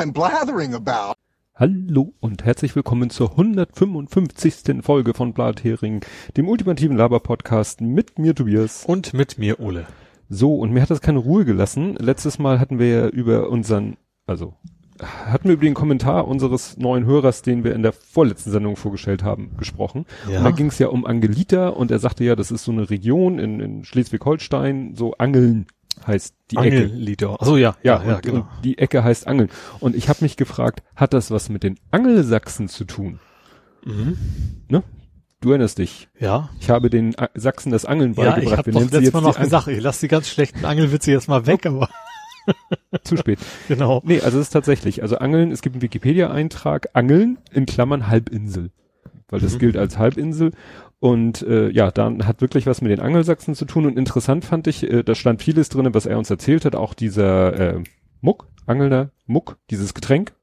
I'm blathering about. Hallo und herzlich willkommen zur 155. Folge von Blathering, dem ultimativen Laber-Podcast mit mir Tobias. Und mit mir Ole. So, und mir hat das keine Ruhe gelassen. Letztes Mal hatten wir ja über unseren, also hatten wir über den Kommentar unseres neuen Hörers, den wir in der vorletzten Sendung vorgestellt haben, gesprochen. Ja. Und da ging es ja um Angelita und er sagte ja, das ist so eine Region in, in Schleswig-Holstein, so Angeln heißt die Ecke. Angellieder. Achso, ja. Ja, ja, und, genau. die Ecke heißt Angeln. Und ich habe mich gefragt, hat das was mit den Angelsachsen zu tun? Mhm. Ne? Du erinnerst dich. Ja. Ich habe den A- Sachsen das Angeln Ja, ich beigebracht. habe Wir doch letztes Mal noch gesagt, ich lasse die ganz schlechten Angelwitze jetzt mal weg, aber Zu spät. genau. Nee, also es ist tatsächlich. Also Angeln, es gibt einen Wikipedia-Eintrag, Angeln in Klammern Halbinsel. Weil das Mhm. gilt als Halbinsel. Und äh, ja, dann hat wirklich was mit den Angelsachsen zu tun. Und interessant fand ich, äh, da stand vieles drin, was er uns erzählt hat. Auch dieser äh, Muck, Angelnder Muck, dieses Getränk.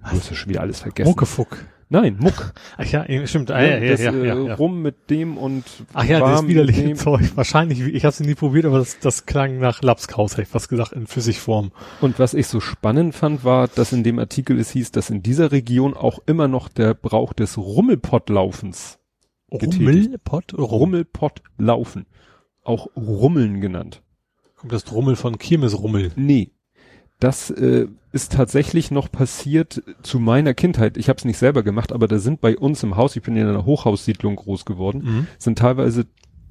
Du hast ja schon wieder alles vergessen. Muckefuck. Nein, Muck. Ach ja, eh, stimmt. Ah, Ne, ja, ja, das, ja, äh, ja, ja. Rum mit dem und Ach ja, das warm widerliche. Zeug. Wahrscheinlich, ich habe sie nie probiert, aber das, das klang nach Lapskaus, hätte ich was gesagt, in Flüssigform. Und was ich so spannend fand, war, dass in dem Artikel es hieß, dass in dieser Region auch immer noch der Brauch des Rummelpottlaufens, Rummelpott? Rum. Rummelpottlaufen, auch Rummeln genannt. Kommt das Rummel von Kirmesrummel. Nee, das äh, ist tatsächlich noch passiert zu meiner Kindheit. Ich habe es nicht selber gemacht, aber da sind bei uns im Haus, ich bin in einer Hochhaussiedlung groß geworden, Mhm. sind teilweise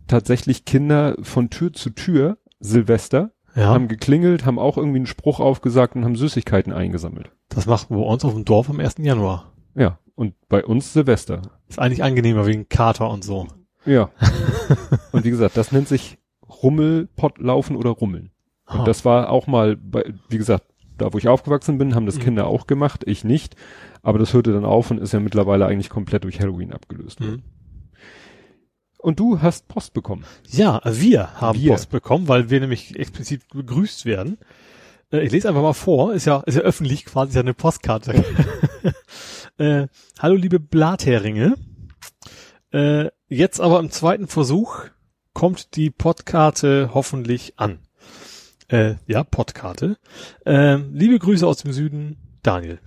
tatsächlich Kinder von Tür zu Tür, Silvester, Ja, haben geklingelt, haben auch irgendwie einen Spruch aufgesagt und haben Süßigkeiten eingesammelt. das macht bei uns auf dem Dorf am 1. Januar. Ja, und bei uns Silvester. Ist eigentlich angenehmer wegen Kater und so. Ja. und wie gesagt, das nennt sich Rummelpottlaufen oder Rummeln. Ah. Und das war auch mal, bei, wie gesagt, da wo ich aufgewachsen bin, haben das Mhm. Kinder auch gemacht, ich nicht. Aber das hörte dann auf und ist ja mittlerweile eigentlich komplett durch Halloween abgelöst. Mhm. Und du hast Post bekommen. Ja, wir haben Wir. Post bekommen, weil wir nämlich explizit begrüßt werden. Äh, ich lese einfach mal vor, ist ja, ist ja öffentlich quasi, ist ja eine Postkarte. äh, hallo liebe Blatheringe. Äh, jetzt aber im zweiten Versuch kommt die Podkarte hoffentlich an. Äh, ja, Podkarte. Äh, liebe Grüße aus dem Süden, Daniel.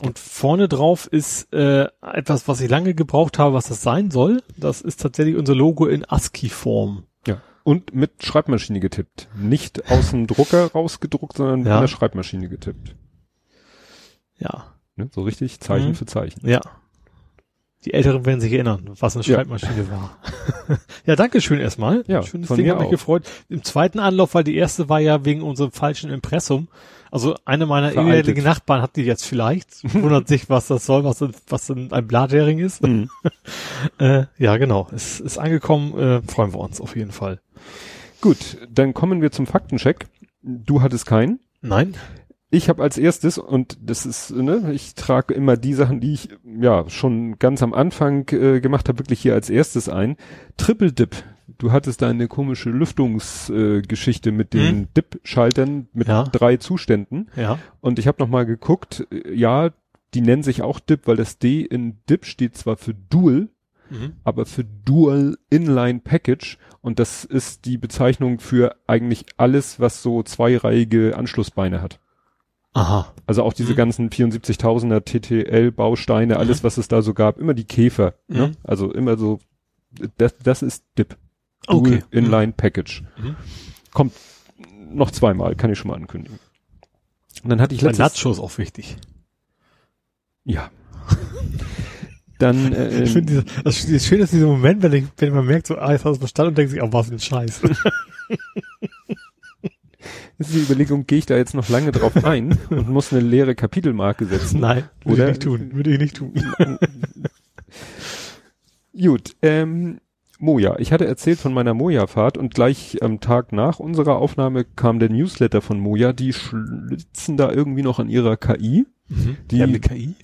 Und vorne drauf ist äh, etwas, was ich lange gebraucht habe, was das sein soll. Das ist tatsächlich unser Logo in ASCII-Form. Ja. Und mit Schreibmaschine getippt. Nicht aus dem Drucker rausgedruckt, sondern Ja. mit der Schreibmaschine getippt. Ja, Ne? So richtig Zeichen Mhm. für Zeichen. ja. Die Älteren werden sich erinnern, was eine Ja. Schreibmaschine war. ja, danke schön erstmal. Ja, Schönes Ding, hat mich gefreut. Im zweiten Anlauf, weil die erste war ja wegen unserem falschen Impressum. Also eine meiner ehemaligen Nachbarn hat die jetzt vielleicht, wundert sich, was das soll, was, was ein Blathering ist. Mhm. Äh, ja, genau. Es ist angekommen, äh, freuen wir uns auf jeden Fall. Gut, dann kommen wir zum Faktencheck. Du hattest keinen. Nein? Ich habe als erstes, und das ist, ne, ich trage immer die Sachen, die ich ja schon ganz am Anfang äh, gemacht habe, wirklich hier als erstes ein. Triple Dip. Du hattest da eine komische Lüftungsgeschichte äh, mit den Hm. Dip-Schaltern mit Ja. drei Zuständen. Ja. Und ich habe nochmal geguckt, äh, ja, die nennen sich auch Dip, weil das D in Dip steht zwar für Dual, Mhm. aber für Dual Inline Package und das ist die Bezeichnung für eigentlich alles, was so zweireihige Anschlussbeine hat. Aha. Also auch diese Mhm. ganzen 74.000er TTL Bausteine, alles was es da so gab, immer die Käfer, ne? Mhm. Also immer so das das ist Dip. Dual Okay. Inline Package. Mhm. Kommt noch zweimal, kann ich schon mal ankündigen. Und dann hatte ich letztes Nachos auch wichtig. ja. Dann äh, Ich finde, diese- das ist schön ist dieser Moment, wenn, ich, wenn man merkt, so, ah, jetzt hast du verstanden und denkt sich, oh, was für ein Scheiß. ist die Überlegung, gehe ich da jetzt noch lange drauf ein und muss eine leere Kapitelmarke setzen. Nein, würde ich nicht tun. Würde ich nicht tun. Gut, ähm, Moja. Ich hatte erzählt von meiner Moja-Fahrt und gleich am Tag nach unserer Aufnahme kam der Newsletter von Moja. Die schlitzen da irgendwie noch an ihrer KI. Mhm. Die- Die haben eine KI?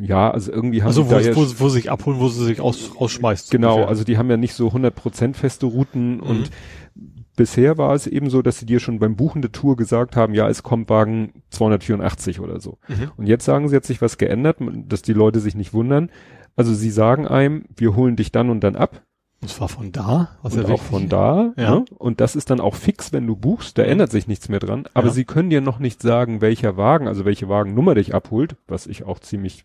Ja, also irgendwie haben Also wo, da wo, wo sie sich abholen, wo sie sich aus, rausschmeißt. Genau, ungefähr. also die haben ja nicht so 100% feste Routen Mhm. und bisher war es eben so, dass sie dir schon beim Buchen der Tour gesagt haben, ja, es kommt Wagen 284 oder so. Mhm. Und jetzt sagen sie, jetzt sich was geändert, dass die Leute sich nicht wundern. Also sie sagen einem, wir holen dich dann und dann ab Und zwar von da, was und ja auch von da. Ja. Ne? Und das ist dann auch fix, wenn du buchst. Da mhm. ändert sich nichts mehr dran. Aber ja. sie können dir noch nicht sagen, welcher Wagen, also welche Wagennummer dich abholt, was ich auch ziemlich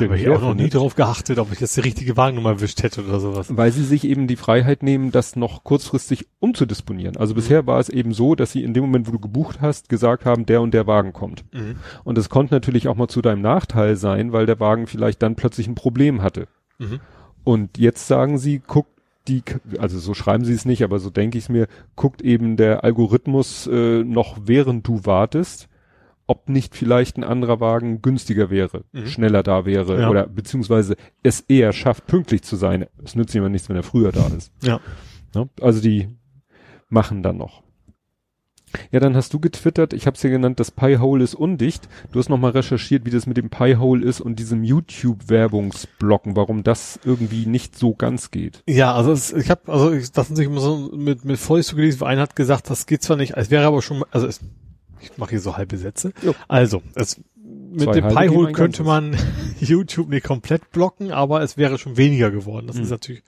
habe ich auch noch nie darauf geachtet, ob ich jetzt die richtige Wagennummer erwischt hätte oder sowas. Weil sie sich eben die Freiheit nehmen, das noch kurzfristig umzudisponieren. Also mhm. bisher war es eben so, dass sie in dem Moment, wo du gebucht hast, gesagt haben, der und der Wagen kommt. Mhm. Und es konnte natürlich auch mal zu deinem Nachteil sein, weil der Wagen vielleicht dann plötzlich ein Problem hatte. Mhm. Und jetzt sagen sie, guck die, also so schreiben sie es nicht, aber so denke ich es mir, guckt eben der Algorithmus äh, noch während du wartest, ob nicht vielleicht ein anderer Wagen günstiger wäre, mhm. schneller da wäre ja. oder beziehungsweise es eher schafft, pünktlich zu sein. Es nützt jemand nichts, wenn er früher da ist. Ja. ja. Also die machen dann noch. Ja, dann hast du getwittert, ich habe es ja genannt, das Pi-Hole ist undicht. Du hast nochmal recherchiert, wie das mit dem Pi-Hole ist und diesem YouTube-Werbungsblocken, warum das irgendwie nicht so ganz geht. Ja, also es, ich habe, also ich, das sich immer so mit, mit Voice so gelesen, einer hat gesagt, das geht zwar nicht, es wäre aber schon, also es, ich mache hier so halbe Sätze. Jo. Also, es, mit Zwei dem Pi-Hole könnte man YouTube nicht komplett blocken, aber es wäre schon weniger geworden. Das mhm. ist natürlich,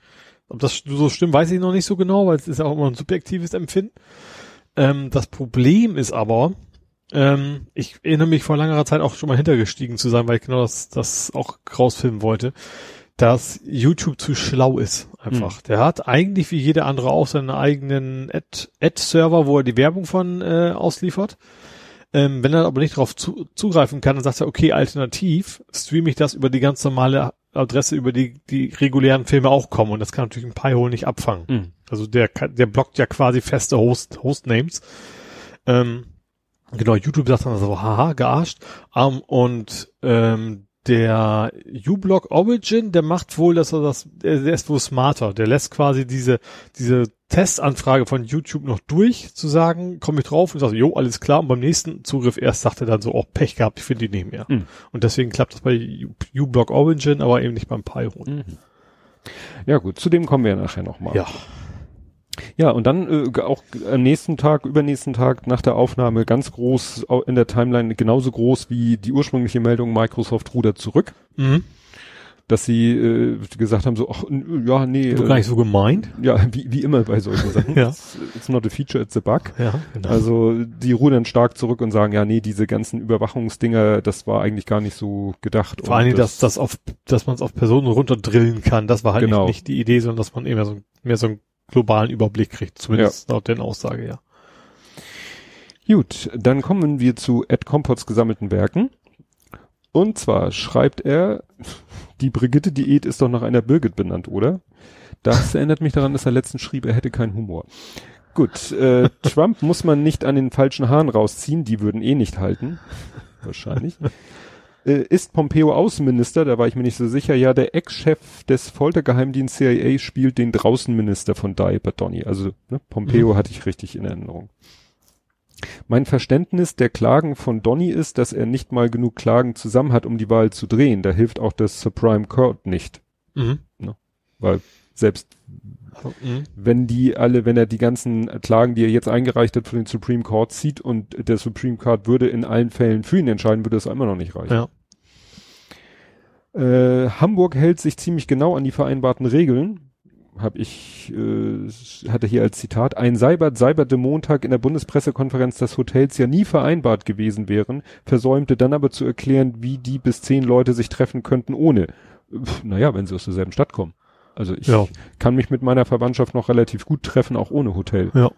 ob das so stimmt, weiß ich noch nicht so genau, weil es ist ja auch immer ein subjektives Empfinden. Ähm, das Problem ist aber, ähm, ich erinnere mich vor langer Zeit auch schon mal hintergestiegen zu sein, weil ich genau das, das auch rausfilmen wollte, dass YouTube zu schlau ist einfach. Hm. Der hat eigentlich wie jeder andere auch seinen eigenen Ad-Server, Ad wo er die Werbung von äh, ausliefert. Ähm, wenn er aber nicht darauf zu, zugreifen kann, dann sagt er, okay, alternativ streame ich das über die ganz normale Adresse, über die die regulären Filme auch kommen. Und das kann natürlich ein Pi-Hole nicht abfangen. Hm. Also der, der blockt ja quasi feste Host, Hostnames. Ähm, genau, YouTube sagt dann so, haha, gearscht. Um, und ähm, der uBlock Origin, der macht wohl, dass er das, der, ist wohl smarter. Der lässt quasi diese, diese Testanfrage von YouTube noch durch, zu sagen, komme ich drauf und sage, jo, alles klar. Und beim nächsten Zugriff erst sagt er dann so, oh, Pech gehabt, ich finde die nicht mehr. Mhm. Und deswegen klappt das bei uBlock Origin, aber eben nicht beim Pyro. Mhm. Ja gut, zu dem kommen wir nachher nochmal. Ja. Ja, und dann äh, auch am nächsten Tag, übernächsten Tag nach der Aufnahme ganz groß in der Timeline, genauso groß wie die ursprüngliche Meldung, Microsoft rudert zurück. Mhm. Dass sie äh, gesagt haben, so, ach, ja, nee. Du äh, gar nicht so gemeint? Ja, wie, wie immer bei solchen Sachen. ja. It's, it's not a feature, it's a bug. Ja, genau. Also die rudern stark zurück und sagen, ja, nee, diese ganzen Überwachungsdinger, das war eigentlich gar nicht so gedacht. Vor allem, das, dass, das auf, dass man es auf Personen runterdrillen kann, das war halt genau. nicht, nicht die Idee, sondern dass man eben so, mehr so ein globalen Überblick kriegt, zumindest ja. laut der Aussage, ja. Gut, dann kommen wir zu Ed Compots gesammelten Werken. Und zwar schreibt er, die Brigitte-Diät ist doch nach einer Birgit benannt, oder? Das erinnert mich daran, dass er letztens schrieb, er hätte keinen Humor. Gut, äh, Trump muss man nicht an den falschen Haaren rausziehen, die würden eh nicht halten. Wahrscheinlich. Äh, ist Pompeo Außenminister? Da war ich mir nicht so sicher. Ja, der Ex-Chef des Foltergeheimdienst CIA spielt den Draußenminister von Diaper Donny. Also ne, Pompeo mhm. hatte ich richtig in Erinnerung. Mein Verständnis der Klagen von Donny ist, dass er nicht mal genug Klagen zusammen hat, um die Wahl zu drehen. Da hilft auch das Supreme Court nicht. Mhm. Ne? Weil selbst mhm. wenn die alle, wenn er die ganzen Klagen, die er jetzt eingereicht hat, für den Supreme Court zieht und der Supreme Court würde in allen Fällen für ihn entscheiden, würde das immer noch nicht reichen. Ja. Äh, Hamburg hält sich ziemlich genau an die vereinbarten Regeln. Hab ich, äh, hatte hier als Zitat, ein Seibert seiberte Montag in der Bundespressekonferenz, dass Hotels ja nie vereinbart gewesen wären, versäumte dann aber zu erklären, wie die bis zehn Leute sich treffen könnten ohne. Pff, naja, wenn sie aus derselben Stadt kommen. Also ich ja. kann mich mit meiner Verwandtschaft noch relativ gut treffen, auch ohne Hotel. Ja.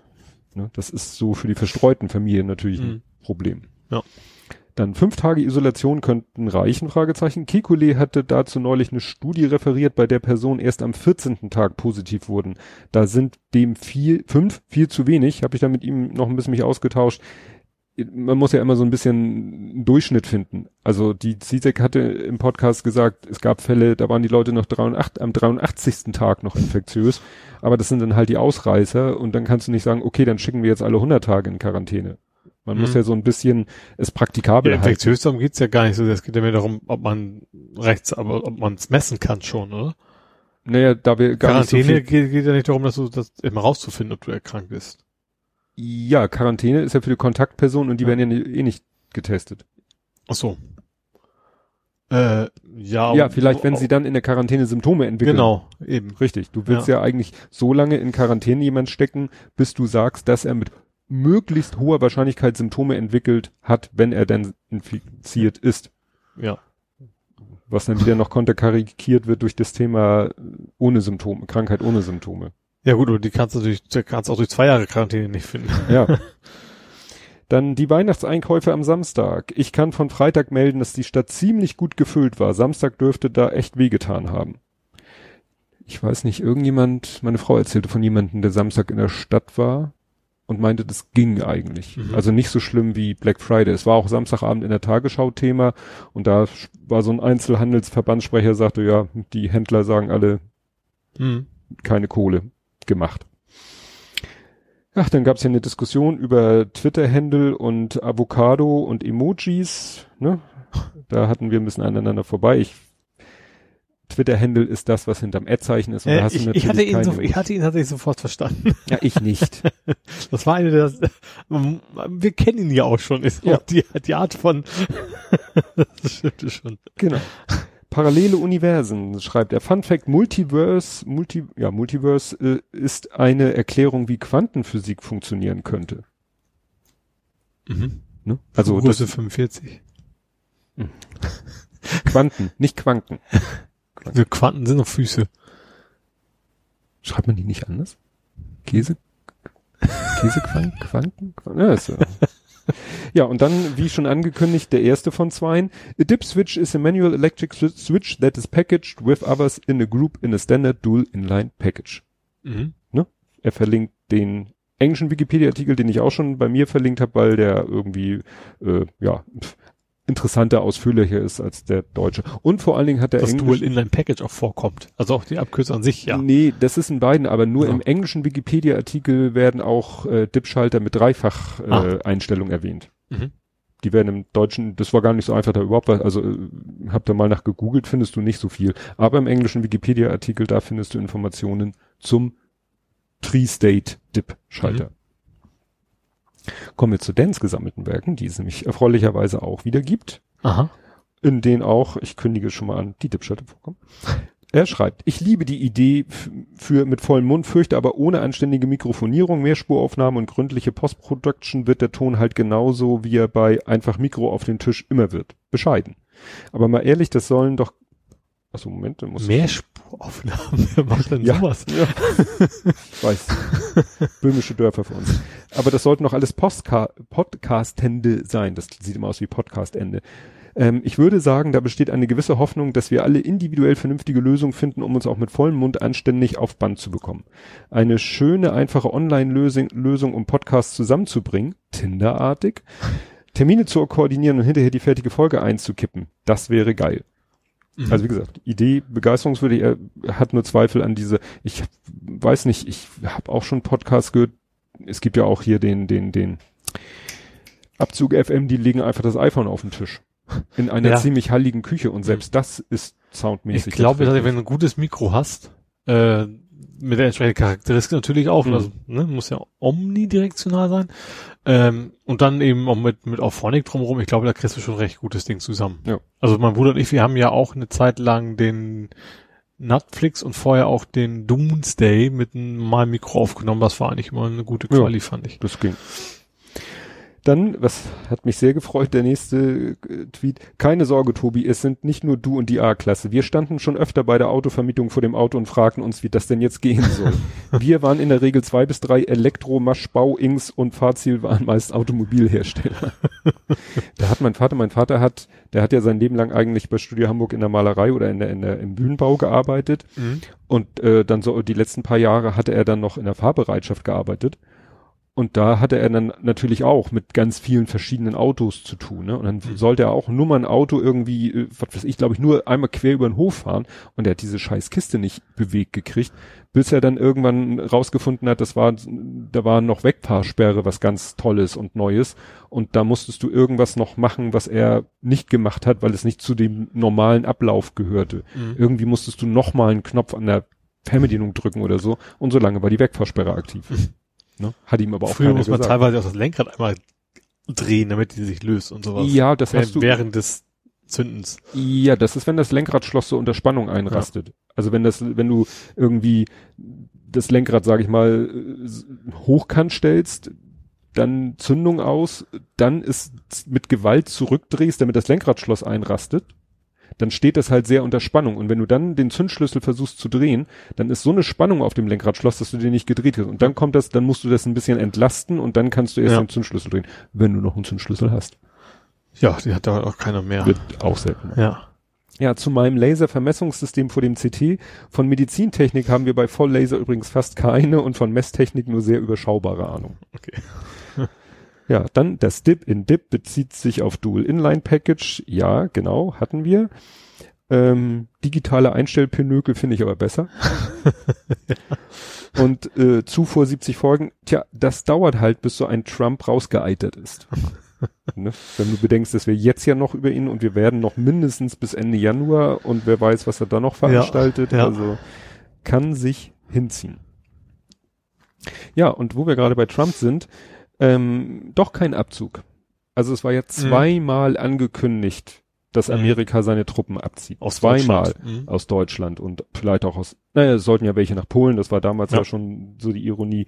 Ne, das ist so für die verstreuten Familien natürlich mhm. ein Problem. Ja. Dann fünf Tage Isolation könnten reichen, Fragezeichen. Kekulé hatte dazu neulich eine Studie referiert, bei der Personen erst am 14. Tag positiv wurden. Da sind dem viel, fünf, viel zu wenig. Habe ich da mit ihm noch ein bisschen mich ausgetauscht man muss ja immer so ein bisschen einen Durchschnitt finden. Also die CISEC hatte im Podcast gesagt, es gab Fälle, da waren die Leute noch 83, am 83. Tag noch infektiös, aber das sind dann halt die Ausreißer und dann kannst du nicht sagen, okay, dann schicken wir jetzt alle 100 Tage in Quarantäne. Man mhm. muss ja so ein bisschen es praktikabel ja, Infektiös darum geht's ja gar nicht so, es geht ja mehr darum, ob man rechts, aber ob man es messen kann schon, oder? Naja, da wir gar Quarantäne nicht so geht, geht ja nicht darum, dass du das immer rauszufinden, ob du erkrankt bist. Ja, Quarantäne ist ja für die Kontaktpersonen und die ja. werden ja eh nicht getestet. Ach so. Äh, ja, Ja, vielleicht, wenn sie dann in der Quarantäne Symptome entwickeln. Genau, eben. Richtig. Du willst ja. eigentlich so lange in Quarantäne jemand stecken, bis du sagst, dass er mit möglichst hoher Wahrscheinlichkeit Symptome entwickelt hat, wenn er dann infiziert ist. Ja. Was dann wieder noch konterkarikiert wird durch das Thema ohne Symptome, Krankheit ohne Symptome. Ja gut, und die kannst du durch, kannst auch durch zwei Jahre Quarantäne nicht finden. Ja. Dann die Weihnachtseinkäufe am Samstag. Ich kann von Freitag melden, dass die Stadt ziemlich gut gefüllt war. Samstag dürfte da echt wehgetan haben. Ich weiß nicht, irgendjemand, meine Frau erzählte von jemandem, der Samstag in der Stadt war und meinte, das ging eigentlich. Mhm. Also nicht so schlimm wie Black Friday. Es war auch Samstagabend in der Tagesschau Thema und da war so ein Einzelhandelsverbandssprecher, sagte, ja, die Händler sagen alle, Mhm. keine Kohle gemacht. Ach, dann gab es ja eine Diskussion über Twitter-Händel und Avocado und Emojis. Ne? Da hatten wir ein bisschen aneinander vorbei. Ich, Twitter-Händel ist das, was hinterm Ad-Zeichen ist. Äh, ich, ich, hatte ihn so, ich hatte ihn tatsächlich sofort verstanden. ja, ich nicht. Das war eine der, wir kennen ihn ja auch schon, ist Ja. auch die, die Art von, das stimmt schon. Genau. Parallele Universen, schreibt er. Fun Fact, Multiverse, Multi, ja, Multiverse äh, ist eine Erklärung, wie Quantenphysik funktionieren könnte. Mhm. Ne? Also Größe das, 45. Quanten, nicht Quanken. Die Quanten sind noch Füße. Schreibt man die nicht anders? Käse? Käsequanken? Quanken? Quanken? Ja, ist, ja. Ja, und dann, wie schon angekündigt, der erste von zweien. A dip switch is a manual electric swi- switch that is packaged with others in a group in a standard dual inline package. Mhm. Er verlinkt den englischen Wikipedia-Artikel, den ich auch schon bei mir verlinkt habe, weil der irgendwie, äh, ja, pf, interessanter, ausführlicher ist als der deutsche. Und vor allen Dingen hat der Das Englisch... Dual Inline Package auch vorkommt. Also auch die Abkürzung an sich, ja. Nee, das ist in beiden, aber nur Ja. im englischen Wikipedia-Artikel werden auch äh, DIP-Schalter mit Dreifach-Einstellung Ah. äh, Einstellung erwähnt. Mhm. Die werden im Deutschen, das war gar nicht so einfach, da überhaupt also äh, hab da mal nach gegoogelt, findest du nicht so viel. Aber im englischen Wikipedia-Artikel, da findest du Informationen zum Tree-State-DIP-Schalter. Kommen wir zu Dance gesammelten Werken, die es nämlich erfreulicherweise auch wieder gibt Aha. in denen auch, ich kündige schon mal an, die Dipschatte vorkommen. Er schreibt, ich liebe die Idee für mit vollem Mund, fürchte aber ohne anständige Mikrofonierung, Mehrspuraufnahme und gründliche Post-Production wird der Ton halt genauso, wie er bei einfach Mikro auf den Tisch immer wird. Bescheiden. Aber mal ehrlich, das sollen doch, achso, Moment, da muss Mehrspuraufnahmen, wer macht denn Ja. sowas? Ja. ich weiß. Böhmische Dörfer für uns. Aber das sollten doch alles Postka Podcastende sein. Das sieht immer aus wie Podcastende. Ähm, ich würde sagen, da besteht eine gewisse Hoffnung, dass wir alle individuell vernünftige Lösungen finden, um uns auch mit vollem Mund anständig auf Band zu bekommen. Eine schöne, einfache Online-Lösung, Lösung, um Podcasts zusammenzubringen, Tinderartig, Termine zu koordinieren und hinterher die fertige Folge einzukippen. Das wäre geil. Mhm. Also wie gesagt, Idee begeisterungswürdig, er hat nur Zweifel an diese, ich weiß nicht, ich habe auch schon Podcasts gehört, es gibt ja auch hier den, den, den Abzug FM, die legen einfach das iPhone auf den Tisch. In einer Ja. ziemlich halligen Küche und selbst das ist soundmäßig. ich glaube, wenn du ein gutes Mikro hast, äh, mit der entsprechenden Charakteristik natürlich auch, Mhm. also, ne, muss ja omnidirektional sein, ähm, und dann eben auch mit, mit Auphonic drumherum, ich glaube, da kriegst du schon ein recht gutes Ding zusammen. Ja. Also mein Bruder und ich, wir haben ja auch eine Zeit lang den Netflix und vorher auch den Doomsday mit einem normalen Mikro aufgenommen, das war eigentlich immer eine gute Ja. Quali, fand ich. Das ging. Dann, was hat mich sehr gefreut, der nächste äh, Tweet. Keine Sorge, Tobi, es sind nicht nur du und die A-Klasse. Wir standen schon öfter bei der Autovermietung vor dem Auto und fragten uns, wie das denn jetzt gehen soll. Wir waren in der Regel zwei bis drei Elektro, Maschbau, Ings und Fahrziel waren meist Automobilhersteller. da hat mein Vater, mein Vater hat, der hat ja sein Leben lang eigentlich bei Studio Hamburg in der Malerei oder in der, in der, im Bühnenbau gearbeitet. Und äh, dann so die letzten paar Jahre hatte er dann noch in der Fahrbereitschaft gearbeitet. Und da hatte er dann natürlich auch mit ganz vielen verschiedenen Autos zu tun. Ne? Und dann sollte er auch nur mal ein Auto irgendwie, äh, was weiß ich, glaube ich, nur einmal quer über den Hof fahren. Und er hat diese scheiß Kiste nicht bewegt gekriegt, bis er dann irgendwann rausgefunden hat, das war, da war noch Wegfahrsperre, was ganz Tolles und Neues. Und da musstest du irgendwas noch machen, was er nicht gemacht hat, weil es nicht zu dem normalen Ablauf gehörte. Mhm. Irgendwie musstest du noch mal einen Knopf an der Fernbedienung drücken oder so. Und so lange war die Wegfahrsperre aktiv. ne? Hat ihm aber auch Früher muss man gesagt. teilweise auch das Lenkrad einmal drehen, damit die sich löst und sowas. Ja, das während, hast du. während des Zündens. Ja, das ist, wenn das Lenkradschloss so unter Spannung einrastet. Also wenn das, wenn du irgendwie das Lenkrad, sage ich mal, hochkant stellst, dann Zündung aus, dann ist mit Gewalt zurückdrehst, damit das Lenkradschloss einrastet, dann steht das halt sehr unter Spannung. Und wenn du dann den Zündschlüssel versuchst zu drehen, dann ist so eine Spannung auf dem Lenkradschloss, dass du den nicht gedreht hast. Und dann kommt das, dann musst du das ein bisschen entlasten und dann kannst du erst Ja. den Zündschlüssel drehen, wenn du noch einen Zündschlüssel hast. Ja, die hat da auch keiner mehr. Wird auch selten. Ja. Ja, zu meinem Laservermessungssystem vor dem CT. Von Medizintechnik haben wir bei Volllaser übrigens fast keine und von Messtechnik nur sehr überschaubare Ahnung. Okay. Ja, dann das DIP in DIP bezieht sich auf Dual Inline Package. Ja, genau, hatten wir. Ähm, digitale Einstellpinökel finde ich aber besser. Und äh, Zufuhr 70 Folgen. Tja, das dauert halt, bis so ein Trump rausgeeitert ist. ne? Wenn du bedenkst, dass wir jetzt ja noch über ihn und wir werden noch mindestens bis Ende Januar und wer weiß, was er da noch veranstaltet. ja. Also kann sich hinziehen. Ja, und wo wir gerade bei Trump sind, ähm, doch kein Abzug. Also es war ja zweimal angekündigt, dass Mhm. Amerika seine Truppen abzieht. Aus zweimal. Mhm. aus Deutschland und vielleicht auch aus, naja, es sollten ja welche nach Polen, das war damals ja, Ja. schon so die Ironie.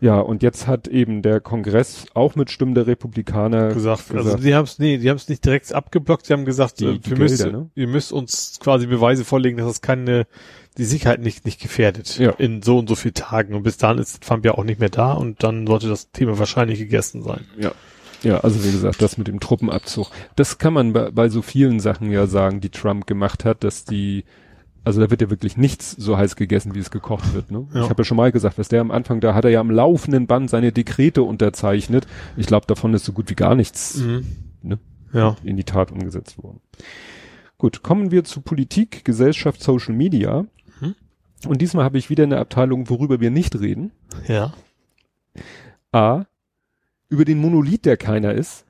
Ja, und jetzt hat eben der Kongress auch mit Stimmen der Republikaner gesagt. Also gesagt. die haben es nee, die haben es nicht direkt abgeblockt, sie haben gesagt, Die- äh, die wir müssen, ne? ihr müsst uns quasi Beweise vorlegen, dass es keine die Sicherheit nicht nicht gefährdet Ja. in so und so vielen Tagen und bis dahin ist Trump ja auch nicht mehr da und dann sollte das Thema wahrscheinlich gegessen sein. Ja. Ja, also wie gesagt, das mit dem Truppenabzug, das kann man bei, bei so vielen Sachen ja sagen, die Trump gemacht hat, dass die, also da wird ja wirklich nichts so heiß gegessen, wie es gekocht wird. Ne? Ja. Ich habe ja schon mal gesagt, was der am Anfang, da hat er ja am laufenden Band seine Dekrete unterzeichnet. Ich glaube, davon ist so gut wie gar nichts Ne? Ja. in die Tat umgesetzt worden. Gut, kommen wir zu Politik, Gesellschaft, Social Media. Mhm. Und diesmal habe ich wieder eine Abteilung, worüber wir nicht reden. Ja. A, über den Monolith, der keiner ist.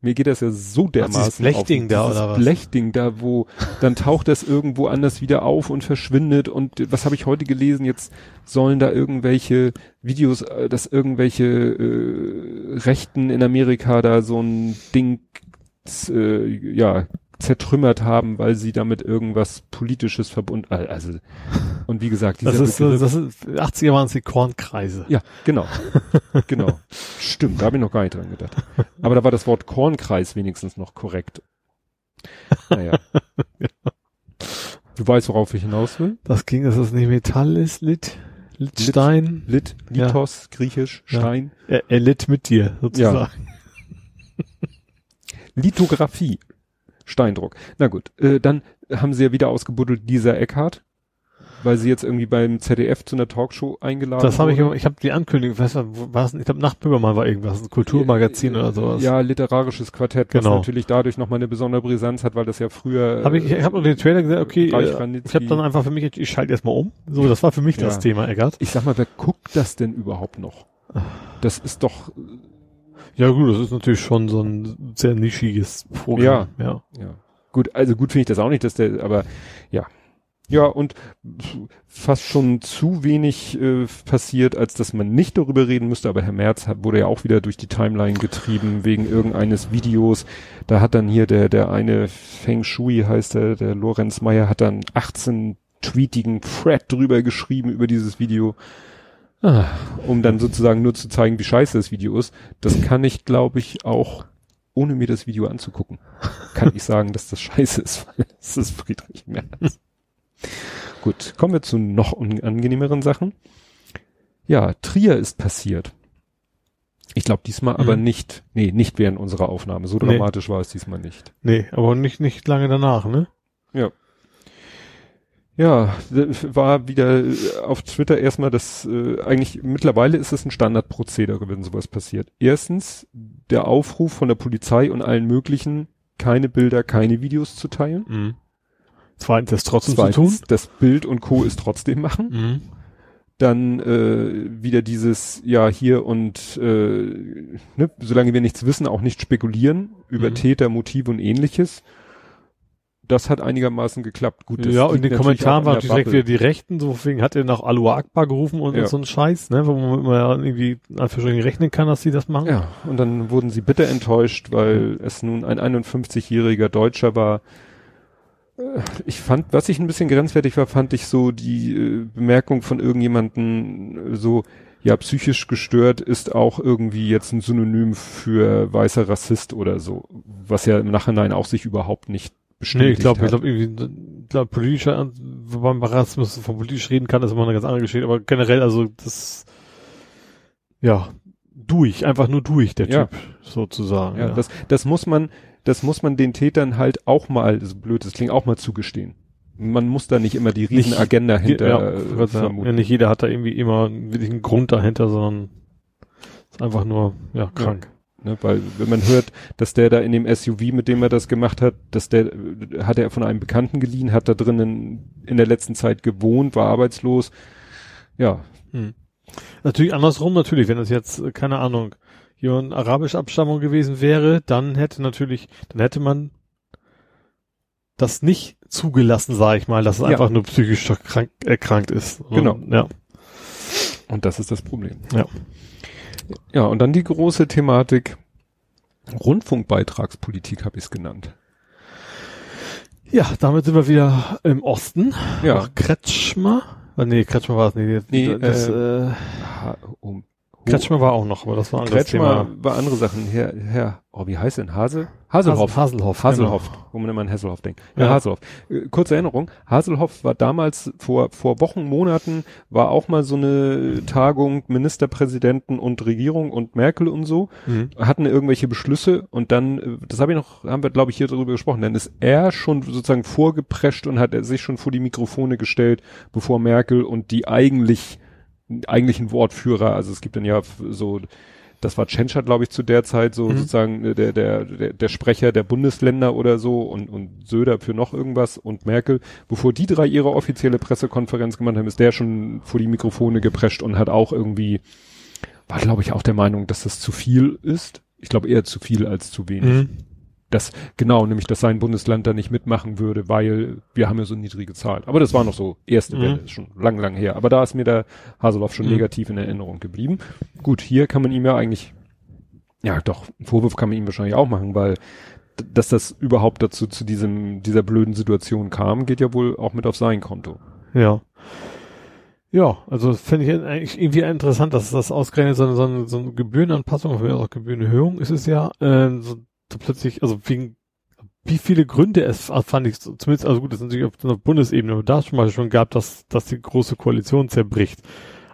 Mir geht das ja so dermaßen dieses Blechding auf. da, oder was? Blechding da, wo dann taucht das irgendwo anders wieder auf und verschwindet. Und was habe ich heute gelesen? Jetzt sollen da irgendwelche Videos, äh, dass irgendwelche äh, Rechten in Amerika da so ein Ding äh, ja zertrümmert haben, weil sie damit irgendwas politisches verbunden. Also und wie gesagt, dieser Das ist, Begriff- das ist 80er waren es die Kornkreise. ja, genau. genau. Stimmt, da habe ich noch gar nicht dran gedacht. Aber da war das Wort Kornkreis wenigstens noch korrekt. Naja. Du weißt, worauf ich hinaus will? Das ging, dass das nicht Metall ist, Lit, Litstein. Lit, Ja. Lithos, Griechisch, Ja. Stein. Er, er litt mit dir, sozusagen. Lithografie. Steindruck. Na gut, äh, dann haben sie ja wieder ausgebuddelt Lisa Eckhardt, weil sie jetzt irgendwie beim ZDF zu einer Talkshow eingeladen Das habe ich, ich habe die Ankündigung, was war, es? Ich glaube, Nachtbürgermann war irgendwas, ein Kulturmagazin oder sowas. Ja, literarisches Quartett, was Genau. natürlich dadurch nochmal eine besondere Brisanz hat, weil das ja früher Habe ich, ich habe nur den Trailer gesagt, okay, äh, ich habe dann einfach für mich, ich schalte erstmal um. So, das war für mich das Ja. Thema, Eggert. Ich sag mal, wer guckt das denn überhaupt noch? Das ist doch, Ja gut, das ist natürlich schon so ein sehr nischiges Programm. Ja. ja. Gut, also gut finde ich das auch nicht, dass der, aber ja. Ja, und fast schon zu wenig äh, passiert, als dass man nicht darüber reden müsste, aber Herr Merz hat, wurde ja auch wieder durch die Timeline getrieben wegen irgendeines Videos. Da hat dann hier der, der eine Feng Shui heißt der, der Lorenz Meyer hat dann 18 tweetigen Thread drüber geschrieben über dieses Video. Ah, um dann sozusagen nur zu zeigen, wie scheiße das Video ist. Das kann ich, glaube ich, auch ohne mir das Video anzugucken, kann ich sagen, dass das scheiße ist, weil es ist Friedrich Merz. Gut, kommen wir zu noch unangenehmeren Sachen. Ja, Trier ist passiert. Ich glaube diesmal aber Mhm. nicht, nee, nicht während unserer Aufnahme. So Nee. dramatisch war es diesmal nicht. Nee, aber nicht, nicht lange danach, ne? Ja. Ja, war wieder äh, auf Twitter erstmal das, äh, eigentlich mittlerweile ist es ein Standardprozedere, wenn sowas passiert. Erstens der Aufruf von der Polizei und allen möglichen, keine Bilder, keine Videos zu teilen. Mhm. Zweitens, das trotzdem Zweitens, zu das Bild und Co. ist trotzdem machen. tun. Mhm. Dann äh, wieder dieses, ja, hier und äh, ne, solange wir nichts wissen, auch nicht spekulieren über Mhm. Täter, Motive und ähnliches. Das hat einigermaßen geklappt. Gut, ja, und in den Kommentaren waren an direkt Bubble. wieder die Rechten, so wegen hat er nach Alua Akbar gerufen und, Ja. so ein Scheiß, ne, wo man ja irgendwie einfach schon rechnen kann, dass sie das machen. Ja, und dann wurden sie bitter enttäuscht, weil es nun ein 51-jähriger Deutscher war. Äh, Ich fand, was ich ein bisschen grenzwertig war, fand ich so die äh, Bemerkung von irgendjemanden äh, so, ja, psychisch gestört ist auch irgendwie jetzt ein Synonym für weißer Rassist oder so, was ja im Nachhinein auch sich überhaupt nicht Nee, bestätigt ich glaube, ich glaube glaube, politischer, wobei man Rassismus von politisch reden kann, ist immer eine ganz andere Geschichte, aber generell, also, das, ja, durch, einfach nur durch, der Ja. Typ, sozusagen. Ja, das, das muss man, das muss man den Tätern halt auch mal, so blöd das klingt, auch mal zugestehen. Man muss da nicht immer die riesen Nicht- Agenda hinter ja, äh, vermuten. ja, nicht jeder hat da irgendwie immer wirklich einen Grund dahinter, sondern ist einfach nur, ja, krank. Ne, weil wenn man hört, dass der da in dem SUV, mit dem er das gemacht hat, dass der hat er von einem Bekannten geliehen, hat da drinnen in der letzten Zeit gewohnt, war arbeitslos. Ja, Hm. Natürlich andersrum, natürlich, wenn das jetzt, äh, keine Ahnung, jemand arabischer Abstammung gewesen wäre, dann hätte natürlich, dann hätte man das nicht zugelassen, sage ich mal, dass es Ja. einfach nur psychisch krank, erkrankt ist. Genau. Ja. und das ist das Problem. Ja. Ja, und dann die große Thematik Rundfunkbeitragspolitik habe ich es genannt. ja, damit sind wir wieder im Osten. Ja, Nach Kretschmer. Ah, Nee, Kretschmer war es nicht. Nee, das, äh, Ha- um, Kretschmer war auch noch, aber das war ein anderes Kretschmer Thema. war andere Sachen. Herr, Herr, oh, wie heißt denn? Hase? Haselhoff. Haselhoff. Haselhoff, wo man immer an Hasselhoff denkt. Ja, Ja. Haselhoff. Äh, kurze Erinnerung, Haselhoff war damals vor, vor Wochen, Monaten, war auch mal so eine Tagung Ministerpräsidenten und Regierung und Merkel und so, Genau. Mhm. hatten irgendwelche Beschlüsse und dann, äh, das habe ich noch, haben wir glaube ich hier drüber gesprochen, dann ist er schon sozusagen vorgeprescht und hat er sich schon vor die Mikrofone gestellt, bevor Merkel und die eigentlich, eigentlichen Wortführer, also es gibt dann ja so, das war Tschentscher, glaube ich, zu der Zeit so Mhm. sozusagen äh, der, der, der, der Sprecher der Bundesländer oder so und, und Söder für noch irgendwas und Merkel. Bevor die drei ihre offizielle Pressekonferenz gemacht haben, ist der schon vor die Mikrofone geprescht und hat auch irgendwie, war glaube ich auch der Meinung, dass das zu viel ist. Ich glaube eher zu viel als zu wenig. Mhm. Das, genau, nämlich, dass sein Bundesland da nicht mitmachen würde, weil wir haben ja so niedrige Zahlen. Aber das war noch so erste Mhm. Welle, ist schon lang, lang her. Aber da ist mir der Haseloff schon Mhm. negativ in Erinnerung geblieben. Gut, hier kann man ihm ja eigentlich, ja doch, einen Vorwurf kann man ihm wahrscheinlich auch machen, weil dass das überhaupt dazu zu diesem dieser blöden Situation kam, geht ja wohl auch mit auf sein Konto. Ja. Ja, also finde ich eigentlich irgendwie interessant, dass das ausgerechnet so eine, so eine, so eine Gebührenanpassung, oder auch Gebührenerhöhung ist es ja, äh, so, so plötzlich, also wegen wie viele Gründe es fand ich zumindest, also gut, das ist natürlich auf der Bundesebene, aber da schon mal schon gab, dass, dass die große Koalition zerbricht.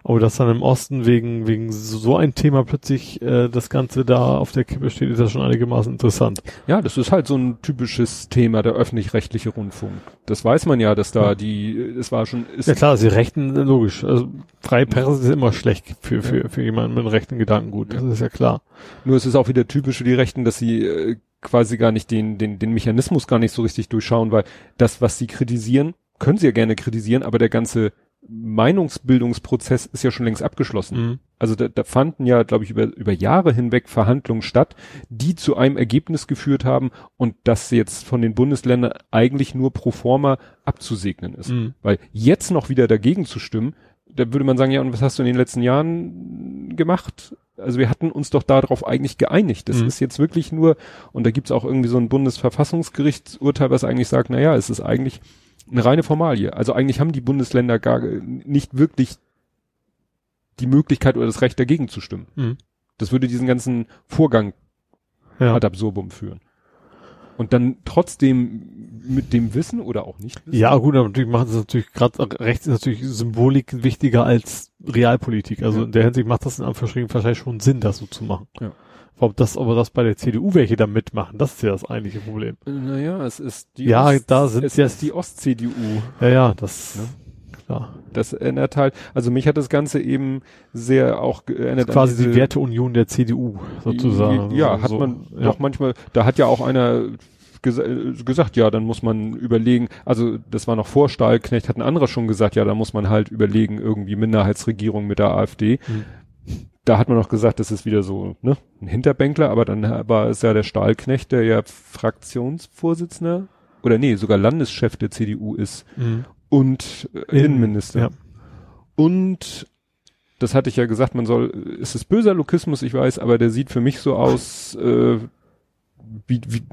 Aber dass dann im Osten wegen, wegen so ein Thema plötzlich äh, das Ganze da auf der Kippe steht, ist ja schon einigermaßen interessant. Ja, das ist halt so ein typisches Thema, der öffentlich-rechtliche Rundfunk. Das weiß man ja, dass da Ja. die, es war schon, ist, Ja klar, sie rechten, logisch. Also freie Presse ist immer schlecht für, für, für jemanden mit einem rechten Gedankengut. Das ist ja klar. Nur es ist auch wieder typisch für die Rechten, dass sie äh, quasi gar nicht den, den, den Mechanismus gar nicht so richtig durchschauen, weil das, was sie kritisieren, können sie ja gerne kritisieren, aber der ganze Meinungsbildungsprozess ist ja schon längst abgeschlossen. Mhm. Also da, da fanden ja, glaube ich, über, über Jahre hinweg Verhandlungen statt, die zu einem Ergebnis geführt haben und das jetzt von den Bundesländern eigentlich nur pro forma abzusegnen ist. Mhm. Weil jetzt noch wieder dagegen zu stimmen, da würde man sagen, ja, und was hast du in den letzten Jahren gemacht? Also wir hatten uns doch darauf eigentlich geeinigt. Das Mhm. ist jetzt wirklich nur, und da gibt's auch irgendwie so ein Bundesverfassungsgerichtsurteil, was eigentlich sagt, na ja, es ist eigentlich eine reine Formalie. Also eigentlich haben die Bundesländer gar nicht wirklich die Möglichkeit oder das Recht dagegen zu stimmen. Mhm. Das würde diesen ganzen Vorgang Ja. ad absurdum führen. Und dann trotzdem mit dem Wissen oder auch nicht wissen. ja, gut, aber natürlich machen sie natürlich gerade rechts ist natürlich Symbolik wichtiger als Realpolitik. Also Ja. in der Hinsicht macht das in Anführungsstrichen wahrscheinlich schon Sinn, das so zu machen. Ja. Ob das, aber das bei der CDU welche da mitmachen, das ist ja das eigentliche Problem. Naja, es ist die Ja, da sind es ist die Ost-CDU. Ja, ja, das, Ja. klar. Das ändert halt, also mich hat das Ganze eben sehr auch geändert. Quasi diese- die Werteunion der CDU, sozusagen. Ja, hat so, man ja. doch manchmal, da hat ja auch einer äh, gesagt, ja, dann muss man überlegen, also das war noch vor Stahlknecht, hat ein anderer schon gesagt, ja, da muss man halt überlegen, irgendwie Minderheitsregierung mit der AfD. Mhm. Da hat man noch gesagt, das ist wieder so, ne, ein Hinterbänkler, aber dann war es ja der Stahlknecht, der ja Fraktionsvorsitzender oder nee, sogar Landeschef der CDU ist Mhm. und äh, Innenminister. Ja. Und das hatte ich ja gesagt, man soll, es ist böser Lokismus, ich weiß, aber der sieht für mich so aus, äh, wie, wie,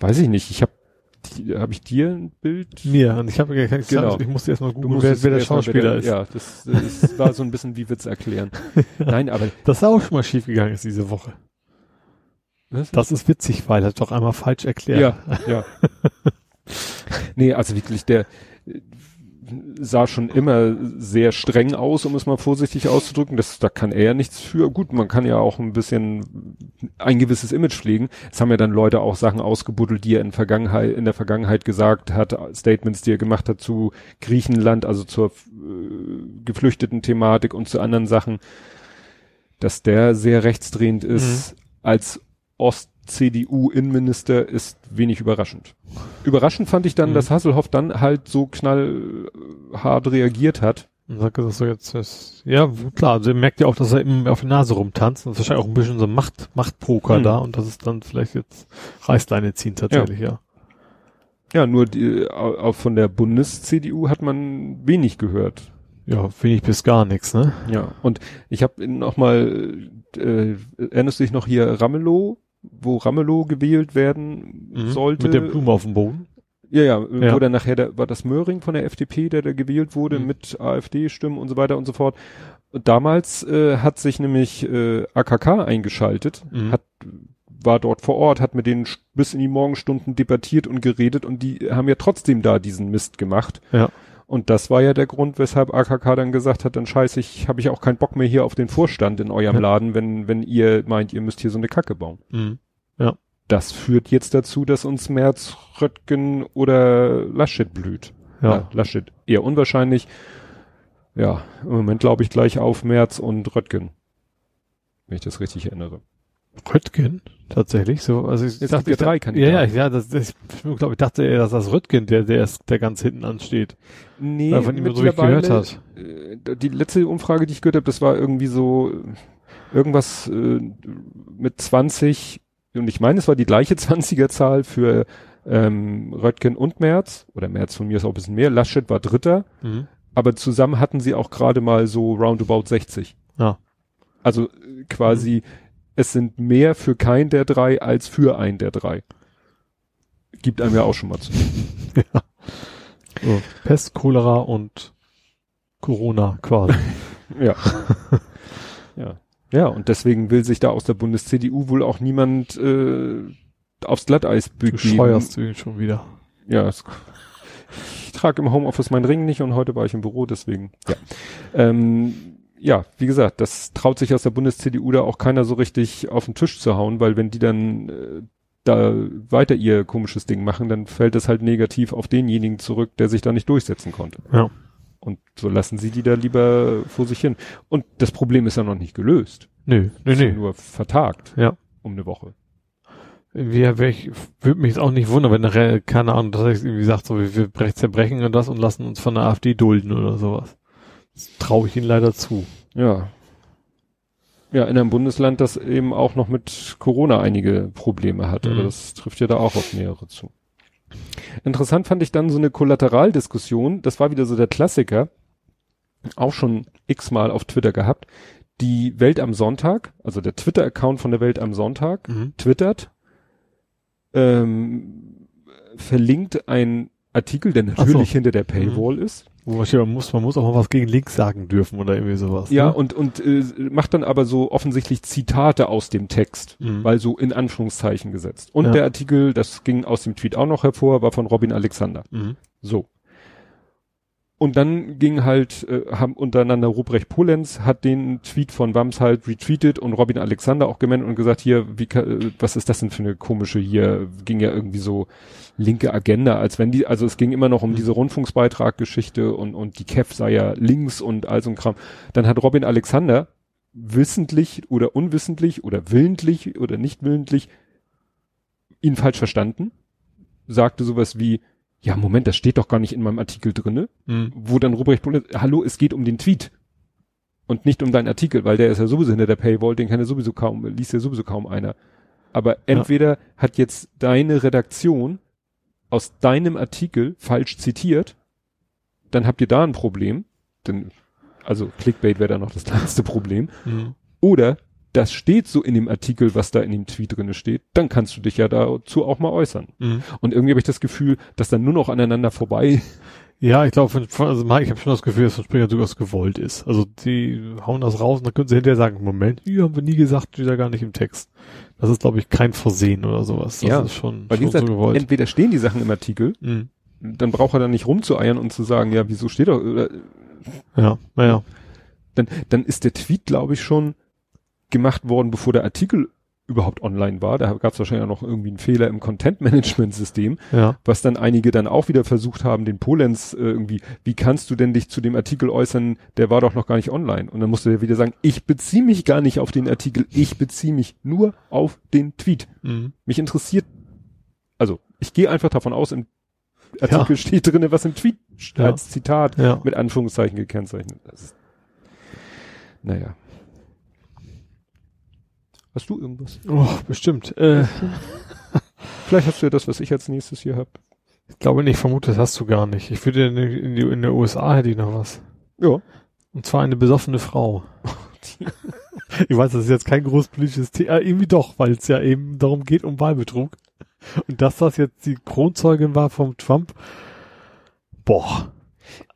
weiß ich nicht, ich habe habe ich dir ein Bild? Mir, und ich habe ich, Genau. ich musste erstmal googeln, wer, wer der Schauspieler ist. Ja, das, das war so ein bisschen wie Witz erklären. Nein, aber Das ist auch schon mal schief gegangen ist diese Woche. was? Das ist witzig, weil er doch einmal falsch erklärt. Ja, ja. nee, also wirklich, der sah schon immer sehr streng aus, um es mal vorsichtig auszudrücken. Das, da kann er ja nichts für. Gut, man kann ja auch ein bisschen ein gewisses Image pflegen. Es haben ja dann Leute auch Sachen ausgebuddelt, die er in, Vergangenheit, in der Vergangenheit gesagt hat, Statements, die er gemacht hat zu Griechenland, also zur äh, geflüchteten Thematik und zu anderen Sachen, dass der sehr rechtsdrehend ist als Ost-CDU-Innenminister ist wenig überraschend. Überraschend fand ich dann, Mhm. dass Hasselhoff dann halt so knallhart reagiert hat. Sagt er so jetzt, ist, ja, klar, also er merkt ja auch, dass er ihm auf die Nase rumtanzt. Das ist wahrscheinlich auch ein bisschen so Macht, Machtpoker Mhm. da und das ist dann vielleicht jetzt Reißleine ziehen tatsächlich, ja. Ja, nur die, au- auch von der Bundes-CDU hat man wenig gehört. Ja, wenig bis gar nichts, ne? Ja, und ich habe noch mal, äh, erinnerst du dich noch hier Ramelow, wo Ramelow gewählt werden sollte? Mhm. Mit der Blume auf dem Boden. Ja, ja, Ja. wo dann nachher, der, war das Möhring von der FDP, der da gewählt wurde Mhm. mit AfD-Stimmen und so weiter und so fort. Und damals äh, hat sich nämlich äh, AKK eingeschaltet, Mhm. hat war dort vor Ort, hat mit denen bis in die Morgenstunden debattiert und geredet und die haben ja trotzdem da diesen Mist gemacht. Ja. Und das war ja der Grund, weshalb AKK dann gesagt hat, dann scheiße ich, habe ich auch keinen Bock mehr hier auf den Vorstand in eurem Ja. Laden, wenn, wenn ihr meint, ihr müsst hier so eine Kacke bauen Mhm. das führt jetzt dazu, dass uns Merz, Röttgen oder Laschet blüht. Ja. Laschet eher unwahrscheinlich. Ja, im Moment glaube ich gleich auf Merz und Röttgen. Wenn ich das richtig erinnere. Röttgen? Tatsächlich, so, also ich Jetzt dachte, ja drei ja, Kandidaten. ja, ja, das, das, ich glaube, ich dachte eher, dass das Röttgen, der, der ist, der ganz hinten ansteht. Nee, Weil von ihm so gehört hat. äh, Die letzte Umfrage, die ich gehört habe, das war irgendwie so äh, irgendwas äh, mit 20 und ich meine, es war die gleiche 20er-Zahl für ähm, Röttgen und Merz oder Merz von mir ist auch ein bisschen mehr. Laschet war Dritter. Mhm. aber zusammen hatten sie auch gerade mal so roundabout 60. Ja. Also äh, quasi, es sind mehr für kein der drei als für ein der drei. Gibt einem ja auch schon mal zu. ja. So, Pest, Cholera und Corona quasi. Ja. ja. Ja, und deswegen will sich da aus der Bundes-CDU wohl auch niemand äh, aufs Glatteis Du begeben. scheuerst du ihn schon wieder. Ja, es, ich trage im Homeoffice meinen Ring nicht und heute war ich im Büro, deswegen. Ja, ähm, ja wie gesagt, das traut sich aus der Bundes-CDU da auch keiner so richtig auf den Tisch zu hauen, weil wenn die dann äh, da weiter ihr komisches Ding machen, dann fällt es halt negativ auf denjenigen zurück, der sich da nicht durchsetzen konnte. Ja. Und so lassen sie die da lieber vor sich hin. Und das Problem ist ja noch nicht gelöst. Nö, nö, ja nö. Nur vertagt. Ja. Um eine Woche. Wär ich, würde mich jetzt auch nicht wundern, wenn nachher, keine Ahnung, dass ich irgendwie sagt, so, wir, wir brech- zerbrechen und das und lassen uns von der AfD dulden oder sowas. Traue ich ihnen leider zu. Ja. Ja, in einem Bundesland, das eben auch noch mit Corona einige Probleme hat, Mhm. aber das trifft ja da auch auf mehrere zu. Interessant fand ich dann so eine Kollateraldiskussion, das war wieder so der Klassiker, auch schon x-mal auf Twitter gehabt, die Welt am Sonntag, also der Twitter-Account von der Welt am Sonntag, Mhm. twittert, ähm, verlinkt ein Artikel, der natürlich so. hinter der Paywall ist, Wo man, muss, man muss auch mal was gegen links sagen dürfen oder irgendwie sowas. Ja, ne? und, und äh, macht dann aber so offensichtlich Zitate aus dem Text, Mhm. weil so in Anführungszeichen gesetzt. Und Ja. der Artikel, das ging aus dem Tweet auch noch hervor, war von Robin Alexander. Mhm. So. Und dann ging halt, äh, haben untereinander Ruprecht Polenz hat den Tweet von Wams halt retweetet und Robin Alexander auch gemeint und gesagt, hier, wie, äh, was ist das denn für eine komische hier, ging ja irgendwie so linke Agenda, als wenn die, also es ging immer noch um Mhm. diese Rundfunksbeitrag-Geschichte und, und die KEF sei ja links und all so ein Kram. Dann hat Robin Alexander wissentlich oder unwissentlich oder willentlich oder nicht willentlich ihn falsch verstanden, sagte sowas wie, ja, Moment, das steht doch gar nicht in meinem Artikel drinne, Mhm. wo dann Ruprecht Polenz, hallo, es geht um den Tweet und nicht um deinen Artikel, weil der ist ja sowieso hinter der Paywall, den kann ja sowieso kaum, liest ja sowieso kaum einer. Aber entweder hat jetzt deine Redaktion aus deinem Artikel falsch zitiert, dann habt ihr da ein Problem. Denn, also Clickbait wäre da noch das kleinste Problem. Mhm. Oder das steht so in dem Artikel, was da in dem Tweet drinne steht, dann kannst du dich ja dazu auch mal äußern. Mhm. Und irgendwie habe ich das Gefühl, dass dann nur noch aneinander vorbei. Ja, ich glaube, also Mike, ich habe schon das Gefühl, dass von Springer durchaus gewollt ist. Also die hauen das raus und dann können sie hinterher sagen, Moment, hier haben wir nie gesagt, steht da gar nicht im Text. Das ist, glaube ich, kein Versehen oder sowas. Das Ja, ist schon, Weil schon gesagt, so gewollt. entweder stehen die Sachen im Artikel, Mhm. dann braucht er dann nicht rumzueiern und zu sagen, ja, wieso steht doch, oder, Ja, naja. dann, dann ist der Tweet, glaube ich, schon gemacht worden, bevor der Artikel überhaupt online war. Da gab es wahrscheinlich auch noch irgendwie einen Fehler im Content-Management-System, Ja. was dann einige dann auch wieder versucht haben, den Polenz äh, irgendwie, wie kannst du denn dich zu dem Artikel äußern, der war doch noch gar nicht online. Und dann musste er wieder sagen, ich beziehe mich gar nicht auf den Artikel, ich beziehe mich nur auf den Tweet. Mhm. Mich interessiert, also ich gehe einfach davon aus, im Artikel steht drinne, was im Tweet Ja. als Zitat Ja. mit Anführungszeichen gekennzeichnet ist. Naja. Hast du irgendwas? Oh, bestimmt. Äh, Vielleicht hast du ja das, was ich als nächstes hier hab. ich glaube nicht, vermute, das hast du gar nicht. Ich würde in, in, die, in der USA hätte ich noch was. Ja. Und zwar eine besoffene Frau. ich weiß, das ist jetzt kein großpolitisches Thema, äh, irgendwie doch, weil es ja eben darum geht, um Wahlbetrug. Und dass das jetzt die Kronzeugin war vom Trump, boah,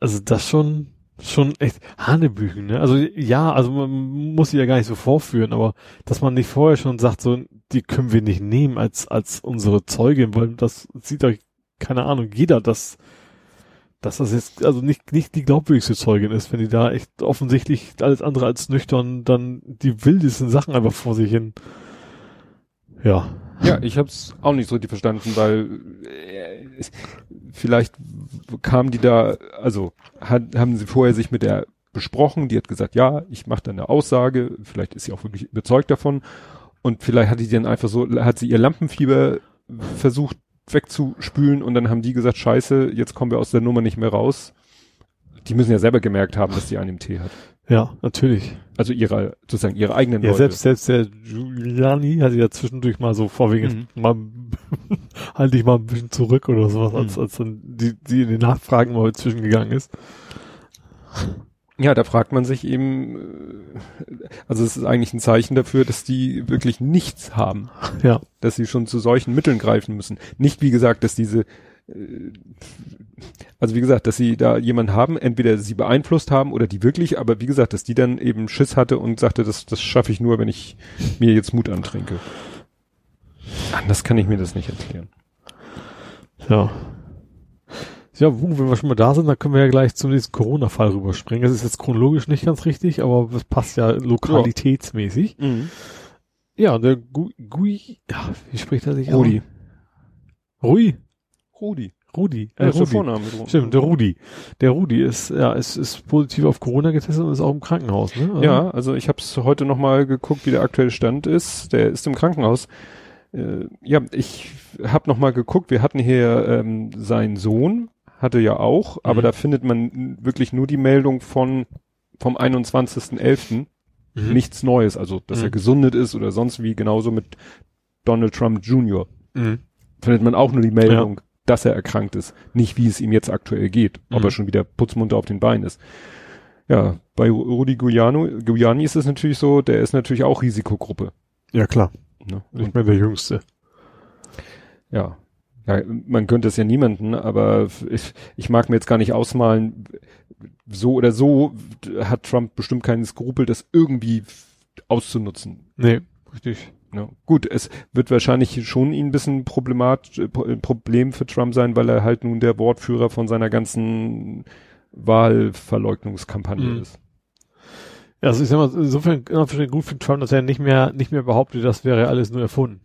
also das schon, schon echt Hanebüchen, ne? Also ja, also man muss sie ja gar nicht so vorführen, aber dass man nicht vorher schon sagt, so, die können wir nicht nehmen als, als unsere Zeugin, weil das sieht euch, keine Ahnung, jeder, dass, dass das jetzt also nicht, nicht die glaubwürdigste Zeugin ist, wenn die da echt offensichtlich alles andere als nüchtern dann die wildesten Sachen einfach vor sich hin. Ja. Ja, ich hab's auch nicht so richtig verstanden, weil äh, es- vielleicht kam die da, also hat, haben sie vorher sich mit der besprochen, die hat gesagt, ja, ich mache da eine Aussage, vielleicht ist sie auch wirklich überzeugt davon und vielleicht hat die dann einfach so, hat sie ihr Lampenfieber versucht wegzuspülen und dann haben die gesagt, scheiße, jetzt kommen wir aus der Nummer nicht mehr raus. Die müssen ja selber gemerkt haben, dass die einen im Tee hat. Ja, natürlich. Also ihre, sozusagen ihre eigenen Ja, Leute. selbst, selbst der Giuliani hatte ja zwischendurch mal so vorwiegend Mhm. mal halte ich mal ein bisschen zurück oder sowas, als, Mhm. als dann die, die in den Nachfragen mal zwischengegangen ist. Ja, da fragt man sich eben, äh, also es ist eigentlich ein Zeichen dafür, dass die wirklich nichts haben, Ja. dass sie schon zu solchen Mitteln greifen müssen. Nicht wie gesagt, dass diese, also wie gesagt, dass sie da jemanden haben, entweder sie beeinflusst haben oder die wirklich, aber wie gesagt, dass die dann eben Schiss hatte und sagte, das, das schaffe ich nur, wenn ich mir jetzt Mut antrinke. Anders kann ich mir das nicht erklären. Ja. Ja, wenn wir schon mal da sind, dann können wir ja gleich zum nächsten Corona-Fall rüberspringen. Das ist jetzt chronologisch nicht ganz richtig, aber das passt ja lokalitätsmäßig. Ja, der Gui, Gui ja, wie spricht er sich aus? Rudi. Rui? Rudi. Rudi. Ja, Äh, der Rudi. Vorname. Rudi. Stimmt, der Rudi. Der Rudi ist, ja, ist, ist positiv auf Corona getestet und ist auch im Krankenhaus, ne? Also- Ja, also ich habe es heute noch mal geguckt, wie der aktuelle Stand ist. Der ist im Krankenhaus. Äh, ja, ich habe noch mal geguckt. Wir hatten hier ähm, seinen Sohn, hatte ja auch, aber Mhm. da findet man wirklich nur die Meldung von vom 21.11. Mhm. Nichts Neues, also dass Mhm. er gesundet ist oder sonst wie, genauso mit Donald Trump Jr. Mhm. Findet man auch nur die Meldung, dass er erkrankt ist, nicht wie es ihm jetzt aktuell geht, ob Mhm. er schon wieder putzmunter auf den Beinen ist. Ja, bei Rudi Giuliano, Giuliani ist es natürlich so, der ist natürlich auch Risikogruppe. Ja, klar. Ne? Nicht mehr der Jüngste. ja. ja, man könnte es ja niemanden, aber ich, ich mag mir jetzt gar nicht ausmalen, so oder so hat Trump bestimmt keinen Skrupel, das irgendwie auszunutzen. Nee, richtig. Ja. Gut, es wird wahrscheinlich schon ihn ein bisschen problemat, äh, Pro- Problem für Trump sein, weil er halt nun der Wortführer von seiner ganzen Wahlverleugnungskampagne Mhm. ist. Ja, also ich sag mal, insofern, insofern gut für Trump, dass er nicht mehr, nicht mehr behauptet, das wäre alles nur erfunden.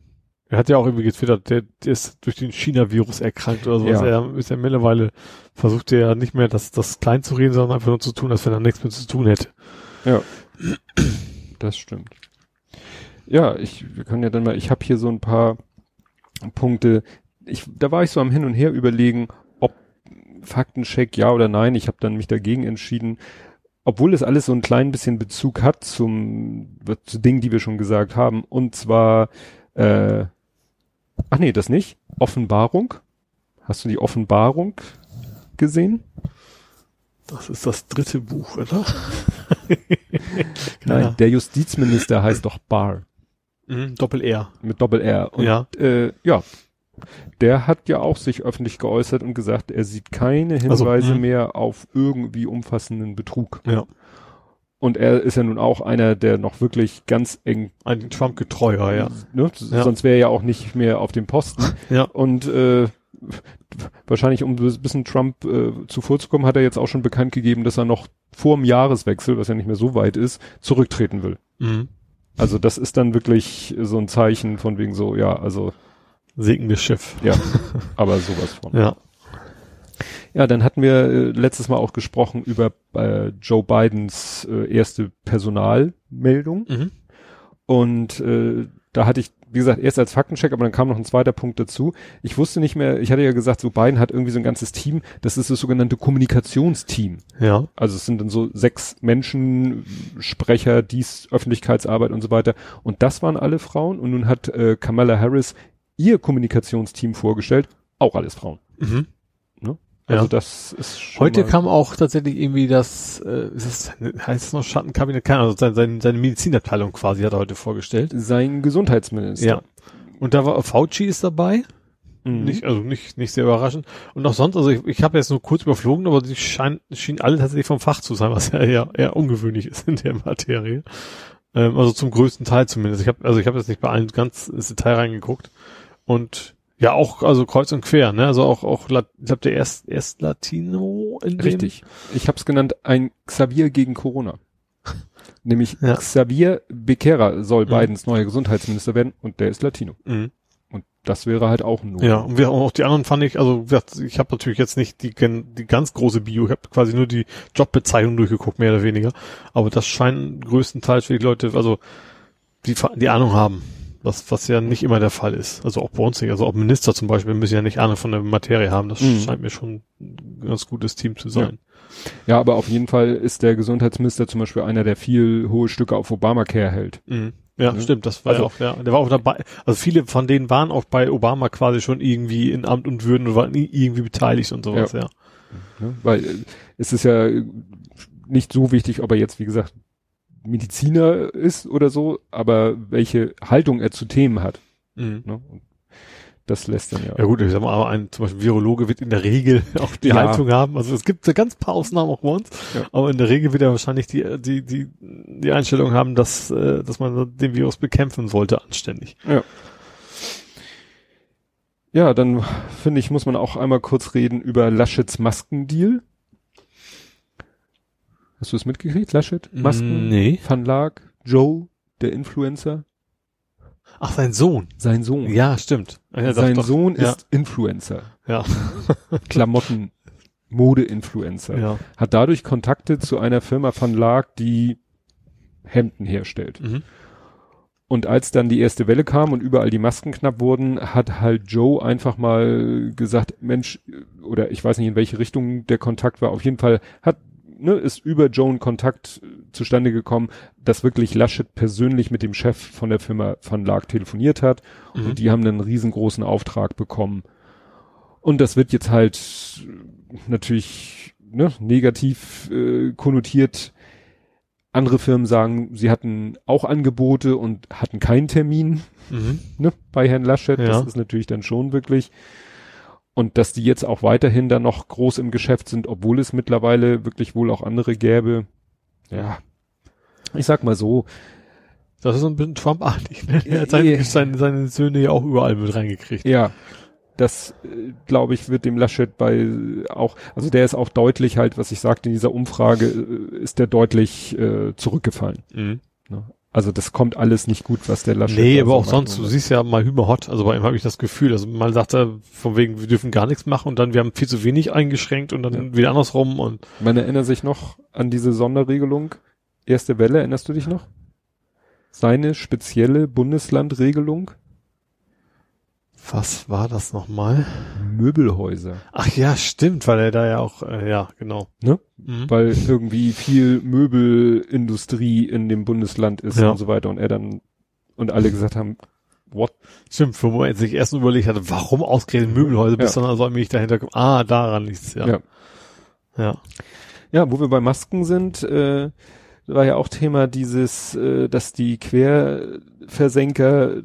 Er hat ja auch irgendwie getwittert, der, der ist durch den China-Virus erkrankt oder sowas. Ja. Er ist ja mittlerweile, versucht er ja nicht mehr das, das klein zu reden, sondern einfach nur zu tun, als wenn er nichts mehr zu tun hätte. Ja, das stimmt. Ja, ich, wir können ja dann mal, ich habe hier so ein paar Punkte. Ich, da war ich so am Hin und Her überlegen, ob Faktencheck ja oder nein. Ich habe dann mich dagegen entschieden, obwohl es alles so ein klein bisschen Bezug hat zum zu Dingen, die wir schon gesagt haben. Und zwar, äh, ach nee, das nicht. Offenbarung Hast du die Offenbarung gesehen? Das ist das dritte Buch, oder? Nein, der Justizminister heißt doch Barr. Mhm, Doppel R. Mit Doppel R. Und, Ja. Äh, ja. Der hat ja auch sich öffentlich geäußert und gesagt, er sieht keine Also, Hinweise mhm. mehr auf irgendwie umfassenden Betrug. Ja. Und er ist ja nun auch einer, der noch wirklich ganz eng, Ein Trump-getreuer, ja. ne? Ja. sonst wäre er ja auch nicht mehr auf dem Posten. Ja. Und äh, wahrscheinlich, um ein bisschen Trump äh, zuvorzukommen, hat er jetzt auch schon bekannt gegeben, dass er noch vor dem Jahreswechsel, was ja nicht mehr so weit ist, zurücktreten will. Mhm. Also das ist dann wirklich so ein Zeichen von wegen so, ja, also Segendes Schiff. ja, aber sowas von. Ja. Ja, dann hatten wir äh, letztes Mal auch gesprochen über äh, Joe Bidens äh, erste Personalmeldung Mhm. und äh, da hatte ich, wie gesagt, erst als Faktencheck, aber dann kam noch ein zweiter Punkt dazu. Ich wusste nicht mehr, ich hatte ja gesagt, so Biden hat irgendwie so ein ganzes Team, das ist das sogenannte Kommunikationsteam. Ja. Also es sind dann so sechs Menschen, Sprecher, dies, Öffentlichkeitsarbeit und so weiter. Und das waren alle Frauen. Und nun hat äh, Kamala Harris ihr Kommunikationsteam vorgestellt, auch alles Frauen. Mhm. Also Ja. das ist schon Heute kam auch tatsächlich irgendwie das, äh, ist das heißt es noch Schattenkabinett? Keine Ahnung, also seine, seine Medizinabteilung quasi hat er heute vorgestellt. sein Gesundheitsminister. Ja. Und da war Fauci ist dabei. Mhm. Nicht, also nicht, nicht sehr überraschend. Und auch sonst, also ich, ich habe jetzt nur kurz überflogen, aber sie scheinen, schienen alle tatsächlich vom Fach zu sein, was ja eher, eher ungewöhnlich ist in der Materie. Ähm, also zum größten Teil zumindest. Ich habe, also ich habe jetzt nicht bei allen ganz ins Detail reingeguckt. Und ja, auch, also kreuz und quer, ne? Also auch, auch, Lat- ich glaube, der erst, erst Latino in dem. Richtig. Ich habe es genannt, ein Xavier gegen Corona. Nämlich Ja. Xavier Becerra soll Mhm. Bidens neuer Gesundheitsminister werden und der ist Latino. Mhm. Und das wäre halt auch ein No. Ja, und wir auch die anderen fand ich, also ich habe natürlich jetzt nicht die, die ganz große Bio, ich habe quasi nur die Jobbezeichnung durchgeguckt, mehr oder weniger. Aber das scheint größtenteils für die Leute, also die, die Ahnung haben, was, was ja nicht immer der Fall ist. Also auch bei uns nicht. Also auch Minister zum Beispiel müssen ja nicht Ahnung von der Materie haben. Das Mhm. scheint mir schon ein ganz gutes Team zu sein. Ja, aber auf jeden Fall ist der Gesundheitsminister zum Beispiel einer, der viel hohe Stücke auf Obamacare hält. Mhm. Ja, Ne? stimmt, das war Also- ja auch, ja, der war auch dabei. Also viele von denen waren auch bei Obama quasi schon irgendwie in Amt und Würden und waren irgendwie beteiligt und sowas, ja. Ne? Weil äh, es ist ja nicht so wichtig, ob er jetzt, wie gesagt, Mediziner ist oder so, aber welche Haltung er zu Themen hat. Mhm. Ne? Das lässt dann ja. Ja gut, ich sag mal, aber ein zum Beispiel Virologe wird in der Regel auch die Ja. Haltung haben. Also es gibt so ganz paar Ausnahmen auch bei uns, Ja. aber in der Regel wird er wahrscheinlich die die die die Einstellung haben, dass äh, dass man den Virus bekämpfen sollte anständig. Ja, dann finde ich, muss man auch einmal kurz reden über Laschets Maskendeal. Hast du es mitgekriegt, Laschet? Masken? Nee. Van Laak, Joe, der Influencer, Ach, sein Sohn. sein Sohn. Ja, stimmt. Doch, sein doch. Sohn ja. ist Influencer. Ja. Klamotten, Mode-Influencer. Ja. Hat dadurch Kontakte zu einer Firma Van Laak, die Hemden herstellt. Mhm. Und als dann die erste Welle kam und überall die Masken knapp wurden, hat halt Joe einfach mal gesagt, Mensch, oder ich weiß nicht, in welche Richtung der Kontakt war, auf jeden Fall hat, ne, ist über Joe ein Kontakt äh, zustande gekommen, dass wirklich Laschet persönlich mit dem Chef von der Firma Van Laak telefoniert hat Mhm. und die haben einen riesengroßen Auftrag bekommen. Und das wird jetzt halt äh, natürlich ne, negativ äh, konnotiert. Andere Firmen sagen, sie hatten auch Angebote und hatten keinen Termin Mhm. ne, bei Herrn Laschet. Ja. Das ist natürlich dann schon wirklich. Und dass die jetzt auch weiterhin dann noch groß im Geschäft sind, obwohl es mittlerweile wirklich wohl auch andere gäbe. Ja. Ich sag mal so, Das ist so ein bisschen Trump-artig. Ne? Er hat Ja, seine, ja. seine, seine Söhne ja auch überall mit reingekriegt. ja, das äh, glaube ich wird dem Laschet bei äh, auch, also der ist auch deutlich halt, was ich sagte in dieser Umfrage, äh, ist der deutlich äh, zurückgefallen. Mhm. Also das kommt alles nicht gut, was der Laschet. Nee, aber auch sonst, du siehst ja mal Hümer hot, also bei ihm habe ich das Gefühl, also mal sagt er von wegen, wir dürfen gar nichts machen und dann wir haben viel zu wenig eingeschränkt und dann Ja. wieder andersrum und Man erinnert sich noch an diese Sonderregelung, erste Welle, erinnerst du dich noch? Seine spezielle Bundeslandregelung, was war das nochmal? Möbelhäuser. Ach ja, stimmt, weil er da ja auch, äh, ja, genau. Ne? Mhm. Weil irgendwie viel Möbelindustrie in dem Bundesland ist Ja. und so weiter und er dann und alle gesagt haben, what? Stimmt, wo man sich erst überlegt hatte, warum ausgerechnet Möbelhäuser, bis Ja. dann also mich dahinter kommen, ah, daran liegt's, ja. Ja. Ja. Ja, wo wir bei Masken sind, äh, war ja auch Thema dieses, äh, dass die Querversenker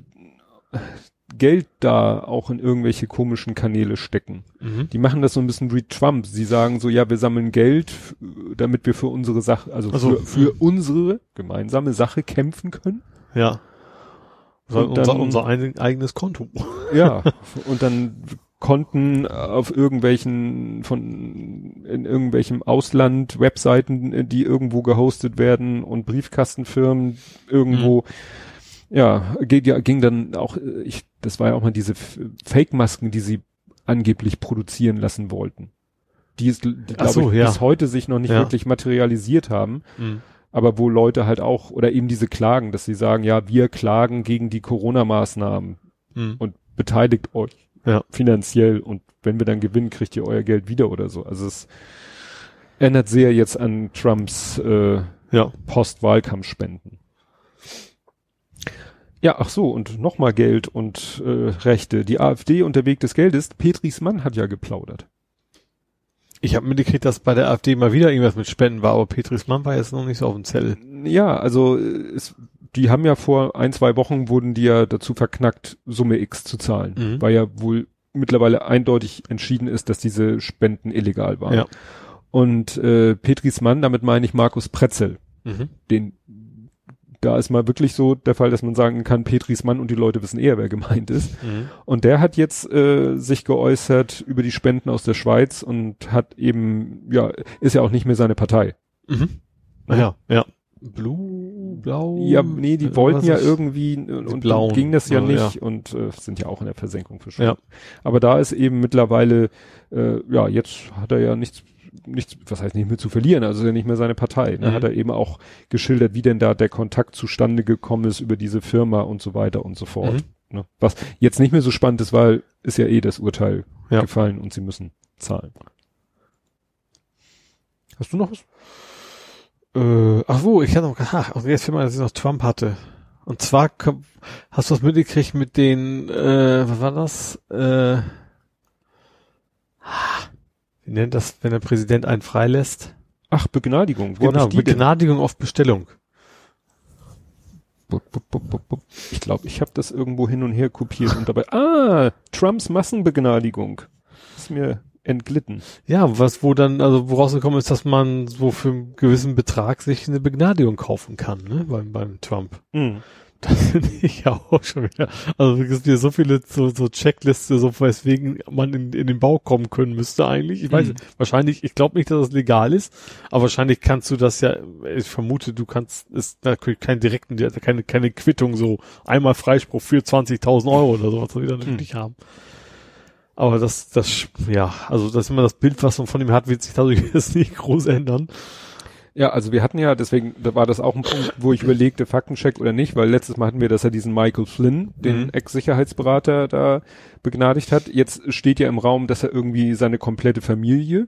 Geld da auch in irgendwelche komischen Kanäle stecken. Mhm. Die machen das so ein bisschen wie Trump. Sie sagen so, ja, wir sammeln Geld, damit wir für unsere Sache, also Ach so. für, für unsere gemeinsame Sache kämpfen können. Ja. Und unser, dann- unser ein, eigenes Konto. Ja, und dann Konten auf irgendwelchen von in irgendwelchem Ausland Webseiten, die irgendwo gehostet werden und Briefkastenfirmen irgendwo. Ja, geht ja ging dann auch äh, ich das war ja auch mal diese Fake-Masken, die sie angeblich produzieren lassen wollten. Die ist die, glaube so, ich ja. bis heute sich noch nicht Ja. wirklich materialisiert haben, Mhm. aber wo Leute halt auch oder eben diese Klagen, dass sie sagen, ja, wir klagen gegen die Corona Maßnahmen Mhm. und beteiligt euch Ja. finanziell und wenn wir dann gewinnen, kriegt ihr euer Geld wieder oder so. Also es erinnert sehr jetzt an Trumps äh, Ja. Postwahlkampfspenden. Ja, ach so, und nochmal Geld und äh, Rechte. Die AfD und der Weg des Geldes, Petris Mann hat ja geplaudert. Ich habe mitgekriegt, dass bei der AfD mal wieder irgendwas mit Spenden war, aber Petris Mann war jetzt noch nicht so auf dem Zettel. Ja, also äh, es, die haben ja vor ein, zwei Wochen wurden die ja dazu verknackt, Summe X zu zahlen, Mhm. weil ja wohl mittlerweile eindeutig entschieden ist, dass diese Spenden illegal waren. Ja. Und äh, Petris Mann, damit meine ich Markus Pretzel, Mhm. den da ist mal wirklich so der Fall, dass man sagen kann, Petris Mann und die Leute wissen eher, wer gemeint ist. Mhm. Und der hat jetzt äh, sich geäußert über die Spenden aus der Schweiz und hat eben, ja, ist ja auch nicht mehr seine Partei. Mhm. Ah, ja, ja. Blue, blau. Ja, nee, die äh, wollten ja irgendwie und, Blauen. dann ging das ja Ja, nicht und äh, sind ja auch in der Versenkung Ja. verschwunden. Aber da ist eben mittlerweile, äh, ja, jetzt hat er ja nichts, nichts, was heißt nicht mehr zu verlieren, also ja nicht mehr seine Partei. Ne? Mhm. Hat er eben auch geschildert, wie denn da der Kontakt zustande gekommen ist über diese Firma und so weiter und so fort. Mhm. Ne? Was jetzt nicht mehr so spannend ist, weil ist ja eh das Urteil Ja. gefallen und sie müssen zahlen. Hast du noch was? Äh, ach so, ich hatte noch, ach, und jetzt mir, dass ich noch Trump hatte. Und zwar, hast du was mitgekriegt mit den, äh, was war das? Äh, ah, wie nennt das, wenn der Präsident einen freilässt? Ach, Begnadigung. Wo genau, die denn? Begnadigung auf Bestellung. Ich glaube, ich habe das irgendwo hin und her kopiert und dabei. Ah, Trumps Massenbegnadigung. Ist mir entglitten. Ja, was, wo dann, also woraus gekommen ist, dass man so für einen gewissen Betrag sich eine Begnadigung kaufen kann, ne, beim, beim Trump. Mhm. Das finde ich ja auch schon wieder. Also es gibt hier so viele so, so Checkliste, so weswegen man in, in den Bau kommen können müsste eigentlich. Ich weiß, Mhm. wahrscheinlich, ich glaube nicht, dass es legal ist, aber wahrscheinlich kannst du das ja, ich vermute, du kannst, ist da kein direkten, keine, keine Quittung so, einmal Freispruch für 20.000 Euro oder so, was wir dann natürlich haben. Aber das, das, ja, also das ist immer das Bild, was man von ihm hat, wird sich dadurch jetzt nicht groß ändern. Ja, also wir hatten ja, deswegen da war das auch ein Punkt, wo ich überlegte, Faktencheck oder nicht, weil letztes Mal hatten wir, dass er diesen Michael Flynn, den Mhm. Ex-Sicherheitsberater, da begnadigt hat. Jetzt steht ja im Raum, dass er irgendwie seine komplette Familie,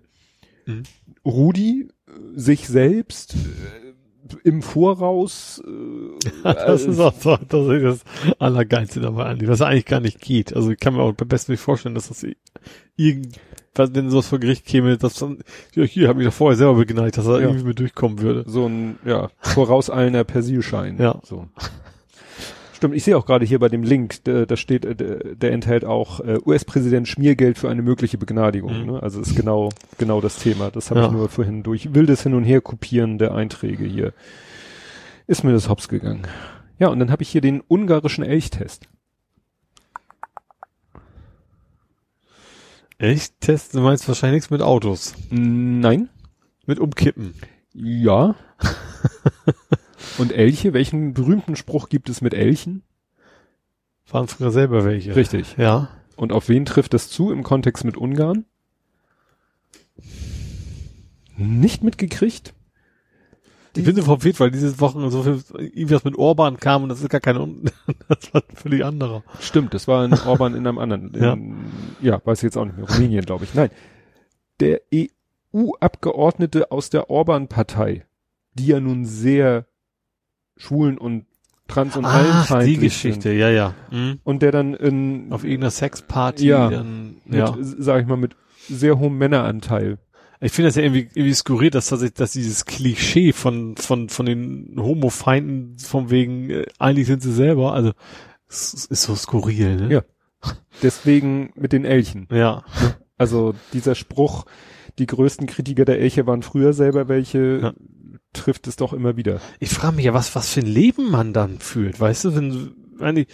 Mhm. Rudi, sich selbst im Voraus äh, Das äh, ist auch so, das ist das Allergeilste dabei, Andi, was eigentlich gar nicht geht. Also ich kann mir auch am besten nicht vorstellen, dass das irgend, wenn sowas vor Gericht käme, dass dann, ja, hier, habe ich doch vorher selber begneidigt, dass er Ja. irgendwie mit durchkommen würde. so ein ja vorauseilender Persilschein. Ja. So. Stimmt, ich sehe auch gerade hier bei dem Link, da, steht, äh, der, der enthält auch äh, US-Präsident Schmiergeld für eine mögliche Begnadigung. Mhm. Ne? Also ist genau genau das Thema. Das habe Ja. ich nur vorhin durch wildes Hin und Her kopieren der Einträge hier. Ist mir das hops gegangen. Ja, und dann habe ich hier den ungarischen Elchtest. Echt? Test, du meinst wahrscheinlich nichts mit Autos. Nein. Mit Umkippen. Ja. und Elche, welchen berühmten Spruch gibt es mit Elchen? Waren früher selber welche. Richtig. Ja. Und auf wen trifft das zu im Kontext mit Ungarn? Nicht mitgekriegt? Ich bin so verwirrt, weil dieses Wochen so viel, irgendwas mit Orban kam und das ist gar keine, Un- das war ein völlig anderer. Stimmt, das war in Orban in einem anderen. Ja. In, ja, weiß ich jetzt auch nicht mehr. Rumänien, glaube ich. Nein. Der EU-Abgeordnete aus der Orban-Partei, die ja nun sehr schwulen und trans- und Ach, die allenfeindlich Geschichte, sind. ja, ja. Mhm. Und der dann in, Auf irgendeiner Sexparty Ja. dann, mit, ja. sag ich mal, mit sehr hohem Männeranteil. Ich finde das ja irgendwie, irgendwie skurril, dass, dass, dass dieses Klischee von, von, von den Homo-Feinden von wegen, äh, eigentlich sind sie selber, also, es es ist so skurril, ne? Ja. Deswegen mit den Elchen. Ja. Also dieser Spruch, die größten Kritiker der Elche waren früher selber welche, Ja. Trifft es doch immer wieder. Ich frage mich ja, was, was für ein Leben man dann führt, weißt du, wenn, eigentlich,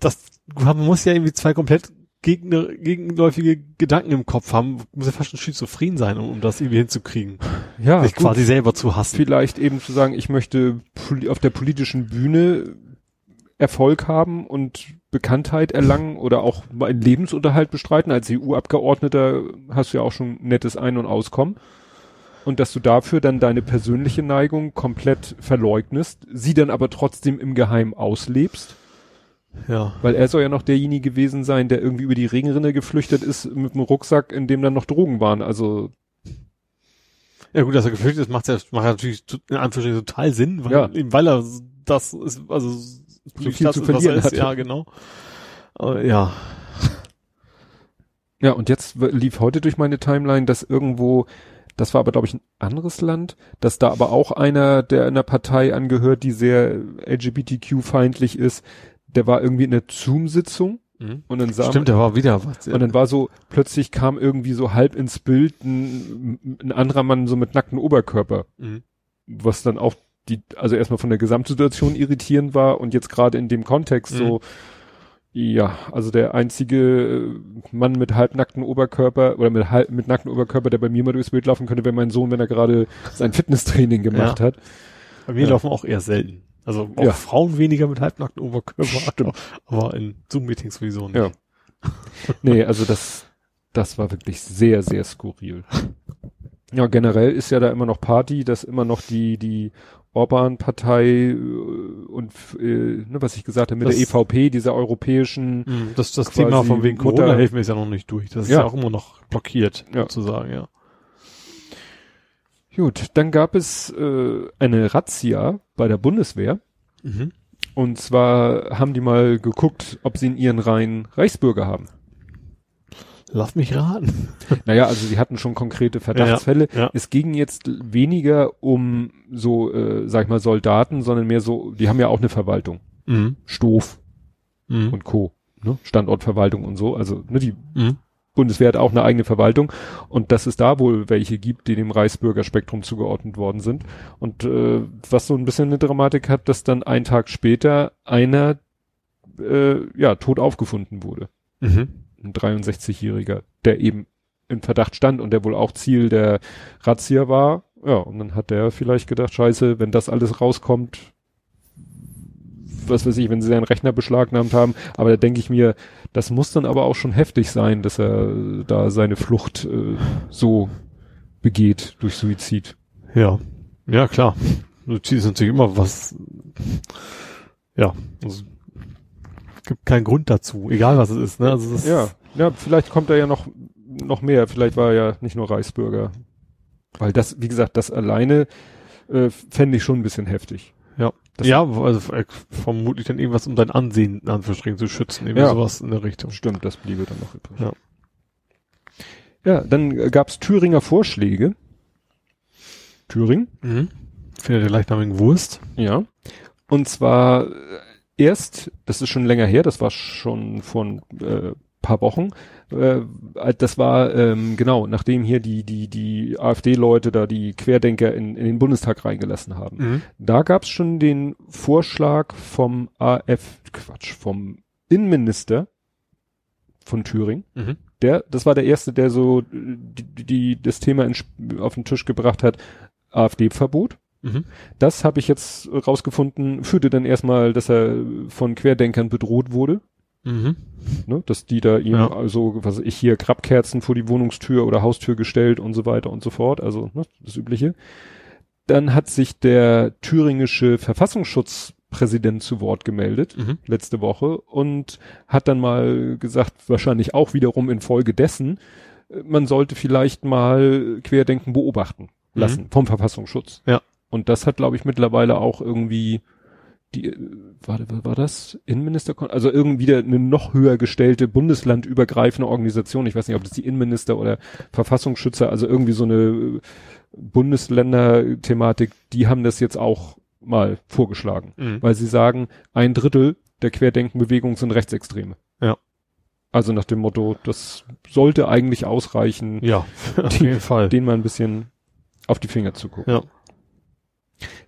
das, man muss ja irgendwie zwei komplett gegner, gegenläufige Gedanken im Kopf haben, muss ja fast schon schizophren sein, um, um das irgendwie hinzukriegen, Ja, sich gut. quasi selber zu hassen. vielleicht eben zu sagen, ich möchte auf der politischen Bühne Erfolg haben und Bekanntheit erlangen oder auch meinen Lebensunterhalt bestreiten. Als EU-Abgeordneter hast du ja auch schon ein nettes Ein- und Auskommen. Und dass du dafür dann deine persönliche Neigung komplett verleugnest, sie dann aber trotzdem im Geheimen auslebst. Ja. Weil er soll ja noch derjenige gewesen sein, der irgendwie über die Regenrinne geflüchtet ist mit dem Rucksack, in dem dann noch Drogen waren. Also Ja gut, dass er geflüchtet ist, macht ja, macht natürlich in Anführungsstrichen total Sinn, weil, Ja. eben weil er das ist, also so viel zu verlieren hatte. Ja, genau. Aber ja. Ja, und jetzt lief heute durch meine Timeline, dass irgendwo, das war aber glaube ich ein anderes Land, dass da aber auch einer, der einer Partei angehört, die sehr LGBTQ-feindlich ist, der war irgendwie in der Zoom-Sitzung und dann sah Stimmt, da war wieder was. und dann war so, plötzlich kam irgendwie so halb ins Bild ein, ein anderer Mann so mit nacktem Oberkörper, Mhm. was dann auch die, also erstmal von der Gesamtsituation irritierend war und jetzt gerade in dem Kontext Mhm. so, ja, also der einzige äh, Mann mit halbnackten Oberkörper oder mit halb, mit nackten Oberkörper, der bei mir mal durchs Bild laufen könnte, wäre mein Sohn, wenn er gerade sein Fitnesstraining gemacht Ja. hat. Bei mir Ja. laufen auch eher selten. Also auch Ja. Frauen weniger mit halbnackten Oberkörper. Stimmt. Aber in Zoom-Meetings sowieso nicht. Ja. Nee, also das, das war wirklich sehr, sehr skurril. Ja, generell ist ja da immer noch Party, dass immer noch die, die Orban-Partei äh, und äh, ne, was ich gesagt habe, mit Das- der EVP, dieser europäischen, Mhm, Das, das Thema von wegen Mutter- Corona-Hilfen ist ja noch nicht durch. Das ist Ja. ja, auch immer noch blockiert, Ja. sozusagen, ja. gut, dann gab es äh, eine Razzia bei der Bundeswehr. Mhm. Und zwar haben die mal geguckt, ob sie in ihren Reihen Reichsbürger haben. Lass mich raten. Naja, also sie hatten schon konkrete Verdachtsfälle. Ja, ja. Es ging jetzt weniger um so, äh, sag ich mal, Soldaten, sondern mehr so, die haben ja auch eine Verwaltung. Mhm. Stof Mhm. und Co. Ne? Standortverwaltung und so. Also ne, die Mhm. Bundeswehr hat auch eine eigene Verwaltung und dass es da wohl welche gibt, die dem Reichsbürgerspektrum zugeordnet worden sind. Und äh, was so ein bisschen eine Dramatik hat, dass dann einen Tag später einer äh, ja tot aufgefunden wurde. Mhm. Ein 63-Jähriger, der eben in Verdacht stand und der wohl auch Ziel der Razzia war. Ja, und dann hat der vielleicht gedacht, scheiße, wenn das alles rauskommt, was weiß ich, wenn sie seinen Rechner beschlagnahmt haben. Aber da denke ich mir, das muss dann aber auch schon heftig sein, dass er da seine Flucht äh, so begeht durch Suizid. Ja. Ja, klar. Suizid ist natürlich immer was, ja, also, gibt keinen Grund dazu, egal was es ist, ne? Also das Ja, ja, vielleicht kommt er ja noch, noch mehr. Vielleicht war er ja nicht nur Reichsbürger. Weil das, wie gesagt, das alleine äh, fände ich schon ein bisschen heftig. Ja. Das- ja, also äh, vermutlich dann irgendwas, um dein Ansehen in Anführungsstrichen zu schützen, irgendwie Ja. sowas in der Richtung. Stimmt, das bliebe dann noch übrig. Ja. Ja, dann gab's Thüringer Vorschläge. Thüringen? Mhm. Findet der gleichnamigen Wurst. Ja. Und zwar erst, das ist schon länger her, das war schon vor ein äh, paar Wochen, äh, das war ähm, genau, nachdem hier die, die, die AfD-Leute da die Querdenker in, in den Bundestag reingelassen haben. Mhm. Da gab's schon den Vorschlag vom AF, Quatsch, vom Innenminister von Thüringen. Mhm. Der, das war der erste, der so äh, die, die das Thema in, auf den Tisch gebracht hat, AfD-Verbot. Mhm. Das habe ich jetzt rausgefunden, führte dann erstmal, dass er von Querdenkern bedroht wurde, Mhm. ne, dass die da ihm Ja. also, was ich hier, Krabkerzen vor die Wohnungstür oder Haustür gestellt und so weiter und so fort, also ne, das Übliche. Dann hat sich der thüringische Verfassungsschutzpräsident zu Wort gemeldet Mhm. letzte Woche und hat dann mal gesagt, wahrscheinlich auch wiederum infolgedessen, äh, man sollte vielleicht mal Querdenken beobachten lassen vom Verfassungsschutz. Ja. Und das hat, glaube ich, mittlerweile auch irgendwie die, äh, war, war das Innenminister, also irgendwie eine noch höher gestellte bundeslandübergreifende Organisation, ich weiß nicht, ob das die Innenminister oder Verfassungsschützer, also irgendwie so eine äh, Bundesländer-Thematik, die haben das jetzt auch mal vorgeschlagen, Mhm. weil sie sagen, ein Drittel der Querdenkenbewegung sind Rechtsextreme. Ja. Also nach dem Motto, das sollte eigentlich ausreichen, Ja, auf jeden Fall. denen mal ein bisschen auf die Finger zu gucken. Ja.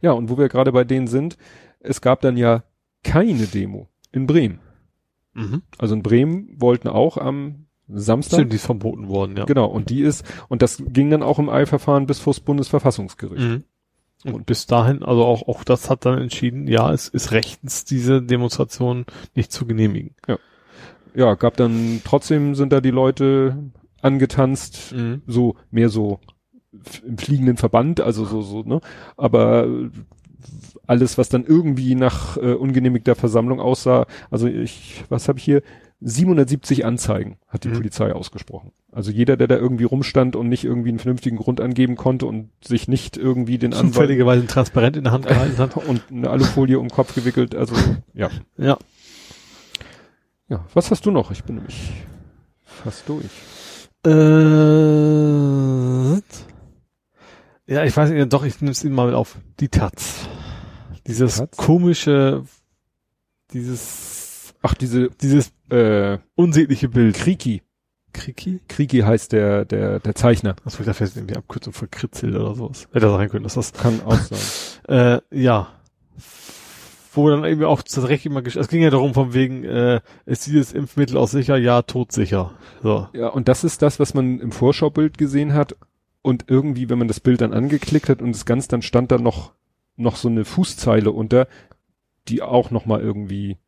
Ja, und wo wir gerade bei denen sind, es gab dann ja keine Demo in Bremen. Mhm. Also in Bremen wollten auch am Samstag. Stimmt, die verboten worden, ja. Genau, und die ist, und das ging dann auch im Eilverfahren bis vors Bundesverfassungsgericht. Mhm. Und bis dahin, also auch, auch das hat dann entschieden, ja, es ist rechtens, diese Demonstration nicht zu genehmigen. Ja, gab dann, trotzdem sind da die Leute angetanzt, Mhm. so, mehr so im fliegenden Verband, also so, so, ne, aber alles, was dann irgendwie nach äh, ungenehmigter Versammlung aussah, also ich, was habe ich hier? 770 Anzeigen hat die Mhm. Polizei ausgesprochen. Also jeder, der da irgendwie rumstand und nicht irgendwie einen vernünftigen Grund angeben konnte und sich nicht irgendwie den Anwalt Zufälligerweise ein Transparent in der Hand gehalten hat. und eine Alufolie um den Kopf gewickelt, also ja. Ja. Ja, was hast du noch? Ich bin nämlich fast durch. Äh, ja, ich weiß nicht, doch, ich nehme es Ihnen mal mit auf. Die Taz. Dieses Taz? komische, dieses, Ach, diese dieses äh, unsägliche Bild. Kriki. Kriki? Kriki heißt der, der, der Zeichner. Achso, ich dachte, jetzt irgendwie Abkürzung für Kritzel oder sowas. Hätte sein können, dass das, Kann auch sein. äh, ja. Wo dann irgendwie auch das Recht immer, gesch- es ging ja darum von wegen, äh, ist dieses Impfmittel auch sicher? Ja, todsicher. So. Ja, und das ist das, was man im Vorschaubild gesehen hat. Und irgendwie, wenn man das Bild dann angeklickt hat und das Ganze, dann stand da noch, noch so eine Fußzeile unter, die auch noch mal irgendwie,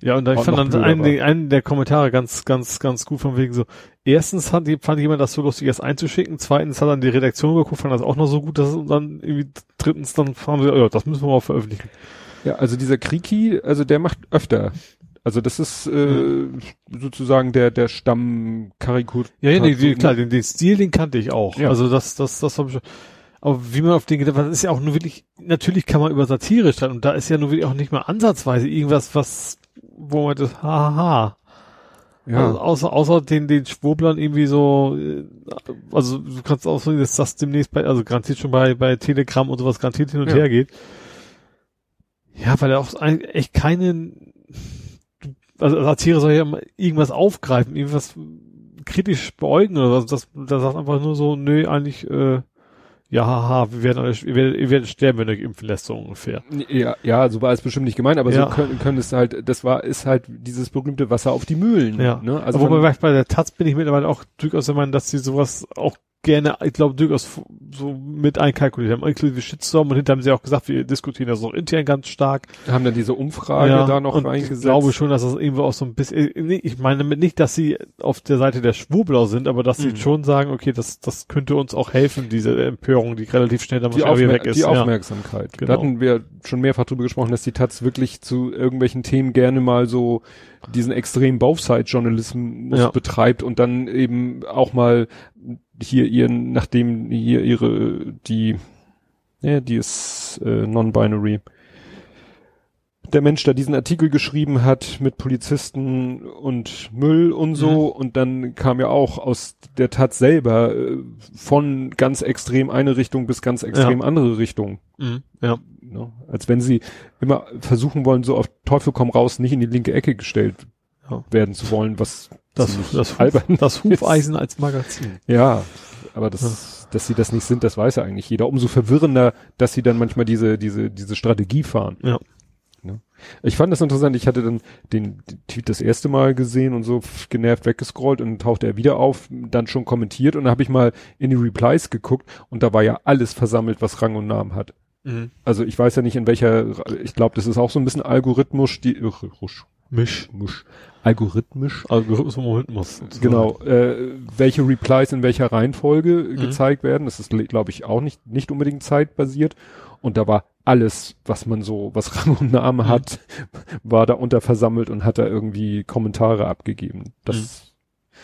Ja, und da ich fand dann einen, einen der Kommentare ganz, ganz, ganz gut von wegen so. Erstens hat, fand jemand das so lustig, das einzuschicken. Zweitens hat dann die Redaktion geguckt, fand das auch noch so gut, dass und dann irgendwie drittens dann fahren wir, ja, das müssen wir mal veröffentlichen. ja, also dieser Kriki, also der macht öfter. Also das ist äh, sozusagen der der Stamm Karikatur. Ja, ja, nee, die, klar, den, den Stil, den kannte ich auch. Ja. Also das, das, das habe ich schon. Aber wie man auf den gedacht, das ist ja auch nur wirklich, natürlich kann man über Satire streiten und da ist ja nur wirklich auch nicht mal ansatzweise irgendwas, was, wo man das, haha. Ja. Also außer, außer den, den Schwurblern irgendwie so, äh, also du kannst auch so, dass das demnächst bei, also garantiert schon bei, bei Telegram und sowas garantiert hin und Ja. her geht. Ja, weil er auch echt keine, also Satire soll ja irgendwas aufgreifen, irgendwas kritisch beäugen oder was. Das, das sagt einfach nur so, nö, eigentlich, äh, ja, haha, wir werden alle, ihr werdet, ihr werdet sterben, wenn ihr euch impfen lässt, so ungefähr. Ja, ja, so war es bestimmt nicht gemeint, aber Ja. so können, können es halt, das war, ist halt dieses berühmte Wasser auf die Mühlen. Ja. Ne? Also wobei bei der Taz bin ich mittlerweile auch durchaus der Meinung, dass sie sowas auch gerne, ich glaube, durchaus so mit einkalkuliert haben, inklusive Shitstorm und hinterher haben sie auch gesagt, wir diskutieren das auch intern ganz stark. haben dann diese Umfrage da noch reingesetzt. Ich glaube schon, dass das irgendwo auch so ein bisschen, äh, ich meine damit nicht, dass sie auf der Seite der Schwurbler sind, aber dass sie Mhm. schon sagen, okay, das, das könnte uns auch helfen, diese Empörung, die relativ schnell dann die, Aufmer weg ist. die ja. Aufmerksamkeit. Genau. Da hatten wir schon mehrfach drüber gesprochen, dass die Taz wirklich zu irgendwelchen Themen gerne mal so diesen extremen Both-Side-Journalismus Ja. betreibt und dann eben auch mal hier ihren, nachdem hier ihre, die, ja, die ist äh, non-binary, der Mensch da diesen Artikel geschrieben hat mit Polizisten und Müll und so Mhm. und dann kam ja auch aus der Tat selber äh, von ganz extrem eine Richtung bis ganz extrem andere Richtung. Mhm. Ja. Ne? Als wenn sie immer versuchen wollen, so auf Teufel komm raus, nicht in die linke Ecke gestellt Ja. werden zu wollen, was Das, das, albern das Hufeisen als Magazin. ja, aber das, dass sie das nicht sind, das weiß ja eigentlich jeder. Umso verwirrender, dass sie dann manchmal diese, diese, diese Strategie fahren. Ja. Ne? Ich fand das interessant. Ich hatte dann den, den Tweet das erste Mal gesehen und so genervt weggescrollt und tauchte er wieder auf, dann schon kommentiert und dann habe ich mal in die Replies geguckt und da war ja alles versammelt, was Rang und Namen hat. Mhm. Also ich weiß ja nicht in welcher, ich glaube, das ist auch so ein bisschen algorithmisch, die, äh, Misch. musch, algorithmisch, Algorithmus. Genau, äh, welche Replies in welcher Reihenfolge Mhm. gezeigt werden. Das ist, glaube ich, auch nicht, nicht unbedingt zeitbasiert. Und da war alles, was man so, was Rang und Name Mhm. hat, war da unter versammelt und hat da irgendwie Kommentare abgegeben. Das Mhm.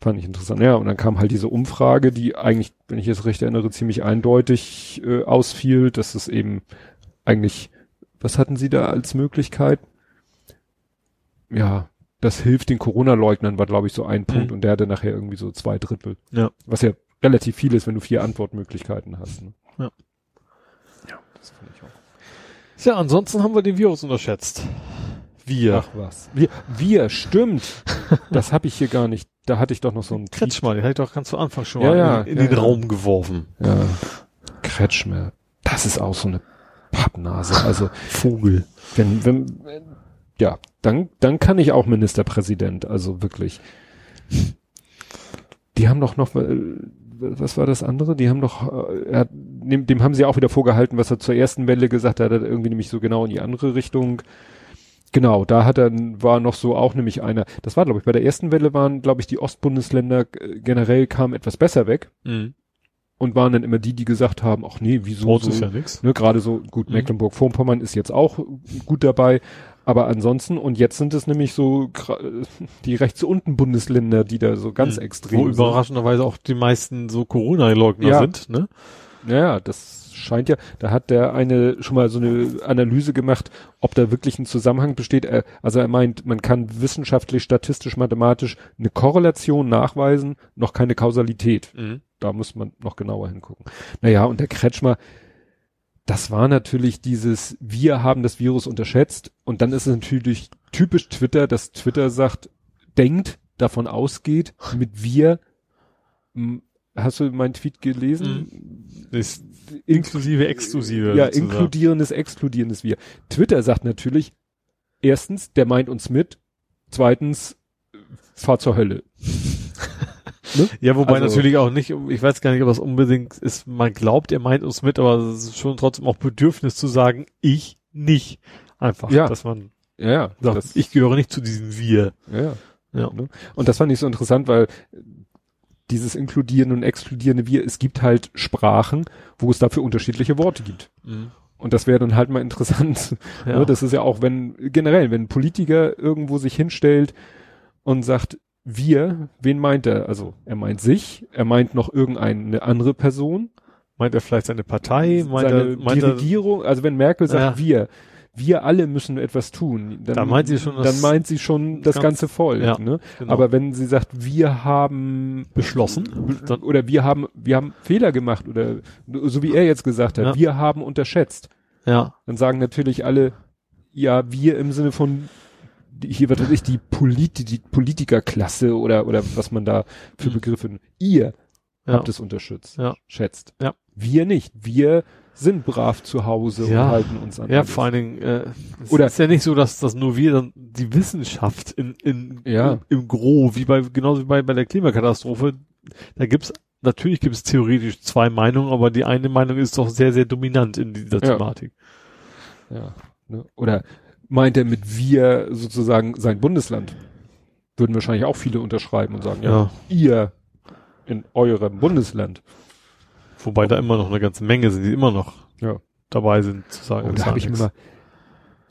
fand ich interessant. Ja, und dann kam halt diese Umfrage, die eigentlich, wenn ich es recht erinnere, ziemlich eindeutig äh, ausfiel, dass es eben eigentlich Was hatten sie da als Möglichkeit? Ja, das hilft den Corona-Leugnern, war glaube ich so ein Punkt Mhm. und der hatte nachher irgendwie so zwei Drittel. Ja. Was ja relativ viel ist, wenn du vier Antwortmöglichkeiten hast. Ne? Ja. Ja, das finde ich auch. Ja, ansonsten haben wir den Virus unterschätzt. Wir. Ach was. Wir, wir stimmt. das habe ich hier gar nicht. Da hatte ich doch noch so einen Kretschmann, den hatte ich doch ganz zu Anfang schon Ja, mal ja, in, in ja, den. Raum geworfen. Ja. Kretschmer. Das ist auch so eine Pappnase. Also, Vogel. wenn, wenn, wenn ja, dann, dann kann ich auch Ministerpräsident. Also wirklich. Die haben doch noch, äh, was war das andere? Die haben doch, äh, hat, dem, dem haben sie auch wieder vorgehalten, was er zur ersten Welle gesagt hat, er hat irgendwie nämlich so genau in die andere Richtung. Genau, da hat er, war noch so auch nämlich einer, das war glaube ich, bei der ersten Welle waren, glaube ich, die Ostbundesländer äh, generell kamen etwas besser weg Mhm. und waren dann immer die, die gesagt haben, ach nee, wieso Rot so, ist ja nix. ne, gerade so, gut, Mhm. Mecklenburg-Vorpommern ist jetzt auch gut dabei, aber ansonsten, und jetzt sind es nämlich so die rechts unten Bundesländer, die da so ganz Mhm. extrem Wo sind. überraschenderweise auch die meisten so Corona-Leugner Ja. sind, ne? Ja, das scheint ja, da hat der eine schon mal so eine Analyse gemacht, ob da wirklich ein Zusammenhang besteht. Also er meint, man kann wissenschaftlich, statistisch, mathematisch eine Korrelation nachweisen, noch keine Kausalität. Mhm. Da muss man noch genauer hingucken. Naja, und der Kretschmer, das war natürlich dieses, wir haben das Virus unterschätzt und dann ist es natürlich typisch Twitter, dass Twitter sagt, denkt, davon ausgeht, mit wir, hast du meinen Tweet gelesen? Das inklusive, exklusive. Ja, sozusagen. inkludierendes, exkludierendes wir. Twitter sagt natürlich, erstens, der meint uns mit, zweitens, fahr zur Hölle. Ja, wobei Also- natürlich auch nicht, ich weiß gar nicht, ob das unbedingt ist, man glaubt, er meint uns mit, aber es ist schon trotzdem auch Bedürfnis zu sagen, ich nicht. Einfach, Ja. dass man Ja, ja. sagt, das- ich gehöre nicht zu diesem Wir. ja, ja. Ja. Ne? Und das fand ich so interessant, weil dieses Inkludierende und Exkludierende wir, es gibt halt Sprachen, wo es dafür unterschiedliche Worte gibt. Und das wäre dann halt mal interessant. Ja. Ne? Das ist ja auch, wenn, generell, wenn ein Politiker irgendwo sich hinstellt und sagt, wir, wen meint er? Also, er meint sich, er meint noch irgendeine andere Person, Meint er vielleicht seine Partei? Meint seine, er, meint die er, Regierung, also wenn Merkel sagt, Ja. wir, wir alle müssen etwas tun, dann, Da meint sie schon das- dann meint sie schon das ganz- ganze Volk, Ja, ne? genau. Aber wenn sie sagt, wir haben beschlossen? be- oder wir haben, wir haben Fehler gemacht oder so wie er jetzt gesagt hat, Ja. wir haben unterschätzt, Ja. dann sagen natürlich alle, ja, wir im Sinne von hier wird ich die, Polit die Politikerklasse oder oder was man da für Mhm. Begriffe ihr Ja. habt es unterstützt, Ja. schätzt. Ja. Wir nicht. Wir sind brav zu Hause Ja. und halten uns an. Ja, alles. vor allen Dingen, äh, es Oder- ist ja nicht so, dass das nur wir dann die Wissenschaft in, in, Ja. im, im Gro, wie bei, genauso wie bei, bei der Klimakatastrophe, da gibt's, natürlich gibt es theoretisch zwei Meinungen, aber die eine Meinung ist doch sehr, sehr dominant in dieser Ja. Thematik. Ja. Ne? Oder meint er mit wir sozusagen sein Bundesland? Würden wahrscheinlich auch viele unterschreiben und sagen, ja, Ja. ihr in eurem Bundesland. Wobei da immer noch eine ganze Menge sind, die immer noch Ja. dabei sind, zu sagen. Und da habe ich immer,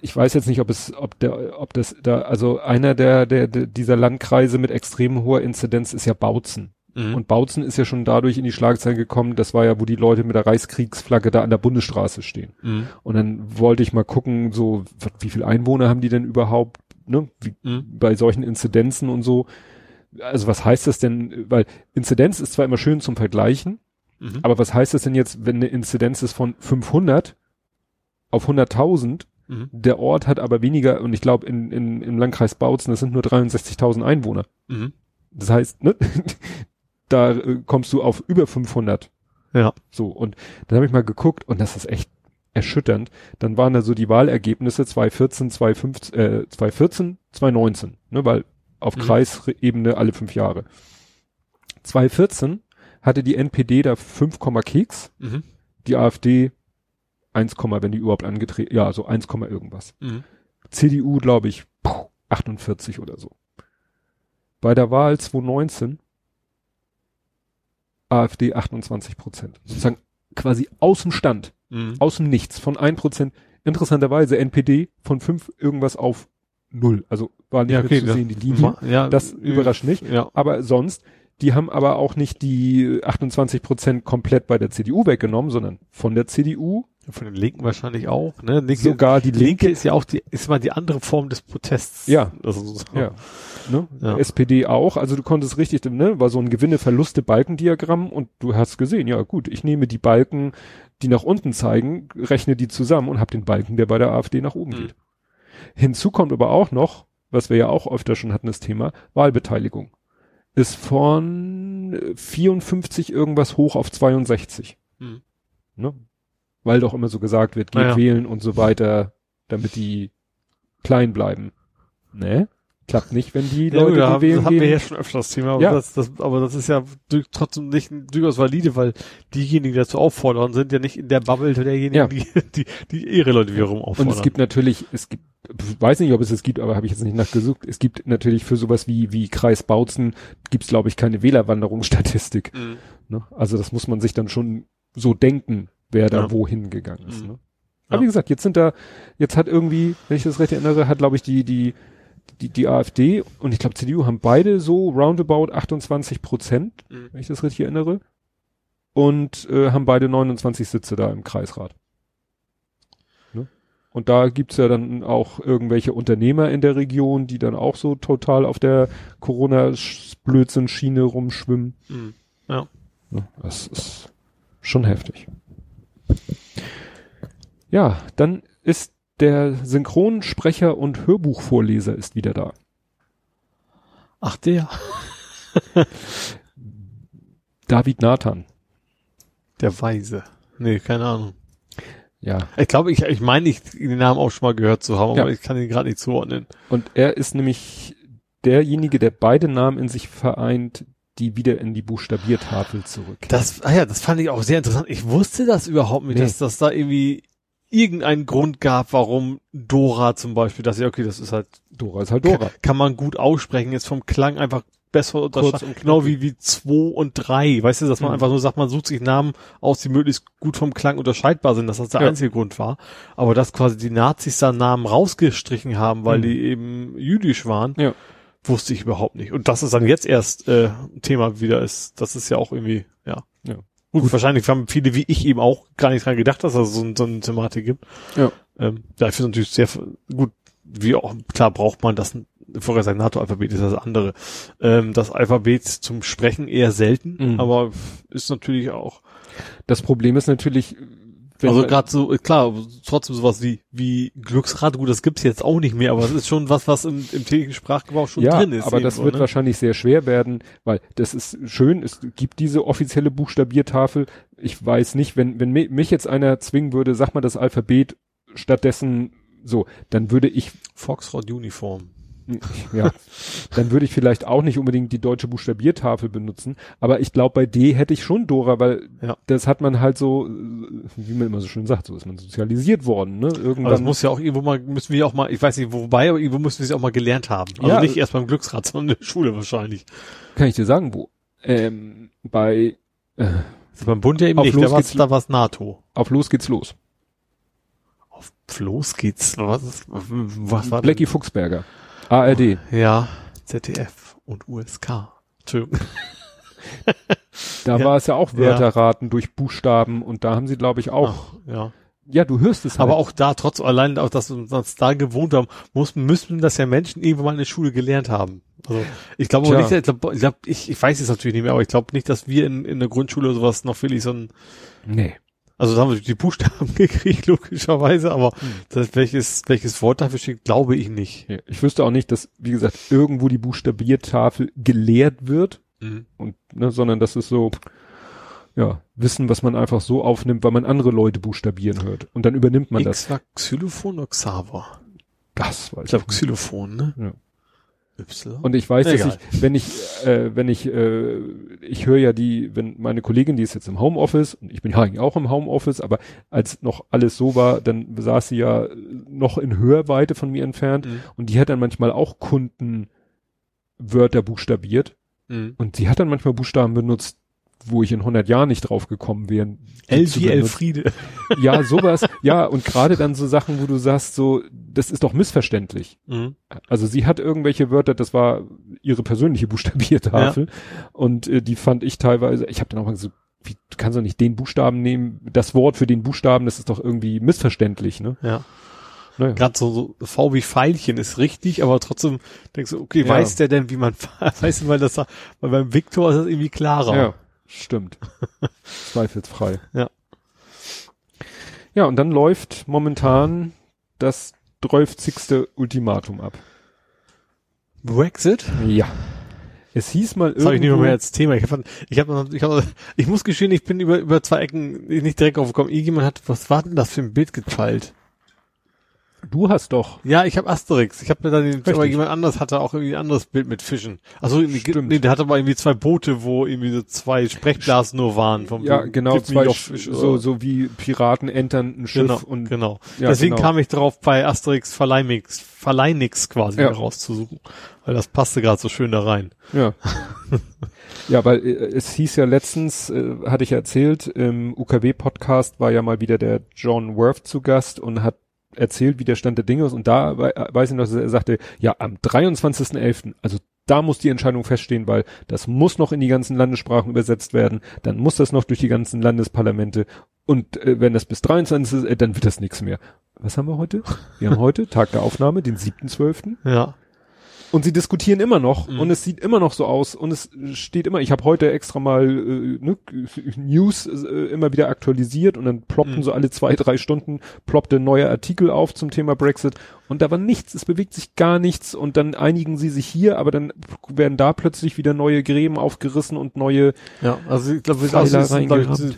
ich weiß jetzt nicht, ob es, ob der, ob das da, also einer der, der, der dieser Landkreise mit extrem hoher Inzidenz ist ja Bautzen. Mhm. Und Bautzen ist ja schon dadurch in die Schlagzeilen gekommen, das war ja, wo die Leute mit der Reichskriegsflagge da an der Bundesstraße stehen. Mhm. Und dann wollte ich mal gucken, so, wie viel Einwohner haben die denn überhaupt, ne, wie, Mhm. bei solchen Inzidenzen und so. Also was heißt das denn, weil Inzidenz ist zwar immer schön zum Vergleichen, Mhm. aber was heißt das denn jetzt, wenn eine Inzidenz ist von 500 auf 100.000, Mhm. der Ort hat aber weniger, und ich glaube in, in, im Landkreis Bautzen, das sind nur 63.000 Einwohner. Mhm. Das heißt, ne, da äh, kommst du auf über 500. Ja. So, und dann habe ich mal geguckt und das ist echt erschütternd. Dann waren da so die Wahlergebnisse 2014, 2015, äh, 2014, 2019, ne, weil auf Mhm. Kreisebene alle fünf Jahre. 2014 hatte die NPD da 5, Komma Keks, Mhm. die AfD 1, Komma, wenn die überhaupt angetreten, ja, so 1, Komma irgendwas. Mhm. CDU, glaube ich, puh, 48 oder so. Bei der Wahl 2019 AfD 28 Prozent. Sozusagen quasi aus dem Stand, Mhm. aus dem Nichts, von 1 Prozent. Interessanterweise NPD von 5 irgendwas auf 0. Also war nicht Ja, mehr okay, zu sehen, die Linie. Ja, Das äh, überrascht nicht. Ja. Aber sonst, die haben aber auch nicht die 28 Prozent komplett bei der CDU weggenommen, sondern von der CDU Von den Linken wahrscheinlich auch, ne? Linke, Sogar die Linke Linke, ist ja auch die, ist mal die andere Form des Protests. Ja. Also, so. ja, ne? Ja. SPD auch, also du konntest richtig, ne, war so ein Gewinne-Verluste-Balkendiagramm und du hast gesehen, ja gut, ich nehme die Balken, die nach unten zeigen, rechne die zusammen und habe den Balken, der bei der AfD nach oben Mhm. geht. Hinzu kommt aber auch noch, was wir ja auch öfter schon hatten, das Thema Wahlbeteiligung. Ist von äh, 54 irgendwas hoch auf 62. Mhm. Ne? Weil doch immer so gesagt wird, geht Ja, ja. wählen und so weiter, damit die klein bleiben. Ne? Klappt nicht, wenn die Ja, Leute, gut, da die haben, hatten wir ja schon öfter das Thema, aber, Ja. das, das, aber das ist ja trotzdem nicht durchaus valide, weil diejenigen, die dazu auffordern, sind ja nicht in der Bubble derjenigen, Ja. die, die, die ihre Leute wiederum Und auffordern. es gibt natürlich, es gibt, weiß nicht, ob es es gibt, aber habe ich jetzt nicht nachgesucht. Es gibt natürlich für sowas wie, wie Kreis Bautzen, gibt's glaube ich keine Wählerwanderungsstatistik. Mhm. Ne? Also das muss man sich dann schon so denken, wer da Ja. wohin gegangen ist. Mhm. Ne? Aber Ja. wie gesagt, jetzt sind da, jetzt hat irgendwie, wenn ich das recht erinnere, hat glaube ich die, die, die, die AfD und ich glaube CDU haben beide so roundabout 28 Prozent, Mhm. wenn ich das richtig erinnere. Und äh, haben beide 29 Sitze da im Kreisrat. Ne? Und da gibt's ja dann auch irgendwelche Unternehmer in der Region, die dann auch so total auf der Corona-Blödsinn-Schiene rumschwimmen. Mhm. Ne? Das ist schon heftig. Ja, dann ist der Synchronsprecher und Hörbuchvorleser ist wieder da. Ach, der. David Nathan. Der Weise. Nee, keine Ahnung. Ja. Ich glaube, ich, ich meine, ich den Namen auch schon mal gehört zu haben, Ja. aber ich kann ihn gerade nicht zuordnen. Und er ist nämlich derjenige, der beide Namen in sich vereint, die wieder in die Buchstabiertafel zurück. Das, ah ja, das fand ich auch sehr interessant. Ich wusste das überhaupt nicht, Nee. dass das da irgendwie irgendeinen Grund gab, warum Dora zum Beispiel, dass ja, okay, das ist halt, Dora ist halt Dora. kann man gut aussprechen, ist vom Klang einfach besser unterscheiden. und Genau wie, wie zwei und drei. Weißt du, dass man Mhm. einfach nur sagt, man sucht sich Namen aus, die möglichst gut vom Klang unterscheidbar sind, dass das der Ja. einzige Grund war. Aber dass quasi die Nazis da Namen rausgestrichen haben, weil Mhm. die eben jüdisch waren, Ja. wusste ich überhaupt nicht. Und dass es dann jetzt erst äh, Thema wieder ist, das ist ja auch irgendwie, Ja. Gut, wahrscheinlich haben viele wie ich eben auch gar nicht dran gedacht, dass es so, so eine Thematik gibt. Ja. Ähm, dafür natürlich sehr gut, wie auch, klar braucht man das, vorher sein NATO-Alphabet ist das andere. Ähm, das Alphabet zum Sprechen eher selten, Mhm. aber ist natürlich auch, Das Problem ist natürlich, also gerade so, klar, trotzdem sowas wie, wie Glücksrad, gut, das gibt's jetzt auch nicht mehr, aber es ist schon was, was im, im täglichen Sprachgebrauch schon ja, drin ist. aber das wird ne? wahrscheinlich sehr schwer werden, weil das ist schön, es gibt diese offizielle Buchstabiertafel. Ich weiß nicht, wenn, wenn mi- mich jetzt einer zwingen würde, sag mal das Alphabet stattdessen so, dann würde ich, Foxtrot Uniform. Ja, dann würde ich vielleicht auch nicht unbedingt die deutsche Buchstabiertafel benutzen, aber ich glaube, bei D hätte ich schon Dora, weil Ja. das hat man halt so, wie man immer so schön sagt, so ist man sozialisiert worden, ne? Aber das Irgendwann. muss ja auch irgendwo mal, müssen wir auch mal, ich weiß nicht wobei, aber irgendwo müssen wir es auch mal gelernt haben. Also Ja. nicht erst beim Glücksrad, sondern in der Schule wahrscheinlich. kann ich dir sagen, wo? Ähm, bei, äh, Also beim Bund ja eben Auf nicht, los da war's, da war's NATO. auf los geht's los. Auf Floß geht's, was, was war Blackie Fuchsberger. ARD. Ja, ZDF und USK. Entschuldigung. Da Ja. war es ja auch Wörterraten durch Buchstaben und da haben sie, glaube ich, auch. Ach, ja. Ja, du hörst es halt. Aber auch da, trotz allein, auch dass wir uns da gewohnt haben, muss, müssten das ja Menschen irgendwann mal in der Schule gelernt haben. Also ich glaube nicht, ich glaube, ich, glaub, ich, ich weiß es natürlich nicht mehr, aber ich glaube nicht, dass wir in, in der Grundschule sowas noch wirklich so ein Nee. Also da haben wir die Buchstaben gekriegt, logischerweise, aber das, welches, welches Wort dafür steht, glaube ich nicht. Ja, Ich wüsste auch nicht, dass, wie gesagt, irgendwo die Buchstabiertafel gelehrt wird und, ne, sondern das ist so, ja, Wissen, was man einfach so aufnimmt, weil man andere Leute buchstabieren hört. Und dann übernimmt man das. X war Xylophon oder Xaver? Das weiß Ich glaube Xylophon, ne? Ja. Y? Und ich weiß, Egal. dass ich, wenn ich, äh, wenn ich, äh, ich höre ja die, wenn meine Kollegin, die ist jetzt im Homeoffice und ich bin ja eigentlich auch im Homeoffice, aber als noch alles so war, dann saß sie ja noch in Hörweite von mir entfernt Mhm. und die hat dann manchmal auch Kundenwörter buchstabiert Mhm. und sie hat dann manchmal Buchstaben benutzt, wo ich in 100 Jahren nicht drauf gekommen wäre. benutzen. Elfriede. Ja, sowas. ja, und gerade dann so Sachen, wo du sagst, so, das ist doch missverständlich. Mhm. Also sie hat irgendwelche Wörter, das war ihre persönliche Buchstabiertafel und äh, die fand ich teilweise, ich habe dann auch mal so wie, du kannst doch nicht den Buchstaben nehmen, das Wort für den Buchstaben, das ist doch irgendwie missverständlich, ne? Ja. Naja. Gerade so, so V wie Pfeilchen ist richtig, aber trotzdem denkst du, okay, Ja. weiß der denn, wie man, weißt du, weil das, weil beim Viktor ist das irgendwie klarer. Ja, stimmt. Zweifelsfrei. Ja. Ja, und dann läuft momentan das 12. Ultimatum ab. Brexit? Ja. Es hieß mal Das habe ich nicht mehr als Thema. Ich habe, ich habe, ich, hab, ich muss gestehen, ich bin über über zwei Ecken nicht direkt aufgekommen. Irgendjemand hat, was war denn das für ein Bild geteilt? Du hast doch. Ja, ich habe Asterix. Ich habe mir dann, den, aber jemand anders hatte auch irgendwie ein anderes Bild mit Fischen. Also nee, der hatte aber irgendwie zwei Boote, wo irgendwie so zwei Sprechblasen nur waren. Vom Ja, genau, zwei, Fisch, so, so wie Piraten entern ein Schiff genau, und genau. Ja, Deswegen genau. kam ich drauf, bei Asterix Verleihmix, Verleihmix quasi Ja. rauszusuchen. Weil das passte gerade so schön da rein. Ja. ja, weil äh, es hieß ja letztens, äh, hatte ich ja erzählt, im UKW-Podcast war ja mal wieder der John Worth zu Gast und hat erzählt, wie der Stand der Dinge ist. Und da wei- weiß ich noch, dass er sagte, ja, am 23.11., also da muss die Entscheidung feststehen, weil das muss noch in die ganzen Landessprachen übersetzt werden, dann muss das noch durch die ganzen Landesparlamente und äh, wenn das bis 23 ist, äh, dann wird das nichts mehr. Was haben wir heute? Wir haben heute, Tag der Aufnahme, den 7.12. Ja. Und sie diskutieren immer noch Mhm. und es sieht immer noch so aus und es steht immer, ich habe heute extra mal äh, ne, News äh, immer wieder aktualisiert und dann ploppten Mhm. so alle zwei, drei Stunden ploppte ein neuer Artikel auf zum Thema Brexit und da war nichts, es bewegt sich gar nichts und dann einigen sie sich hier, aber dann werden da plötzlich wieder neue Gräben aufgerissen und neue, Ja, also ich glaube, glaub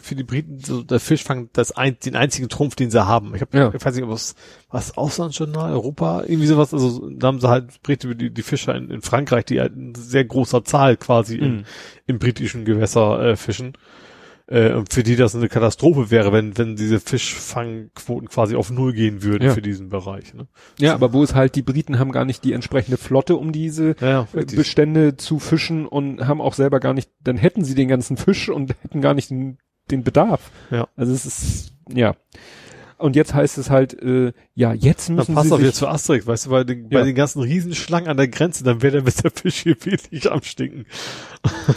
für die Briten so der Fischfang das ein, den einzigen Trumpf, den sie haben. Ich habe, Ja. ich weiß nicht, ob es was Auslandsjournal, Europa, irgendwie sowas. Also da haben sie halt berichtet über die, die Fischer in, in Frankreich, die halt in sehr großer Zahl quasi in, Mhm. im britischen Gewässer äh, fischen. Äh, für die das eine Katastrophe wäre, wenn wenn diese Fischfangquoten quasi auf null gehen würden Ja. für diesen Bereich. Ne? ja, aber wo es halt, die Briten haben gar nicht die entsprechende Flotte, um diese Ja, äh. Bestände zu fischen und haben auch selber gar nicht, dann hätten sie den ganzen Fisch und hätten gar nicht den, den Bedarf. Ja. Also es ist, ja. Und jetzt heißt es halt, äh, ja, jetzt Dann müssen passt sie auch wieder sich, zu Asterix, weißt du, bei den, Ja. bei den ganzen Riesenschlangen an der Grenze, dann wäre der mit der Fisch hier wirklich am Stinken.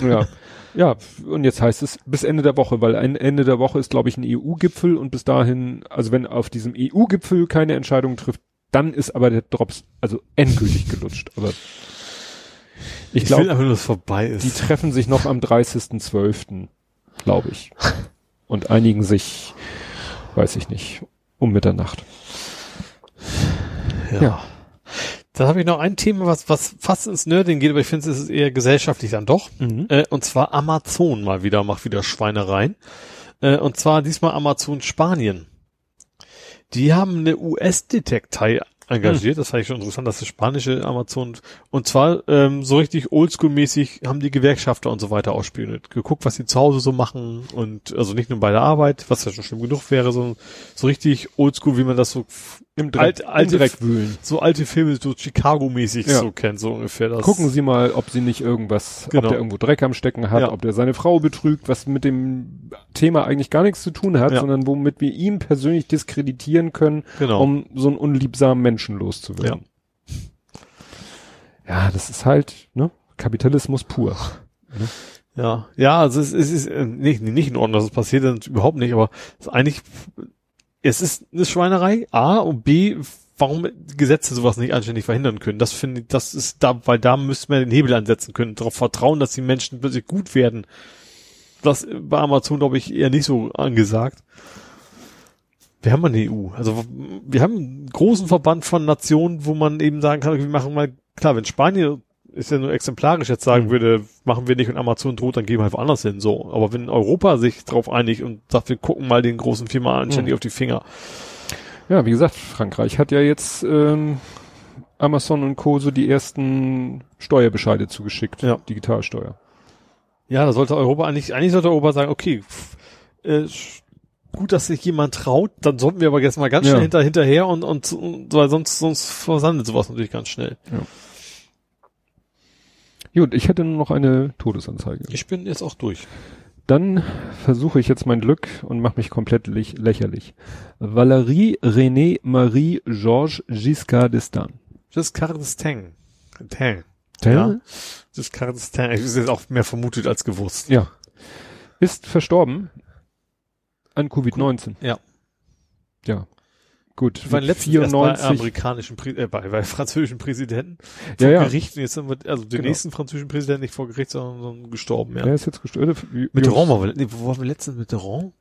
ja. Ja, und jetzt heißt es bis Ende der Woche, weil ein Ende der Woche ist, glaube ich, ein EU-Gipfel und bis dahin, also wenn auf diesem EU-Gipfel keine Entscheidung trifft, dann ist aber der Drops also endgültig gelutscht. Aber ich, Ich, glaube, dass es vorbei ist. die treffen sich noch am 30.12., glaube ich. Und einigen sich, weiß ich nicht, um Mitternacht. Ja. Ja. Dann habe ich noch ein Thema, was, was fast ins Nerding geht, aber ich finde, es ist eher gesellschaftlich dann doch. Äh, und zwar Amazon mal wieder, macht wieder Schweinereien. Äh, und zwar diesmal Amazon Spanien. Die haben eine US-Detektei engagiert, das fand ich schon interessant, dass das spanische Amazon, und zwar ähm, so richtig oldschool-mäßig haben die Gewerkschafter und so weiter ausspioniert. Geguckt, was sie zu Hause so machen und also nicht nur bei der Arbeit, was ja schon schlimm genug wäre, sondern so richtig oldschool, wie man das so Im Alt- Dreck, alte- im Dreck wühlen. so alte Filme so Chicago-mäßig Ja. so kennt, so ungefähr. Das Gucken Sie mal, ob sie nicht irgendwas, Genau. ob der irgendwo Dreck am Stecken hat, Ja. ob der seine Frau betrügt, was mit dem Thema eigentlich gar nichts zu tun hat, Ja. sondern womit wir ihn persönlich diskreditieren können, Genau. um so einen unliebsamen Menschen loszuwerden. Ja, das ist halt, ne, Kapitalismus pur. Ja, ja, also es, es ist äh, nicht, nicht in Ordnung, dass es passiert, das überhaupt nicht, aber es ist eigentlich, es ist eine Schweinerei, A und B, warum Gesetze sowas nicht anständig verhindern können. Das finde ich, das ist da, weil da müssten wir den Hebel ansetzen können, darauf vertrauen, dass die Menschen plötzlich gut werden. Das bei Amazon, glaube ich, eher nicht so angesagt. Wir haben eine EU. Also wir haben einen großen Verband von Nationen, wo man eben sagen kann, wir machen mal, klar, wenn Spanien ist ja nur exemplarisch jetzt sagen Mhm. würde, machen wir nicht und Amazon droht, dann gehen wir einfach anders hin, so. Aber wenn Europa sich darauf einigt und sagt, wir gucken mal den großen Firma anständig Mhm. auf die Finger. Ja, wie gesagt, Frankreich hat ja jetzt ähm, Amazon und Co. so die ersten Steuerbescheide zugeschickt. Ja. Digitalsteuer. Ja, da sollte Europa eigentlich, eigentlich sollte Europa sagen, okay, pff, äh, gut, dass sich jemand traut, dann sollten wir aber jetzt mal ganz Ja. schnell hinter, hinterher und, und, und weil sonst, sonst versandet sowas natürlich ganz schnell. Gut, ich hätte nur noch eine Todesanzeige. Ich bin jetzt auch durch. Dann versuche ich jetzt mein Glück und mache mich komplett lich- lächerlich. Valérie René Marie Georges Giscard d'Estaing. Giscard d'Estaing. Tang. Ja. Ja. Giscard d'Estaing. Ich ist jetzt auch mehr vermutet als gewusst. ja. ist verstorben an Covid-19. Ja. Ja. Gut. Waren mit letztens erst bei amerikanischen, äh, bei, bei französischen Präsidenten vor Ja, ja. Gericht. Und jetzt sind wir, also den Genau. nächsten französischen Präsidenten nicht vor Gericht, sondern, sondern gestorben, ja. Er ist jetzt gestorben. Mitterrand war, nee, wo waren wir letztens? Mitterrand?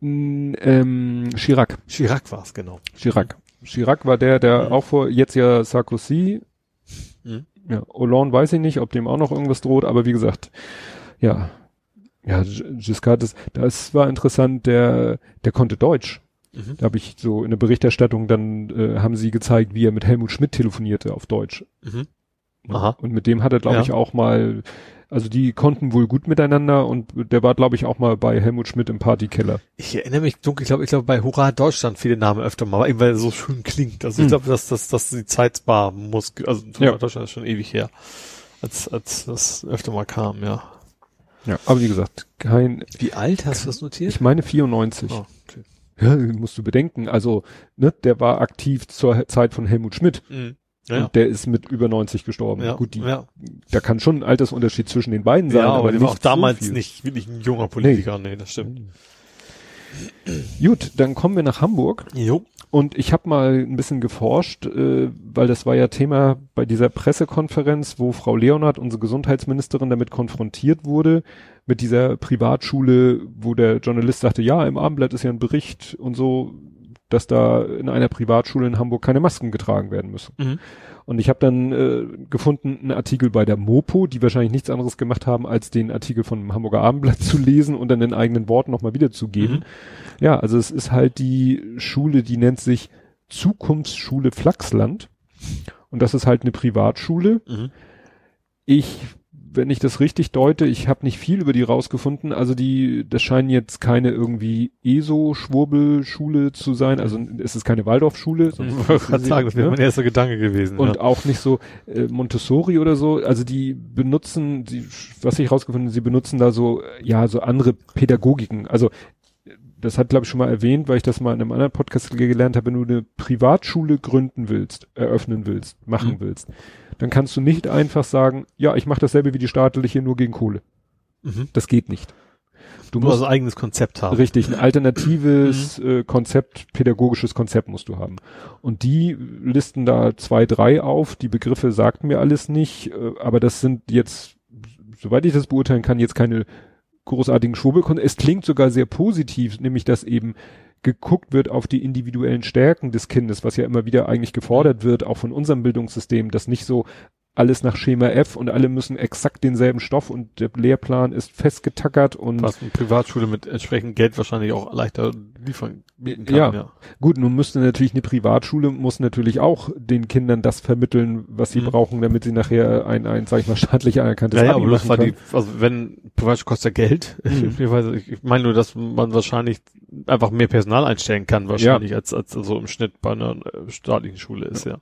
Mm, Ähm, Chirac. Chirac war es, genau. Chirac. Chirac war der, der Mhm. auch vor, jetzt ja Sarkozy. Mhm. Ja, Hollande weiß ich nicht, ob dem auch noch irgendwas droht, aber wie gesagt, ja. Ja, Giscard, das, das war interessant, der, der konnte Deutsch. Mhm. Da habe ich so in der Berichterstattung dann äh, haben sie gezeigt, wie er mit Helmut Schmidt telefonierte auf Deutsch. Mhm. Aha. Und mit dem hat er, glaube Ja. ich, auch mal, also die konnten wohl gut miteinander und der war, glaube ich, auch mal bei Helmut Schmidt im Partykeller. Ich erinnere mich dunkel, ich glaube, ich glaube, bei Hurra Deutschland viele Namen öfter mal, eben weil er so schön klingt. Also ich Mhm. glaube, dass, dass, dass die Zeit war, muss, also Hurra Ja. Deutschland ist schon ewig her, als, als das öfter mal kam, ja. Ja. Aber wie gesagt, kein, Wie alt hast du das notiert? ich meine 94. Oh, okay. Ja, musst du bedenken. Also, ne, der war aktiv zur Zeit von Helmut Schmidt. Mhm. Ja, Und der ist mit über 90 gestorben. ja, Gut, die, ja. da kann schon ein Altersunterschied zwischen den beiden sein. ja, aber der war auch so damals viel. nicht wirklich ein junger Politiker, nee, das stimmt. Gut, dann kommen wir nach Hamburg. Jo. Und ich habe mal ein bisschen geforscht, äh, weil das war ja Thema bei dieser Pressekonferenz, wo Frau Leonard, unsere Gesundheitsministerin, damit konfrontiert wurde, mit dieser Privatschule, wo der Journalist sagte, ja, im Abendblatt ist ja ein Bericht und so, dass da in einer Privatschule in Hamburg keine Masken getragen werden müssen. Mhm. Und ich habe dann äh, gefunden einen Artikel bei der Mopo, die wahrscheinlich nichts anderes gemacht haben, als den Artikel von dem Hamburger Abendblatt zu lesen und dann in eigenen Worten nochmal wiederzugeben. Mhm. Ja, also es ist halt die Schule, die nennt sich Zukunftsschule Flachsland. Und das ist halt eine Privatschule. Mhm. Ich, wenn ich das richtig deute, ich habe nicht viel über die rausgefunden. Also die, das scheinen jetzt keine irgendwie ESO-Schwurbelschule zu sein. Also es ist keine Waldorfschule. sonst- Ich wollte gerade sagen, das wäre ne? mein erster Gedanke gewesen. Und ja. auch nicht so äh, Montessori oder so. Also die benutzen, die, was ich rausgefunden, habe, sie benutzen da so, ja, so andere Pädagogiken. Also das hat, glaube ich, schon mal erwähnt, weil ich das mal in einem anderen Podcast gelernt habe, wenn du eine Privatschule gründen willst, eröffnen willst, machen Mhm. willst, dann kannst du nicht einfach sagen, ja, ich mache dasselbe wie die staatliche, nur gegen Kohle. mhm. Das geht nicht. Du Du musst ein eigenes Konzept haben. Richtig, ein alternatives Mhm. äh, Konzept, pädagogisches Konzept musst du haben. Und die listen da zwei, drei auf. Die Begriffe sagten mir alles nicht, äh, aber das sind jetzt, soweit ich das beurteilen kann, jetzt keine großartigen Schwurbelkonzepte. Es klingt sogar sehr positiv, nämlich dass eben geguckt wird auf die individuellen Stärken des Kindes, was ja immer wieder eigentlich gefordert wird, auch von unserem Bildungssystem, dass nicht so alles nach Schema F und alle müssen exakt denselben Stoff und der Lehrplan ist festgetackert und Was eine Privatschule mit entsprechend Geld wahrscheinlich auch leichter liefern bieten kann. Ja. ja. Gut, nun müsste natürlich eine Privatschule muss natürlich auch den Kindern das vermitteln, was sie Mhm. brauchen, damit sie nachher ein, ein, sag ich mal, staatlich anerkanntes Ja, ja, Abi aber das war können. die, also wenn Privatschule kostet ja Geld. Mhm. Ich, weiß, ich meine nur, dass man wahrscheinlich einfach mehr Personal einstellen kann, wahrscheinlich, als, als so im Schnitt bei einer äh, staatlichen Schule ist, ja. Ja,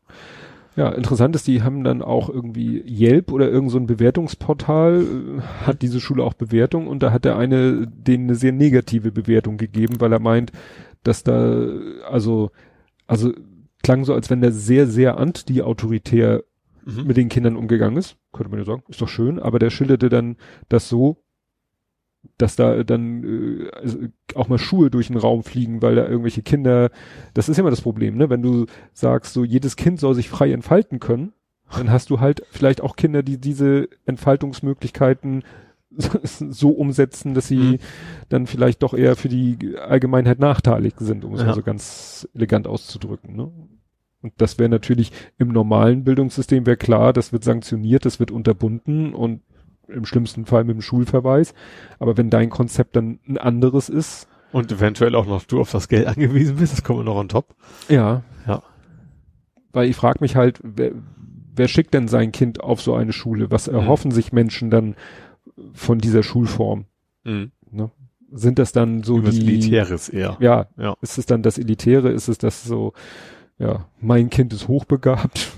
interessant ist, die haben dann auch irgendwie Yelp oder irgend so ein Bewertungsportal, äh, hat diese Schule auch Bewertung und da hat der eine denen eine sehr negative Bewertung gegeben, weil er meint, dass da, also, also klang so, als wenn der sehr, sehr anti-autoritär Mhm. mit den Kindern umgegangen ist. Könnte man ja sagen, ist doch schön, aber der schilderte dann das so, dass da dann äh, also auch mal Schuhe durch den Raum fliegen, weil da irgendwelche Kinder, das ist immer das Problem, ne? Wenn du sagst, so jedes Kind soll sich frei entfalten können, dann hast du halt vielleicht auch Kinder, die diese Entfaltungsmöglichkeiten so umsetzen, dass sie Mhm. dann vielleicht doch eher für die Allgemeinheit nachteilig sind, um es Ja. mal so ganz elegant auszudrücken. Ne? Und das wäre natürlich im normalen Bildungssystem wäre klar, das wird sanktioniert, das wird unterbunden und im schlimmsten Fall mit dem Schulverweis. Aber wenn dein Konzept dann ein anderes ist, Und eventuell auch noch du auf das Geld angewiesen bist, das kommt noch on top. ja, Ja. weil ich frage mich halt, wer, wer schickt denn sein Kind auf so eine Schule? Was erhoffen sich Menschen dann von dieser Schulform? Mhm. Ne? Sind das dann so Übers die, Elitäres eher. ja, Ja. ist es dann das Elitäre? Ist es das so, ja, mein Kind ist hochbegabt,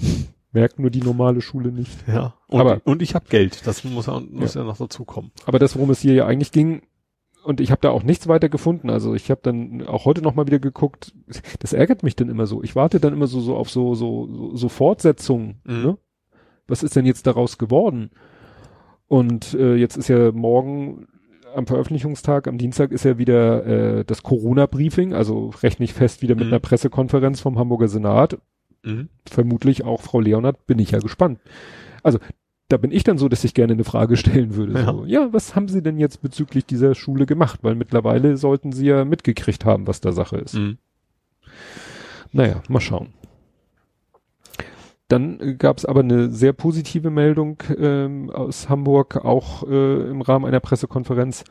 merkt nur die normale Schule nicht. Ja. Und, Aber- und ich habe Geld. Das muss ja, muss ja. noch dazu kommen. Aber das, worum es hier ja eigentlich ging, und ich habe da auch nichts weiter gefunden. Also ich habe dann auch heute noch mal wieder geguckt. Das ärgert mich dann immer so. Ich warte dann immer so so auf so so so, so Fortsetzungen. Mhm. Ne? Was ist denn jetzt daraus geworden? Und äh, jetzt ist ja morgen am Veröffentlichungstag, am Dienstag ist ja wieder äh, das Corona-Briefing, also rechne ich fest wieder mit Mhm. einer Pressekonferenz vom Hamburger Senat. Mhm. Vermutlich auch Frau Leonard, bin ich ja gespannt. Also da bin ich dann so, dass ich gerne eine Frage stellen würde. Ja. So, ja, was haben Sie denn jetzt bezüglich dieser Schule gemacht? Weil mittlerweile sollten Sie ja mitgekriegt haben, was da Sache ist. Mhm. Naja, mal schauen. Dann äh, gab es aber eine sehr positive Meldung ähm, aus Hamburg, auch äh, im Rahmen einer Pressekonferenz.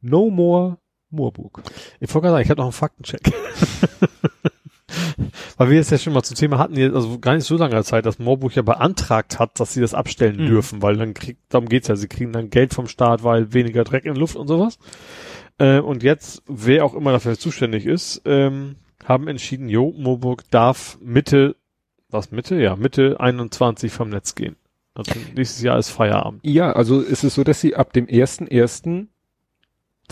No more Moorburg. Ich wollte gerade sagen, ich habe noch einen Faktencheck. Weil wir es ja schon mal zum Thema hatten, also gar nicht so langer Zeit, dass Moorburg ja beantragt hat, dass sie das abstellen Mhm. dürfen, weil dann kriegt, darum geht's ja, sie kriegen dann Geld vom Staat, weil weniger Dreck in Luft und sowas. Äh, und jetzt, wer auch immer dafür zuständig ist, ähm, haben entschieden, jo, Moorburg darf Mitte, was Mitte? Ja, Mitte 21 vom Netz gehen. Also nächstes Jahr ist Feierabend. Ja, also ist es so, dass sie ab dem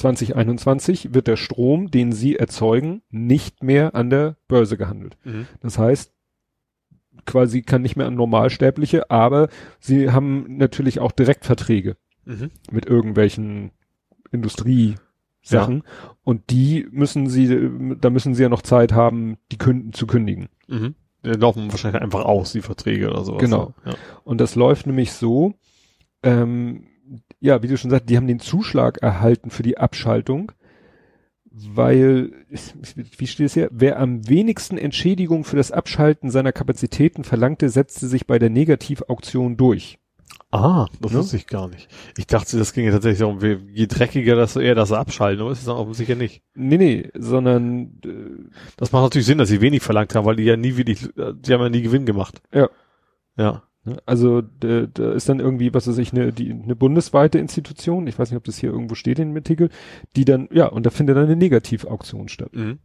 1.1.2021 wird der Strom, den sie erzeugen, nicht mehr an der Börse gehandelt. Mhm. Das heißt, quasi kann nicht mehr an Normalsterbliche, aber sie haben natürlich auch Direktverträge Mhm. mit irgendwelchen Industriesachen und die müssen sie, da müssen sie ja noch Zeit haben, die künden, zu kündigen. Mhm. Die laufen wahrscheinlich einfach aus, die Verträge oder sowas. Genau. Ja. Und das läuft nämlich so, ähm, ja, wie du schon sagst, die haben den Zuschlag erhalten für die Abschaltung, weil, wie steht es hier, wer am wenigsten Entschädigung für das Abschalten seiner Kapazitäten verlangte, setzte sich bei der Negativauktion durch. Ah, das Ne? wusste ich gar nicht. Ich dachte, das ginge tatsächlich darum, je dreckiger, desto eher das abschalten, aber ist es dann auch sicher nicht. Nee, nee, sondern, äh, Das macht natürlich Sinn, dass sie wenig verlangt haben, weil die ja nie wirklich, die haben ja nie Gewinn gemacht. Ja. Ja. Ne, also da, da ist dann irgendwie, was weiß ich, eine, die, eine bundesweite Institution, ich weiß nicht, ob das hier irgendwo steht in dem Artikel, die dann, ja, und da findet dann eine Negativauktion statt. Mhm.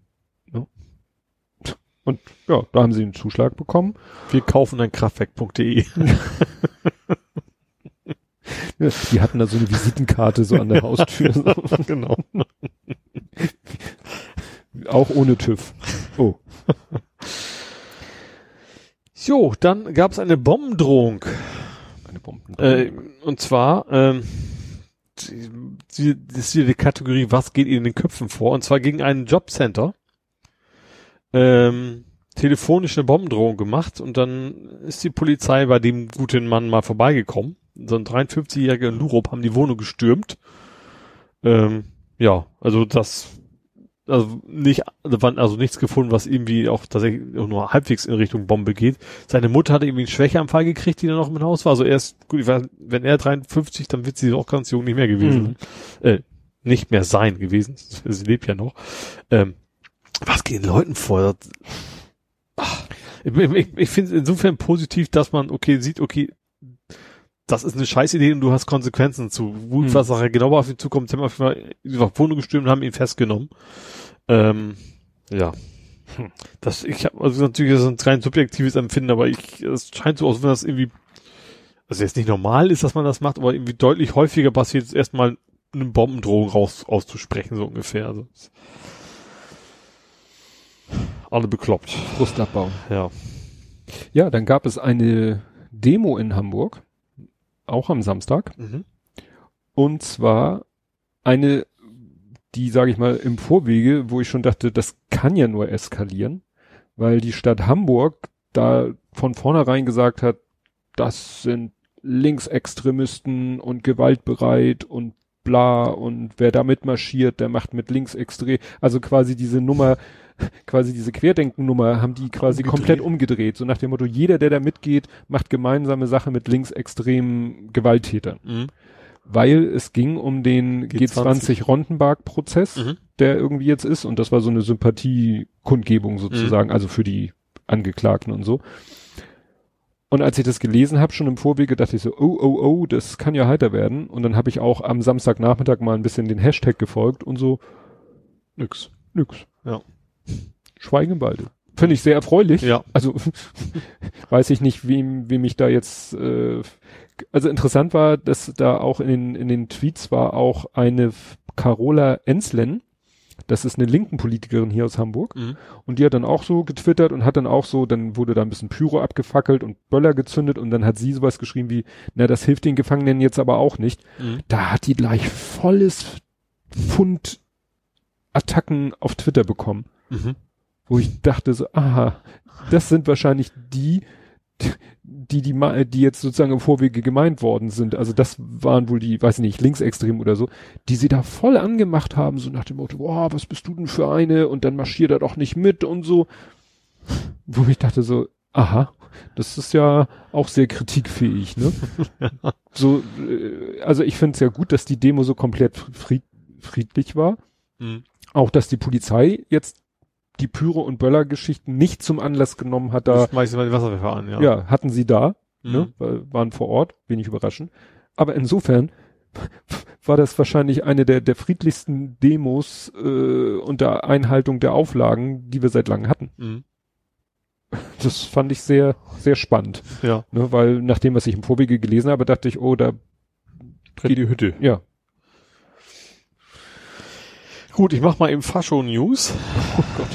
Und ja, da haben sie einen Zuschlag bekommen. Wir kaufen ein Kraftwerk.de. Ja, die hatten da so eine Visitenkarte so an der Haustür. So. genau. Auch ohne TÜV. Oh. Jo, dann gab es eine Bombendrohung. Eine Bomben. Äh, und zwar, ähm, die, das ist hier die Kategorie, was geht in den Köpfen vor? Und zwar gegen einen Jobcenter. Ähm, telefonisch eine Bombendrohung gemacht und dann ist die Polizei bei dem guten Mann mal vorbeigekommen. So ein 53-jähriger in Lurup haben die Wohnung gestürmt. Ähm, ja, also das, also nicht, also nichts gefunden, was irgendwie auch tatsächlich auch nur halbwegs in Richtung Bombe geht. Seine Mutter hatte irgendwie einen Schwächeanfall gekriegt, die dann noch im Haus war. Also er ist, gut, ich weiß, wenn er 53, dann wird sie auch ganz jung nicht mehr gewesen. Äh, nicht mehr sein gewesen. Sie lebt ja noch. Ähm, was geht den Leuten vor? Das, ach, ich ich, ich finde es insofern positiv, dass man, okay, sieht, okay, das ist eine Scheißidee und du hast Konsequenzen zu. Hm. was nachher genau auf ihn zukommt, haben auf jeden Fall gestürmt und haben ihn festgenommen. Ähm, ja. Hm. Das, ich habe also natürlich ist das ein rein subjektives Empfinden, aber ich, es scheint so, als wenn das irgendwie, also jetzt nicht normal ist, dass man das macht, aber irgendwie deutlich häufiger passiert, ist erstmal eine Bombendrohung raus, auszusprechen, so ungefähr. Also, alle bekloppt. Brustabbau. Ja. Ja, dann gab es eine Demo in Hamburg, auch am Samstag. Mhm. Und zwar eine, die, sage ich mal, im Vorwege, wo ich schon dachte, das kann ja nur eskalieren, weil die Stadt Hamburg da von vornherein gesagt hat, das sind Linksextremisten und gewaltbereit und bla und wer da mitmarschiert, der macht mit linksextrem, also quasi diese Nummer, quasi diese Querdenken-Nummer haben die quasi Umgedreht. komplett umgedreht, so nach dem Motto, jeder, der da mitgeht, macht gemeinsame Sache mit linksextremen Gewalttätern Mhm. weil es ging um den G20. G20 Rondenberg-Prozess, Mhm. der irgendwie jetzt ist, und das war so eine Sympathiekundgebung sozusagen, also für die Angeklagten und so. Und als ich das gelesen habe, schon im Vorwege, dachte ich so, oh, oh, oh, das kann ja heiter werden. Und dann habe ich auch am Samstagnachmittag mal ein bisschen den Hashtag gefolgt und so, Nix. nix. Ja. Schweigen Walde. Finde ich sehr erfreulich. Ja. Also weiß ich nicht, wem, wem ich da jetzt. Äh, also interessant war, dass da auch in den, in den Tweets war auch eine Carola Enslen, Das ist eine linken Politikerin hier aus Hamburg. Mhm. Und die hat dann auch so getwittert und hat dann auch so, dann wurde da ein bisschen Pyro abgefackelt und Böller gezündet und dann hat sie sowas geschrieben wie, na, das hilft den Gefangenen jetzt aber auch nicht. Mhm. Da hat die gleich volles Pfund Attacken auf Twitter bekommen, Mhm. wo ich dachte so, aha, das sind wahrscheinlich die, die, die, die jetzt sozusagen im Vorwege gemeint worden sind. Also das waren wohl die, weiß ich nicht, linksextrem oder so, die sie da voll angemacht haben, so nach dem Motto, boah, was bist du denn für eine? Und dann marschiert er doch nicht mit und so. Wo ich dachte so, aha, das ist ja auch sehr kritikfähig, ne? So, äh, also ich finde es ja gut, dass die Demo so komplett fried, friedlich war. Mhm. Auch, dass die Polizei jetzt die Pyro- und Böller-Geschichten nicht zum Anlass genommen hat, da, Da schmeiß ich mal die Wasserwerfer an, ja. ja, hatten sie da, Mhm. ne, weil- waren vor Ort, wenig überraschend. Aber insofern war das wahrscheinlich eine der, der friedlichsten Demos äh, unter Einhaltung der Auflagen, die wir seit langem hatten. Mhm. Das fand ich sehr, sehr spannend, Ja. ne, weil nach dem, was ich im Vorwege gelesen habe, dachte ich, oh, da, Brennt die Hütte. ja, Gut, ich mach mal eben Fascho-News. Oh Gott.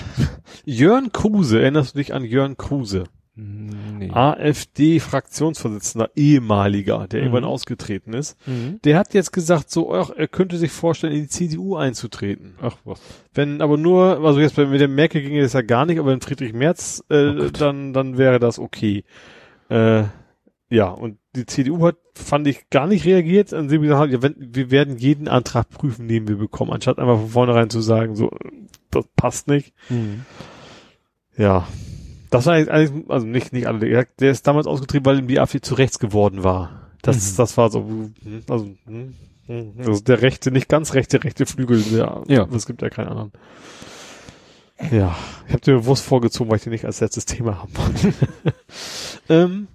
Jörn Kruse, erinnerst du dich an Jörn Kruse? nee. AfD-Fraktionsvorsitzender, ehemaliger, der Mhm. irgendwann ausgetreten ist. Mhm. Der hat jetzt gesagt, so, ach, er könnte sich vorstellen, in die CDU einzutreten. Ach was. Wenn aber nur, also jetzt bei, mit der Merkel ginge das ja gar nicht, aber wenn Friedrich Merz, äh, Oh dann, dann wäre das okay. Äh, ja, und die CDU hat, fand ich, gar nicht reagiert, an sie gesagt hat, ja, wenn, wir werden jeden Antrag prüfen, den wir bekommen, anstatt einfach von vornherein zu sagen, so, das passt nicht. Mhm. Ja. Das war eigentlich, also nicht, nicht alle, der, der ist damals ausgetrieben, weil ihm die AfD zu rechts geworden war. Das, Mhm. das war so, hm, also, hm, hm, also der rechte, nicht ganz rechte, rechte Flügel, ja, Ja. es gibt ja keinen anderen. Ja, ich habe dir bewusst vorgezogen, weil ich den nicht als letztes Thema haben wollte. ähm,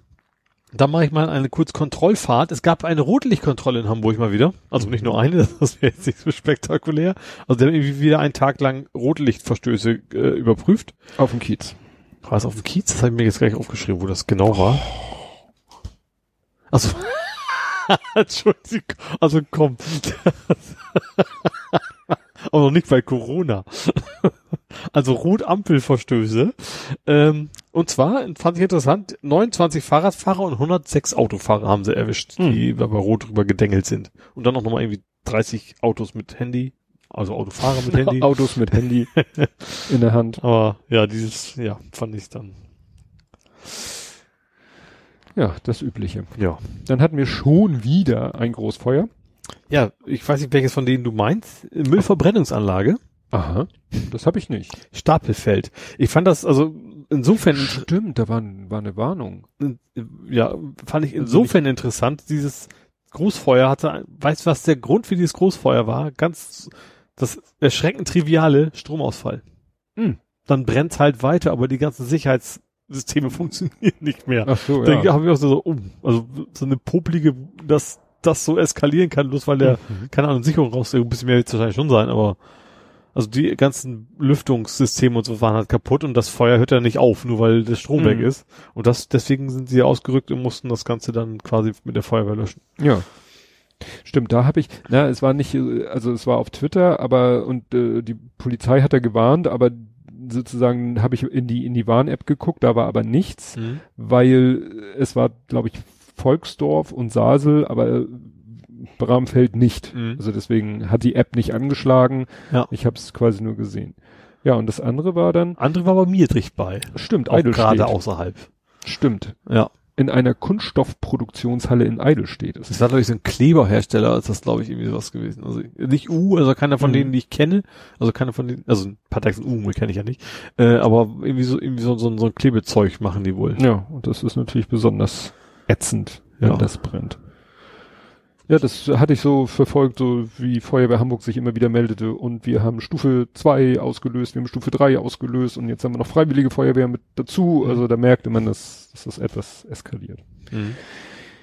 da mache ich mal eine kurze Kontrollfahrt. Es gab eine Rotlichtkontrolle in Hamburg mal wieder. Also nicht nur eine, das wäre jetzt nicht so spektakulär. Also der hat irgendwie wieder einen Tag lang Rotlichtverstöße äh, überprüft. Auf dem Kiez. War es auf dem Kiez? Das habe ich mir jetzt gleich aufgeschrieben, wo das genau war. Also, Entschuldigung, also komm. Aber noch nicht bei Corona. Also Rotampelverstöße. Ähm, und zwar, fand ich interessant, 29 Fahrradfahrer und 106 Autofahrer haben sie erwischt, die bei Rot drüber gedengelt sind. Und dann auch nochmal irgendwie 30 Autos mit Handy, also Autofahrer mit Handy. Autos mit Handy in der Hand. Aber ja, dieses, ja, fand ich dann, Ja, das Übliche. ja. Dann hatten wir schon wieder ein Großfeuer. Ja, ich weiß nicht, welches von denen du meinst. Müllverbrennungsanlage, Aha. Das habe ich nicht. Stapelfeld. Ich fand das, also insofern, Stimmt, da war, war eine Warnung. ja, fand ich Also insofern interessant, dieses Großfeuer hatte, weißt du, was der Grund für dieses Großfeuer war? Ganz, das erschreckend triviale Stromausfall. Hm. Dann brennt's halt weiter, aber die ganzen Sicherheitssysteme funktionieren nicht mehr. Ach so, Da ja. habe ich auch so, oh, also so eine poplige, dass das so eskalieren kann, bloß weil der, Mhm. keine Ahnung, Sicherung raus, ein bisschen mehr wird es wahrscheinlich schon sein, aber also die ganzen Lüftungssysteme und so waren halt kaputt und das Feuer hört ja nicht auf, nur weil der Strom Mhm. weg ist. Und das, deswegen sind sie ausgerückt und mussten das Ganze dann quasi mit der Feuerwehr löschen. Ja. Stimmt, da habe ich, na, es war nicht, äh, also es war auf Twitter, aber und äh, die Polizei hat da gewarnt, aber sozusagen habe ich in die in die Warn-App geguckt, da war aber nichts, weil es war, glaube ich, Volksdorf und Sasel, aber Bramfeld nicht. Mhm. Also deswegen hat die App nicht angeschlagen. Ja. Ich habe es quasi nur gesehen. Ja, und das andere war dann, Andere war bei mir dicht bei. stimmt, Auch Eidelstedt. gerade außerhalb. Stimmt. Ja. In einer Kunststoffproduktionshalle in Eidelstedt ist Das es. war, glaube ich, so ein Kleberhersteller, ist das, glaube ich, irgendwie sowas gewesen. Also nicht U, also keiner von Mhm. denen, die ich kenne. Also keiner von denen, also ein paar Tags U kenne ich ja nicht. Äh, aber irgendwie so, irgendwie so, so, so ein Klebezeug machen die wohl. Ja, und das ist natürlich besonders ätzend, wenn Ja. das brennt. Ja, das hatte ich so verfolgt, so wie Feuerwehr Hamburg sich immer wieder meldete und wir haben Stufe 2 ausgelöst, wir haben Stufe 3 ausgelöst und jetzt haben wir noch Freiwillige Feuerwehr mit dazu. Mhm. Also da merkte man, dass, dass das etwas eskaliert. Mhm.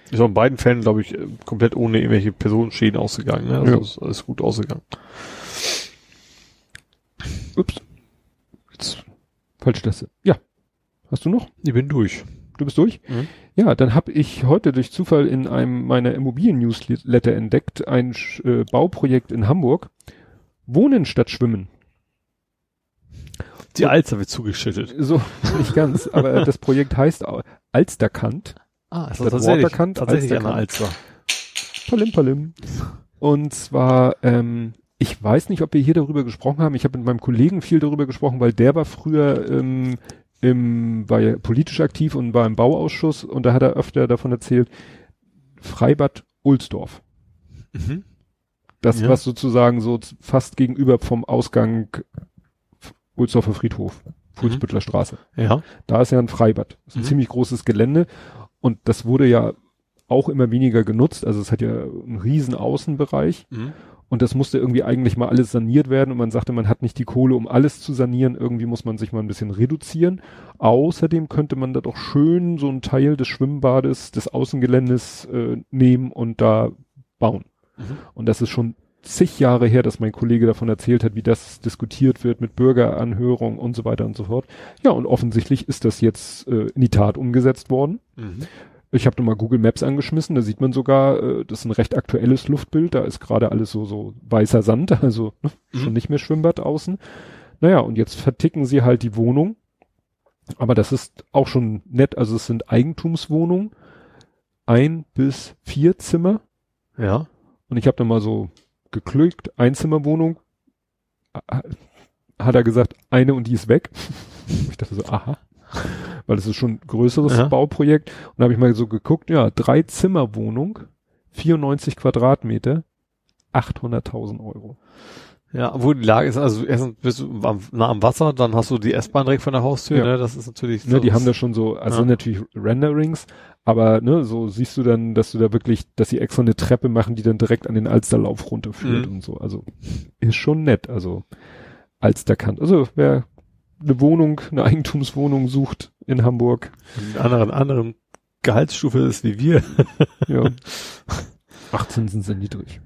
Ist auch in beiden Fällen, glaube ich, komplett ohne irgendwelche Personenschäden ausgegangen. Ne? Also Ja. ist alles gut ausgegangen. Ups. Jetzt falsche Taste. Ja. Hast du noch? Ich bin durch. Du bist durch? Mhm. Ja, dann habe ich heute durch Zufall in einem meiner Immobilien-Newsletter entdeckt, ein äh, Bauprojekt in Hamburg. Wohnen statt Schwimmen. Die Alster wird zugeschüttet. So, nicht ganz, aber das Projekt heißt Alsterkant. Ah, ist das Waterkant, tatsächlich eine Alsterkant. Alster. Palim Palim. Und zwar, ähm, ich weiß nicht, ob wir hier darüber gesprochen haben. Ich habe mit meinem Kollegen viel darüber gesprochen, weil der war früher ähm, im, war ja politisch aktiv und war im Bauausschuss und da hat er öfter davon erzählt, Freibad Ulsdorf. Mhm. Das, Ja. was sozusagen so fast gegenüber vom Ausgang Ulsdorfer Friedhof, Fuhlsbüttler Straße. Ja. Da ist ja ein Freibad. Das ist ein Mhm. ziemlich großes Gelände und das wurde ja auch immer weniger genutzt. Also es hat ja einen riesen Außenbereich Mhm. Und das musste irgendwie eigentlich mal alles saniert werden und man sagte, man hat nicht die Kohle, um alles zu sanieren. Irgendwie muss man sich mal ein bisschen reduzieren. Außerdem könnte man da doch schön so einen Teil des Schwimmbades, des Außengeländes äh, nehmen und da bauen. Mhm. Und das ist schon zig Jahre her, dass mein Kollege davon erzählt hat, wie das diskutiert wird mit Bürgeranhörung und so weiter und so fort. Ja, und offensichtlich ist das jetzt äh, in die Tat umgesetzt worden. Mhm. Ich habe mal Google Maps angeschmissen, da sieht man sogar, äh, das ist ein recht aktuelles Luftbild, da ist gerade alles so so weißer Sand, also ne, Mhm. schon nicht mehr Schwimmbad außen. Naja, und jetzt verticken sie halt die Wohnung. Aber das ist auch schon nett, also es sind Eigentumswohnungen, ein bis vier Zimmer. Ja. Und ich habe dann mal so geklickt, Einzimmerwohnung. Ha- Hat er gesagt, eine und die ist weg. Ich dachte so, aha. Weil das ist schon ein größeres Ja. Bauprojekt. Und da habe ich mal so geguckt, ja, drei Zimmerwohnung, 94 Quadratmeter, 800.000 Euro. Ja, wo die Lage ist, also erstens bist du am, nah am Wasser, dann hast du die S-Bahn direkt vor der Haustür, Ja. ne? Das ist natürlich Ne, die haben da schon so, also Ja. sind natürlich Renderings, aber ne, so siehst du dann, dass du da wirklich, dass sie extra eine Treppe machen, die dann direkt an den Alsterlauf runterführt Mhm. und so. Also ist schon nett. Also Alsterkant. Also wer eine Wohnung, eine Eigentumswohnung sucht in Hamburg, in einer anderen, anderen Gehaltsstufe ist wie wir. ja. Ach, Zinsen sind niedrig.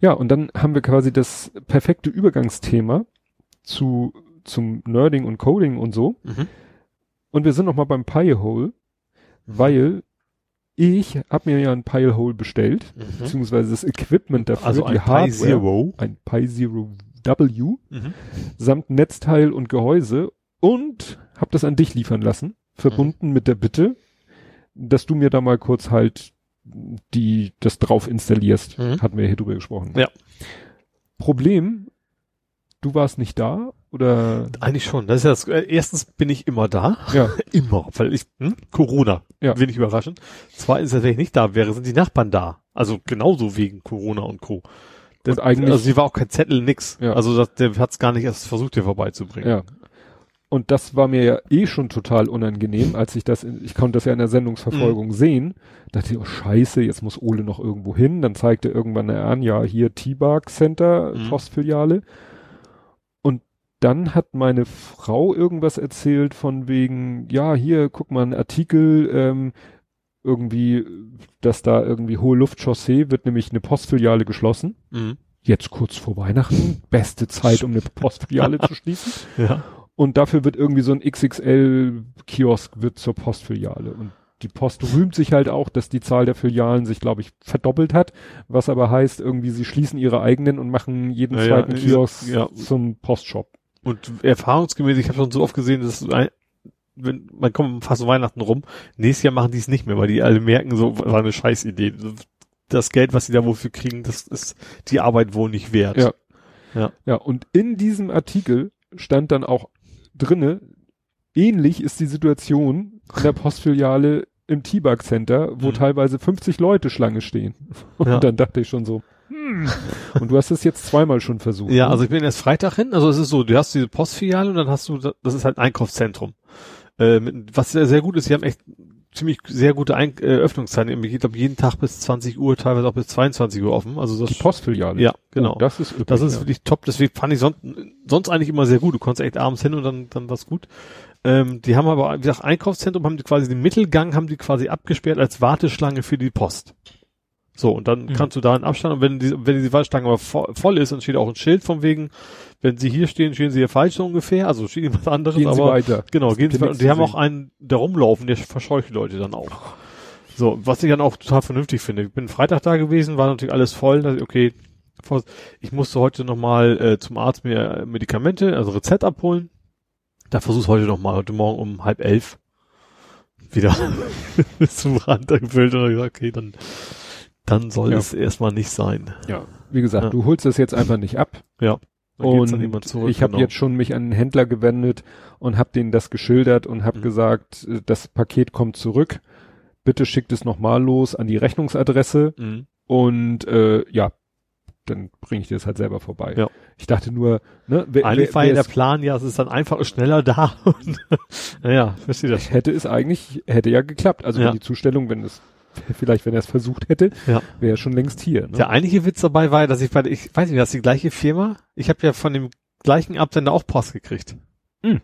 Ja, und dann haben wir quasi das perfekte Übergangsthema zu, zum Nerding und Coding und so. Mhm. Und wir sind noch mal beim Pi-Hole, weil ich habe mir ja ein Pi-Hole bestellt, Mhm. beziehungsweise das Equipment dafür, Also die ein Pi Hardware, Zero. ein Pi Zero W, Mhm. samt Netzteil und Gehäuse und habe das an dich liefern lassen, verbunden Mhm. mit der Bitte, dass du mir da mal kurz halt die das drauf installierst. Mhm. Hatten wir hier drüber gesprochen. Ja. Problem, du warst nicht da oder Eigentlich schon. Das ist ja das, äh, erstens bin ich immer da. ja, Immer. Weil ich, hm? Corona. Ja. Wenig überraschend. Zweitens, wenn ich nicht da wäre, sind die Nachbarn da. Also genauso wegen Corona und Co. Das, Und eigentlich- also sie war auch kein Zettel, nix. Ja. Also das, der hat's gar nicht erst versucht, hier vorbeizubringen. Ja. Und das war mir ja eh schon total unangenehm, als ich das, in, ich konnte das ja in der Sendungsverfolgung Mhm. sehen. Dachte ich, oh scheiße, jetzt muss Ole noch irgendwo hin. Dann zeigte irgendwann er an, ja, hier T-Bark Center, Mhm. Postfiliale. Und dann hat meine Frau irgendwas erzählt von wegen, ja, hier, guck mal, ein Artikel, ähm, irgendwie, dass da irgendwie hohe Luftchaussee wird nämlich eine Postfiliale geschlossen. Mhm. Jetzt kurz vor Weihnachten, beste Zeit, um eine Postfiliale zu schließen. Ja. Und dafür wird irgendwie so ein XXL-Kiosk wird zur Postfiliale. Und die Post rühmt sich halt auch, dass die Zahl der Filialen sich, glaube ich, verdoppelt hat. Was aber heißt, irgendwie, sie schließen ihre eigenen und machen jeden Ja, ja, zweiten diese- Kiosk ja. zum Postshop. Und erfahrungsgemäß, ich habe schon so oft gesehen, dass ein, wenn man kommt fast um Weihnachten rum, nächstes Jahr machen die es nicht mehr, weil die alle merken, so war eine Scheißidee. Das Geld, was sie da wofür kriegen, das ist die Arbeit wohl nicht wert. Ja. Ja. Ja, und in diesem Artikel stand dann auch drinne, ähnlich ist die Situation in der Postfiliale im T-Bug Center, wo Mhm. teilweise 50 Leute Schlange stehen. Und Ja. dann dachte ich schon so, hm. Und du hast es jetzt zweimal schon versucht. Ja, ne? also ich bin erst Freitag hin. Also es ist so, du hast diese Postfiliale und dann hast du, das ist halt ein Einkaufszentrum. Äh, mit, was sehr, sehr gut ist, sie haben echt ziemlich sehr gute Ein äh, Öffnungszeiten. Ich glaube, jeden Tag bis 20 Uhr, teilweise auch bis 22 Uhr offen. Also das die Postfiliale. Ja, genau. Oh, das ist üppig, Das ist ja. wirklich top, deswegen fand ich sonst, sonst eigentlich immer sehr gut. Du konntest echt abends hin und dann, dann war's gut. Ähm, die haben aber, wie gesagt, Einkaufszentrum haben die quasi den Mittelgang haben die quasi abgesperrt als Warteschlange für die Post. So, und dann Mhm. kannst du da einen Abstand, und wenn die, wenn die Warteschlange aber vo voll ist, dann steht auch ein Schild von wegen, wenn sie hier stehen, stehen sie hier falsch so ungefähr, also steht ihnen was anderes, Gehen Sie aber, weiter. genau, gehen sie weiter. Und die haben auch einen, der rumlaufen, der verscheucht die Leute dann auch. So, was ich dann auch total vernünftig finde. Ich bin Freitag da gewesen, war natürlich alles voll, da dachte ich, okay, Ich musste heute nochmal äh, zum Arzt mir Medikamente, also Rezept abholen. Da versuch's heute nochmal, heute Morgen um halb elf wieder bis zum Rand gefüllt und gesagt, okay, dann, dann soll Ja. es erstmal nicht sein. Ja. Wie gesagt, Ja. du holst das jetzt einfach nicht ab. Ja. Und zurück, ich habe genau. jetzt schon mich an den Händler gewendet und habe denen das geschildert und habe Mhm. gesagt, äh, das Paket kommt zurück. Bitte schickt es nochmal los an die Rechnungsadresse Mhm. und äh, ja, dann bringe ich dir das halt selber vorbei. Ja. Ich dachte nur, ne, wer, Eigentlich war ja der Plan, ja, es ist dann einfach schneller da. Und, naja, verstehe das. hätte es eigentlich, hätte ja geklappt. Also Ja. wenn die Zustellung, wenn es, vielleicht wenn er es versucht hätte, Ja. wäre er schon längst hier. Ne? Der eigentliche Witz dabei war, dass ich bei, ich weiß nicht, das ist die gleiche Firma. Ich habe ja von dem gleichen Absender auch Post gekriegt. Hm.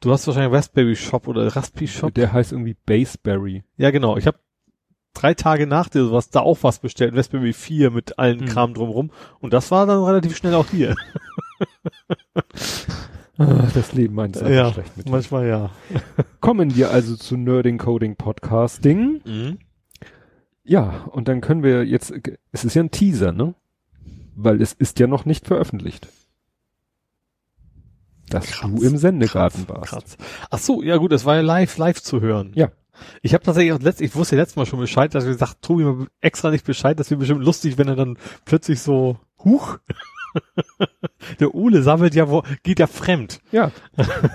Du hast wahrscheinlich Raspberry Shop oder Raspi Shop. Der heißt irgendwie Baseberry. Ja, genau. Ich habe drei Tage nach dir sowas da auch was bestellt, Raspberry 4 mit allen Hm. Kram drumrum. Und das war dann relativ schnell auch hier. Ah, das Leben meint ja, schlecht mit. manchmal ja. Kommen wir also zu Nerding Coding Podcasting. Mhm. Ja, und dann können wir jetzt, es ist ja ein Teaser, ne? Weil es ist ja noch nicht veröffentlicht. Dass Krass, du im Sendegarten Krass, warst. krass. Ach so, ja gut, es war ja live, live zu hören. Ja. Ich habe tatsächlich auch letzt, ich wusste ja letztes Mal schon Bescheid, dass wir gesagt, Tobi mal extra nicht Bescheid, das wäre bestimmt lustig, wenn er dann plötzlich so, huch, der Ole sammelt ja, wo, geht ja fremd. Ja,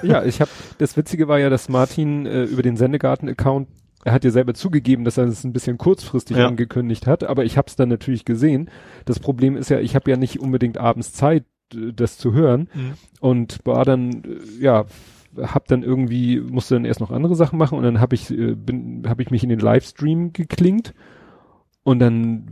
ja, ich habe, das Witzige war ja, dass Martin äh, über den Sendegarten-Account, er hat ja selber zugegeben, dass er es ein bisschen kurzfristig Ja. angekündigt hat, aber ich habe es dann natürlich gesehen. Das Problem ist ja, ich habe ja nicht unbedingt abends Zeit, äh, das zu hören und war dann, äh, ja, hab dann irgendwie, musste dann erst noch andere Sachen machen und dann habe ich, äh, bin, habe ich mich in den Livestream geklingt und dann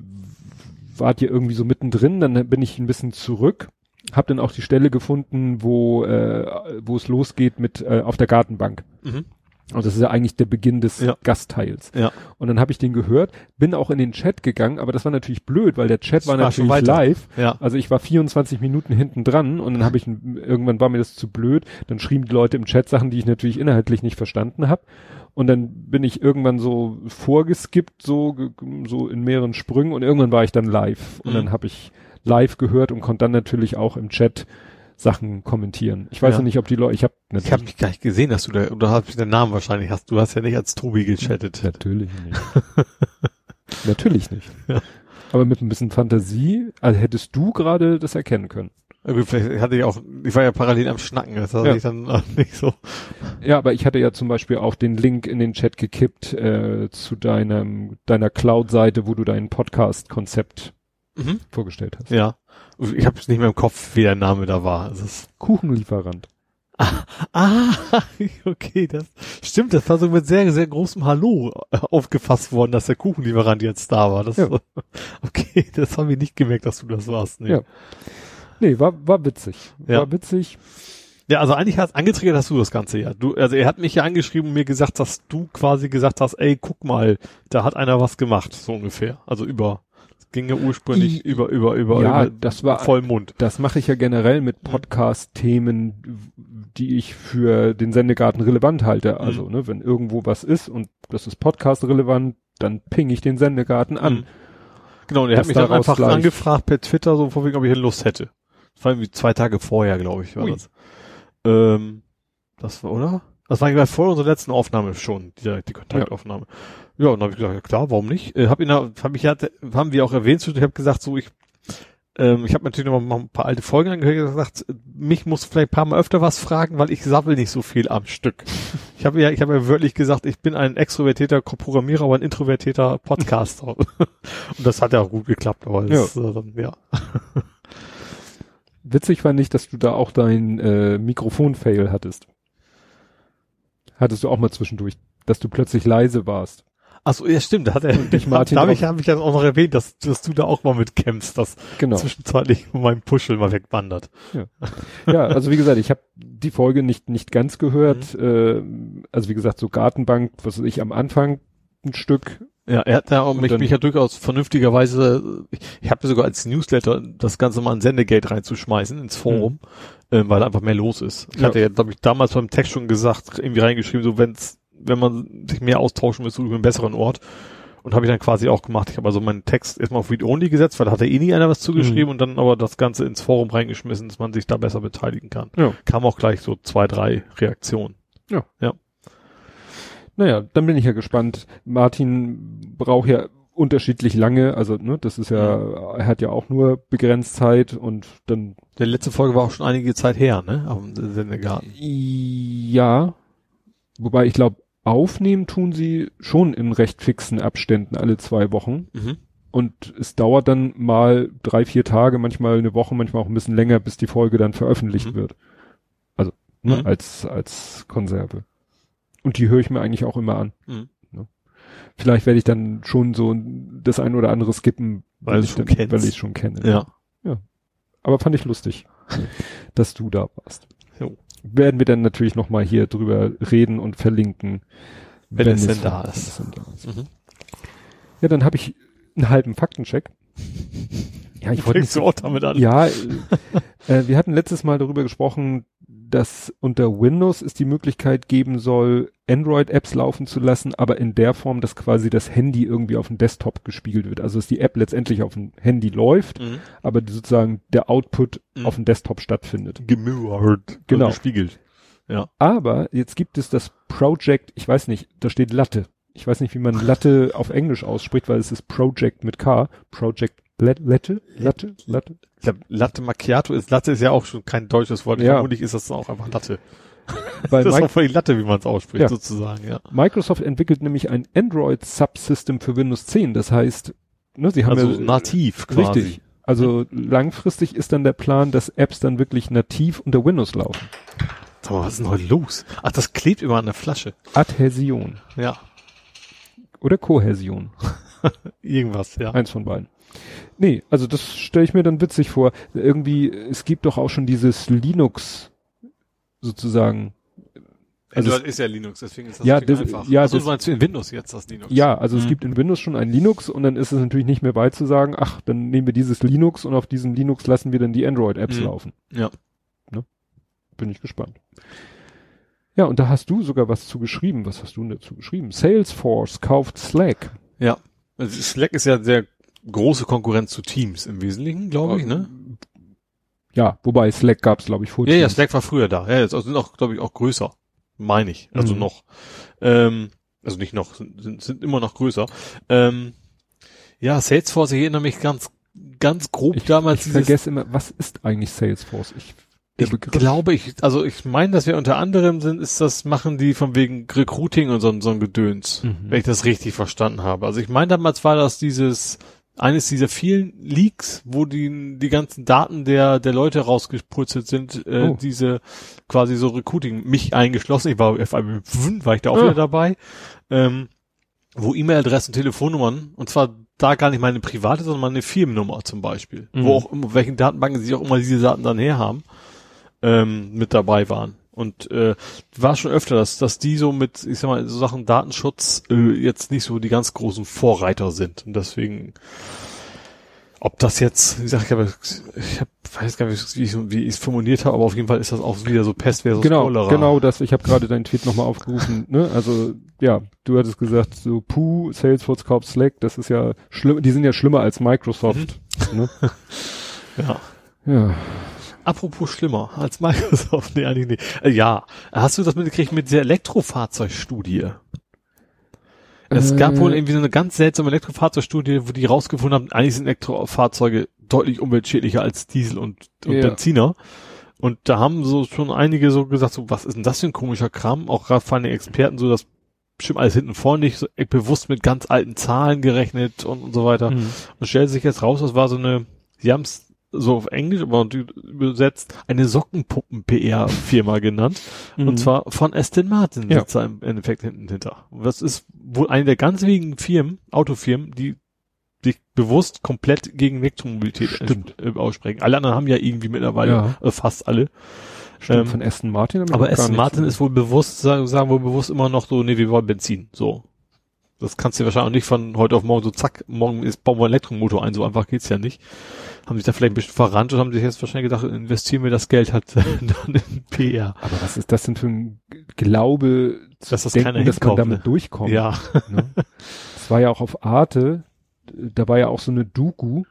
wart ihr irgendwie so mittendrin, dann bin ich ein bisschen zurück, hab dann auch die Stelle gefunden, wo, äh, wo es losgeht mit äh, auf der Gartenbank. Mhm. Und das ist ja eigentlich der Beginn des Ja. Gastteils. Ja. Und dann habe ich den gehört, bin auch in den Chat gegangen, aber das war natürlich blöd, weil der Chat Das war war natürlich weiter. live. Ja. Also ich war 24 Minuten hinten dran und dann habe ich irgendwann war mir das zu blöd. Dann schrieben die Leute im Chat Sachen, die ich natürlich inhaltlich nicht verstanden habe. Und dann bin ich irgendwann so vorgeskippt, so so in mehreren Sprüngen und irgendwann war ich dann live und Mhm. dann habe ich live gehört und konnte dann natürlich auch im Chat Sachen kommentieren. Ich weiß Ja. nicht, ob die Leute, ich habe Ich habe mich gar nicht gesehen, dass du da, oder hast den Namen wahrscheinlich hast. Du hast ja nicht als Tobi gechattet. Natürlich nicht. Natürlich nicht. Ja. Aber mit ein bisschen Fantasie, also hättest du gerade das erkennen können. Ja, gut, vielleicht hatte ich auch, ich war ja parallel am Schnacken, das hatte Ja. ich dann nicht so. Ja, aber ich hatte ja zum Beispiel auch den Link in den Chat gekippt äh, zu deinem deiner Cloud-Seite, wo du dein Podcast-Konzept Mhm. vorgestellt hast. Ja. Ich habe nicht mehr im Kopf, wie der Name da war. Es ist Kuchenlieferant. Ah, okay, das stimmt. Das war so mit sehr, sehr großem Hallo aufgefasst worden, dass der Kuchenlieferant jetzt da war. Das, Ja. Okay, das habe ich nicht gemerkt, dass du das warst. Nee. Ja. Nee, war, war witzig. Ja. War witzig. ja, also eigentlich hast angetriggert hast du das Ganze ja. Du, also er hat mich ja angeschrieben und mir gesagt, dass du quasi gesagt hast, ey, guck mal, da hat einer was gemacht, so ungefähr. Also über, es ging ja ursprünglich I- über, über, über, ja, über das war, Vollmond. das mache ich ja generell mit Podcast-Themen, die ich für den Sendegarten relevant halte. Also, Mhm. ne, wenn irgendwo was ist und das ist Podcast-relevant, dann ping ich den Sendegarten an. Mhm. Genau, und er hat mich dann einfach gleich- angefragt per Twitter, so vor wegen, ob ich Lust hätte. Das war irgendwie zwei Tage vorher, glaube ich, war Ui. das. Ähm, das war, oder? Das war gleich vor unserer letzten Aufnahme schon, die, die Kontaktaufnahme. Ja, und dann habe ich gesagt, ja klar, warum nicht? Äh, hab ihn hab ich ja, haben wir auch erwähnt, ich habe gesagt, so ich, ähm, ich habe natürlich noch mal ein paar alte Folgen angehört und gesagt, mich muss vielleicht ein paar Mal öfter was fragen, weil ich sabbel nicht so viel am Stück. Ich habe ja, ich habe ja wörtlich gesagt, ich bin ein extrovertierter Programmierer, aber ein introvertierter Podcaster. und das hat ja auch gut geklappt, aber das, ja. Äh, dann, ja. Witzig war nicht, dass du da auch dein äh, Mikrofon-Fail hattest. Hattest du auch mal zwischendurch, dass du plötzlich leise warst. Ach so, ja stimmt, da hat er, dich, Martin, da habe ich, hab ich dann auch noch erwähnt, dass, dass du da auch mal mit kämpfst, dass Genau. zwischenzeitlich mein Puschel mal wegwandert. ja, also wie gesagt, ich habe die Folge nicht nicht ganz gehört. Äh, also wie gesagt, so Gartenbank, was weiß ich am Anfang ein Stück. Ja, er hat ja auch Und mich, dann- mich ja durchaus vernünftigerweise, ich, ich habe sogar als Newsletter das Ganze mal in Sendegate reinzuschmeißen, ins Forum, ähm, weil einfach mehr los ist. Ich Ja. hatte ja, glaube ich, damals beim Text schon gesagt, irgendwie reingeschrieben, so wenn's, wenn man sich mehr austauschen will, suche ich einen besseren Ort. Und habe ich dann quasi auch gemacht. Ich habe also meinen Text erstmal auf Read-Only gesetzt, weil da hat ja eh nie einer was zugeschrieben Mhm. und dann aber das Ganze ins Forum reingeschmissen, dass man sich da besser beteiligen kann. Ja. Kam auch gleich so zwei, drei Reaktionen. Naja, dann bin ich ja gespannt. Martin braucht ja unterschiedlich lange, also ne, das ist ja, er hat ja auch nur begrenzt Zeit und dann Die letzte Folge war auch schon einige Zeit her, ne? Am Sendegarten. ja, wobei ich glaube, aufnehmen tun sie schon in recht fixen Abständen alle zwei Wochen Mhm. und es dauert dann mal drei, vier Tage, manchmal eine Woche, manchmal auch ein bisschen länger, bis die Folge dann veröffentlicht Mhm. wird. Also ne, Mhm. als als Konserve. Und die höre ich mir eigentlich auch immer an. Vielleicht werde ich dann schon so das ein oder andere skippen, Weil ich schon dann, kennst. weil ich es schon kenne. Ja. Aber fand ich lustig, dass du da warst. Jo. Werden wir dann natürlich noch mal hier drüber reden und verlinken, Wenn es denn da wenn ist. es denn da ist. Mhm. Ja, dann habe ich einen halben Faktencheck. Ja, ich wollte auch damit an? Ja, äh, äh, wir hatten letztes Mal darüber gesprochen, dass unter Windows es die Möglichkeit geben soll, Android-Apps laufen zu lassen, aber in der Form, dass quasi das Handy irgendwie auf dem Desktop gespiegelt wird. Also dass die App letztendlich auf dem Handy läuft, Mhm. aber sozusagen der Output Mhm. auf dem Desktop stattfindet. Gemirrored. Genau. Gespiegelt. Aber jetzt gibt es das Project, ich weiß nicht, da steht Latte. Ich weiß nicht, wie man Latte auf Englisch ausspricht, weil es ist Project mit K. Project Latte? Latte? Latte? Glaub, Latte Macchiato ist, Latte ist ja auch schon kein deutsches Wort. Ja. Vermutlich ist das auch einfach Latte. Weil Das ist auch völlig Latte, wie man es ausspricht, Ja. sozusagen, ja. Microsoft entwickelt nämlich ein Android-Subsystem für Windows 10. Das heißt, ne, sie haben Also ja, nativ quasi. Richtig. Also langfristig ist dann der Plan, dass Apps dann wirklich nativ unter Windows laufen. Sag mal, was ist denn heute los? Ach, das klebt immer an der Flasche. Adhäsion Ja. Oder Kohäsion. Irgendwas, ja. Eins von beiden. Nee, also das stelle ich mir dann witzig vor. Irgendwie, es gibt doch auch schon dieses Linux sozusagen. Also Android ist ja Linux, deswegen ist das Ja, das- einfach. ja, Ach so, das- du meinst in Windows jetzt das Linux? Ja, also es Mhm. gibt in Windows schon ein Linux und dann ist es natürlich nicht mehr weit zu sagen, ach, dann nehmen wir dieses Linux und auf diesem Linux lassen wir dann die Android-Apps Mhm. laufen. Ja. Ne? Bin ich gespannt. Ja, und da hast du sogar was zu geschrieben. Was hast du denn dazu geschrieben? Salesforce kauft Slack. Ja. Also Slack ist ja sehr große Konkurrenz zu Teams im Wesentlichen, glaube ich, ne? Ja, wobei Slack gab's glaube ich, vor Ja, ja. Slack war früher da. Ja, jetzt sind auch, glaube ich, auch größer. Meine ich. Also Mhm. noch. Ähm, also nicht noch, sind, sind, immer noch größer. Ähm, ja, Salesforce, ich erinnere mich ganz, ganz grob Ich, damals ich vergesse immer, was ist eigentlich Salesforce? Ich, ich glaube, ich, also ich meine, dass wir unter anderem sind, ist das, machen die von wegen Recruiting und so, so ein Gedöns, Mhm. wenn ich das richtig verstanden habe. Also ich meine, damals war das dieses, eines dieser vielen Leaks, wo die, die ganzen Daten der, der Leute rausgeputzelt sind, äh, Oh. diese quasi so Recruiting, mich eingeschlossen, ich war, auf einmal, war ich da auch Ah. wieder dabei, ähm, wo E-Mail-Adressen, Telefonnummern, und zwar da gar nicht meine private, sondern meine Firmennummer zum Beispiel, Mhm. wo auch immer, welchen Datenbanken sie auch immer diese Daten dann herhaben, ähm, mit dabei waren. Und äh, war schon öfter, dass, dass die so mit, ich sag mal, so Sachen Datenschutz äh, jetzt nicht so die ganz großen Vorreiter sind. Und deswegen, ob das jetzt, wie gesagt, ich, habe, ich hab, weiß gar nicht, wie ich wie es formuliert habe, aber auf jeden Fall ist das auch wieder so Pest versus Genau, Cholera. genau das. Ich habe gerade deinen Tweet nochmal aufgerufen. Ne? Also ja, du hattest gesagt, so Puh, Salesforce kauft Slack, das ist ja schlimm. Die sind ja schlimmer als Microsoft. Ne? Ja. Ja. Apropos schlimmer als Microsoft. Nee, eigentlich nicht. Äh, ja. Hast du das mitgekriegt mit der Elektrofahrzeugstudie? Es gab Äh, wohl irgendwie so eine ganz seltsame Elektrofahrzeugstudie, wo die rausgefunden haben, eigentlich sind Elektrofahrzeuge deutlich umweltschädlicher als Diesel und, und Ja. Benziner. Und da haben so schon einige so gesagt, so, was ist denn das für ein komischer Kram? Auch gerade vor allem Experten so, das bestimmt alles hinten vorne nicht, so bewusst mit ganz alten Zahlen gerechnet und, und so weiter. Mhm. Und stellt sich jetzt raus, das war so eine, sie haben es so auf Englisch, aber übersetzt, eine Sockenpuppen-PR-Firma genannt. Und Mhm. zwar von Aston Martin Ja. sitzt da im Endeffekt hinten hinter. Und das ist wohl eine der ganz wenigen Firmen, Autofirmen, die sich bewusst komplett gegen Elektromobilität äh, aussprechen. Alle anderen haben ja irgendwie mittlerweile, Ja. äh, fast alle. Stimmt, ähm, von Aston Martin. Aber Aston Martin ist wohl bewusst, sagen, sagen wohl bewusst immer noch so, nee, wir wollen Benzin. So. Das kannst du wahrscheinlich auch nicht von heute auf morgen so zack, morgen ist, bauen wir einen Elektromotor ein, so einfach geht's ja nicht. Haben sich da vielleicht ein bisschen verrannt und haben sich jetzt wahrscheinlich gedacht, investieren wir das Geld halt dann in PR. Aber was ist das denn für ein Glaube, zu Dass das denken, keiner dass man damit ne? durchkommt? Ja. Ne? Das das war ja auch auf Arte, da war ja auch so eine Doku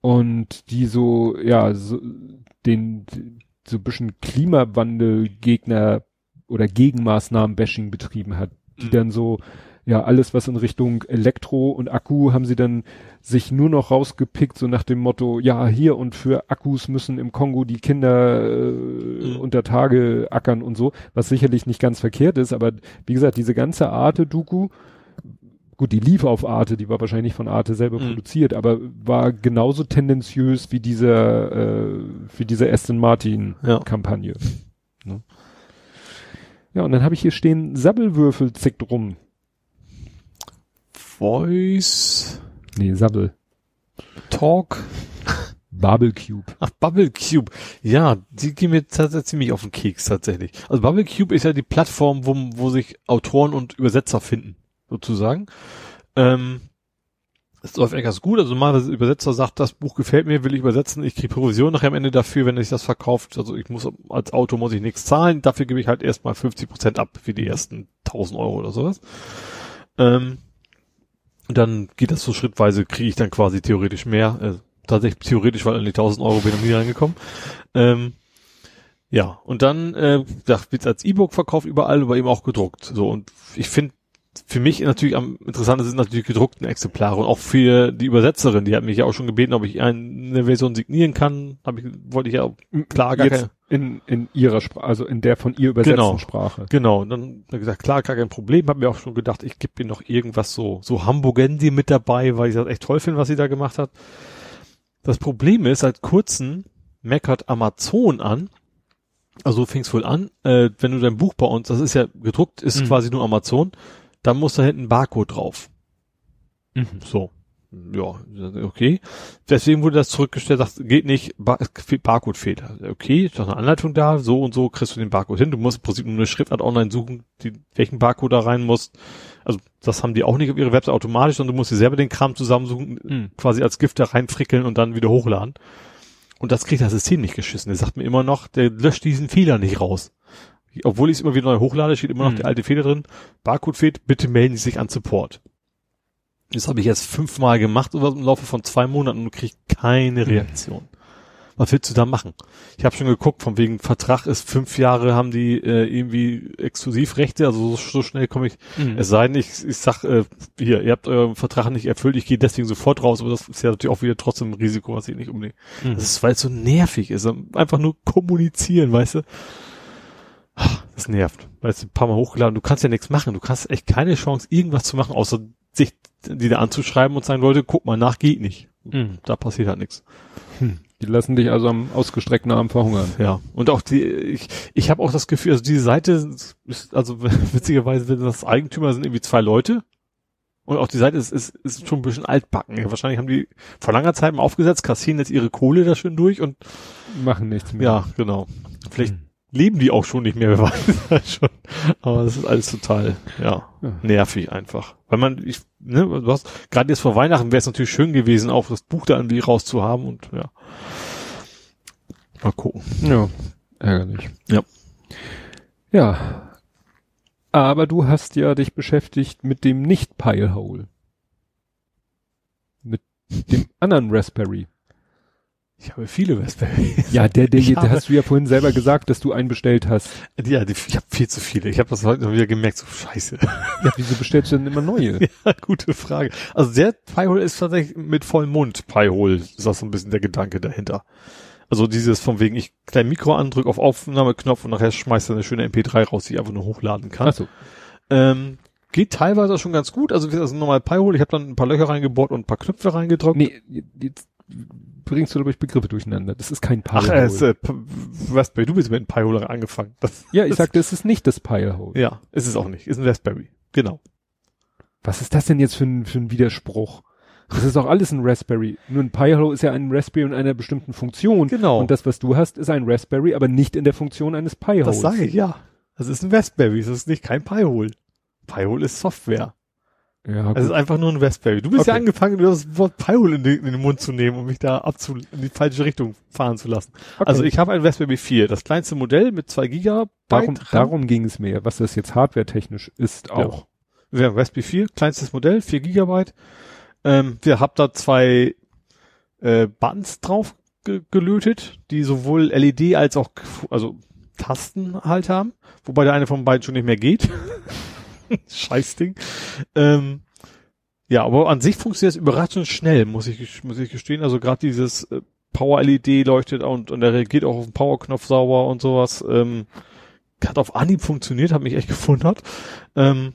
und die so, ja, so den, so ein bisschen Klimawandelgegner oder Gegenmaßnahmen-Bashing betrieben hat, die Mhm. dann so, ja, alles was in Richtung Elektro und Akku haben sie dann sich nur noch rausgepickt, so nach dem Motto, ja, hier und für Akkus müssen im Kongo die Kinder äh, Mhm. unter Tage ackern und so, was sicherlich nicht ganz verkehrt ist, aber wie gesagt, diese ganze Arte-Doku, gut, die lief auf Arte, die war wahrscheinlich von Arte selber Mhm. produziert, aber war genauso tendenziös wie dieser, äh, wie diese Aston Martin Ja. Ne? Ja, und dann habe ich hier stehen, Sabbelwürfel zickt rum. Voice Nee, Sabbel. Talk. Bubble Cube. Ach, Bubble Cube. Ja, die gehen mir tatsächlich ziemlich auf den Keks tatsächlich. Also Bubble Cube ist ja die Plattform, wo, wo sich Autoren und Übersetzer finden, sozusagen. Ähm, es läuft eigentlich ganz gut. Also mal der Übersetzer sagt, das Buch gefällt mir, will ich übersetzen. Ich kriege Provision nachher am Ende dafür, wenn ich das verkauft. Also ich muss als Autor muss ich nichts zahlen. Dafür gebe ich halt erstmal 50 Prozent ab für die ersten 1000 Euro oder sowas. Ähm, und dann geht das so schrittweise, kriege ich dann quasi theoretisch mehr. Äh, tatsächlich theoretisch, weil an die 1000 Euro bin ich nie reingekommen. Ähm, ja, und dann äh, wird als E-Book verkauft überall, aber eben auch gedruckt. So und ich finde für mich natürlich am interessantesten sind natürlich gedruckten Exemplare und auch für die Übersetzerin, die hat mich ja auch schon gebeten, ob ich eine Version signieren kann. Habe ich wollte ich ja klar gar Jetzt keine, in, in ihrer Sprache, also in der von ihr übersetzten Genau. Sprache. Genau, und dann hat gesagt, klar, gar kein Problem. Hab mir auch schon gedacht, ich gebe ihr noch irgendwas so, so Hamburgendi mit dabei, weil ich das echt toll finde, was sie da gemacht hat. Das Problem ist, seit kurzem meckert Amazon an, also fing es wohl an, äh, wenn du dein Buch bei uns, das ist ja gedruckt, ist Mhm. quasi nur Amazon, dann muss da hinten ein Barcode drauf. So. Ja, okay. Deswegen wurde das zurückgestellt, sagt, geht nicht, Bar Barcode fehlt. Okay, ist doch eine Anleitung da, so und so kriegst du den Barcode hin. Du musst im Prinzip nur eine Schriftart online suchen, die, welchen Barcode da rein muss. Also das haben die auch nicht auf ihre Website automatisch, sondern du musst dir selber den Kram zusammensuchen, Mhm. quasi als Gift da reinfrickeln und dann wieder hochladen. Und das kriegt das System nicht geschissen. Der sagt mir immer noch, der löscht diesen Fehler nicht raus. Obwohl ich es immer wieder neu hochlade, steht immer noch Mhm. der alte Fehler drin. Barcode fehlt, bitte melden Sie sich an Support. Das habe ich jetzt fünfmal gemacht oder im Laufe von zwei Monaten und kriege keine Reaktion. Was willst du da machen? Ich habe schon geguckt, von wegen Vertrag ist fünf Jahre, haben die äh, irgendwie Exklusivrechte, also so, so schnell komme ich. Mhm. Es sei denn, ich, ich sag, äh, hier, ihr habt euren Vertrag nicht erfüllt, ich gehe deswegen sofort raus, aber das ist ja natürlich auch wieder trotzdem ein Risiko, was ich nicht unbedingt. Mhm. Das ist, weil es so nervig ist. Einfach nur kommunizieren, weißt du? Das nervt. Weißt du, ein paar Mal hochgeladen, du kannst ja nichts machen. Du kannst echt keine Chance, irgendwas zu machen, außer sich die da anzuschreiben und sagen, Leute, guck mal nach, geht nicht. Mhm. Da passiert halt nichts. Die lassen dich also am ausgestreckten Arm verhungern. Ja. Und auch die, ich, ich habe auch das Gefühl, also diese Seite ist, also witzigerweise, wenn das Eigentümer sind irgendwie zwei Leute. Und auch die Seite ist, ist, ist schon ein bisschen altbacken. Ja, wahrscheinlich haben die vor langer Zeit mal aufgesetzt, kassieren jetzt ihre Kohle da schön durch und Machen nichts mehr. ja, genau. Vielleicht Mhm. Leben die auch schon nicht mehr, weiß es halt schon. Aber das ist alles total, ja, nervig einfach. Weil man, ich, ne, du hast, gerade jetzt vor Weihnachten wäre es natürlich schön gewesen, auch das Buch da irgendwie rauszuhaben und ja. Mal gucken. Ja, ärgerlich. Ja. Ja. Aber du hast ja dich beschäftigt mit dem Nicht-Pilehole. Mit dem anderen Raspberry. Ich habe viele Raspberry. Ja, der, der, der hast du ja vorhin selber gesagt, dass du einen bestellt hast. Ja, die, ich habe viel zu viele. Ich habe das heute noch wieder gemerkt, so scheiße. Ja, wieso bestellst du denn immer neue? ja, gute Frage. Also der Pi-Hole ist tatsächlich mit vollem Mund Pi-Hole. Ist das so ein bisschen der Gedanke dahinter. Also dieses von wegen, ich klein Mikro andrück auf Aufnahmeknopf und nachher schmeißt er eine schöne MP3 raus, die ich einfach nur hochladen kann. Ach so. Ähm, geht teilweise schon ganz gut. Also ein normal Pi-Hole. Ich habe dann ein paar Löcher reingebohrt und ein paar Knöpfe reingedrückt. Nee, jetzt bringst du, glaube ich, Begriffe durcheinander. Das ist kein Ach, Pilehole. äh, ist, äh, Raspberry, du bist mit einem Pi-Hole angefangen. Das, ja, ich sagte, es ist nicht das Pilehole. ja, ist es auch nicht. Ist ein Raspberry. Genau. Was ist das denn jetzt für ein, für ein Widerspruch? Das ist doch alles ein Raspberry. Nur ein Pi-Hole ist ja ein Raspberry in einer bestimmten Funktion. Genau. Und das, was du hast, ist ein Raspberry, aber nicht in der Funktion eines Pi-Holes. Das sage ich, ja. Das ist ein Raspberry, das ist nicht kein Pi-Hole. Pi-Hole ist Software. Ja, Es ist gut. einfach nur ein Raspberry. Du bist ja Okay. angefangen, das Wort Pi-Hole in, den- in den Mund zu nehmen, um mich da abzu in die falsche Richtung fahren zu lassen. Okay. Also ich habe ein Raspberry 4, das kleinste Modell mit zwei Gigabyte. darum, RAM. darum ging es mir, was das jetzt hardware-technisch ist auch. Wir haben Raspberry 4, kleinstes Modell, 4 Gigabyte. Ähm, wir haben da zwei äh, Buttons drauf ge gelötet, die sowohl LED als auch also Tasten halt haben, wobei der eine von beiden schon nicht mehr geht. Scheißding. Ähm, ja, aber an sich funktioniert es überraschend schnell, muss ich, muss ich gestehen. Also gerade dieses äh, Power-LED leuchtet und, und er reagiert auch auf den Power-Knopf sauber und sowas. Ähm, hat auf Anhieb funktioniert, hat mich echt gewundert. Ähm,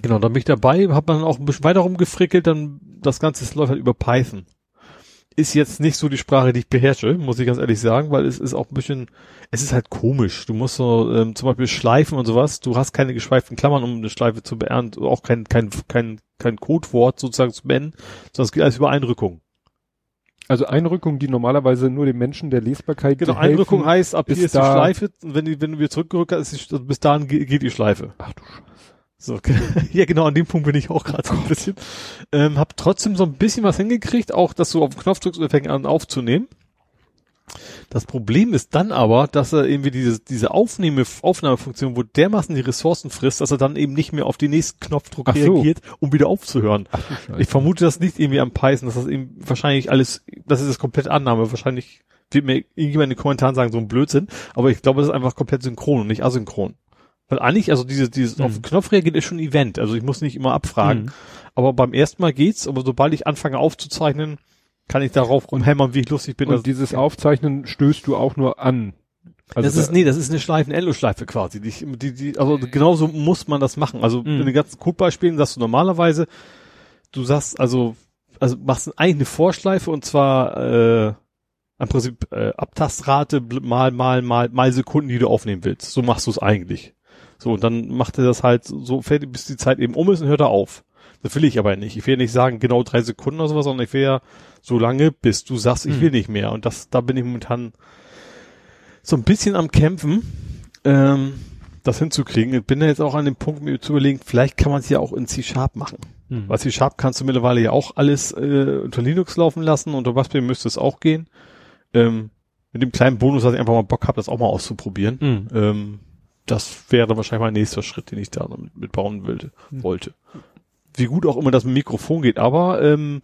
genau, dann bin ich dabei, hat man auch ein bisschen weiter rumgefrickelt, dann das Ganze läuft halt über Python ist jetzt nicht so die Sprache, die ich beherrsche, muss ich ganz ehrlich sagen, weil es ist auch ein bisschen, es ist halt komisch. Du musst so ähm, zum Beispiel Schleifen und sowas, du hast keine geschweiften Klammern, um eine Schleife zu beenden, auch kein, kein, kein, kein Codewort sozusagen zu beenden, sondern es geht alles über Einrückung. Also Einrückung, die normalerweise nur dem Menschen der Lesbarkeit Genau, Einrückung heißt, ab hier ist die Schleife, und wenn, die, wenn du wieder zurückgerückt hast, ist die, bis dahin geht die Schleife. Ach du Scheiße. So, ja genau, an dem Punkt bin ich auch gerade so ein bisschen. Ähm, hab trotzdem so ein bisschen was hingekriegt, auch dass du auf den Knopf drückst und fängt an aufzunehmen. Das Problem ist dann aber, dass er irgendwie diese, diese Aufnahme, Aufnahmefunktion, wo dermaßen die Ressourcen frisst, dass er dann eben nicht mehr auf den nächsten Knopfdruck Ach so. reagiert, um wieder aufzuhören. Ach. Ich vermute das nicht irgendwie am Python, dass das eben wahrscheinlich alles, das ist das komplett Annahme, wahrscheinlich wird mir irgendjemand in den Kommentaren sagen, so ein Blödsinn, aber ich glaube, das ist einfach komplett synchron und nicht asynchron. Weil eigentlich, also diese, dieses Mhm. auf den Knopf reagiert ist schon ein Event, also ich muss nicht immer abfragen. Mhm. Aber beim ersten Mal geht's, aber sobald ich anfange aufzuzeichnen, kann ich darauf rumhämmern, wie ich lustig bin. Und dass- dieses Aufzeichnen stößt du auch nur an. Also das ist, nee, das ist eine Schleifen, Endlosschleife quasi. Die, die, die, also genauso muss man das machen. Also Mhm. in den ganzen Codebeispielen sagst du normalerweise, du sagst also, also machst eigentlich eine Vorschleife und zwar äh, im Prinzip äh, Abtastrate mal, mal, mal, mal Sekunden, die du aufnehmen willst. So machst du es eigentlich. So, und dann macht er das halt so fertig, bis die Zeit eben um ist und hört er auf. Das will ich aber nicht. Ich will ja nicht sagen, genau drei Sekunden oder sowas, sondern ich will ja so lange, bis du sagst, ich Mhm. will nicht mehr. Und das, da bin ich momentan so ein bisschen am Kämpfen, ähm, das hinzukriegen. Ich bin da jetzt auch an dem Punkt, mir zu überlegen, vielleicht kann man es ja auch in C-Sharp machen. Mhm. Weil C-Sharp kannst du mittlerweile ja auch alles äh, unter Linux laufen lassen, unter Raspberry müsste es auch gehen. Ähm, mit dem kleinen Bonus, dass ich einfach mal Bock habe, das auch mal auszuprobieren. Mhm. Ähm, das wäre wahrscheinlich mein nächster Schritt, den ich da noch mit, mit bauen wollte. Wie gut auch immer das mit Mikrofon geht, aber ähm,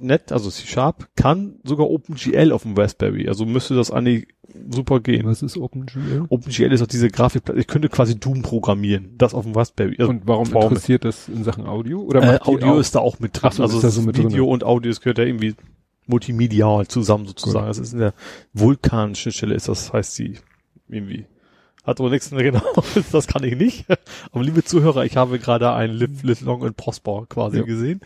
.NET, also C-Sharp, kann sogar OpenGL auf dem Raspberry. Also müsste das eigentlich super gehen. Was ist OpenGL? OpenGL ist auch diese Grafik, ich könnte quasi Doom programmieren, das auf dem Raspberry. Also Und warum Form- interessiert das in Sachen Audio? Oder äh, die Audio ist da auch mit drin. So, also ist da es so Video drin. und Audio, das gehört ja irgendwie multimedial zusammen sozusagen. Das ist in der Vulkan-Schnittstelle ist das, heißt sie irgendwie. Hat aber nichts, genau, das kann ich nicht. Aber liebe Zuhörer, ich habe gerade ein Live, Live Long and Prosper quasi Ja. gesehen.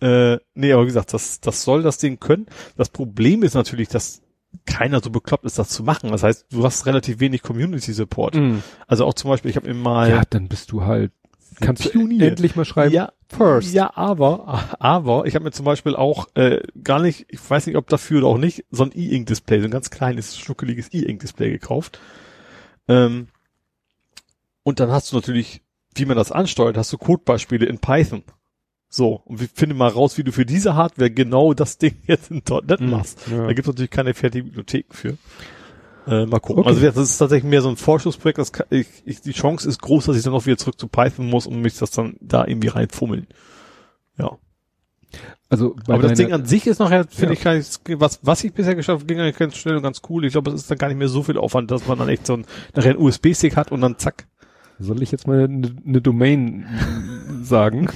Äh, nee, aber wie gesagt, das, das soll das Ding können. Das Problem ist natürlich, dass keiner so bekloppt ist, das zu machen. Das heißt, du hast relativ wenig Community Support. Mhm. Also auch zum Beispiel, ich habe mir mal Ja, dann bist du halt, kannst du Pionier. endlich mal schreiben. Ja, First. Ja, aber, aber ich habe mir zum Beispiel auch äh, gar nicht, ich weiß nicht, ob dafür oder auch nicht, so ein E-Ink-Display, so ein ganz kleines, schnuckeliges E-Ink-Display gekauft. Ähm, und dann hast du natürlich, wie man das ansteuert, hast du Codebeispiele in Python. So, und wir finden mal raus, wie du für diese Hardware genau das Ding jetzt in .NET Mhm. machst. Ja. Da gibt es natürlich keine fertigen Bibliotheken für. Äh, mal gucken. Okay. Also das ist tatsächlich mehr so ein Vorschussprojekt. Das kann, ich, ich, die Chance ist groß, dass ich dann auch wieder zurück zu Python muss und mich das dann da irgendwie reinfummeln. Ja. Also Aber das Ding an sich ist nachher, finde Ja. ich, gar nicht, was, was ich bisher geschafft habe, ging eigentlich ganz schnell und ganz cool. Ich glaube, es ist dann gar nicht mehr so viel Aufwand, dass man dann echt so ein, nachher einen USB-Stick hat und dann zack. Soll ich jetzt mal eine, eine Domain sagen?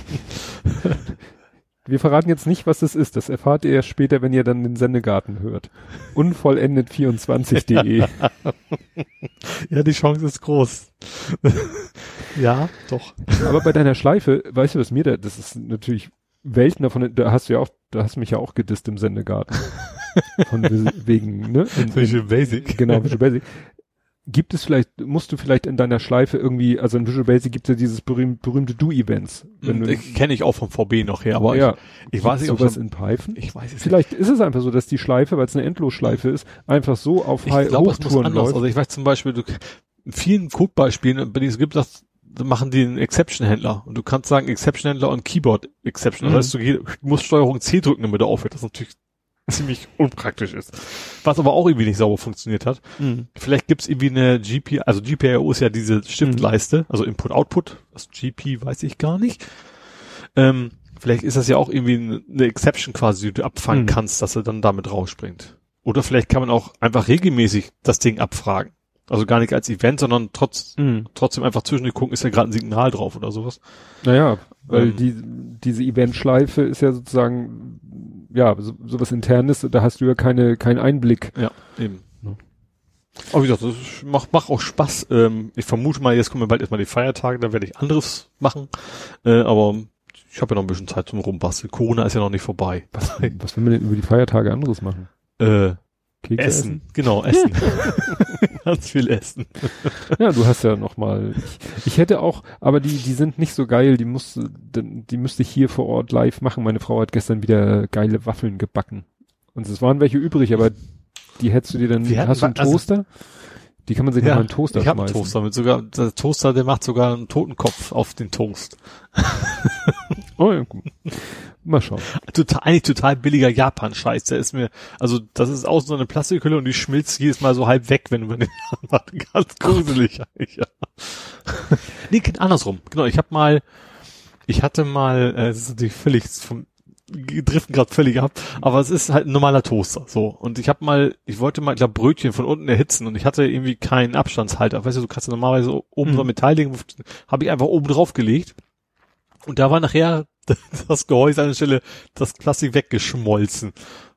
Wir verraten jetzt nicht, was das ist. Das erfahrt ihr erst später, wenn ihr dann den Sendegarten hört. Unvollendet24.de. Ja, die Chance ist groß. ja, doch. Aber bei deiner Schleife, weißt du, was mir da, das ist natürlich Welten davon, da hast du ja auch, da hast du mich ja auch gedisst im Sendegarten. Von we- wegen, ne? In, Visual Basic. Genau, Visual Basic. Gibt es vielleicht, musst du vielleicht in deiner Schleife irgendwie, also in Visual Basic gibt es ja dieses berühmt, berühmte Do-Events. Wenn kenne ich auch vom VB noch her, aber ja, ich, ich weiß nicht, ob sowas so, in Python. ich weiß es nicht. Vielleicht ist es einfach so, dass die Schleife, weil es eine Endlosschleife ist, einfach so auf Ich High muss Hochtouren läuft. Also ich weiß zum Beispiel, du, in vielen Codebeispielen, bei denen es gibt, das machen die einen Exception-Händler. Und du kannst sagen Exception-Händler und Keyboard-Exception. Mhm. Das heißt, du musst Steuerung C drücken, damit er aufhört. Das ist natürlich ziemlich unpraktisch ist. Was aber auch irgendwie nicht sauber funktioniert hat. Mhm. Vielleicht gibt's irgendwie eine GP, also GPIO ist ja diese Stiftleiste, also Input-Output. Das GP weiß ich gar nicht. Ähm, vielleicht ist das ja auch irgendwie eine- eine Exception quasi, die du abfangen Mhm. kannst, dass er dann damit rausspringt. Oder vielleicht kann man auch einfach regelmäßig das Ding abfragen. Also gar nicht als Event, sondern trotz, Mhm. trotzdem einfach zwischendurch gucken, ist ja gerade ein Signal drauf oder sowas. Naja, weil Ähm. die, diese Eventschleife ist ja sozusagen, ja, so, sowas internes, da hast du ja keine, keinen Einblick. Ja, eben. Ja. Aber wie gesagt, das macht, macht auch Spaß. Ähm, ich vermute mal, jetzt kommen bald erstmal die Feiertage, da werde ich anderes machen. Äh, aber ich habe ja noch ein bisschen Zeit zum Rumbasteln. Corona ist ja noch nicht vorbei. Was, was will man denn über die Feiertage anderes machen? Äh, Kekse essen. Genau, essen. Ganz viel essen. Ja, du hast ja noch mal. Ich, ich hätte auch, aber die, die sind nicht so geil. Die musste, die, müsste ich hier vor Ort live machen. Meine Frau hat gestern wieder geile Waffeln gebacken. Und es waren welche übrig, aber die hättest du dir dann. Wir hatten hast du einen also- Toaster? die kann man sich noch mal in den Toaster ich habe einen schmeißen. Toaster mit sogar, der Toaster, der macht sogar einen Totenkopf auf den Toast. Oh, ja, gut. Mal schauen. Total, eigentlich total billiger Japan-Scheiß. Der ist mir, also das ist außen so eine Plastikhülle und die schmilzt jedes Mal so halb weg, wenn du den anmachst. Ganz gruselig eigentlich, ja. nee, geht andersrum. Genau, ich habe mal, ich hatte mal, äh, es ist natürlich völlig vom driften gerade völlig ab, aber es ist halt ein normaler Toaster, so. Und ich habe mal, ich wollte mal, ich glaube, Brötchen von unten erhitzen und ich hatte irgendwie keinen Abstandshalter. Weißt du, du kannst ja normalerweise oben Mhm. so ein Metall legen, habe ich einfach oben drauf gelegt. Und da war nachher das Gehäuse an der Stelle, das Plastik weggeschmolzen.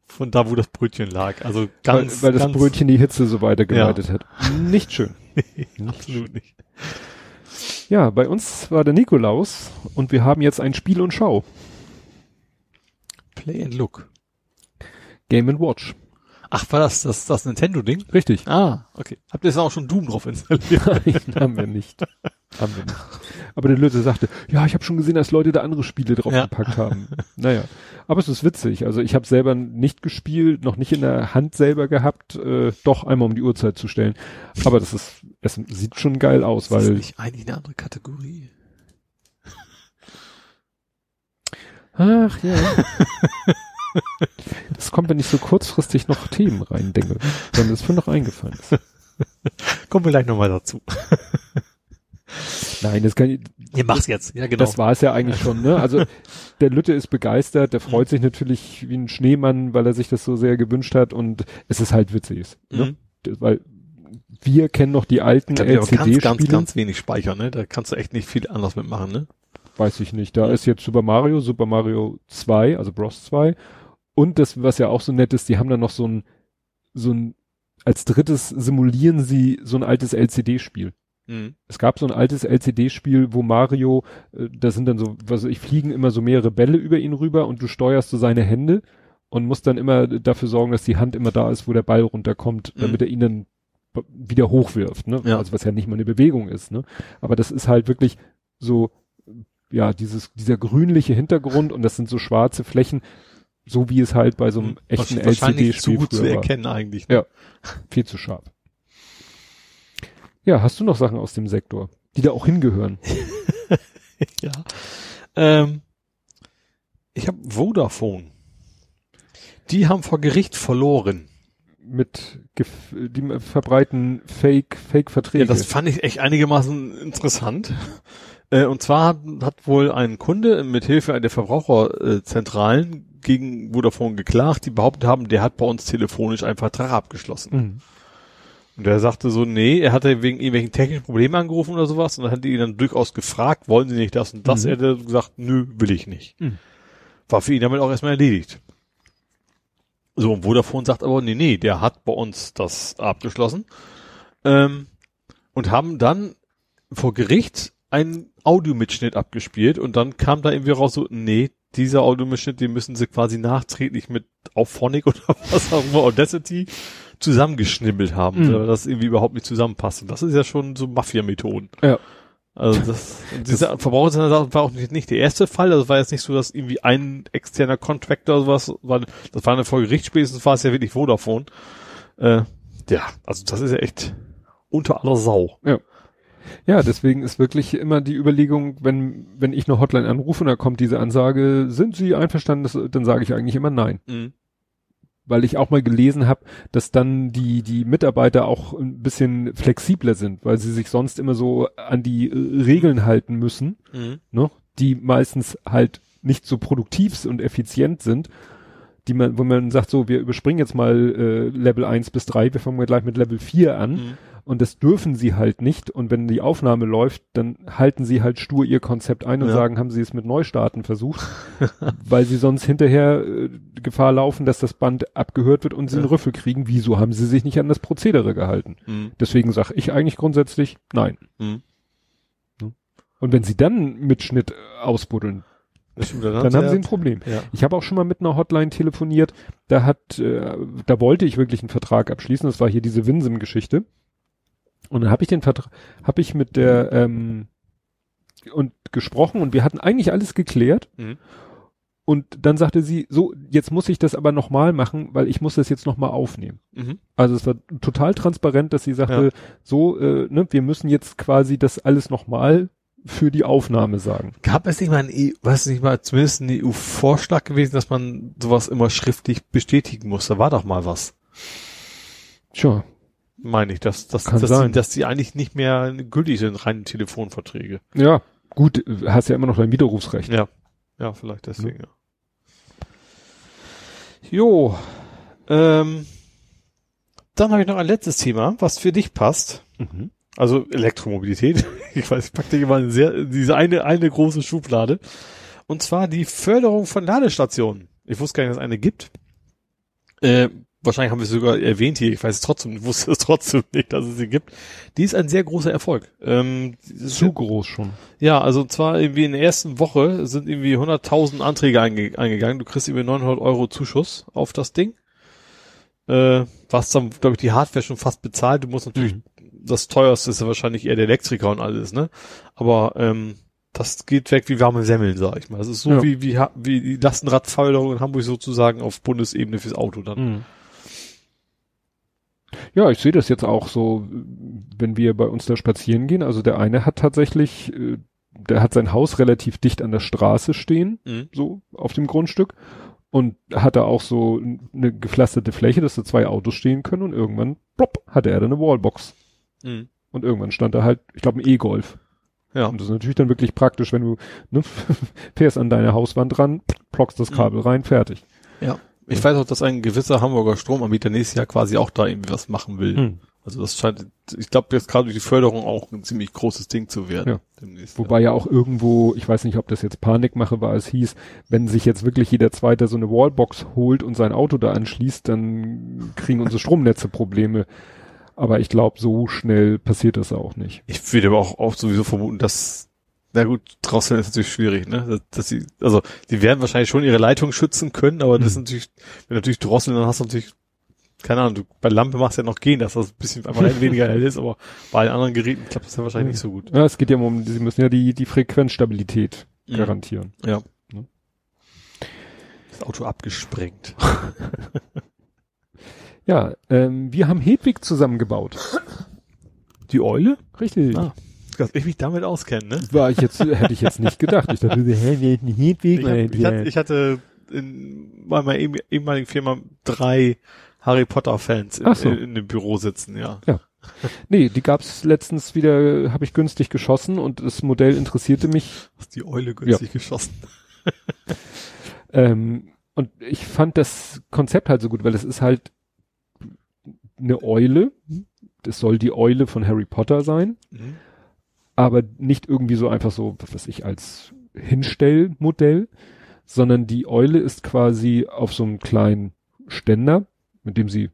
Von da, wo das Brötchen lag. Also ganz, weil, weil das ganz, Brötchen die Hitze so weitergeleitet hat. Nicht schön. absolut nicht. Ja, bei uns war der Nikolaus und wir haben jetzt ein Spiel und Schau. Play and Look. Game and Watch. Ach, war das das, das Nintendo-Ding? Richtig. Ah, okay. Habt ihr jetzt auch schon Doom drauf installiert? Nein, haben wir nicht. Haben wir nicht. Aber der Lütte sagte, ja, ich habe schon gesehen, dass Leute da andere Spiele drauf Ja. gepackt haben. Naja, aber es ist witzig. Also ich habe selber nicht gespielt, noch nicht in der Hand selber gehabt, äh, doch einmal um die Uhrzeit zu stellen. Aber das ist, es sieht schon geil aus, Ist weil nicht eigentlich eine andere Kategorie? ach ja, das kommt, wenn ich so kurzfristig noch Themen reindenke, dann ist mir noch eingefallen. ist. Kommen wir gleich nochmal dazu. Nein, das kann ich, Ihr macht's jetzt. Ja, genau. Das war es ja eigentlich schon, ne? Also der Lütte ist begeistert, der freut sich natürlich wie ein Schneemann, weil er sich das so sehr gewünscht hat und es ist halt witzig. Ne? Mhm. Weil wir kennen noch die alten haben ganz, ganz, LCD-Spiele. ganz wenig Speicher, ne? Da kannst du echt nicht viel anders mitmachen, ne? Weiß ich nicht. Da ist jetzt Super Mario, Super Mario 2, also Bros 2. Und das, was ja auch so nett ist, die haben dann noch so ein, so ein, als drittes simulieren sie so ein altes LCD-Spiel. Mhm. Es gab so ein altes LCD-Spiel, wo Mario, äh, da sind dann so, was weiß ich fliegen immer so mehrere Bälle über ihn rüber und du steuerst so seine Hände und musst dann immer dafür sorgen, dass die Hand immer da ist, wo der Ball runterkommt, Mhm. damit er ihn dann wieder hochwirft, ne? Ja. Also was ja nicht mal eine Bewegung ist, ne? Aber das ist halt wirklich so, ja, dieses, dieser grünliche Hintergrund und das sind so schwarze Flächen, so wie es halt bei so einem Mhm. echten Wahrscheinlich zu LCD-Spiel gut zu früher war. erkennen eigentlich. ne? Ja. Viel zu scharf. Ja, hast du noch Sachen aus dem Sektor, die da auch hingehören? ja. Ähm, ich habe Vodafone. Die haben vor Gericht verloren. Mit die verbreiten Fake Fake Verträge. Ja, das fand ich echt einigermaßen interessant. Äh, und zwar hat, hat wohl ein Kunde mit Hilfe der Verbraucherzentralen gegen Vodafone geklagt, die behauptet haben, der hat bei uns telefonisch einen Vertrag abgeschlossen. Mhm. Und der sagte so, nee, er hatte wegen irgendwelchen technischen Problemen angerufen oder sowas und dann hat die ihn dann durchaus gefragt, wollen sie nicht das und das? Mhm. Er hat gesagt, nö, will ich nicht. Mhm. War für ihn damit auch erstmal erledigt. So, und Vodafone sagt aber, nee, nee, der hat bei uns das abgeschlossen. Ähm, und haben dann vor Gericht einen Audiomitschnitt abgespielt und dann kam da irgendwie raus so, nee, dieser Audiomitschnitt, den müssen sie quasi nachträglich mit Auphonic oder was auch immer, Audacity, zusammengeschnibbelt haben, Mhm. weil das irgendwie überhaupt nicht zusammenpasst. Und das ist ja schon so Mafia-Methoden. Ja. Also das, und diese Verbraucherzentrale war auch nicht, nicht der erste Fall, also war jetzt nicht so, dass irgendwie ein externer Contractor oder sowas, war, das war eine Folge Gericht, spätestens war es ja wirklich Vodafone. Äh, ja, also das ist ja echt unter aller Sau. Ja, deswegen ist wirklich immer die Überlegung, wenn wenn ich eine Hotline anrufe und da kommt diese Ansage, sind Sie einverstanden, das, dann sage ich eigentlich immer nein. Mhm. Weil ich auch mal gelesen habe, dass dann die die Mitarbeiter auch ein bisschen flexibler sind, weil sie sich sonst immer so an die äh, Regeln halten müssen, Mhm. ne? die meistens halt nicht so produktiv und effizient sind, die man, wo man sagt, so, wir überspringen jetzt mal äh, Level 1 bis 3, wir fangen gleich mit Level 4 an Mhm. Und das dürfen sie halt nicht und wenn die Aufnahme läuft, dann halten sie halt stur ihr Konzept ein und Ja. sagen, haben sie es mit Neustarten versucht, weil sie sonst hinterher äh, Gefahr laufen, dass das Band abgehört wird und sie einen Ja. Rüffel kriegen. Wieso haben sie sich nicht an das Prozedere gehalten? Mhm. Deswegen sage ich eigentlich grundsätzlich nein. Mhm. Und wenn sie dann mit Schnitt äh, ausbuddeln, dann haben sie ein Problem. Ja. Ich habe auch schon mal mit einer Hotline telefoniert, da hat, äh, da wollte ich wirklich einen Vertrag abschließen, das war hier diese Winsum-Geschichte. Und dann habe ich den Vertrag, habe ich mit der ähm, und gesprochen und wir hatten eigentlich alles geklärt. Mhm. Und dann sagte sie, so, jetzt muss ich das aber nochmal machen, weil ich muss das jetzt nochmal aufnehmen. Mhm. Also es war total transparent, dass sie sagte, Ja. so, äh, ne, wir müssen jetzt quasi das alles nochmal für die Aufnahme sagen. Gab es nicht mal ein EU, weiß nicht mal, zumindest ein EU-Vorschlag gewesen, dass man sowas immer schriftlich bestätigen muss? Da war doch mal was. Tja, Meine ich, dass, dass, Kann dass, sein. Die, dass die eigentlich nicht mehr gültig sind, reine Telefonverträge. ja, gut, hast ja immer noch dein Widerrufsrecht. Ja. Ja, vielleicht deswegen, ja. Jo. Ähm, dann habe ich noch ein letztes Thema, was für dich passt. Mhm. Also Elektromobilität. Ich weiß, ich pack dir eine sehr, diese eine, eine große Schublade. Und zwar die Förderung von Ladestationen. Ich wusste gar nicht, dass es eine gibt. Äh, wahrscheinlich haben wir es sogar erwähnt hier. Ich weiß es trotzdem, wusste es trotzdem nicht, dass es sie gibt. Die ist ein sehr großer Erfolg. Ähm, das ist Zu groß schon. ja, also und zwar irgendwie in der ersten Woche sind irgendwie 100.000 Anträge einge eingegangen. Du kriegst irgendwie 900 Euro Zuschuss auf das Ding. Äh, was dann, glaube ich, die Hardware schon fast bezahlt. Du musst natürlich, das teuerste ist ja wahrscheinlich eher der Elektriker und alles, ne? Aber ähm, das geht weg wie warme Semmeln, sag ich mal. Das ist so Ja. wie, wie, wie die Lastenradförderung in Hamburg sozusagen auf Bundesebene fürs Auto dann. Mhm. Ja, ich sehe das jetzt auch so, wenn wir bei uns da spazieren gehen. Also der eine hat tatsächlich, äh, der hat sein Haus relativ dicht an der Straße stehen, Mhm. so auf dem Grundstück. Und hat da auch so eine gepflasterte Fläche, dass da zwei Autos stehen können und irgendwann, plopp, hatte er da eine Wallbox. Mhm. Und irgendwann stand da halt, ich glaube, ein E-Golf. Ja. Und das ist natürlich dann wirklich praktisch, wenn du ne, fährst an deine Hauswand ran, plockst das Kabel rein, fertig. Ja. Ich weiß auch, dass ein gewisser Hamburger Stromanbieter nächstes Jahr quasi auch da irgendwie was machen will. Hm. Also das scheint, ich glaube jetzt gerade durch die Förderung auch ein ziemlich großes Ding zu werden. Ja. Wobei ja auch irgendwo, ich weiß nicht, ob das jetzt Panikmache war, es hieß, wenn sich jetzt wirklich jeder Zweite so eine Wallbox holt und sein Auto da anschließt, dann kriegen unsere Stromnetze Probleme. Aber ich glaube, so schnell passiert das auch nicht. Ich würde aber auch, auch sowieso vermuten, dass, na gut, draußen ist natürlich schwierig, ne? Dass, dass sie, also, die werden wahrscheinlich schon ihre Leitung schützen können, aber das ist Mhm. natürlich, wenn du natürlich drosseln, dann hast du natürlich, keine Ahnung, du, bei Lampe machst ja noch gehen, dass das ein bisschen einfach weniger hell ist, aber bei allen anderen Geräten klappt das ja wahrscheinlich nicht so gut. Ja, es geht ja um, sie müssen ja die, die Frequenzstabilität Mhm. garantieren. Ja. Ne? Das Auto abgesprengt. Ja, ähm, wir haben Hedwig zusammengebaut. Die Eule? Richtig. Ah. Dass ich mich damit auskenne, ne? War ich jetzt, hätte ich jetzt nicht gedacht. Ich dachte, hä, ist ein Hedwig? Ich, hab, ich, hatte, ich hatte in meiner ehem- ehemaligen Firma drei Harry Potter Fans in, so. in, in dem Büro sitzen, ja. nee, die gab's letztens wieder, habe ich günstig geschossen und das Modell interessierte mich. Hast die Eule günstig geschossen. Ähm, und ich fand das Konzept halt so gut, weil es ist halt eine Eule. Das soll die Eule von Harry Potter sein, Mhm. Aber nicht irgendwie so einfach so, was weiß ich, als Hinstellmodell, sondern die Eule ist quasi auf so einem kleinen Ständer, mit dem sie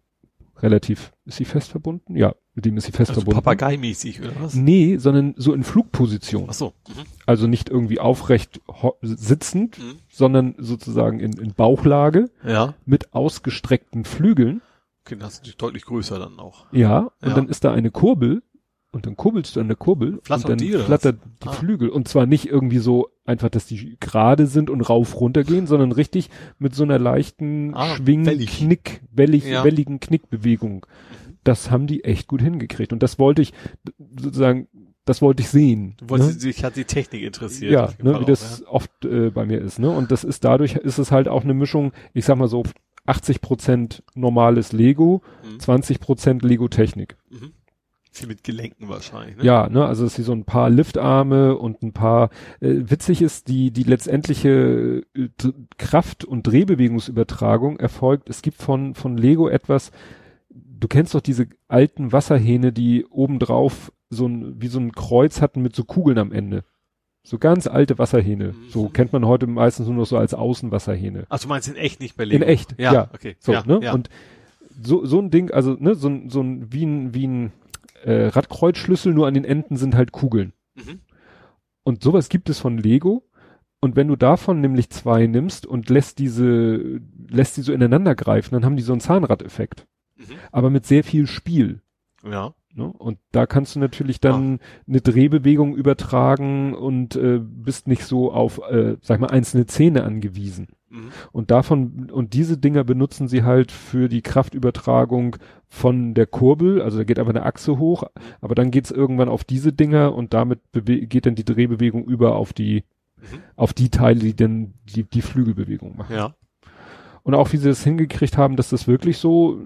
relativ, ist sie fest verbunden? Ja, mit dem ist sie fest Also verbunden. Papagei-mäßig, oder was? Nee, sondern so in Flugposition. Ach so. Mhm. Also nicht irgendwie aufrecht sitzend, Mhm. sondern sozusagen in, in Bauchlage Ja. mit ausgestreckten Flügeln. Okay, du natürlich deutlich größer dann auch. Ja, und Ja. dann ist da eine Kurbel und dann kurbelst du an der Kurbel Flattern und dann die, flattert die Ah. Flügel. Und zwar nicht irgendwie so einfach, dass die gerade sind und rauf runter gehen, sondern richtig mit so einer leichten Ah, Schwing, wellig. Knick, wellig, Ja. welligen Knickbewegung. Das haben die echt gut hingekriegt. Und das wollte ich sozusagen, das wollte ich sehen. Du wolltest, ne? dich hat die Technik interessiert. Ja, ne, wie auch, das oft äh, bei mir ist, ne? Und das ist dadurch ist es halt auch eine Mischung, ich sag mal so, 80 Prozent normales Lego, Mhm. 20 Prozent Lego-Technik. Mhm. Viel mit Gelenken wahrscheinlich, ne? Ja, ne, also es ist so ein paar Liftarme und ein paar, äh, witzig ist, die, die letztendliche äh, Kraft- und Drehbewegungsübertragung erfolgt, es gibt von, von Lego etwas, du kennst doch diese alten Wasserhähne, die obendrauf so ein, wie so ein Kreuz hatten mit so Kugeln am Ende. So ganz alte Wasserhähne. Mhm. So kennt man heute meistens nur noch so als Außenwasserhähne. Ach, du meinst in echt nicht bei Lego? In echt, ja. ja. okay. So, ja, ne? Ja. Und so, so ein Ding, also, ne, so ein, so ein, wie ein, wie ein äh, Radkreuzschlüssel, nur an den Enden sind halt Kugeln. mhm. Und sowas gibt es von Lego. Und wenn du davon nämlich zwei nimmst und lässt diese, lässt die so ineinander greifen, dann haben die so einen Zahnradeffekt. Mhm. Aber mit sehr viel Spiel. Ja. Ne? Und da kannst du natürlich dann eine Drehbewegung übertragen und äh, bist nicht so auf, äh, sag mal, einzelne Zähne angewiesen. Mhm. Und davon, und diese Dinger benutzen sie halt für die Kraftübertragung von der Kurbel, also da geht einfach eine Achse hoch, aber dann geht's irgendwann auf diese Dinger und damit geht dann die Drehbewegung über auf die, Mhm. auf die Teile, die dann die, die Flügelbewegung machen. Ja. Und auch wie sie das hingekriegt haben, dass das wirklich so,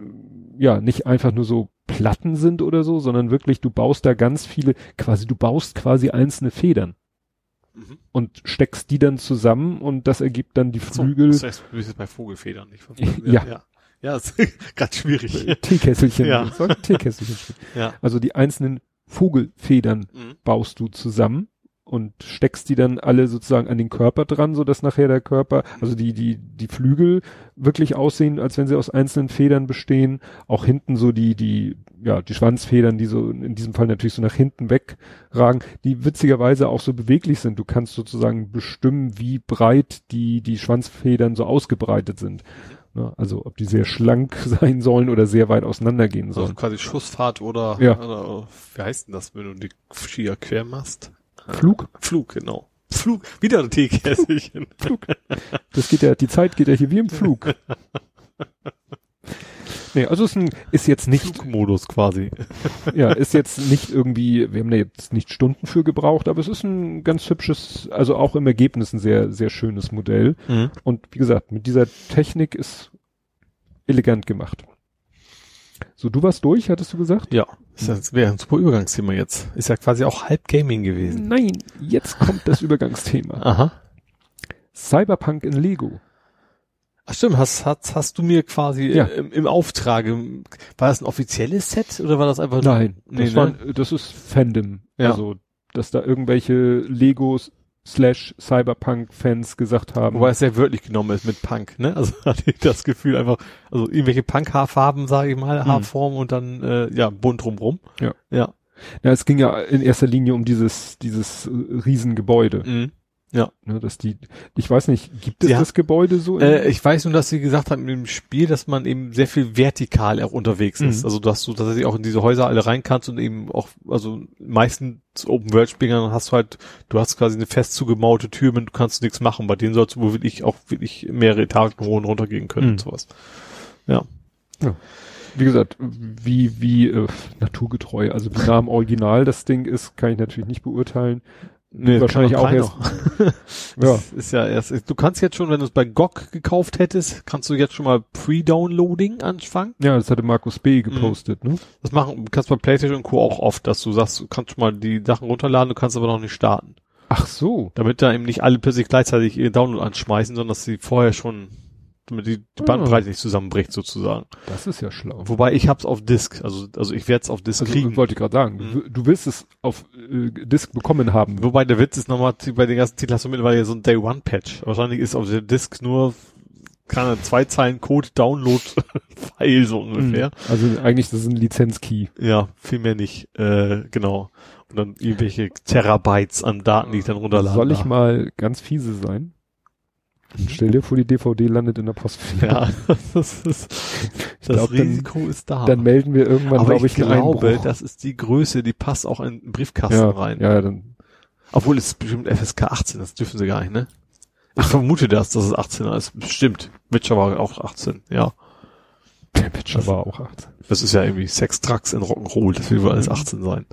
ja, nicht einfach nur so Platten sind oder so, sondern wirklich, du baust da ganz viele, quasi, du baust quasi einzelne Federn Mhm. und steckst die dann zusammen und das ergibt dann die So, Flügel. Das heißt, du bist jetzt bei Vogelfedern, nicht von Ja. Ja. Ja, ist ganz schwierig. Teekesselchen. Ja. Teekesselchen. Ja. Also die einzelnen Vogelfedern Mhm. baust du zusammen und steckst die dann alle sozusagen an den Körper dran, so dass nachher der Körper, also die, die, die Flügel wirklich aussehen, als wenn sie aus einzelnen Federn bestehen. Auch hinten so die, die, ja, die Schwanzfedern, die so in diesem Fall natürlich so nach hinten wegragen, die witzigerweise auch so beweglich sind. Du kannst sozusagen bestimmen, wie breit die, die Schwanzfedern so ausgebreitet sind. Ne? Also ob die sehr schlank sein sollen oder sehr weit auseinandergehen Also sollen. quasi Schussfahrt oder, Ja. oder wie heißt denn das, wenn du die Skier quer machst? Flug? Flug, genau. Flug, wieder ein Teekässchen. Flug. Das geht ja, die Zeit geht ja hier wie im Flug. Nee, also ist, ein, ist jetzt nicht, Flugmodus quasi. ja, ist jetzt nicht irgendwie, wir haben da jetzt nicht Stunden für gebraucht, aber es ist ein ganz hübsches, also auch im Ergebnis ein sehr, sehr schönes Modell. Mhm. Und wie gesagt, mit dieser Technik ist elegant gemacht. So, du warst durch, hattest du gesagt? Ja, das wäre ein super Übergangsthema jetzt. Ist ja quasi auch halb Gaming gewesen. Nein, jetzt kommt das Übergangsthema. Aha. Cyberpunk in Lego. Ach stimmt, hast, hast, hast du mir quasi Ja. im, im Auftrage, war das ein offizielles Set oder war das einfach nur? Nein, Nee, das, ne? waren, das ist Fandom. Ja. Also, dass da irgendwelche Legos slash Cyberpunk-Fans gesagt haben. Wobei es sehr wörtlich genommen ist mit Punk, ne? Also hatte ich das Gefühl einfach, also irgendwelche Punk-Haarfarben, sage ich mal, Mhm. Haarform und dann, äh, ja, bunt drumrum. Ja. Ja. ja, es ging ja in erster Linie um dieses, dieses äh, Riesengebäude. Mhm. Ne, dass die, ich weiß nicht, gibt es Ja. das Gebäude so? in- Äh, ich weiß nur, dass sie gesagt haben im Spiel, dass man eben sehr viel vertikal auch unterwegs ist. Mhm. Also dass du tatsächlich auch in diese Häuser alle rein kannst und eben auch, also meistens Open World Spielern hast du halt, du hast quasi eine fest zugemauerte Tür, mit du kannst nichts machen. Bei denen sollst du wohl wirklich auch wirklich mehrere Etagen hoch und runter gehen können Mhm. und sowas. Wie gesagt, wie, wie äh, naturgetreu, also wie nah am Original das Ding ist, kann ich natürlich nicht beurteilen. Nee, Wahrscheinlich auch erst. Ja, ist ja erst, du kannst jetzt schon, wenn du es bei GOG gekauft hättest, kannst du jetzt schon mal Pre-Downloading anfangen. ja, das hatte Markus B. gepostet, ne? Das machen, du kannst bei PlayStation und Co. auch oft, dass du sagst, du kannst schon mal die Sachen runterladen, du kannst aber noch nicht starten. Ach so. Damit da eben nicht alle plötzlich gleichzeitig ihr Download anschmeißen, sondern dass sie vorher schon, damit die, die Ah. Bandbreite nicht zusammenbricht sozusagen. Das ist ja schlau. Wobei ich hab's auf Disk, also, also ich werde es auf Disk Also, kriegen. wollte ich gerade sagen, Mhm. du, willst es auf äh, Disk bekommen haben. Wobei der Witz ist nochmal, bei den ganzen Titeln hast du mittlerweile so ein Day-One-Patch. Wahrscheinlich ist auf der Disk nur, keine zwei Zeilen Code Download-File so ungefähr. Mhm. Also eigentlich, das ist ein Lizenzkey. Ja, viel mehr nicht, äh, genau. Und dann irgendwelche Terabytes an Daten, die ich dann runterladen Soll ich mal ganz fiese sein? Stell dir vor, die DVD landet in der Postfiliale. Ja, das ist, das glaub, dann- Risiko ist da. Dann melden wir irgendwann, glaube ich, ich, glaube, Einbruch. das ist die Größe, die passt auch in den Briefkasten ja, rein. Ja, dann. Obwohl es bestimmt FSK 18, das dürfen sie gar nicht, ne? Ich vermute das, dass es 18 ist. Bestimmt. Witcher war auch 18, ja. Der Pitcher war auch 18. Das ist ja irgendwie Sex, Drugs in Rock'n'Roll, das will wohl alles 18 sein.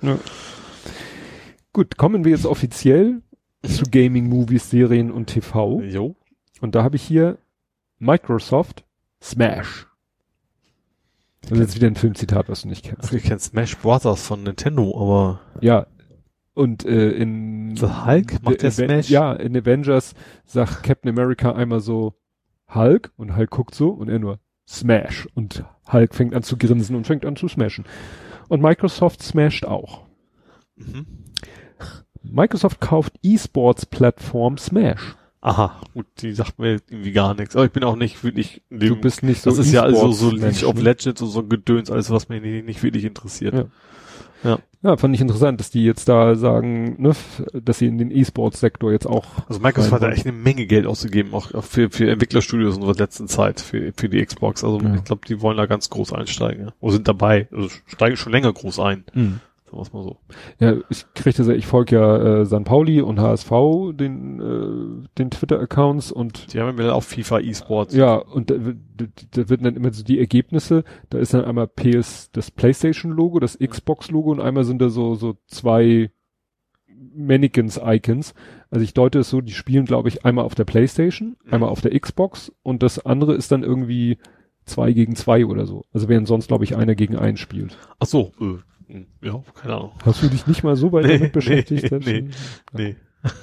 Gut, kommen wir jetzt offiziell zu Gaming, Movies, Serien und TV. Jo. Und da habe ich hier Microsoft Smash. Das ist jetzt wieder ein Filmzitat, was du nicht kennst. Also ich kenne Smash Brothers von Nintendo, aber Ja. Und äh, in The Hulk macht der Smash? Ja, in Avengers sagt Captain America einmal so Hulk und Hulk guckt so und er nur Smash und Hulk fängt an zu grinsen und fängt an zu smashen. Und Microsoft smasht auch. Mhm. Microsoft kauft E-Sports-Plattform Smash. Aha, gut, die sagt mir irgendwie gar nichts. Aber ich bin auch nicht wirklich dem, Du bist nicht so das ist ja also so League of ne? Legends und so ein Gedöns, alles was mich nicht, nicht wirklich interessiert. Ja. Ja, fand ich interessant, dass die jetzt da sagen, ne, dass sie in den E-Sports-Sektor jetzt auch Also Microsoft hat da echt eine Menge Geld ausgegeben, auch, für, für Entwicklerstudios in der letzten Zeit, für, für die Xbox. Also Ja. ich glaube, die wollen da ganz groß einsteigen. Ja. Oder sind dabei, also steigen schon länger groß ein. Sagen wir's mal so. Ja, ich krieg das ja, ich folge ja äh, San Pauli und HSV, den, äh, den Twitter-Accounts und Die haben ja auch FIFA E-Sports. ja, und da, wird- da wird dann immer so die Ergebnisse, da ist dann einmal PS, das Playstation-Logo, das Xbox-Logo und einmal sind da so, so zwei Mannequins-Icons. Also ich deute es so, die spielen, glaube ich, einmal auf der Playstation, Mhm. einmal auf der Xbox und das andere ist dann irgendwie zwei gegen zwei oder so. Also während sonst, glaube ich, einer gegen einen spielt. Ach so, äh, ja, keine Ahnung. Hast du dich nicht mal so weit Nee, damit beschäftigt? nee, nee. Nee.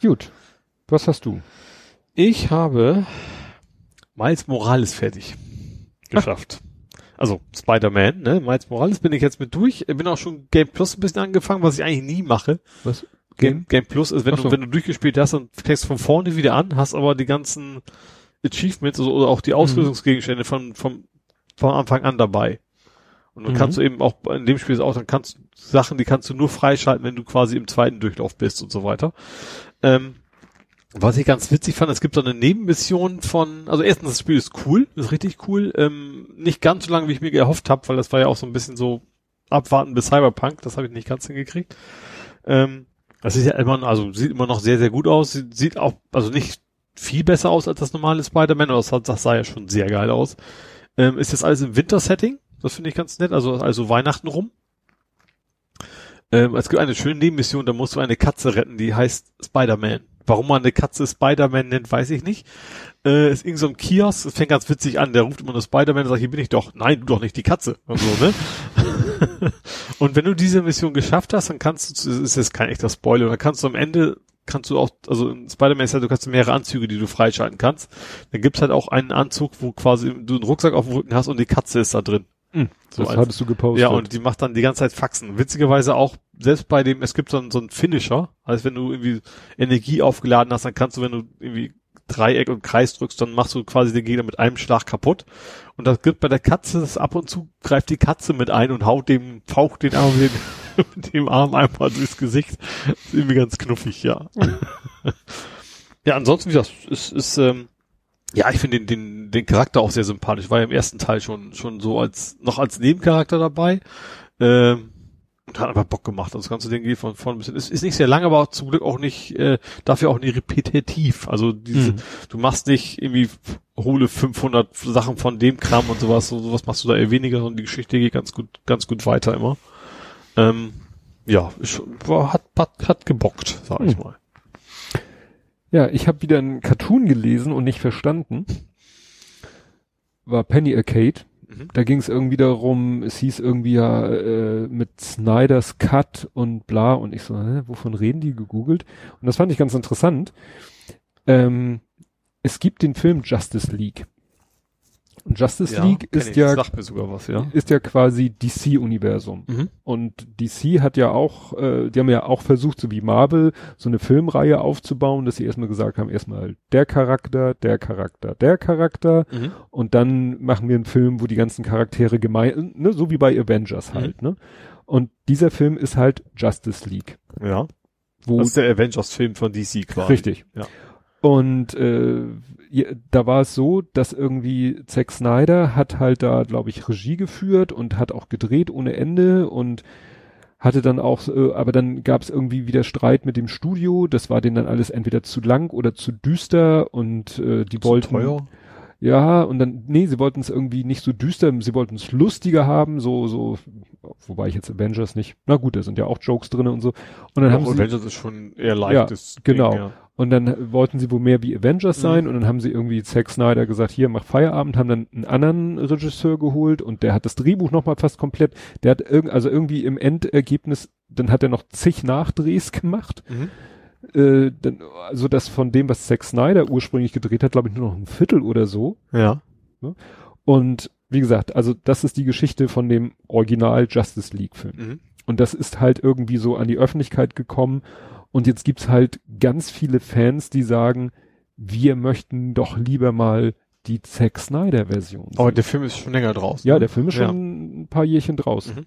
Gut. Was hast du? Ich habe Miles Morales fertig geschafft. Also Spider-Man, ne? Miles Morales bin ich jetzt mit durch. Ich bin auch schon Game Plus ein bisschen angefangen, was ich eigentlich nie mache. Was? Game, Game Plus ist, wenn Ach so. du, wenn du durchgespielt hast und fängst von vorne wieder an, hast aber die ganzen Achievements also, oder auch die Ausrüstungsgegenstände von, vom, von Anfang an dabei. Und dann Mhm. kannst du eben auch, in dem Spiel ist auch, dann kannst du Sachen, die kannst du nur freischalten, wenn du quasi im zweiten Durchlauf bist und so weiter. Ähm, was ich ganz witzig fand, es gibt so eine Nebenmission von, also erstens, das Spiel ist cool, ist richtig cool, ähm, nicht ganz so lange, wie ich mir erhofft habe, weil das war ja auch so ein bisschen so abwarten bis Cyberpunk, das habe ich nicht ganz hingekriegt. Ähm, das ist ja immer, also sieht immer noch sehr, sehr gut aus, sieht, auch, also nicht viel besser aus als das normale Spider-Man, aber das, das sah ja schon sehr geil aus. Ähm, ist jetzt alles im Winter-Setting, das finde ich ganz nett, also, also Weihnachten rum. Ähm, es gibt eine schöne Nebenmission, da musst du eine Katze retten, die heißt Spider-Man. Warum man eine Katze Spider-Man nennt, weiß ich nicht. Äh, ist irgend so ein Kiosk, es fängt ganz witzig an, der ruft immer nur Spider-Man und sagt, hier bin ich doch. Nein, du doch nicht die Katze. Und so, ne? und wenn du diese Mission geschafft hast, dann kannst du, das ist jetzt kein echter Spoiler, dann kannst du am Ende, kannst du auch, also in Spider-Man ist ja, du kannst mehrere Anzüge, die du freischalten kannst. Dann gibt's halt auch einen Anzug, wo quasi du einen Rucksack auf dem Rücken hast und die Katze ist da drin. So das als- hattest du gepostet. ja, und die macht dann die ganze Zeit Faxen. Witzigerweise auch, selbst bei dem, es gibt so einen, so einen Finisher, also wenn du irgendwie Energie aufgeladen hast, dann kannst du, wenn du irgendwie Dreieck und Kreis drückst, dann machst du quasi den Gegner mit einem Schlag kaputt. Und das gibt bei der Katze, das ab und zu greift die Katze mit ein und haut dem, faucht den Arm, den, mit dem Arm einmal durchs Gesicht. ist irgendwie ganz knuffig, ja. ja, ansonsten, wie gesagt, ist, ist, ähm, ja, ich finde den, den, den Charakter auch sehr sympathisch. War ja im ersten Teil schon, schon so als, noch als Nebencharakter dabei. Ähm, und hat einfach Bock gemacht. Also das ganze Ding geht von vorne bis hin. Ist, ist nicht sehr lang, aber auch zum Glück auch nicht, äh, dafür auch nicht repetitiv. Also diese, Mhm. du machst nicht irgendwie hole 500 Sachen von dem Kram und sowas. So, sowas machst du da eher weniger und die Geschichte geht ganz gut, ganz gut weiter immer. Ähm, ja, ist, war, hat, hat, hat gebockt, sag ich Mhm. mal. Ja, ich habe wieder einen Cartoon gelesen und nicht verstanden. War Penny Arcade. Mhm. Da ging es irgendwie darum, es hieß irgendwie ja äh, mit Snyders Cut und bla und ich so, hä, wovon reden die gegoogelt? Und das fand ich ganz interessant. Ähm, es gibt den Film Justice League. Und Justice League kenn ist ich. ja was, ja. ist ja quasi DC-Universum. Mhm. Und DC hat ja auch, äh, die haben ja auch versucht, so wie Marvel, so eine Filmreihe aufzubauen, dass sie erstmal gesagt haben, erstmal der Charakter, der Charakter, der Charakter Mhm. und dann machen wir einen Film, wo die ganzen Charaktere gemein, ne, so wie bei Avengers halt, ne? Und dieser Film ist halt Justice League. Ja. Wo Das ist der Avengers-Film von DC quasi. Richtig. Ja. Und äh, ja, da war es so, dass irgendwie Zack Snyder hat halt da, glaube ich, Regie geführt und hat auch gedreht ohne Ende und hatte dann auch, äh, aber dann gab es irgendwie wieder Streit mit dem Studio. Das war denen dann alles entweder zu lang oder zu düster und äh, die wollten Teuer. ja, und dann, nee, sie wollten es irgendwie nicht so düster, sie wollten es lustiger haben, so, so, wobei ich jetzt Avengers nicht, na gut, da sind ja auch Jokes drin und so. Und dann Ja, haben sie, Avengers ist schon eher leichtes. genau. Ding, ja. Und dann wollten sie wohl mehr wie Avengers sein mhm. und dann haben sie irgendwie Zack Snyder gesagt, hier mach Feierabend, haben dann einen anderen Regisseur geholt und der hat das Drehbuch nochmal fast komplett, der hat irgend, also irgendwie im Endergebnis, dann hat er noch zig Nachdrehs gemacht. Mhm. Äh, dann, also das von dem, was Zack Snyder ursprünglich gedreht hat, glaube ich nur noch ein Viertel oder so. Ja. Und wie gesagt, also das ist die Geschichte von dem Original Justice League Film. Mhm. Und das ist halt irgendwie so an die Öffentlichkeit gekommen und jetzt gibt's halt ganz viele Fans, die sagen, wir möchten doch lieber mal die Zack Snyder Version. Aber der Film ist schon länger draußen. Ja, ne? der Film ist schon ja. ein paar Jährchen draußen. Mhm.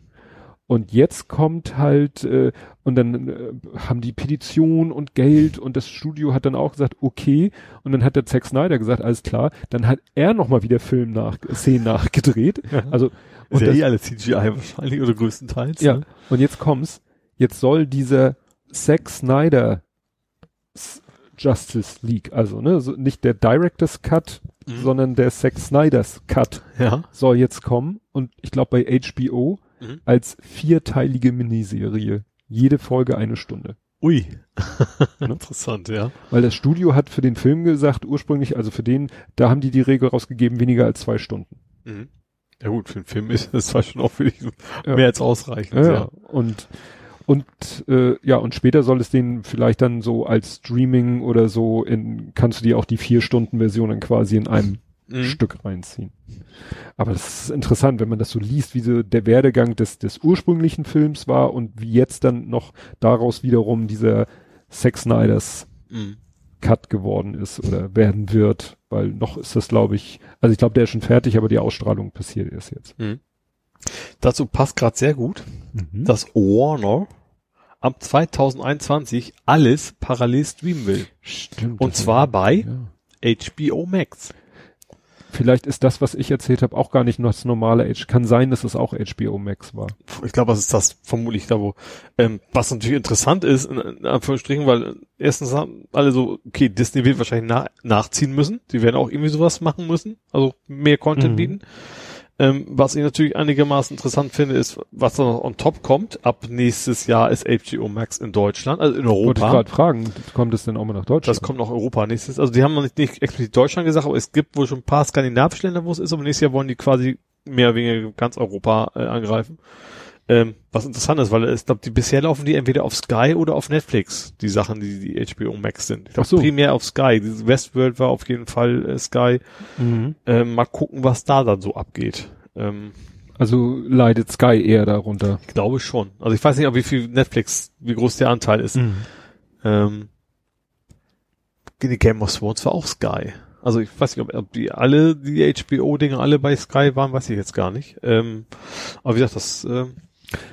Und jetzt kommt halt, äh, und dann äh, haben die Petition und Geld und das Studio hat dann auch gesagt, okay. Und dann hat der Zack Snyder gesagt, alles klar. Dann hat er nochmal wieder Film nach, Szenen nachgedreht. Also, und ist ja das, eh alles CGI wahrscheinlich oder größtenteils. Ja. Ne? Und jetzt kommt's. Jetzt soll dieser Zack Snyder Justice League, also ne, so nicht der Director's Cut, mhm. sondern der Zack Snyder's Cut ja. soll jetzt kommen und ich glaube bei HBO mhm. als vierteilige Miniserie, jede Folge eine Stunde. Ui, ne? interessant, ja. Weil das Studio hat für den Film gesagt, ursprünglich, also für den, da haben die die Regel rausgegeben, weniger als zwei Stunden. Mhm. Ja gut, für den Film ist das zwar schon auch für dich ja. mehr als ausreichend. Ja, ja. Und und äh, ja, und später soll es den vielleicht dann so als Streaming oder so in, kannst du dir auch die vier Stunden Version dann quasi in einem mhm. Stück reinziehen. Aber das ist interessant, wenn man das so liest, wie so der Werdegang des, des ursprünglichen Films war und wie jetzt dann noch daraus wiederum dieser Sex Snyders mhm. Cut geworden ist oder werden wird, weil noch ist das, glaube ich, also ich glaube, der ist schon fertig, aber die Ausstrahlung passiert erst jetzt. Mhm. Dazu passt gerade sehr gut, mhm. dass Warner ab 2021 alles parallel streamen will. Stimmt. Und zwar bei ja. HBO Max. Vielleicht ist das, was ich erzählt habe, auch gar nicht nur das normale H. Kann sein, dass es auch HBO Max war. Ich glaube, was ist das vermutlich da, wo. Ähm, was natürlich interessant ist, in, in Anführungsstrichen, weil erstens haben alle so, okay, Disney wird wahrscheinlich nach, nachziehen müssen. Die werden auch irgendwie sowas machen müssen. Also mehr Content mhm. bieten. Ähm, was ich natürlich einigermaßen interessant finde, ist, was da noch on top kommt. Ab nächstes Jahr ist HBO Max in Deutschland, also in Europa. Wollte ich gerade fragen, kommt es denn auch mal nach Deutschland? Das kommt nach Europa nächstes. Also die haben noch nicht, nicht explizit Deutschland gesagt, aber es gibt wohl schon ein paar skandinavische Länder, wo es ist, aber nächstes Jahr wollen die quasi mehr oder weniger ganz Europa äh, angreifen. Ähm, was interessant ist, weil ich glaube, die bisher laufen die entweder auf Sky oder auf Netflix, die Sachen, die die HBO Max sind. Ich glaube so. primär auf Sky. Diese Westworld war auf jeden Fall äh, Sky. Mhm. Ähm, mal gucken, was da dann so abgeht. Ähm, also leidet Sky eher darunter. Ich glaube schon. Also ich weiß nicht, ob wie viel Netflix, wie groß der Anteil ist. Mhm. Ähm, die Game of Thrones war auch Sky. Also ich weiß nicht, ob, ob die alle, die HBO-Dinge alle bei Sky waren, weiß ich jetzt gar nicht. Ähm, aber wie gesagt, das ähm,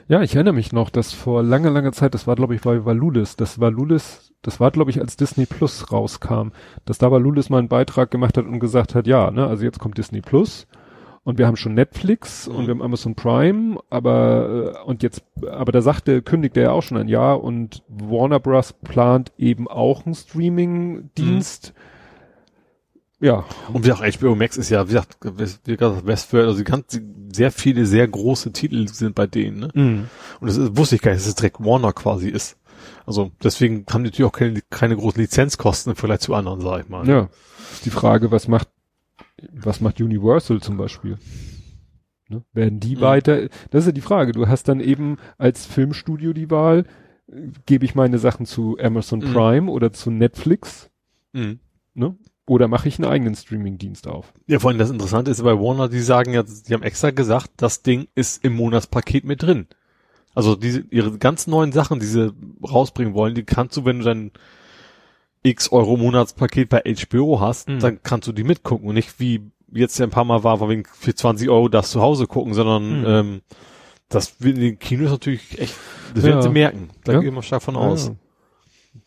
ja, ich erinnere mich noch, dass vor langer, langer Zeit, das war glaube ich bei Valulis, das Valulis, das war glaube ich als Disney Plus rauskam, dass da Valulis mal einen Beitrag gemacht hat und gesagt hat, ja, ne, also jetzt kommt Disney Plus und wir haben schon Netflix und wir haben Amazon Prime, aber äh, und jetzt, aber da sagte, kündigte er auch schon ein Jahr und Warner Bros. plant eben auch einen Streaming-Dienst. Mhm ja. Und wie gesagt, HBO Max ist ja, wie gesagt, wie gesagt Westworld, also ganz, sehr viele, sehr große Titel sind bei denen, ne? Mhm. Und das ist, wusste ich gar nicht, dass es direkt Warner quasi ist. Also deswegen haben die natürlich auch keine, keine großen Lizenzkosten im Vergleich zu anderen, sag ich mal. Ja. Ist die Frage, was macht, was macht Universal zum Beispiel? Ne? Werden die mhm. weiter, das ist ja die Frage. Du hast dann eben als Filmstudio die Wahl, gebe ich meine Sachen zu Amazon mhm. Prime oder zu Netflix? Mhm. Ne? Oder mache ich einen eigenen Streaming-Dienst auf? Ja, vor allem das Interessante ist bei Warner, die sagen ja, die haben extra gesagt, das Ding ist im Monatspaket mit drin. Also diese, ihre ganz neuen Sachen, die sie rausbringen wollen, die kannst du, wenn du dein X Euro Monatspaket bei HBO hast, mhm. dann kannst du die mitgucken und nicht wie jetzt ja ein paar Mal war, wegen für 20 Euro das zu Hause gucken, sondern mhm. ähm, das in den Kinos natürlich echt, das ja. werden sie merken. Da ja. gehen wir stark von aus. Ja.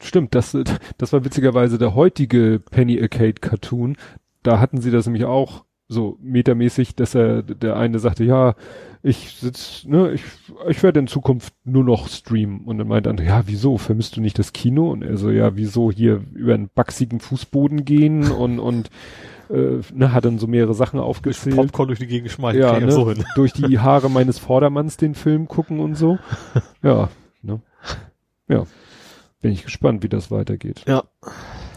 Stimmt, das, das war witzigerweise der heutige Penny Arcade Cartoon. Da hatten sie das nämlich auch so metamäßig, dass er, der eine sagte, ja, ich sitz, ne, ich, ich werde in Zukunft nur noch streamen. Und dann meint andere, ja, wieso? Vermisst du nicht das Kino? Und er so, ja, wieso hier über einen backsigen Fußboden gehen und, und, äh, ne, hat dann so mehrere Sachen aufgezählt. Popcorn durch die Gegend schmeißen, ja, ne, so durch die Haare meines Vordermanns den Film gucken und so. Ja, ne. Ja. Bin ich gespannt, wie das weitergeht. Ja.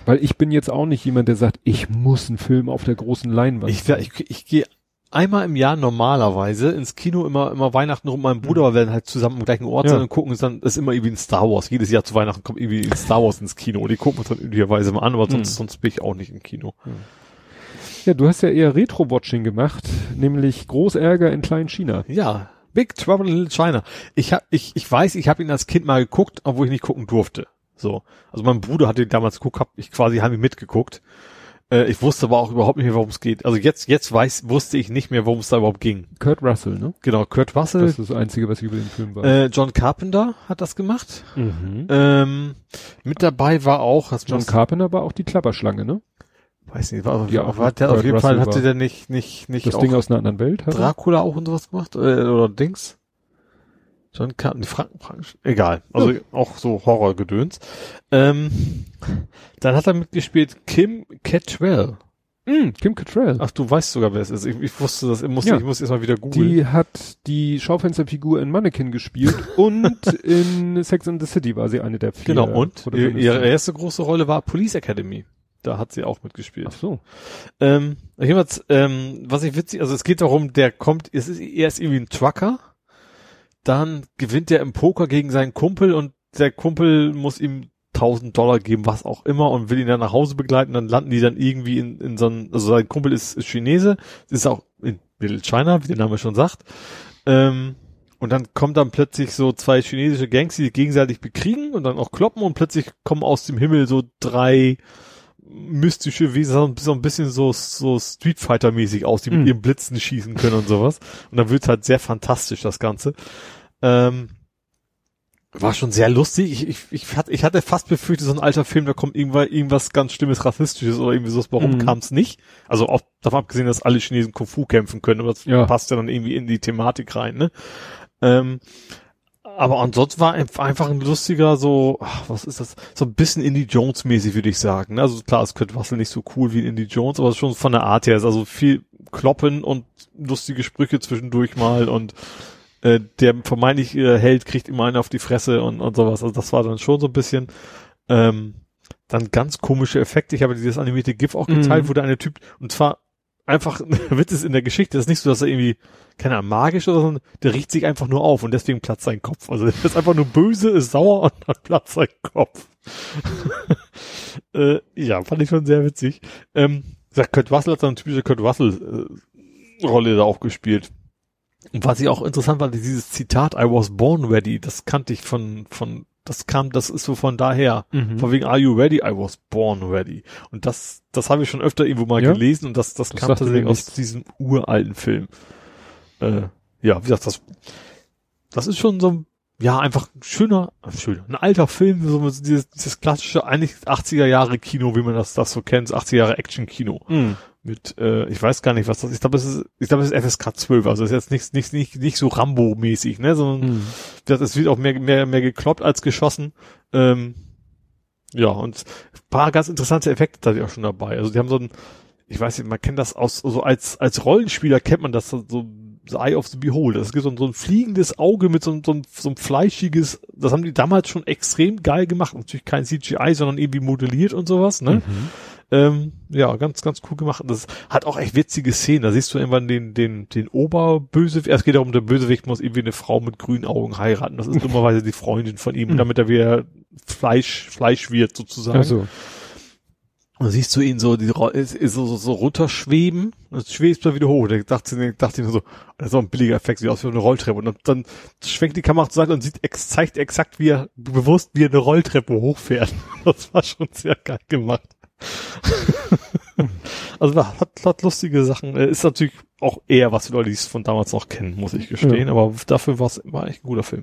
Weil ich bin jetzt auch nicht jemand, der sagt, ich muss einen Film auf der großen Leinwand. Ich, ich, ich gehe einmal im Jahr normalerweise ins Kino immer immer Weihnachten rum. Mein Bruder, weil wir dann halt zusammen am gleichen Ort Ja. sind und gucken uns dann, das ist immer irgendwie ein Star Wars. Jedes Jahr zu Weihnachten kommt irgendwie ein Star Wars ins Kino und die gucken uns dann üblicherweise mal an, aber sonst, Mhm. sonst bin ich auch nicht im Kino. Ja, du hast ja eher Retro-Watching gemacht, nämlich Großärger in Klein-China. Ja, Big Trouble in Little China. Ich hab, ich, ich weiß, ich habe ihn als Kind mal geguckt, obwohl ich nicht gucken durfte. So. Also mein Bruder hatte ihn damals geguckt, hab ich quasi heimlich mitgeguckt. Äh, ich wusste aber auch überhaupt nicht mehr, worum es geht. Also jetzt, jetzt weiß, wusste ich nicht mehr, worum es da überhaupt ging. Kurt Russell, ne? Genau, Kurt Russell, Das ist das Einzige, was ich über den Film weiß. äh, John Carpenter hat das gemacht. mhm. Ähm, mit dabei war auch, John Carpenter war auch die Klapperschlange, ne? Weiß nicht, war, Ja, ja, war der auf jeden Fall Russell hatte war- der nicht, nicht, nicht Das Ding aus einer anderen Welt. hat? Dracula auch und sowas gemacht, äh, oder Dings. John Carpenter, Franken, Franken, egal. Also auch so Horrorgedöns. Ähm, dann hat er mitgespielt Kim Cattrall. Mm, Kim Cattrall. Ach, du weißt sogar, wer es ist. Ich, ich wusste das, ich musste, Ja. ich muss erst mal wieder googeln. Die hat die Schaufensterfigur in Mannequin gespielt und in Sex and the City war sie eine der vier. genau, und ihre erste große Rolle war Police Academy. Da hat sie auch mitgespielt. Ach so. Ähm, jedenfalls, ähm, was ich witzig, also es geht darum, der kommt, es ist, er ist irgendwie ein Trucker, dann gewinnt er im Poker gegen seinen Kumpel und der Kumpel muss ihm 1000 Dollar geben, was auch immer, und will ihn dann nach Hause begleiten, dann landen die dann irgendwie in, in so einem, also sein Kumpel ist, ist Chinese, ist auch in Little China, wie der Name schon sagt, ähm, und dann kommen dann plötzlich so zwei chinesische Gangs, die sich gegenseitig bekriegen und dann auch kloppen und plötzlich kommen aus dem Himmel so drei mystische Wesen, so ein- so ein bisschen so, so Street Fighter mäßig aus, die mit Mhm. ihren Blitzen schießen können und sowas. Und dann wird's halt sehr fantastisch, das Ganze. Ähm, war schon sehr lustig. Ich, ich, ich, hatte, ich hatte fast befürchtet, so ein alter Film, da kommt irgendwann irgendwas ganz Schlimmes, Rassistisches oder irgendwie so. Warum Mhm. kam's nicht? Also auch davon abgesehen, dass alle Chinesen Kung Fu kämpfen können, aber das Ja. passt ja dann irgendwie in die Thematik rein, ne? Ähm, aber ansonsten war ein- einfach ein lustiger, so, ach, was ist das? So ein bisschen Indie Jones mäßig, würde ich sagen. Also klar, es Kurt Russell nicht so cool wie in Indie Jones, aber schon von der Art her ist also viel Kloppen und lustige Sprüche zwischendurch mal und äh, der vermeintlich äh, Held kriegt immer einen auf die Fresse und, und sowas. Also das war dann schon so ein bisschen ähm, dann ganz komische Effekte. Ich habe dieses animierte GIF auch geteilt, Mhm. wo der eine Typ, und zwar einfach, ein Witz ist in der Geschichte, das ist nicht so, dass er irgendwie, keine Ahnung, magisch oder so, der riecht sich einfach nur auf und deswegen platzt sein Kopf. Also der ist einfach nur böse, ist sauer und dann platzt sein Kopf. äh, ja, fand ich schon sehr witzig. Ähm, sagt Kurt Russell hat so eine typische Kurt Russell äh, Rolle da auch gespielt. Und was ich auch interessant war, dieses Zitat I was born ready, das kannte ich von, von, das kam, das ist so von daher. Mhm. Von wegen Are you ready? I was born ready. Und das, das habe ich schon öfter irgendwo mal Ja? gelesen und das, das, Das kam tatsächlich aus diesem uralten Film. Äh, ja, wie gesagt, das, das ist schon so ein, ja, einfach ein schöner, schöner, ein alter Film, so dieses, dieses klassische, eigentlich 80er Jahre Kino, wie man das, das so kennt, 80er Jahre Action Kino. Mhm. Mit, äh, ich weiß gar nicht, was das ist. Ich glaube, es ist, ich glaube, es ist FSK 12, also es ist jetzt nicht, nicht, nicht, nicht so Rambo-mäßig, ne, sondern Mhm. das, es wird auch mehr, mehr, mehr gekloppt als geschossen. Ähm, ja, und ein paar ganz interessante Effekte da auch schon dabei. Also die haben so ein, ich weiß nicht, man kennt das aus, so als, als Rollenspieler kennt man das so The Eye of the Beholder. Es gibt so ein, so ein fliegendes Auge mit so, so, so ein fleischiges, das haben die damals schon extrem geil gemacht. Natürlich kein CGI, sondern irgendwie modelliert und sowas, ne? Mhm. Ähm, ja, ganz, ganz cool gemacht. Und das hat auch echt witzige Szenen. Da siehst du irgendwann den, den, den Oberbösewicht. Es geht darum, der Bösewicht muss irgendwie eine Frau mit grünen Augen heiraten. Das ist dummerweise die Freundin von ihm, damit er wieder Fleisch, Fleisch wird sozusagen. Also, Und siehst du ihn so, die, ist, ist so, so, so runterschweben. Und es schwebt dann wieder hoch. Da dachte, dachte ich nur so, das ist auch ein billiger Effekt, sieht aus wie eine Rolltreppe. Und dann, dann schwenkt die Kamera zur Seite und sieht, ex, zeigt exakt, wie er bewusst wie er eine Rolltreppe hochfährt. Das war schon sehr geil gemacht. also hat, hat lustige Sachen. Äh, Ist natürlich auch eher was für Leute, die es von damals noch kennen, muss ich gestehen. Ja. Aber dafür war es war echt ein guter Film.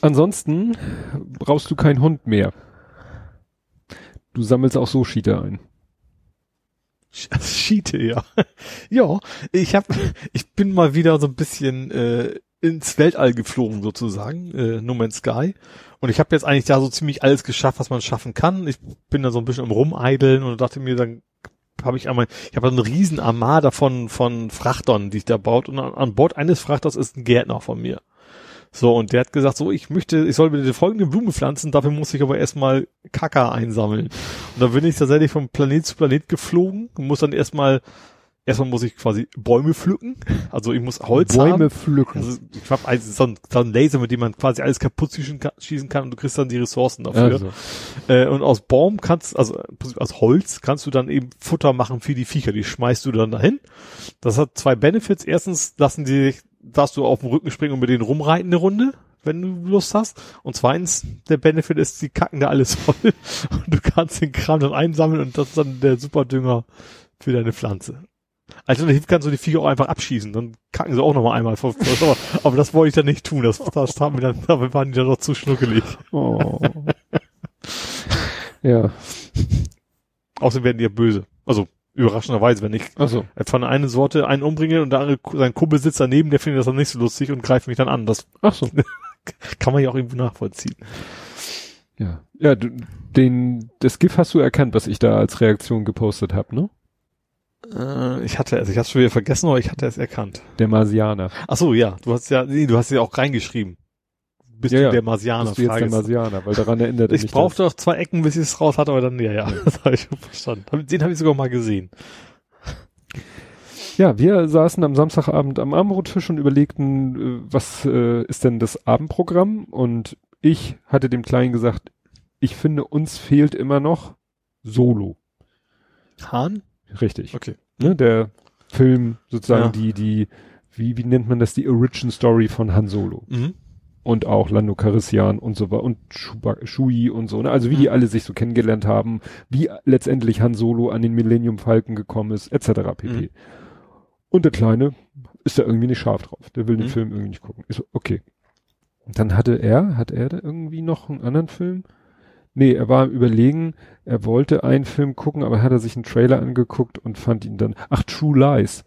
ansonsten brauchst du keinen Hund mehr. Du sammelst auch so Cheater ein. Schiete, ja. ja, ich hab, ich bin mal wieder so ein bisschen äh, ins Weltall geflogen sozusagen, äh, No Man's Sky. Und ich habe jetzt eigentlich da so ziemlich alles geschafft, was man schaffen kann. Ich bin da so ein bisschen am Rumeideln und dachte mir, dann habe ich einmal, ich habe eine riesen Armada von von Frachtern, die ich da baut. Und an, an Bord eines Frachters ist ein Gärtner von mir. So, und der hat gesagt, so, ich möchte, ich soll bitte folgende Blume pflanzen, dafür muss ich aber erstmal Kaka einsammeln. Und da bin ich tatsächlich von Planet zu Planet geflogen und muss dann erstmal, erstmal muss ich quasi Bäume pflücken. Also ich muss Holz Bäume haben. pflücken. Also ich habe also so, ein, so ein Laser, mit dem man quasi alles kaputt schießen kann, und du kriegst dann die Ressourcen dafür. Also, Äh, und aus Baum kannst, also aus Holz kannst du dann eben Futter machen für die Viecher. Die schmeißt du dann dahin. Das hat zwei Benefits. Erstens lassen die dich, darfst du auf dem Rücken springen und mit denen rumreiten eine Runde, wenn du Lust hast. Und zweitens, der Benefit ist, die kacken da alles voll und du kannst den Kram dann einsammeln und das ist dann der Superdünger für deine Pflanze. Alternativ kannst du die Viecher auch einfach abschießen, dann kacken sie auch noch mal einmal. Aber, aber das wollte ich dann nicht tun, das, das haben wir dann, da waren die dann noch zu schnuckelig. oh. ja, Außerdem werden die ja böse. Also überraschenderweise, wenn ich also, von einer Sorte einen umbringe und der andere, sein Kumpel sitzt daneben, der findet das dann nicht so lustig und greift mich dann an. Das ach so. kann man ja auch irgendwo nachvollziehen. Ja, ja, du, den, das GIF hast du erkannt, was ich da als Reaktion gepostet habe, ne? Äh, ich hatte, also ich hatte schon wieder vergessen, aber ich hatte es erkannt. Der Marsianer. Ach so, ja, du hast ja, nee, du hast ja auch reingeschrieben. Bist Ja, du der Marsianer? Bist du jetzt der Marsianer, weil daran erinnert ich mich brauchte doch zwei Ecken, bis ich es raus hatte, aber dann, ja, ja, das habe ich schon verstanden. Den habe ich sogar mal gesehen. Ja, wir saßen am Samstagabend am Armbrottisch und überlegten, äh, was äh, ist denn das Abendprogramm? Und ich hatte dem Kleinen gesagt, ich finde, uns fehlt immer noch Solo. Hahn? Richtig. Okay. Ne, der Film, sozusagen Ja. die, die, wie, wie nennt man das, die Origin Story von Han Solo. Mhm. Und auch Lando Calrissian und so weiter und Chewie und so, ne? Also wie die Mhm. alle sich so kennengelernt haben, wie letztendlich Han Solo an den Millennium Falcon gekommen ist, etc. pp. Mhm. Und der Kleine ist da irgendwie nicht scharf drauf. Der will den Mhm. Film irgendwie nicht gucken. Ich so, okay. Und dann hatte er, hat er da irgendwie noch einen anderen Film? Nee, er war am überlegen, er wollte einen Film gucken, aber hat er sich einen Trailer angeguckt und fand ihn dann, ach, True Lies.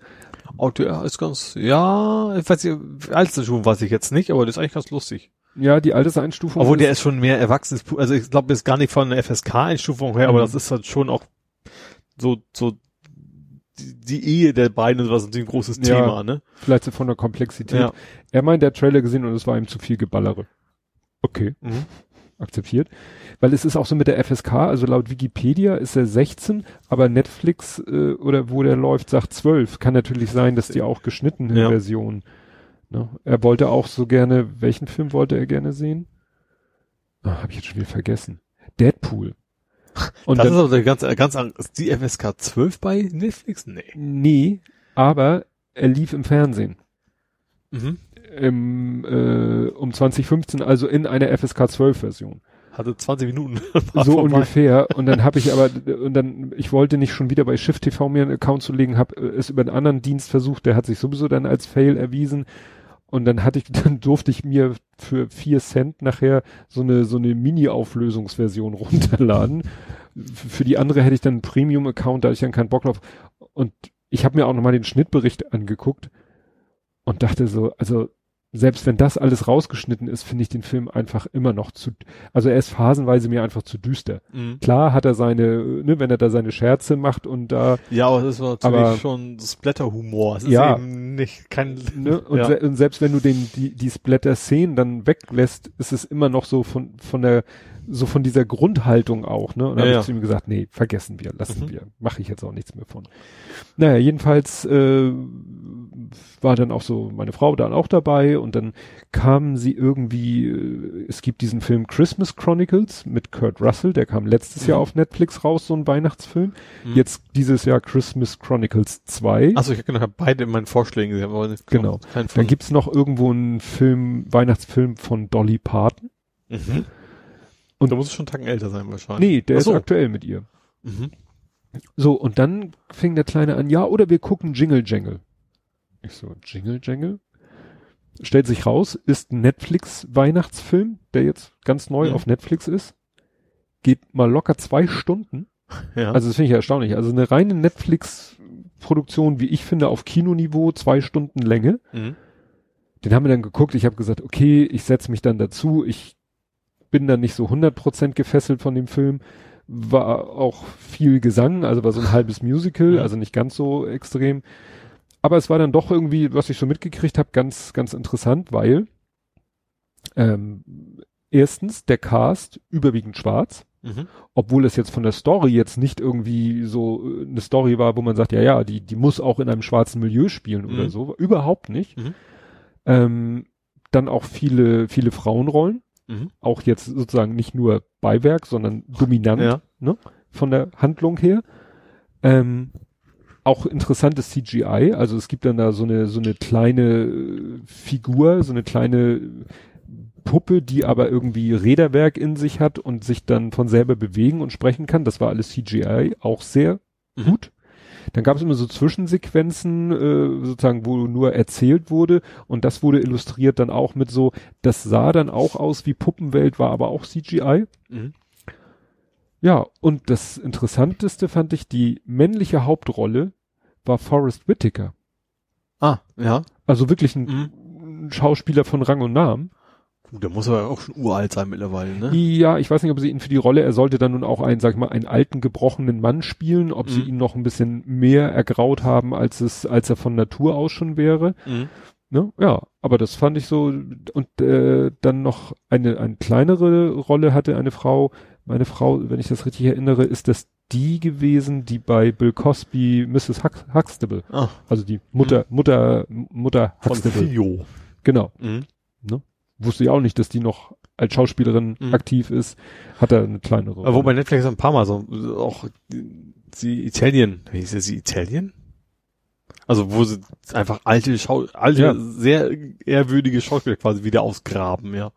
Der ist ganz, ja, ich weiß nicht, alte schon weiß ich jetzt nicht, aber der ist eigentlich ganz lustig. Ja, die Alterseinstufung. Obwohl der ist schon mehr erwachsenes, also ich glaube, das ist gar nicht von der FSK-Einstufung her, aber Mhm. das ist halt schon auch so, so, die, die Ehe der beiden was natürlich ein großes Ja. Thema, ne? vielleicht so von der Komplexität. Ja. Er meint, der Trailer gesehen und es war ihm zu viel Geballere. Okay, Mhm. akzeptiert. Weil es ist auch so mit der FSK, also laut Wikipedia ist er 16, aber Netflix äh, oder wo der läuft, sagt 12. Kann natürlich sein, dass die auch geschnittene Ja. Version. Ne? Er wollte auch so gerne, welchen Film wollte er gerne sehen? Ah, Habe ich jetzt schon wieder vergessen. Deadpool. Und das dann, ist aber der ganz, ganz andere, ist die FSK 12 bei Netflix? Nee. nee, aber er lief im Fernsehen. Mhm. im, äh, um 2015, also in einer FSK 12 Version. Hatte 20 Minuten. so vorbei. ungefähr. Und dann habe ich aber, und dann, ich wollte nicht schon wieder bei Shift TV mir einen Account zu legen, habe es über einen anderen Dienst versucht, der hat sich sowieso dann als Fail erwiesen. Und dann hatte ich, dann durfte ich mir für vier Cent nachher so eine, so eine Mini-Auflösungsversion runterladen. Für die andere hätte ich dann einen Premium-Account, da hatte ich dann keinen Bock drauf. Und ich habe mir auch nochmal den Schnittbericht angeguckt und dachte so, also selbst wenn das alles rausgeschnitten ist, finde ich den Film einfach immer noch zu, also er ist phasenweise mir einfach zu düster. Mhm. Klar hat er seine, ne, wenn er da seine Scherze macht und da, Ja, aber das war natürlich Aber- schon Splatter-Humor. Es ist Ja. eben nicht kein, ne, und, ja. se und selbst wenn du den, die, die Splatter-Szenen dann weglässt, ist es immer noch so von, von der, so von dieser Grundhaltung auch, ne? Und dann Ja, habe ja. ich zu ihm gesagt, nee, vergessen wir, lassen Mhm. wir, mache ich jetzt auch nichts mehr von. Naja, jedenfalls äh, war dann auch so meine Frau dann auch dabei und dann kamen sie irgendwie, äh, es gibt diesen Film Christmas Chronicles mit Kurt Russell, der kam letztes Mhm. Jahr auf Netflix raus, so ein Weihnachtsfilm. Mhm. Jetzt dieses Jahr Christmas Chronicles 2. Achso, ich habe beide in meinen Vorschlägen gesehen, aber nicht Genau. Dann gibt's noch irgendwo einen Film, Weihnachtsfilm von Dolly Parton. mhm. Und- da muss es schon einen Tacken älter sein wahrscheinlich. Nee, der Ach so. ist aktuell mit ihr. Mhm. So, und dann fing der Kleine an, ja, oder wir gucken Jingle Jangle. Ich so, Jingle Jangle? Stellt sich raus, ist ein Netflix-Weihnachtsfilm, der jetzt ganz neu Mhm. auf Netflix ist. Geht mal locker zwei Stunden. Ja. Also das finde ich ja erstaunlich. Also eine reine Netflix-Produktion, wie ich finde, auf Kinoniveau, zwei Stunden Länge. mhm. Den haben wir dann geguckt. Ich habe gesagt, okay, ich setze mich dann dazu. Ich bin dann nicht so 100% gefesselt von dem Film. War auch viel Gesang, also war so ein halbes Musical, Mhm. also nicht ganz so extrem. Aber es war dann doch irgendwie, was ich so mitgekriegt habe, ganz, ganz interessant, weil Ähm, erstens, der Cast überwiegend schwarz, Mhm. obwohl es jetzt von der Story jetzt nicht irgendwie so äh, eine Story war, wo man sagt, ja, ja, die, die muss auch in einem schwarzen Milieu spielen oder Mhm. so. Überhaupt nicht. Mhm. Ähm, dann auch viele, viele Frauenrollen. Mhm. Auch jetzt sozusagen nicht nur Beiwerk, sondern dominant Ja. ne, von der Handlung her. Ähm, auch interessantes CGI, also es gibt dann da so eine so eine kleine äh, Figur, so eine kleine Puppe, die aber irgendwie Räderwerk in sich hat und sich dann von selber bewegen und sprechen kann. Das war alles CGI, auch sehr Mhm. gut. Dann gab es immer so Zwischensequenzen, äh, sozusagen, wo nur erzählt wurde und das wurde illustriert dann auch mit so, das sah dann auch aus wie Puppenwelt, war aber auch CGI. Mhm. Ja, und das Interessanteste fand ich, die männliche Hauptrolle war Forrest Whitaker. Ah, ja. Also wirklich ein, Mhm. ein Schauspieler von Rang und Namen. Gut, der muss aber auch schon uralt sein mittlerweile, ne? Ja, ich weiß nicht, ob sie ihn für die Rolle, er sollte dann nun auch einen, sag ich mal, einen alten, gebrochenen Mann spielen, ob sie Mhm. ihn noch ein bisschen mehr ergraut haben, als es, als er von Natur aus schon wäre. Mhm. Ne? Ja, aber das fand ich so, und äh, dann noch eine, eine kleinere Rolle hatte eine Frau, meine Frau, wenn ich das richtig erinnere, ist das die gewesen, die bei Bill Cosby Mrs. Hux Huxtable, Ah, also die Mutter, Mutter, Mutter von Huxtable. Fio. Genau. Mhm. Wusste ich auch nicht, dass die noch als Schauspielerin Mhm. aktiv ist, hat er eine kleinere Rolle. Wobei Netflix ein paar Mal so, auch sie Italien, wie hieß sie Italien? Also wo sie einfach alte Schau alte, Ja. sehr ehrwürdige Schauspieler quasi wieder ausgraben, ja.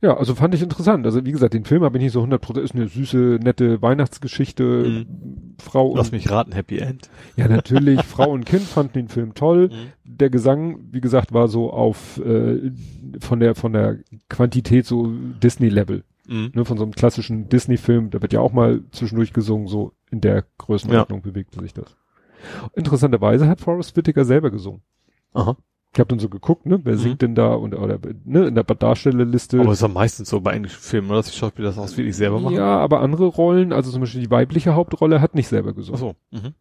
Ja, also fand ich interessant. Also wie gesagt, den Film habe ich nicht so 100%, ist eine süße, nette Weihnachtsgeschichte, Frau und, Lass mich raten, Happy End. ja natürlich, Frau und Kind fanden den Film toll. Der Gesang, wie gesagt, war so auf, äh, von der, von der Quantität so Disney-Level, Mhm. ne, von so einem klassischen Disney-Film, da wird ja auch mal zwischendurch gesungen, so in der Größenordnung bewegte sich das. Interessanterweise hat Forrest Whitaker selber gesungen. Aha. Ich habe dann so geguckt, ne, wer Mhm. singt denn da und oder ne, in der Darstellerliste. Aber es ist ja meistens so bei englischen Filmen, oder? Dass die Schauspieler das auch wirklich selber machen. Ja, aber andere Rollen, also zum Beispiel die weibliche Hauptrolle, hat nicht selber Ach gesungen. so. Mhm.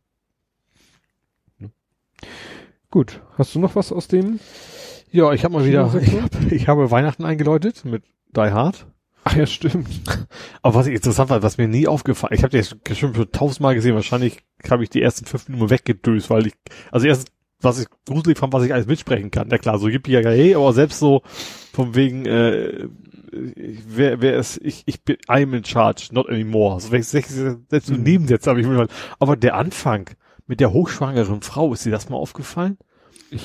Gut, hast du noch was aus dem? Ja, ich habe mal wieder, ich, hab, ich habe Weihnachten eingeläutet mit Die Hard. Ach ja, stimmt. Aber was ich interessant war, was mir nie aufgefallen, ich habe den jetzt schon tausendmal gesehen, wahrscheinlich habe ich die ersten fünf Minuten weggedöst, weil ich, also erst, was ich gruselig fand, was ich alles mitsprechen kann. Ja klar, so yippie hey, aber selbst so von wegen, äh, ich- wer, wer ist, ich, ich bin, I'm in charge, not anymore. Also, wenn ich- selbst so Mhm. Nebensätze habe ich mir gedacht. Aber der Anfang mit der hochschwangeren Frau, ist dir das mal aufgefallen?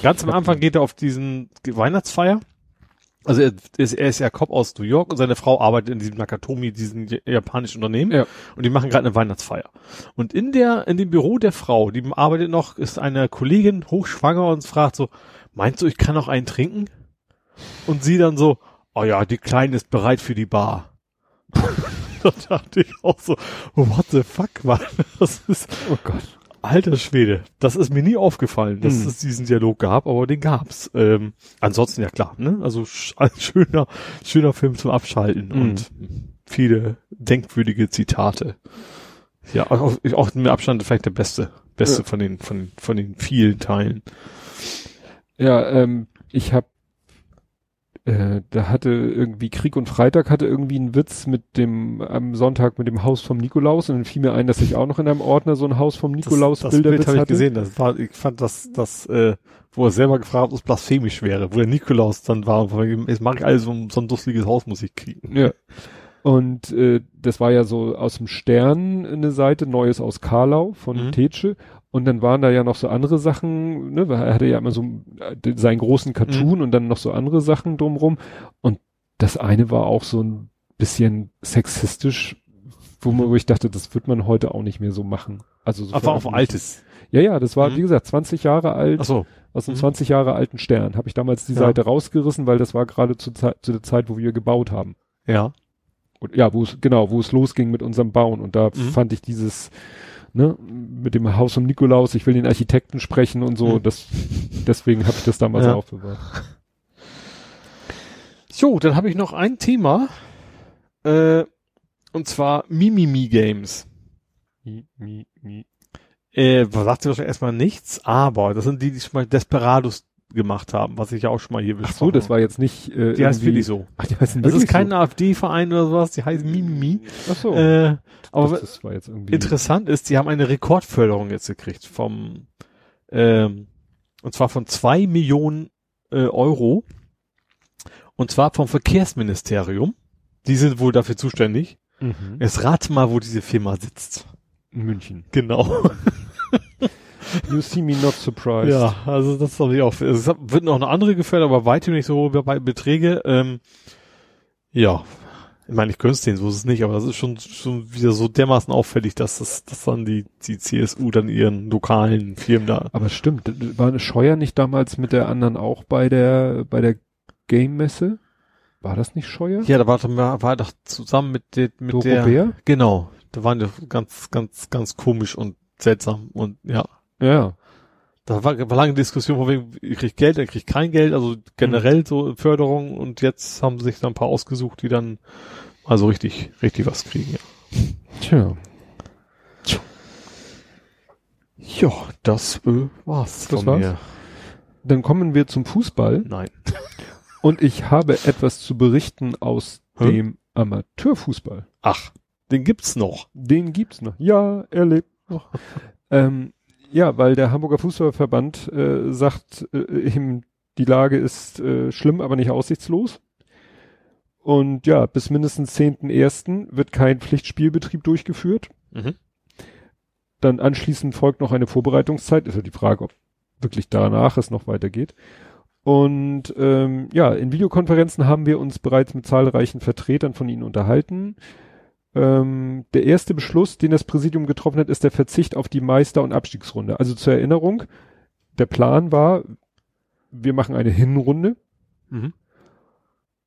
Ganz am Anfang geht er auf diesen Weihnachtsfeier. Also er ist, er ist ja Cop aus New York und seine Frau arbeitet in diesem Nakatomi, diesem japanischen Unternehmen. Ja. Und die machen gerade eine Weihnachtsfeier. Und in der, in dem Büro der Frau, die arbeitet noch, ist eine Kollegin hochschwanger und fragt so, meinst du, ich kann noch einen trinken? Und sie dann so, oh ja, die Kleine ist bereit für die Bar. da dachte ich auch so, what the fuck, Mann? Das ist, Oh Gott. Alter Schwede, das ist mir nie aufgefallen, dass Hm. es diesen Dialog gab, aber den gab's. Ähm, ansonsten ja klar, ne? Also sch ein schöner, schöner Film zum Abschalten Hm. und viele denkwürdige Zitate. Ja, auch, auch mit Abstand vielleicht der beste, beste Ja. von den von von den vielen Teilen. Ja, ähm, ich habe äh, da hatte irgendwie Krieg und Freitag hatte irgendwie einen Witz mit dem am Sonntag mit dem Haus vom Nikolaus und dann fiel mir ein, dass ich auch noch in einem Ordner so ein Haus vom Nikolaus das, das Bild Bilderwitz habe ich gesehen. Das war, ich fand das, das, äh, wo er selber gefragt hat, ob es blasphemisch wäre, wo der Nikolaus dann war, weil jetzt mag ich alles so, so ein dusseliges Hausmusik kriegen. Ja. Und äh, das war ja so aus dem Stern eine Seite, Neues aus Karlau von Mhm. Tetsche. Und dann waren da ja noch so andere Sachen, ne, weil er hatte ja immer so äh, seinen großen Cartoon und dann noch so andere Sachen drumrum. Und das eine war auch so ein bisschen sexistisch, wo, man, wo ich dachte, das wird man heute auch nicht mehr so machen. Also so Aber auch veröffentlichen. altes. Ja, ja, das war, Mhm. wie gesagt, 20 Jahre alt Ach so. aus einem Mhm. 20 Jahre alten Stern. Habe ich damals die Ja. Seite rausgerissen, weil das war gerade zu, Zeit- zu der Zeit, wo wir gebaut haben. Ja. Und ja, wo es, genau, wo es losging mit unserem Bauen. Und da Mhm. fand ich dieses, ne, mit dem Haus um Nikolaus, ich will den Architekten sprechen und so, Mhm. das, deswegen habe ich das damals Ja. aufbewahrt. So, dann habe ich noch ein Thema, äh, und zwar Mimimi Games. Mi, mi, mi. Äh, sagt dir wahrscheinlich erstmal nichts, aber das sind die, die schon mal Desperados gemacht haben, was ich ja auch schon mal hier Ach besprochen so, das war jetzt nicht, äh, Die heißt wirklich so. Ach, die heißen Das ist kein so. AfD-Verein oder sowas, die heißt Mimimi. Ach so. Äh, aber das, das war jetzt irgendwie. interessant ist, die haben eine Rekordförderung jetzt gekriegt vom, ähm, und zwar von zwei Millionen äh, Euro. Und zwar vom Verkehrsministerium. Die sind wohl dafür zuständig. Mhm. Jetzt rate mal, wo diese Firma sitzt. In München. Genau. You see me not surprised. Ja, also das habe ich auch. Es wird noch eine andere gefördert, aber weitem nicht so hohe Be- Beträge. Ähm, ja, ich meine, ich könnte es denen, so ist es nicht, aber das ist schon schon wieder so dermaßen auffällig, dass das, dass dann die die CSU dann ihren lokalen Firmen da. Aber stimmt, war eine Scheuer nicht damals mit der anderen auch bei der, bei der Game-Messe? War das nicht Scheuer? Ja, da war, doch- war doch zusammen mit der, mit Doro der, Bär? genau, da waren die ganz, ganz, ganz komisch und seltsam und ja. Ja. Da war, war lange Diskussion, von wegen, ich krieg Geld, er kriegt kein Geld, also generell so Förderung und jetzt haben sich dann ein paar ausgesucht, die dann also richtig, richtig was kriegen, ja. Tja. Ja, das äh, war's. Das war's? Mir. Dann kommen wir zum Fußball Nein. und ich habe etwas zu berichten aus Hä? dem Amateurfußball. Ach, den gibt's noch. Den gibt's noch. Ja, er lebt noch. ähm, ja, weil der Hamburger Fußballverband äh, sagt, äh, die Lage ist äh, schlimm, aber nicht aussichtslos. Und ja, bis mindestens 10.01. wird kein Pflichtspielbetrieb durchgeführt. Mhm. Dann anschließend folgt noch eine Vorbereitungszeit. Ist ja die Frage, ob wirklich danach es noch weitergeht. Und ähm, ja, in Videokonferenzen haben wir uns bereits mit zahlreichen Vertretern von ihnen unterhalten. Ähm, der erste Beschluss, den das Präsidium getroffen hat, ist der Verzicht auf die Meister- und Abstiegsrunde. Also zur Erinnerung, der Plan war, wir machen eine Hinrunde Mhm.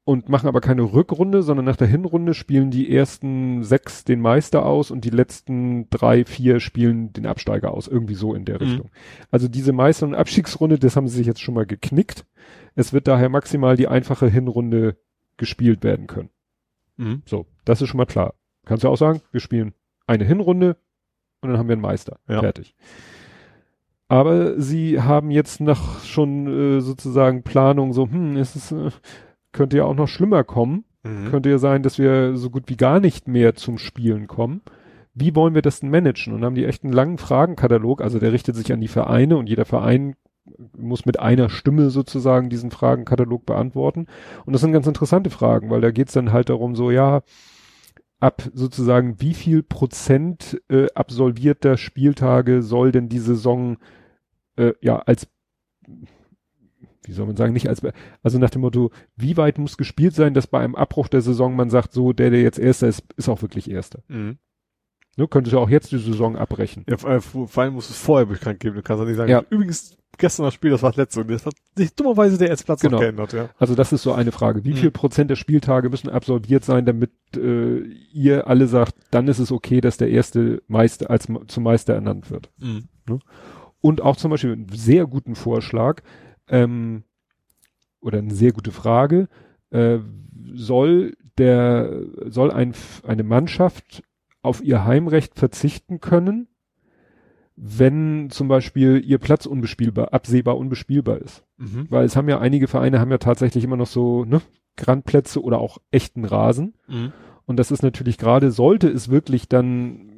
und machen aber keine Rückrunde, sondern nach der Hinrunde spielen die ersten sechs den Meister aus und die letzten drei, vier spielen den Absteiger aus. Irgendwie so in der Mhm. Richtung. Also diese Meister- und Abstiegsrunde, das haben sie sich jetzt schon mal geknickt. Es wird daher maximal die einfache Hinrunde gespielt werden können. Mhm. So, das ist schon mal klar. Kannst du auch sagen, wir spielen eine Hinrunde und dann haben wir einen Meister. Ja. Fertig. Aber sie haben jetzt noch schon äh, sozusagen Planung, so, hm, es ist, äh, könnte ja auch noch schlimmer kommen. Mhm. Könnte ja sein, dass wir so gut wie gar nicht mehr zum Spielen kommen. Wie wollen wir das denn managen? Und haben die echt einen langen Fragenkatalog, also der richtet sich an die Vereine und jeder Verein muss mit einer Stimme sozusagen diesen Fragenkatalog beantworten. Und das sind ganz interessante Fragen, weil da geht's dann halt darum, so ja, ab sozusagen wie viel Prozent äh, absolvierter Spieltage soll denn die Saison äh, ja als wie soll man sagen, nicht als, also nach dem Motto, wie weit muss gespielt sein, dass bei einem Abbruch der Saison man sagt, so, der, der jetzt Erster ist, ist auch wirklich Erster. Mhm. Ne, könntest du auch jetzt die Saison abbrechen. Ja, vor vor- allem muss es vorher bekannt geben. Du kannst ja nicht sagen, Ja. übrigens, gestern das Spiel, das war das letzte. Und das hat sich dummerweise der Erstplatz Genau. noch geändert, ja. Also das ist so eine Frage. Wie Mhm. viel Prozent der Spieltage müssen absolviert sein, damit äh, ihr alle sagt, dann ist es okay, dass der erste Meister als zum Meister ernannt wird. Mhm. Und auch zum Beispiel einen sehr guten Vorschlag ähm, oder eine sehr gute Frage, äh, soll der, soll ein, eine Mannschaft auf ihr Heimrecht verzichten können, wenn zum Beispiel ihr Platz unbespielbar, absehbar unbespielbar ist? Mhm. Weil es haben ja einige Vereine haben ja tatsächlich immer noch so, ne, Grandplätze oder auch echten Rasen. Mhm. Und das ist natürlich gerade, sollte es wirklich dann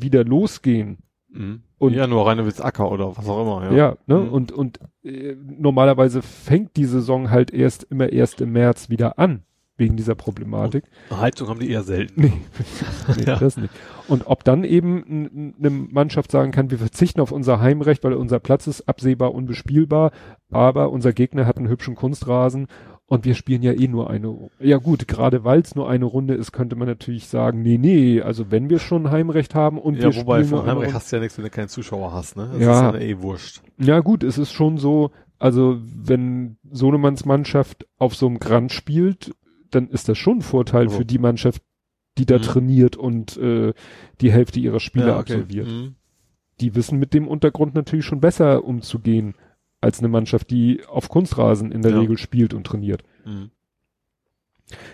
wieder losgehen, Mhm. Und- ja, nur Reinewitz Acker oder was auch immer, ja. Ja, ne? Mhm. Und, und äh, normalerweise fängt die Saison halt erst immer erst im März wieder an, wegen dieser Problematik. Heizung haben die eher selten. Nee, nee Ja. das nicht. Und ob dann eben eine Mannschaft sagen kann, wir verzichten auf unser Heimrecht, weil unser Platz ist absehbar unbespielbar, aber unser Gegner hat einen hübschen Kunstrasen und wir spielen ja eh nur eine. Ja gut, gerade weil es nur eine Runde ist, könnte man natürlich sagen, nee, nee, also wenn wir schon Heimrecht haben und Ja, wir wobei spielen nur von Heimrecht hast du ja nichts, wenn du keinen Zuschauer hast, ne? Das Ja. ist ja eh wurscht. Ja gut, es ist schon so, also wenn Sonemanns Mannschaft auf so einem Grand spielt, dann ist das schon ein Vorteil Oh. für die Mannschaft, die da Mhm. trainiert und äh, die Hälfte ihrer Spiele Ja, okay. absolviert. Mhm. Die wissen mit dem Untergrund natürlich schon besser umzugehen als eine Mannschaft, die auf Kunstrasen in der Ja. Regel spielt und trainiert. Mhm.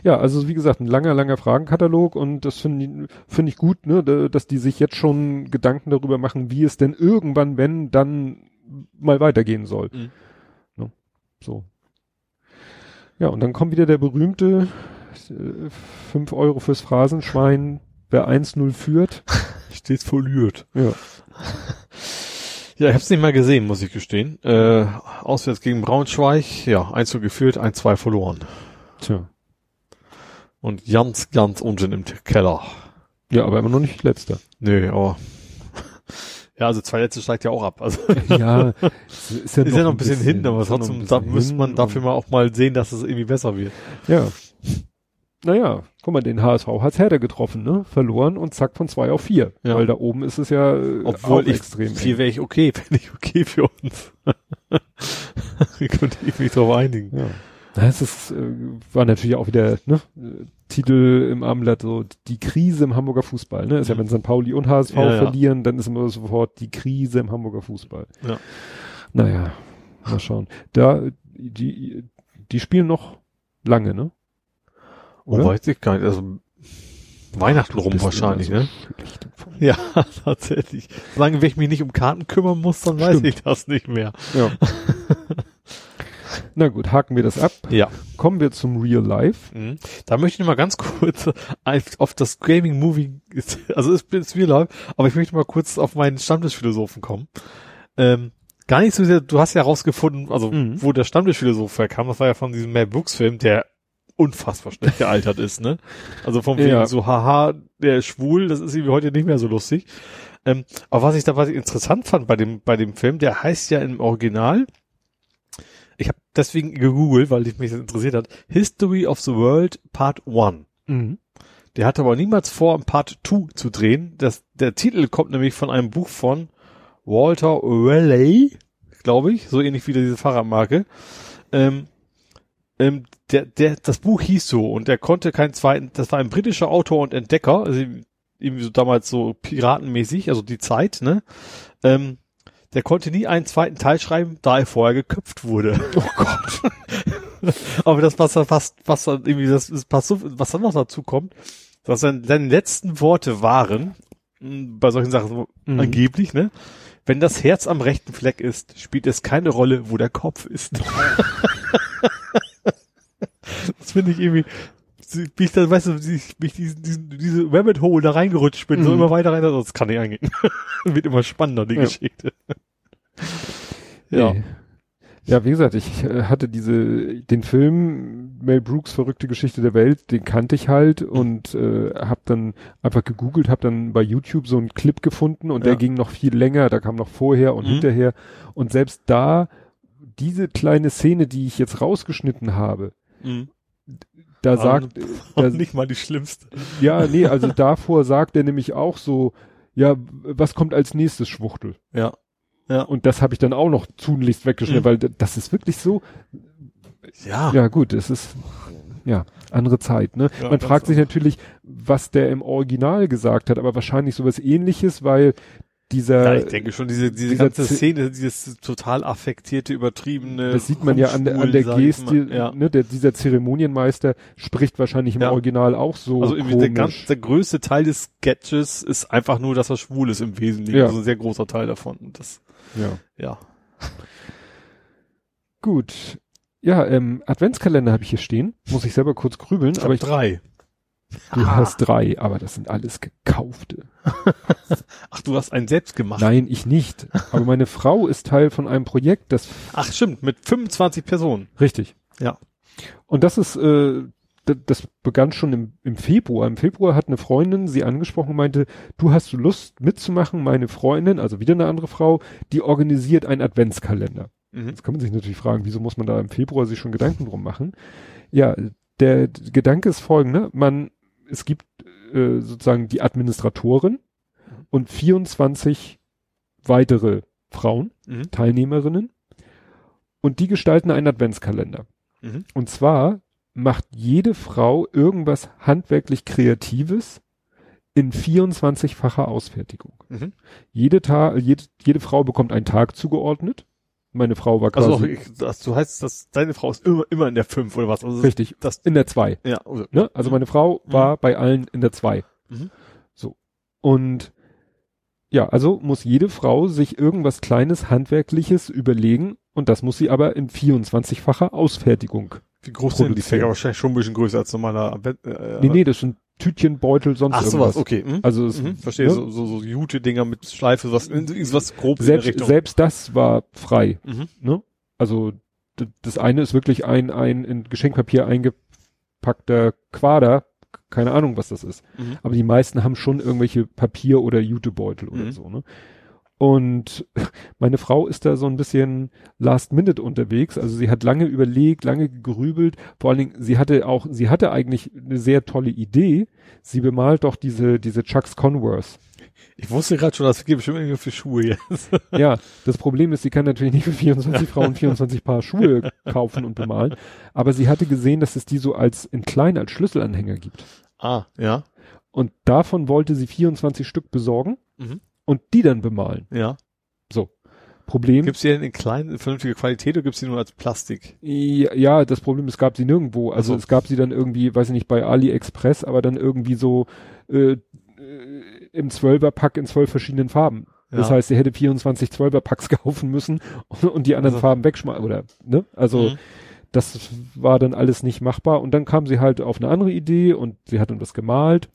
Ja, also wie gesagt, ein langer, langer Fragenkatalog und das finde ich, finde ich gut, ne, da- dass die sich jetzt schon Gedanken darüber machen, wie es denn irgendwann, wenn, dann mal weitergehen soll. Mhm. Ne? So. Ja, und dann kommt wieder der berühmte äh, 5 Euro fürs Phrasenschwein, wer 1-0 führt. Stets verliert. Ja. Ja, ich hab's nicht mal gesehen, muss ich gestehen. Äh, auswärts gegen Braunschweig, ja, 1 zu geführt, 1-2 verloren. Tja. Und ganz, ganz unten im Keller. Ja, aber immer noch nicht letzter. Nö, aber. Ja, also zwei letzte steigt ja auch ab. Also Ja, ist ja, ist ja noch ein bisschen, hin, aber ist ja noch trotzdem da bisschen müsste man dafür mal auch mal sehen, dass es irgendwie besser wird. Ja. Naja, guck mal, den HSV hat's Herder getroffen, ne? Verloren und zack von zwei auf vier. Ja. Weil da oben ist es ja äh, Obwohl auch ich extrem. vier wäre ich okay, fände ich okay für uns. Wir könnten ich mich drauf einigen. Ja. Na, es ist, äh, war natürlich auch wieder, ne? Titel im Armblatt, so die Krise im Hamburger Fußball, ne? Ist ja, Mhm. wenn St. Pauli und HSV Ja, ja. verlieren, dann ist immer sofort die Krise im Hamburger Fußball. Ja. Naja, mal schauen. Da, die, die spielen noch lange, ne? Oh, weiß ich gar nicht. Also Weihnachten rum wahrscheinlich, ne? so im Ja, tatsächlich. Solange ich mich nicht um Karten kümmern muss, dann weiß Stimmt. ich das nicht mehr. Ja. Na gut, haken wir das ab. Ja. Kommen wir zum Real Life. Mhm. Da möchte ich noch mal ganz kurz auf- das Gaming Movie, also es ist Real Life, aber ich möchte mal kurz auf meinen Stammtischphilosophen kommen. Ähm, gar nicht so sehr, du hast ja rausgefunden, also Mhm. wo der Stammtischphilosoph herkam, das war ja von diesem Mel Brooks Film, der unfassbar schlecht gealtert ist, ne? Also vom Ja. wegen so, haha, der ist schwul, das ist irgendwie heute nicht mehr so lustig. Ähm, aber was ich da was ich interessant fand bei dem, bei dem Film, der heißt ja im Original, ich habe deswegen gegoogelt, weil mich das interessiert hat, History of the World Part 1. Mhm. Der hatte aber niemals vor, ein Part 2 zu drehen. Das, der Titel kommt nämlich von einem Buch von Walter Raleigh, glaube ich, so ähnlich wie diese Fahrradmarke. Ähm, ähm, der, der, das Buch hieß so und der konnte keinen zweiten, das war ein britischer Autor und Entdecker, also irgendwie so damals so piratenmäßig, also die Zeit, ne? Ähm, der konnte nie einen zweiten Teil schreiben, da er vorher geköpft wurde. Oh Gott. Aber das, was er fast, was dann irgendwie, das ist passt so, was dann noch dazu kommt, dass sein, seine letzten Worte waren, mh, bei solchen Sachen so Mhm. angeblich, ne? Wenn das Herz am rechten Fleck ist, spielt es keine Rolle, wo der Kopf ist. das finde ich irgendwie, wie ich da, weißt du, wie ich, wie ich diesen, diesen, diese Rabbit Hole da reingerutscht bin, so Mhm. immer weiter rein, das kann nicht eingehen. Wird immer spannender, die Ja. Geschichte. Ja. Nee. Ja, wie gesagt, ich äh, hatte diese, den Film Mel Brooks Verrückte Geschichte der Welt, den kannte ich halt und äh, habe dann einfach gegoogelt, habe dann bei YouTube so einen Clip gefunden und Ja. der ging noch viel länger, da kam noch vorher und Mhm. hinterher und selbst da diese kleine Szene, die ich jetzt rausgeschnitten habe, Mhm. da Aber sagt, Und da, nicht mal die schlimmste. ja, nee, also davor sagt er nämlich auch so, ja, was kommt als nächstes Schwuchtel? Ja. Ja. Und das habe ich dann auch noch tunlichst weggeschnitten, Mhm. weil das ist wirklich so, Ja. ja gut, es ist, ja, andere Zeit, ne? Ja, Man fragt sich anders. natürlich, was der im Original gesagt hat, aber wahrscheinlich sowas ähnliches, weil dieser, Ja, ich denke schon, diese, diese ganze Szene, dieses total affektierte, übertriebene. das sieht man ja an der, an der Geste. Ja. ne, der, dieser Zeremonienmeister spricht wahrscheinlich im Ja. Original auch so Also irgendwie der, ganz, der größte Teil des Sketches ist einfach nur, dass er schwul ist im Wesentlichen. Ja. Also ein sehr großer Teil davon. Und das, ja. ja. Gut. Ja, ähm, Adventskalender habe ich hier stehen. Muss ich selber kurz grübeln, aber ich, drei. du Ah. hast drei, aber das sind alles gekaufte. Ach, du hast einen selbst gemacht. Nein, ich nicht. Aber meine Frau ist Teil von einem Projekt, das Ach, stimmt, mit 25 Personen. richtig. Ja. Und das ist, äh, das begann schon im, im Februar. Im Februar hat eine Freundin sie angesprochen und meinte, du hast du Lust mitzumachen? Meine Freundin, also wieder eine andere Frau, die organisiert einen Adventskalender. Mhm. Jetzt kann man sich natürlich fragen, wieso muss man da im Februar sich schon Gedanken drum machen? Ja, der Gedanke ist folgender, man, es gibt äh, sozusagen die Administratorin und 24 weitere Frauen, Mhm. Teilnehmerinnen, und die gestalten einen Adventskalender. Mhm. Und zwar macht jede Frau irgendwas handwerklich Kreatives in 24-facher Ausfertigung. Mhm. Jede, Ta jede, jede Frau bekommt einen Tag zugeordnet. Meine Frau war quasi Also, ich, das, du heißt, dass deine Frau ist immer, immer in der 5 oder was? Also, richtig Das, in der 2. ja, also, Ne? Also meine Frau Mhm. war bei allen in der 2. Mhm. So. Und ja, also muss jede Frau sich irgendwas Kleines, Handwerkliches überlegen Und das muss sie aber in 24-facher Ausfertigung. Wie groß sind die. Fächer? Wahrscheinlich schon ein bisschen größer als normaler. Äh, Nee, nee, das sind Tütchen, Beutel, sonst Ach, irgendwas. sowas, okay. Hm? Also es, Mhm, verstehe, ne? so, so, so Jute-Dinger mit Schleife, was, was grob in selbst, Richtung. selbst das war frei. Mhm. Ne? Also das eine ist wirklich ein, ein in Geschenkpapier eingepackter Quader, keine Ahnung, was das ist. Mhm. Aber die meisten haben schon irgendwelche Papier- oder Jutebeutel oder Mhm. so, ne? Und meine Frau ist da so ein bisschen last minute unterwegs. Also sie hat lange überlegt, lange gegrübelt. Vor allen Dingen, sie hatte auch, sie hatte eigentlich eine sehr tolle Idee. Sie bemalt doch diese, diese Chucks Converse. Ich wusste gerade schon, das gibt bestimmt irgendwie für Schuhe jetzt. Ja, das Problem ist, sie kann natürlich nicht für 24 Frauen 24 Paar Schuhe kaufen und bemalen. Aber sie hatte gesehen, dass es die so als, in klein als Schlüsselanhänger gibt. ah, ja. Und davon wollte sie 24 Stück besorgen Mhm. Und die dann bemalen. Ja. Problem. Gibt's die denn in klein, vernünftige Qualität oder gibt's die nur als Plastik? Ja, ja, das Problem, es gab sie nirgendwo. Also Ach so. es gab sie dann irgendwie, weiß ich nicht, bei AliExpress, aber dann irgendwie so äh, äh, im Zwölferpack in zwölf verschiedenen Farben. Das Ja. heißt, sie hätte 24 Zwölferpacks kaufen müssen und, und die anderen Also- Farben wegschmeißen, oder, ne? Also, Mhm. das war dann alles nicht machbar. Und dann kam sie halt auf eine andere Idee und sie hat dann was gemalt.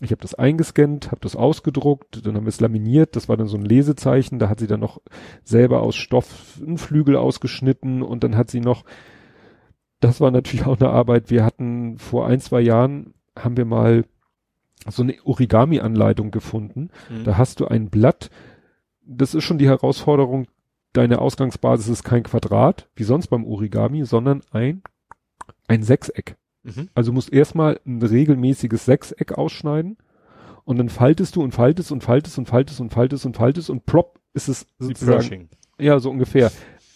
Ich habe das eingescannt, habe das ausgedruckt, dann haben wir es laminiert. Das war dann so ein Lesezeichen. Da hat sie dann noch selber aus Stoff einen Flügel ausgeschnitten und dann hat sie noch, das war natürlich auch eine Arbeit. Wir hatten vor ein, zwei Jahren, haben wir mal so eine Origami-Anleitung gefunden. Mhm. Da hast du ein Blatt. Das ist schon die Herausforderung. Deine Ausgangsbasis ist kein Quadrat, wie sonst beim Origami, sondern ein, ein Sechseck. Mhm. Also du musst erstmal ein regelmäßiges Sechseck ausschneiden und dann faltest du und faltest und faltest und faltest und faltest und faltest und plopp ist es sozusagen, ja, so ungefähr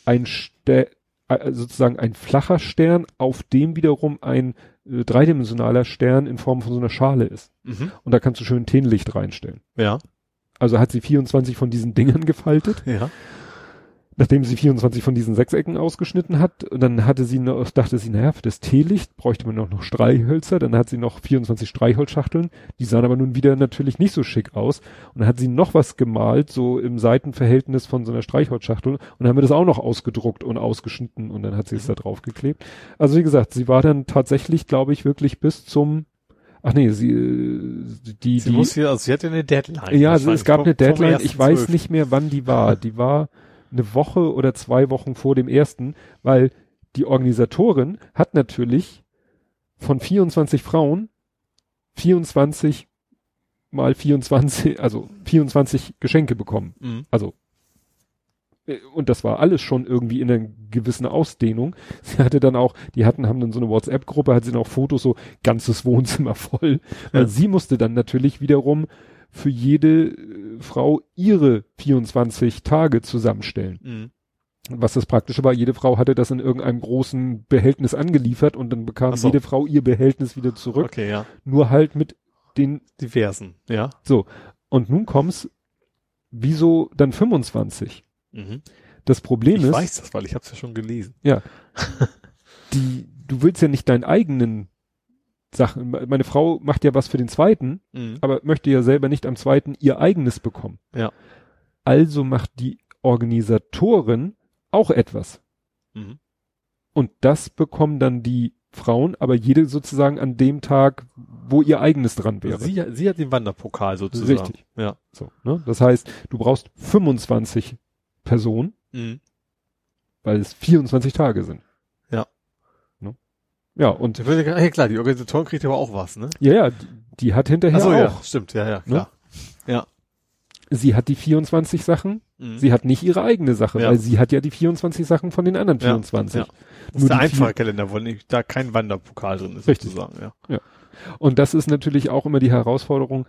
ein Ste äh, sozusagen ein flacher Stern, auf dem wiederum ein äh, dreidimensionaler Stern in Form von so einer Schale ist. Mhm. Und da kannst du schön Tenlicht reinstellen. Ja. Also hat sie 24 von diesen Dingern gefaltet, Ja. Nachdem sie 24 von diesen Sechsecken ausgeschnitten hat. Und dann hatte sie noch, dachte sie, naja, für das Teelicht bräuchte man noch, noch Streichhölzer. Dann hat sie noch 24 Streichholzschachteln. Die sahen aber nun wieder natürlich nicht so schick aus. Und dann hat sie noch was gemalt, so im Seitenverhältnis von so einer Streichholzschachtel. Und dann haben wir das auch noch ausgedruckt und ausgeschnitten. Und dann hat sie es da drauf geklebt. Also wie gesagt, sie war dann tatsächlich, glaube ich, wirklich bis zum, ach nee, sie, äh, die, Sie die, muss hier, also sie hatte eine Deadline. ja, also es gab eine Deadline, ich weiß 1.12.. nicht mehr, wann die war. Die war eine Woche oder zwei Wochen vor dem ersten, weil die Organisatorin hat natürlich von 24 Frauen 24 mal 24, also 24 Geschenke bekommen. Mhm. Also äh, und das war alles schon irgendwie in einer gewissen Ausdehnung. Sie hatte dann auch, die hatten, haben dann so eine WhatsApp-Gruppe, hat sie dann auch Fotos, so ganzes Wohnzimmer voll. Weil Ja. sie musste dann natürlich wiederum für jede äh, Frau ihre 24 Tage zusammenstellen. Mhm. Was das Praktische war, jede Frau hatte das in irgendeinem großen Behältnis angeliefert und dann bekam so. jede Frau ihr Behältnis wieder zurück. Okay, ja. Nur halt mit den, Diversen, ja. und nun kommt's, wieso dann 25? Mhm. Das Problem Ich ist, weiß das, weil ich habe es ja schon gelesen. die, du willst ja nicht deinen eigenen Sachen, meine Frau macht ja was für den zweiten, Mhm. aber möchte ja selber nicht am zweiten ihr eigenes bekommen. Ja. Also macht die Organisatorin auch etwas. Mhm. Und das bekommen dann die Frauen, aber jede sozusagen an dem Tag, wo ihr eigenes dran wäre. Sie, sie hat den Wanderpokal sozusagen. Richtig. Ja. So, ne? Das heißt, du brauchst 25 Personen, Mhm. weil es 24 Tage sind. Ja. Ne? Ja, und ja klar, die Organisatorin kriegt aber auch was, ne? ja, ja, die, die hat hinterher Ach so, auch. ja, stimmt, ja, ja, klar. Sie hat die 24 Sachen, Mhm. sie hat nicht ihre eigene Sache, Ja. weil sie hat ja die 24 Sachen von den anderen Ja, 24. ja. Das Nur ist der einfache Kalender, wo nicht, da kein Wanderpokal drin ist, Richtig. sozusagen, ja. Und das ist natürlich auch immer die Herausforderung.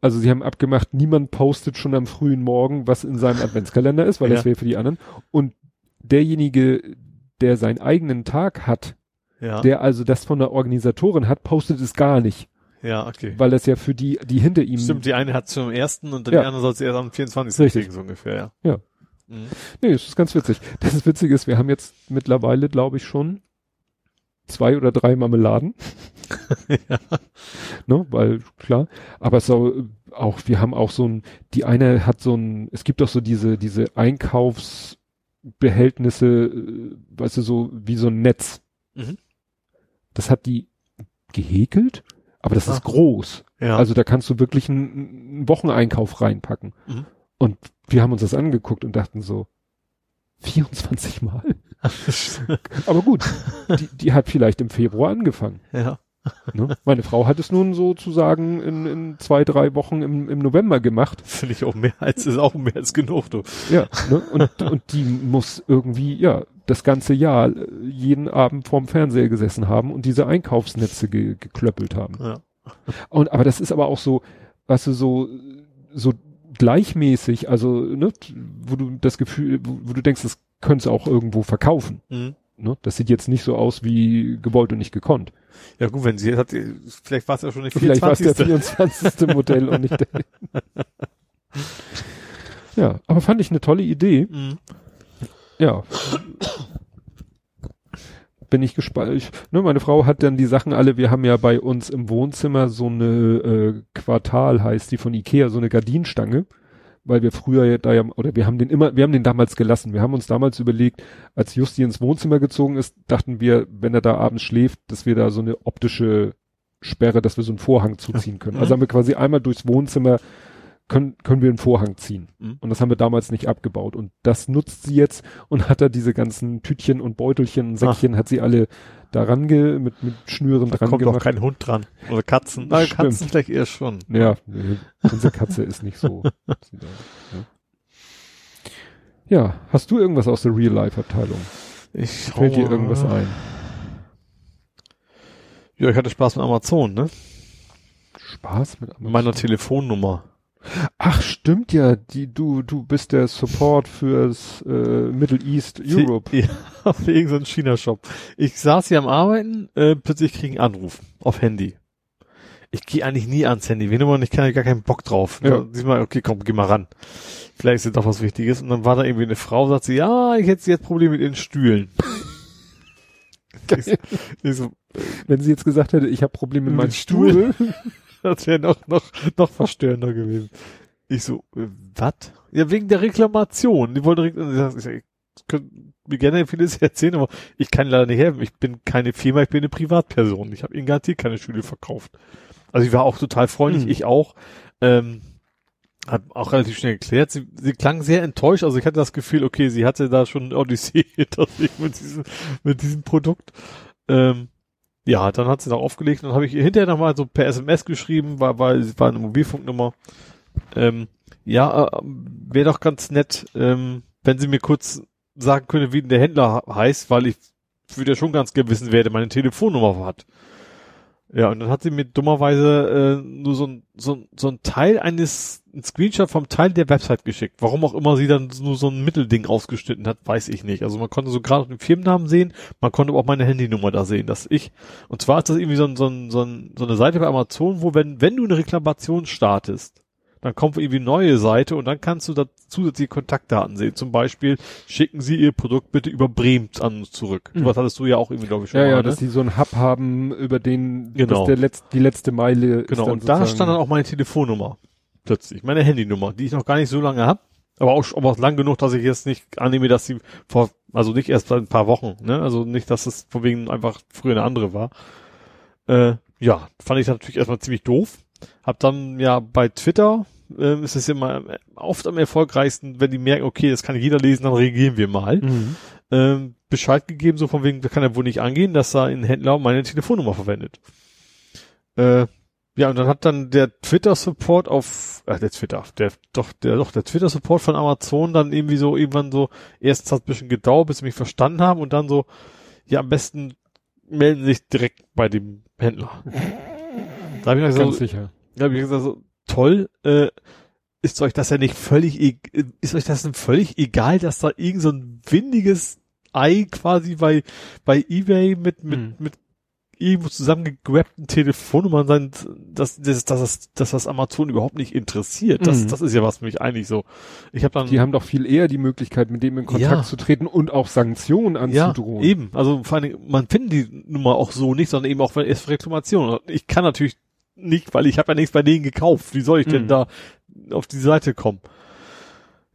Also sie haben abgemacht, niemand postet schon am frühen Morgen, was in seinem Adventskalender ist, weil Ja. das wäre für die anderen. Und derjenige, der seinen eigenen Tag hat, Ja, der also das von der Organisatorin hat, postet es gar nicht, ja, okay. weil das ja für die, die hinter ihm Stimmt, die eine hat zum ersten und dann Ja. die andere soll es erst am 24. Richtig. kriegen, so ungefähr, ja. Ja. Mhm. Nee, das ist ganz witzig. Das Witzige ist, wir haben jetzt mittlerweile, glaube ich, schon zwei oder drei Marmeladen. ja. Ne, weil, klar. Aber so, auch, wir haben auch so ein, die eine hat so ein, es gibt doch so diese, diese Einkaufs, Behältnisse, äh, weißt du, so wie so ein Netz. Mhm. Das hat die gehäkelt, aber das Ah. ist groß. Ja. Also da kannst du wirklich einen, einen Wocheneinkauf reinpacken. Mhm. Und wir haben uns das angeguckt und dachten so, 24 Mal? Aber gut, die, die hat vielleicht im Februar angefangen. ja. Ne? Meine Frau hat es nun sozusagen in, in zwei, drei Wochen im, im November gemacht. Finde ich auch mehr als, ist auch mehr als genug, du. Ja. Ne? Und, und die muss irgendwie, ja, das ganze Jahr äh, jeden Abend vorm Fernseher gesessen haben und diese Einkaufsnetze ge, geklöppelt haben. Ja. Und aber das ist aber auch so, weißt du, so, so gleichmäßig, also, ne, wo du das Gefühl, wo, wo du denkst, das könntest du auch irgendwo verkaufen. Mhm. Ne? Das sieht jetzt nicht so aus wie gewollt und nicht gekonnt. Ja gut, wenn sie hat, vielleicht war es ja schon nicht Vielleicht war es der 24. 24. Modell und nicht der. ja, aber fand ich eine tolle Idee. Mhm. Ja. Bin ich gespannt. Ich, ne, meine Frau hat dann die Sachen alle, wir haben ja bei uns im Wohnzimmer so eine äh, Quartal, heißt die von Ikea, so eine Gardinenstange, weil wir früher ja da ja, oder wir haben den immer, wir haben den damals gelassen. Wir haben uns damals überlegt, als Justi ins Wohnzimmer gezogen ist, dachten wir, wenn er da abends schläft, dass wir da so eine optische Sperre, dass wir so einen Vorhang zuziehen können. Also Mhm. haben wir quasi einmal durchs Wohnzimmer können, können wir einen Vorhang ziehen. Mhm. Und das haben wir damals nicht abgebaut. Und das nutzt sie jetzt und hat da diese ganzen Tütchen und Beutelchen und Säckchen, hat sie alle daran ge, mit, mit Schnüren Da dran kommt gemacht. kein Hund dran. Oder Katzen. Na, Stimmt. Katzen vielleicht eher schon. ja, nee, unsere Katze ist nicht so. Da, ja. ja, hast du irgendwas aus der Real-Life-Abteilung? Ich Fällt dir irgendwas ein? Ja, ich hatte Spaß mit Amazon, ne? Spaß mit Mit meiner Telefonnummer. Ach, stimmt ja, die, du, du bist der Support fürs äh, Middle East Europe. Ja, auf irgendeinem China-Shop. Ich saß hier am Arbeiten, äh, plötzlich krieg ich einen Anruf auf Handy. Ich gehe eigentlich nie ans Handy. Wenn immer, ich kann ja gar keinen Bock drauf. Ja. Ja. Diesmal, okay, komm, geh mal ran. Vielleicht ist ja doch was Wichtiges. Und dann war da irgendwie eine Frau, sagt sie, ja, ich hätte jetzt Probleme mit ihren Stühlen. ich, ich so, Wenn sie jetzt gesagt hätte, ich habe Probleme mit Mit meinem Stuhl. Stuhl. Das wäre noch, noch, noch verstörender gewesen. Ich so, äh, was? Ja, wegen der Reklamation. Die wollte, ich ich könnte mir gerne vieles erzählen, aber ich kann leider nicht helfen. Ich bin keine Firma, ich bin eine Privatperson. Ich habe ihnen garantiert keine Stühle verkauft. Also ich war auch total freundlich, Mhm. ich auch. Ähm, hat auch relativ schnell geklärt. Sie, sie klang sehr enttäuscht. Also ich hatte das Gefühl, okay, sie hatte da schon Odyssee hinter sich mit diesem, mit diesem Produkt. Ähm, ja, dann hat sie da aufgelegt und dann habe ich ihr hinterher nochmal so per SMS geschrieben, weil, weil es war eine Mobilfunknummer. Ähm, ja, äh, wäre doch ganz nett, ähm, wenn sie mir kurz sagen könnte, wie denn der Händler heißt, weil ich würde ja schon ganz gerne wissen, wer meine Telefonnummer hat. Ja, und dann hat sie mir dummerweise äh, nur so ein, so, so ein Teil eines, ein Screenshot vom Teil der Website geschickt. Warum auch immer sie dann nur so ein Mittelding ausgeschnitten hat, weiß ich nicht. Also man konnte so gerade den Firmennamen sehen, man konnte aber auch meine Handynummer da sehen, dass ich, und zwar ist das irgendwie so, ein, so, ein, so, ein, so eine Seite bei Amazon, wo wenn, wenn du eine Reklamation startest, dann kommt irgendwie eine neue Seite und dann kannst du da zusätzliche Kontaktdaten sehen. Zum Beispiel schicken sie ihr Produkt bitte über Bremen an uns zurück. Mhm. Sowas hattest du ja auch irgendwie, glaube ich, schon Ja, mal, ja, ne? dass die so einen Hub haben, über den Genau. dass der letzt, die letzte Meile Genau, und da stand dann auch meine Telefonnummer. Plötzlich. Meine Handynummer, die ich noch gar nicht so lange hab. Aber auch, aber auch lang genug, dass ich jetzt nicht annehme, dass sie vor, also nicht erst seit ein paar Wochen, ne? Also nicht, dass es von wegen einfach früher eine andere war. Äh, ja, fand ich natürlich erstmal ziemlich doof. Hab dann ja bei Twitter, ähm, ist es immer oft am erfolgreichsten, wenn die merken, okay, das kann jeder lesen, dann reagieren wir mal. Mhm. Ähm, Bescheid gegeben, so von wegen, das kann ja wohl nicht angehen, dass da ein Händler meine Telefonnummer verwendet. Äh, ja, und dann hat dann der Twitter-Support auf, äh, der Twitter, der, doch, der, doch, der Twitter-Support von Amazon dann irgendwie so, irgendwann so, erst hat es ein bisschen gedauert, bis sie mich verstanden haben und dann so, ja, am besten melden Sie sich direkt bei dem Händler. Da habe ich gesagt, Ganz so, sicher. da hab ich gesagt, so, toll, äh, ist euch das ja nicht völlig, e ist euch das denn völlig egal, dass da irgend so ein windiges Ei quasi bei, bei eBay mit, mit, Mhm. mit irgendwo zusammengegrabbten Telefonnummern sein, dass, dass, dass, das, dass das Amazon überhaupt nicht interessiert. Das, Mhm. das ist ja was für mich eigentlich so. Ich habe dann Die haben doch viel eher die Möglichkeit, mit dem in Kontakt Ja. zu treten und auch Sanktionen ja, anzudrohen. eben. Also vor allen Dingen, man findet die Nummer auch so nicht, sondern eben auch wenn es Reklamation. Ich kann natürlich nicht, weil ich habe ja nichts bei denen gekauft. Wie soll ich denn Mhm. da auf die Seite kommen?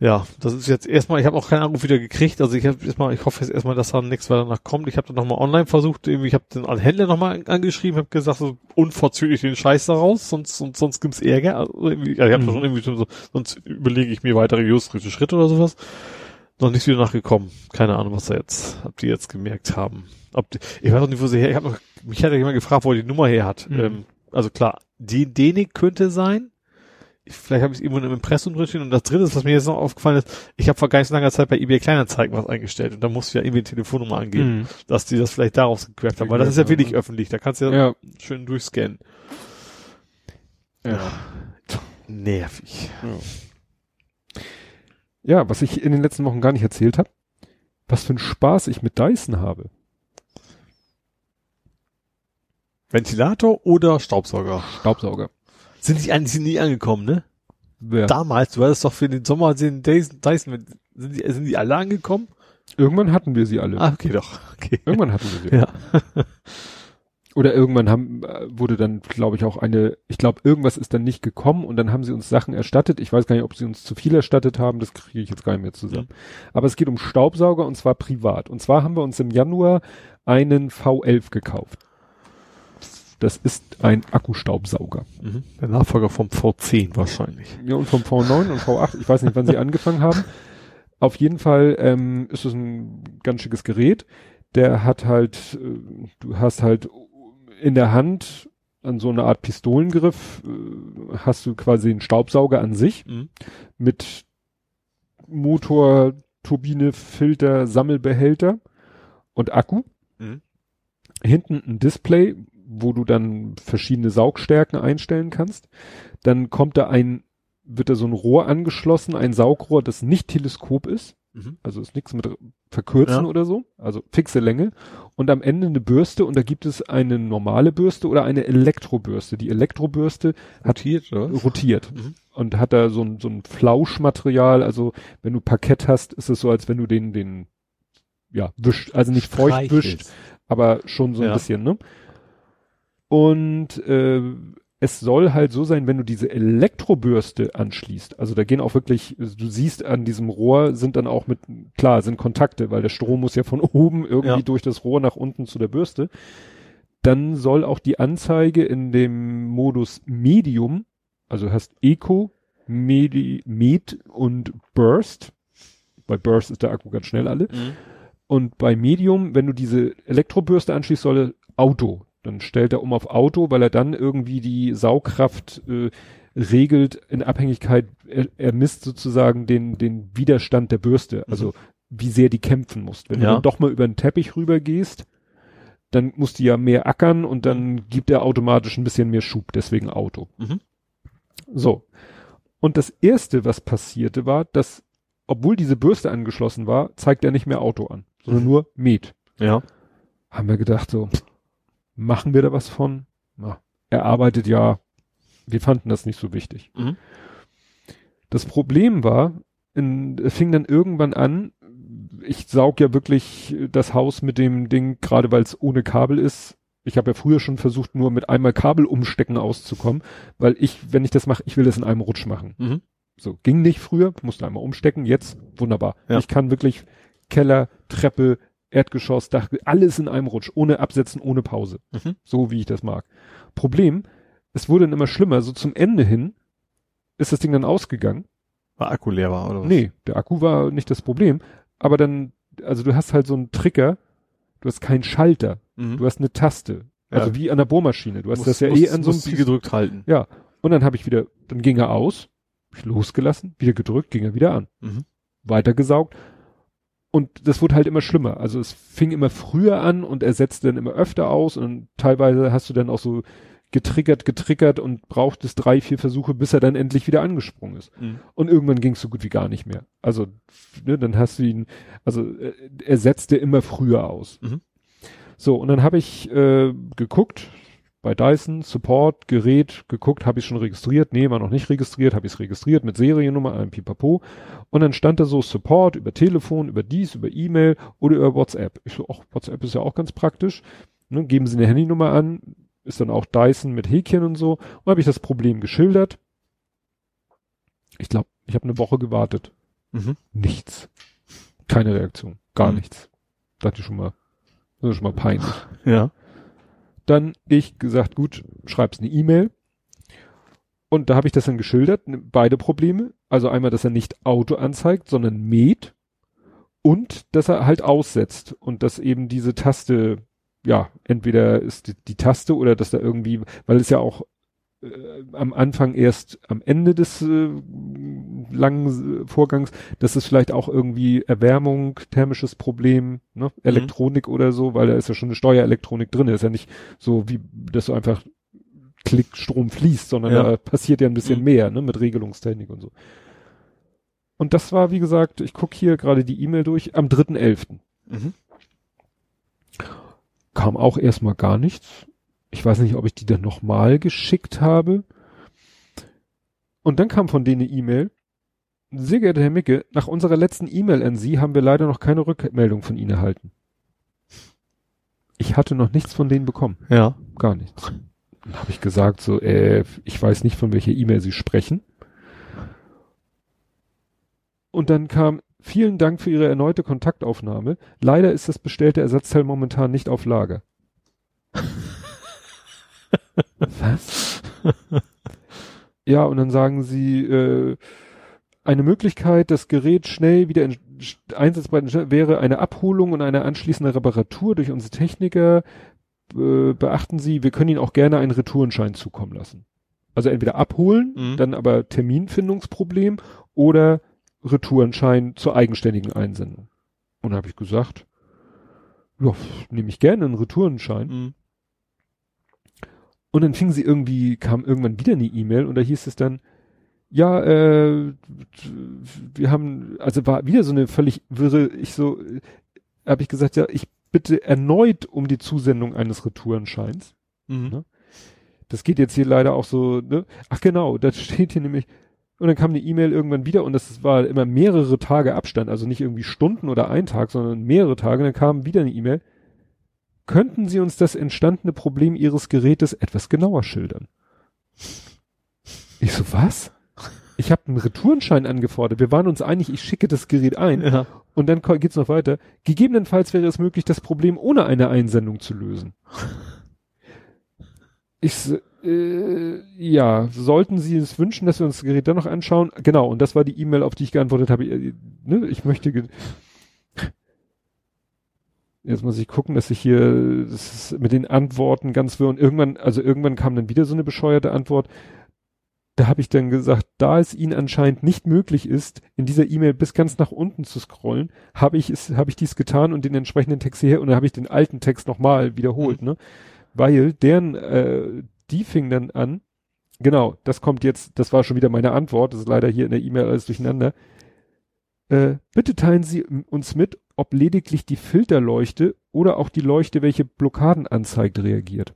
Ja, das ist jetzt erstmal, ich habe auch keinen Anruf wieder gekriegt, also ich habe erstmal, ich hoffe jetzt erstmal, dass da nichts weiter danach kommt. Ich habe dann nochmal online versucht, irgendwie, ich habe den Händler nochmal angeschrieben, habe gesagt, so unverzüglich den Scheiß da raus, sonst, sonst, sonst gibt's Ärger. Also irgendwie, also ich habe Mhm. schon irgendwie schon so, sonst überlege ich mir weitere juristische Schritte oder sowas. Noch nicht wieder nachgekommen. Keine Ahnung, was da jetzt, ob die jetzt gemerkt haben. Ob die, ich weiß auch nicht, wo sie her, ich habe noch, mich hat ja jemand gefragt, wo er die Nummer her hat. Mhm. Ähm, also klar, die Denik könnte sein. Ich- Vielleicht habe ich es irgendwo im Impressum drin stehen. Und das dritte, ist, was mir jetzt noch aufgefallen ist, ich habe vor gar nicht so langer Zeit bei eBay Kleinanzeigen was eingestellt und da musst du ja irgendwie eine Telefonnummer angeben, Mhm. dass die das vielleicht daraus gecrackt haben, weil das ist ja Ja, wirklich ja. öffentlich, da kannst du ja, Ja. schön durchscannen. Ja. Nervig. Ja, was ich in den letzten Wochen gar nicht erzählt habe, was für ein Spaß ich mit Dyson habe. Ventilator oder Staubsauger? Staubsauger. Sind die eigentlich nie angekommen, ne? Ja. Damals, du hattest doch für den Sommer den Dyson, Dyson sind die, sind die alle angekommen? Irgendwann hatten wir sie alle. Ah, okay, doch. Okay. Irgendwann hatten wir sie. Ja. Oder irgendwann haben, äh, wurde dann, glaube ich, auch eine, ich glaube, irgendwas ist dann nicht gekommen und dann haben sie uns Sachen erstattet. Ich weiß gar nicht, ob sie uns zu viel erstattet haben, das kriege ich jetzt gar nicht mehr zusammen. Aber es geht um Staubsauger und zwar privat. Und zwar haben wir uns im Januar einen V11 gekauft. Das ist ein Akkustaubsauger. Mhm. Der Nachfolger vom V10 wahrscheinlich. Ja, und vom V9 und V8, ich weiß nicht, wann sie angefangen haben. Auf jeden Fall ähm, ist es ein ganz schickes Gerät. Der hat halt, äh, du hast halt in der Hand an so eine Art Pistolengriff, äh, hast du quasi einen Staubsauger an sich Mhm. mit Motor, Turbine, Filter, Sammelbehälter und Akku. Mhm. Hinten ein Display, wo du dann verschiedene Saugstärken einstellen kannst. Dann kommt da ein, wird da so ein Rohr angeschlossen, ein Saugrohr, das nicht Teleskop ist. Mhm. Also ist nichts mit Verkürzen Ja. oder so. Also fixe Länge. Und am Ende eine Bürste und da gibt es eine normale Bürste oder eine Elektrobürste. Die Elektrobürste hat Rotiert, oder? rotiert Mhm. und hat da so ein, so ein Flauschmaterial. Also wenn du Parkett hast, ist es so, als wenn du den, den, ja, wischt, also nicht feucht wischt, aber schon so ein Ja. bisschen, ne? Und äh, es soll halt so sein, wenn du diese Elektrobürste anschließt, also da gehen auch wirklich, du siehst an diesem Rohr sind dann auch mit, klar, sind Kontakte, weil der Strom muss ja von oben irgendwie Ja. durch das Rohr nach unten zu der Bürste. Dann soll auch die Anzeige in dem Modus Medium, also hast Eco, Medi, Med und Burst. Bei Burst ist der Akku ganz schnell alle. Mhm. Und bei Medium, wenn du diese Elektrobürste anschließt, soll Auto. Dann stellt er um auf Auto, weil er dann irgendwie die Saugkraft äh, regelt in Abhängigkeit, er, er misst sozusagen den, den Widerstand der Bürste, also wie sehr die kämpfen muss. Wenn Ja. du dann doch mal über den Teppich rüber gehst, dann musst du ja mehr ackern und dann gibt er automatisch ein bisschen mehr Schub, deswegen Auto. Mhm. So. Und das erste, was passierte, war, dass, obwohl diese Bürste angeschlossen war, zeigt er nicht mehr Auto an, sondern Mhm. nur Med. Ja. Haben wir gedacht, so, machen wir da was von? Na, er arbeitet ja, wir fanden das nicht so wichtig. Mhm. Das Problem war, in, fing dann irgendwann an, ich saug ja wirklich das Haus mit dem Ding, gerade weil es ohne Kabel ist. Ich habe ja früher schon versucht, nur mit einmal Kabel umstecken auszukommen, weil ich, wenn ich das mache, ich will das in einem Rutsch machen. Mhm. So, ging nicht früher, musste einmal umstecken, jetzt wunderbar. Ja. Ich kann wirklich Keller, Treppe, Erdgeschoss, Dach, alles in einem Rutsch, ohne Absetzen, ohne Pause. Mhm. So wie ich das mag. Problem, es wurde dann immer schlimmer, so zum Ende hin ist das Ding dann ausgegangen. War Akku leer war, oder was? Nee, der Akku war nicht das Problem, aber dann, also du hast halt so einen Trigger, du hast keinen Schalter, Mhm. du hast eine Taste. Ja. Also wie an der Bohrmaschine. Du hast Musst- das ja musst- eh an so einem die gedrückt halten. Ja. Und dann habe ich wieder, dann ging er aus, hab ich losgelassen, wieder gedrückt, ging er wieder an. Mhm. Weitergesaugt. Und das wurde halt immer schlimmer. Also es fing immer früher an und er setzte dann immer öfter aus und teilweise hast du dann auch so getriggert, getriggert und brauchtest drei, vier Versuche, bis er dann endlich wieder angesprungen ist. Mhm. Und irgendwann ging es so gut wie gar nicht mehr. Also, ne, dann hast du ihn, also äh, er setzte immer früher aus. Mhm. So, und dann habe ich äh, geguckt, bei Dyson, Support, Gerät, geguckt, habe ich schon registriert? Nee, war noch nicht registriert, habe ich es registriert mit Seriennummer, einem Pipapo. Und dann stand da so Support über Telefon, über dies, über E-Mail oder über WhatsApp. Ich so, ach, WhatsApp ist ja auch ganz praktisch. Ne, geben Sie eine Handynummer an, ist dann auch Dyson mit Häkchen und so. Und habe ich das Problem geschildert. Ich glaube, ich habe eine Woche gewartet. Mhm. Nichts. Keine Reaktion. Gar Mhm. nichts. Dachte ich schon mal, das ist schon mal peinlich. Ja. Dann ich gesagt, gut, schreib's eine E-Mail. Und da habe ich das dann geschildert, ne, beide Probleme. Also einmal, dass er nicht Auto anzeigt, sondern mäht. Und dass er halt aussetzt. Und dass eben diese Taste, ja, entweder ist die, die Taste oder dass da irgendwie, weil es ja auch äh, am Anfang erst am Ende des äh, langen äh, Vorgangs, dass es vielleicht auch irgendwie Erwärmung, thermisches Problem, ne, Elektronik oder so, weil da ist ja schon eine Steuerelektronik drin, ist ja nicht so wie, dass du einfach Klick Strom fließt, sondern Ja. da passiert ja ein bisschen Mhm. mehr, ne, mit Regelungstechnik und so. Und das war, wie gesagt, ich gucke hier gerade die E-Mail durch, am 3.11. Mhm. kam auch erstmal gar nichts. Ich weiß nicht, ob ich die dann nochmal geschickt habe. Und dann kam von denen eine E-Mail. Sehr geehrter Herr Micke, nach unserer letzten E-Mail an Sie haben wir leider noch keine Rückmeldung von Ihnen erhalten. Ich hatte noch nichts von denen bekommen. Ja. Gar nichts. Dann habe ich gesagt, so, äh, ich weiß nicht, von welcher E-Mail Sie sprechen. Und dann kam, vielen Dank für Ihre erneute Kontaktaufnahme. Leider ist das bestellte Ersatzteil momentan nicht auf Lager. Was? ja, und dann sagen sie, äh, eine Möglichkeit, das Gerät schnell wieder in, einsetzbar wäre eine Abholung und eine anschließende Reparatur durch unsere Techniker. Äh, beachten Sie, wir können Ihnen auch gerne einen Retourenschein zukommen lassen. Also entweder abholen, Mhm. dann aber Terminfindungsproblem oder Retourenschein zur eigenständigen Einsendung. Und da habe ich gesagt, ja, nehme ich gerne einen Retourenschein. Mhm. Und dann fing sie irgendwie, kam irgendwann wieder eine E-Mail und da hieß es dann, ja, äh, wir haben, also war wieder so eine völlig wirre, ich so, äh, habe ich gesagt, ja, ich bitte erneut um die Zusendung eines Retourenscheins. Mhm. Ne? Das geht jetzt hier leider auch so, ne? Ach genau, da steht hier nämlich, und dann kam eine E-Mail irgendwann wieder und das war immer mehrere Tage Abstand, also nicht irgendwie Stunden oder ein Tag, sondern mehrere Tage, dann kam wieder eine E-Mail. Könnten Sie uns das entstandene Problem Ihres Gerätes etwas genauer schildern? Ich so, was? Ich habe einen Retourenschein angefordert. Wir waren uns einig, ich schicke das Gerät ein. Ja. Und dann geht's noch weiter. Gegebenenfalls wäre es möglich, das Problem ohne eine Einsendung zu lösen. Ich, s- äh, ja, sollten Sie es wünschen, dass wir uns das Gerät dann noch anschauen? Genau, und das war die E-Mail, auf die ich geantwortet habe. Äh, Ne, ich möchte, jetzt muss ich gucken, dass ich hier, das ist mit den Antworten ganz wirr und irgendwann, also irgendwann kam dann wieder so eine bescheuerte Antwort. Da habe ich dann gesagt, da es Ihnen anscheinend nicht möglich ist, in dieser E-Mail bis ganz nach unten zu scrollen, habe ich es, habe ich dies getan und den entsprechenden Text hierher und dann habe ich den alten Text nochmal wiederholt, ne? Weil deren, äh, die fing dann an, genau, das kommt jetzt, das war schon wieder meine Antwort, das ist leider hier in der E-Mail alles durcheinander. Äh, bitte teilen Sie uns mit, ob lediglich die Filterleuchte oder auch die Leuchte, welche Blockaden anzeigt, reagiert.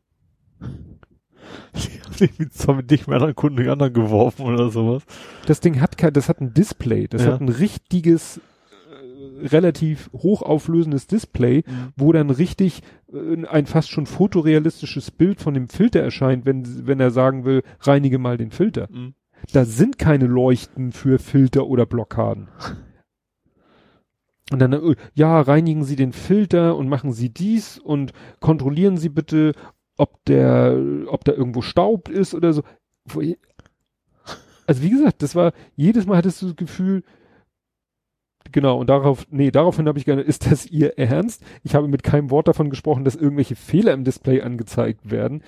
Ich hab dich mit, anderen Kunden durcheinander geworfen oder sowas. Das Ding hat kein, das hat ein Display, das Ja. hat ein richtiges, äh, relativ hochauflösendes Display, wo dann richtig äh, ein fast schon fotorealistisches Bild von dem Filter erscheint, wenn, wenn er sagen will, reinige mal den Filter. Mhm. Da sind keine Leuchten für Filter oder Blockaden. Und dann, äh, ja, reinigen Sie den Filter und machen Sie dies und kontrollieren Sie bitte, ob der, ob da irgendwo Staub ist oder so. Also wie gesagt, das war, jedes Mal hattest du das Gefühl, genau, und darauf, nee, daraufhin habe ich gerne, ist das Ihr Ernst? Ich habe mit keinem Wort davon gesprochen, dass irgendwelche Fehler im Display angezeigt werden.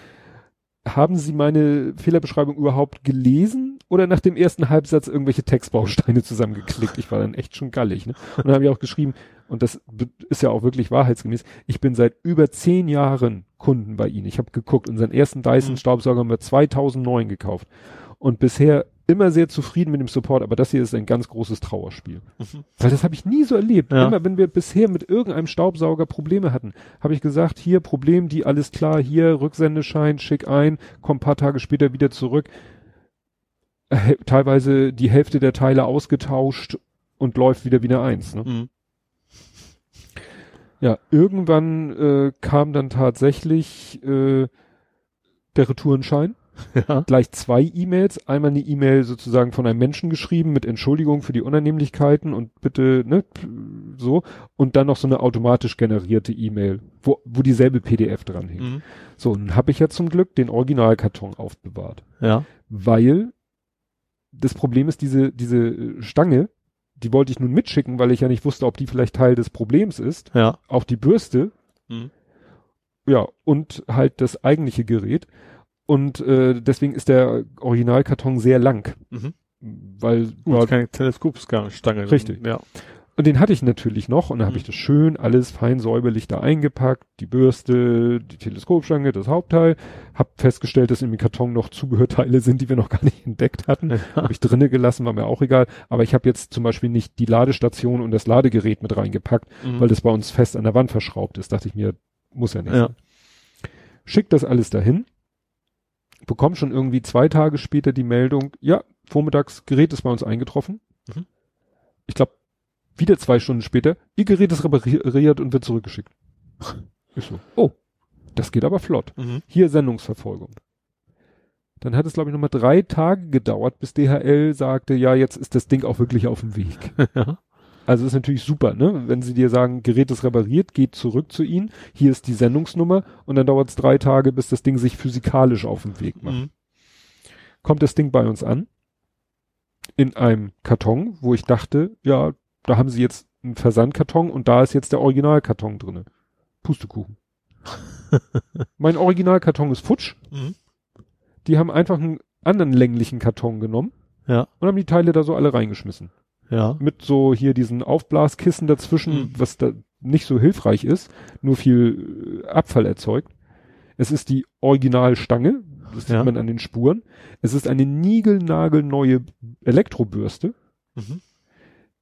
Haben Sie meine Fehlerbeschreibung überhaupt gelesen oder nach dem ersten Halbsatz irgendwelche Textbausteine zusammengeklickt? Ich war dann echt schon gallig, ne? Und dann habe ich auch geschrieben, und das ist ja auch wirklich wahrheitsgemäß, ich bin seit über zehn Jahren Kunden bei Ihnen. Ich habe geguckt, unseren ersten Dyson Mhm. Staubsauger haben wir 2009 gekauft. Und bisher immer sehr zufrieden mit dem Support, aber das hier ist ein ganz großes Trauerspiel. Mhm. Weil das habe ich nie so erlebt. Ja. Immer wenn wir bisher mit irgendeinem Staubsauger Probleme hatten, habe ich gesagt, hier Problem, die alles klar, hier Rücksendeschein, schick ein, komm ein paar Tage später wieder zurück. Äh, teilweise die Hälfte der Teile ausgetauscht und läuft wieder wieder eins. Ne? Mhm. Ja, irgendwann äh, kam dann tatsächlich äh, der Retourenschein. Ja. gleich zwei E-Mails. Einmal eine E-Mail sozusagen von einem Menschen geschrieben mit Entschuldigung für die Unannehmlichkeiten und bitte, ne, so. Und dann noch so eine automatisch generierte E-Mail, wo, wo dieselbe PDF dran hing. Mhm. So, und habe ich ja zum Glück den Originalkarton aufbewahrt. Ja. Weil das Problem ist, diese, diese Stange, die wollte ich nun mitschicken, weil ich ja nicht wusste, ob die vielleicht Teil des Problems ist. Ja. Auch die Bürste, Mhm. ja, und halt das eigentliche Gerät. Und äh, deswegen ist der Originalkarton sehr lang. Mhm. Weil war, keine Teleskopsstange. Richtig. Ja. und den hatte ich natürlich noch und dann habe Mhm. ich das schön alles fein säuberlich da eingepackt, die Bürste, die Teleskopstange, das Hauptteil, hab festgestellt, dass in dem Karton noch Zubehörteile sind, die wir noch gar nicht entdeckt hatten. Habe ich drinnen gelassen, war mir auch egal. Aber ich habe jetzt zum Beispiel nicht die Ladestation und das Ladegerät mit reingepackt, Mhm. weil das bei uns fest an der Wand verschraubt ist. Dachte ich mir, muss ja nicht. Ja. Schick das alles dahin. Bekomm schon irgendwie zwei Tage später die Meldung, ja, vormittags Gerät ist bei uns eingetroffen. Mhm. Ich glaube, wieder zwei Stunden später, ihr Gerät ist repariert und wird zurückgeschickt. Ich so, oh, das geht aber flott. Mhm. Hier Sendungsverfolgung. Dann hat es, glaube ich, nochmal drei Tage gedauert, bis DHL sagte, ja, jetzt ist das Ding auch wirklich auf dem Weg. ja. Also ist natürlich super, ne? Wenn sie dir sagen, Gerät ist repariert, geht zurück zu ihnen, hier ist die Sendungsnummer und dann dauert es drei Tage, bis das Ding sich physikalisch auf den Weg macht. Mhm. Kommt das Ding bei uns an, in einem Karton, wo ich dachte, ja, da haben sie jetzt einen Versandkarton und da ist jetzt der Originalkarton drinne. Pustekuchen. mein Originalkarton ist futsch. Mhm. Die haben einfach einen anderen länglichen Karton genommen Ja. und haben die Teile da so alle reingeschmissen. Ja. mit so hier diesen Aufblaskissen dazwischen, Mhm. was da nicht so hilfreich ist, nur viel äh, Abfall erzeugt. Es ist die Originalstange, das Ja. sieht man an den Spuren. Es ist eine niegelnagelneue Elektrobürste. Mhm.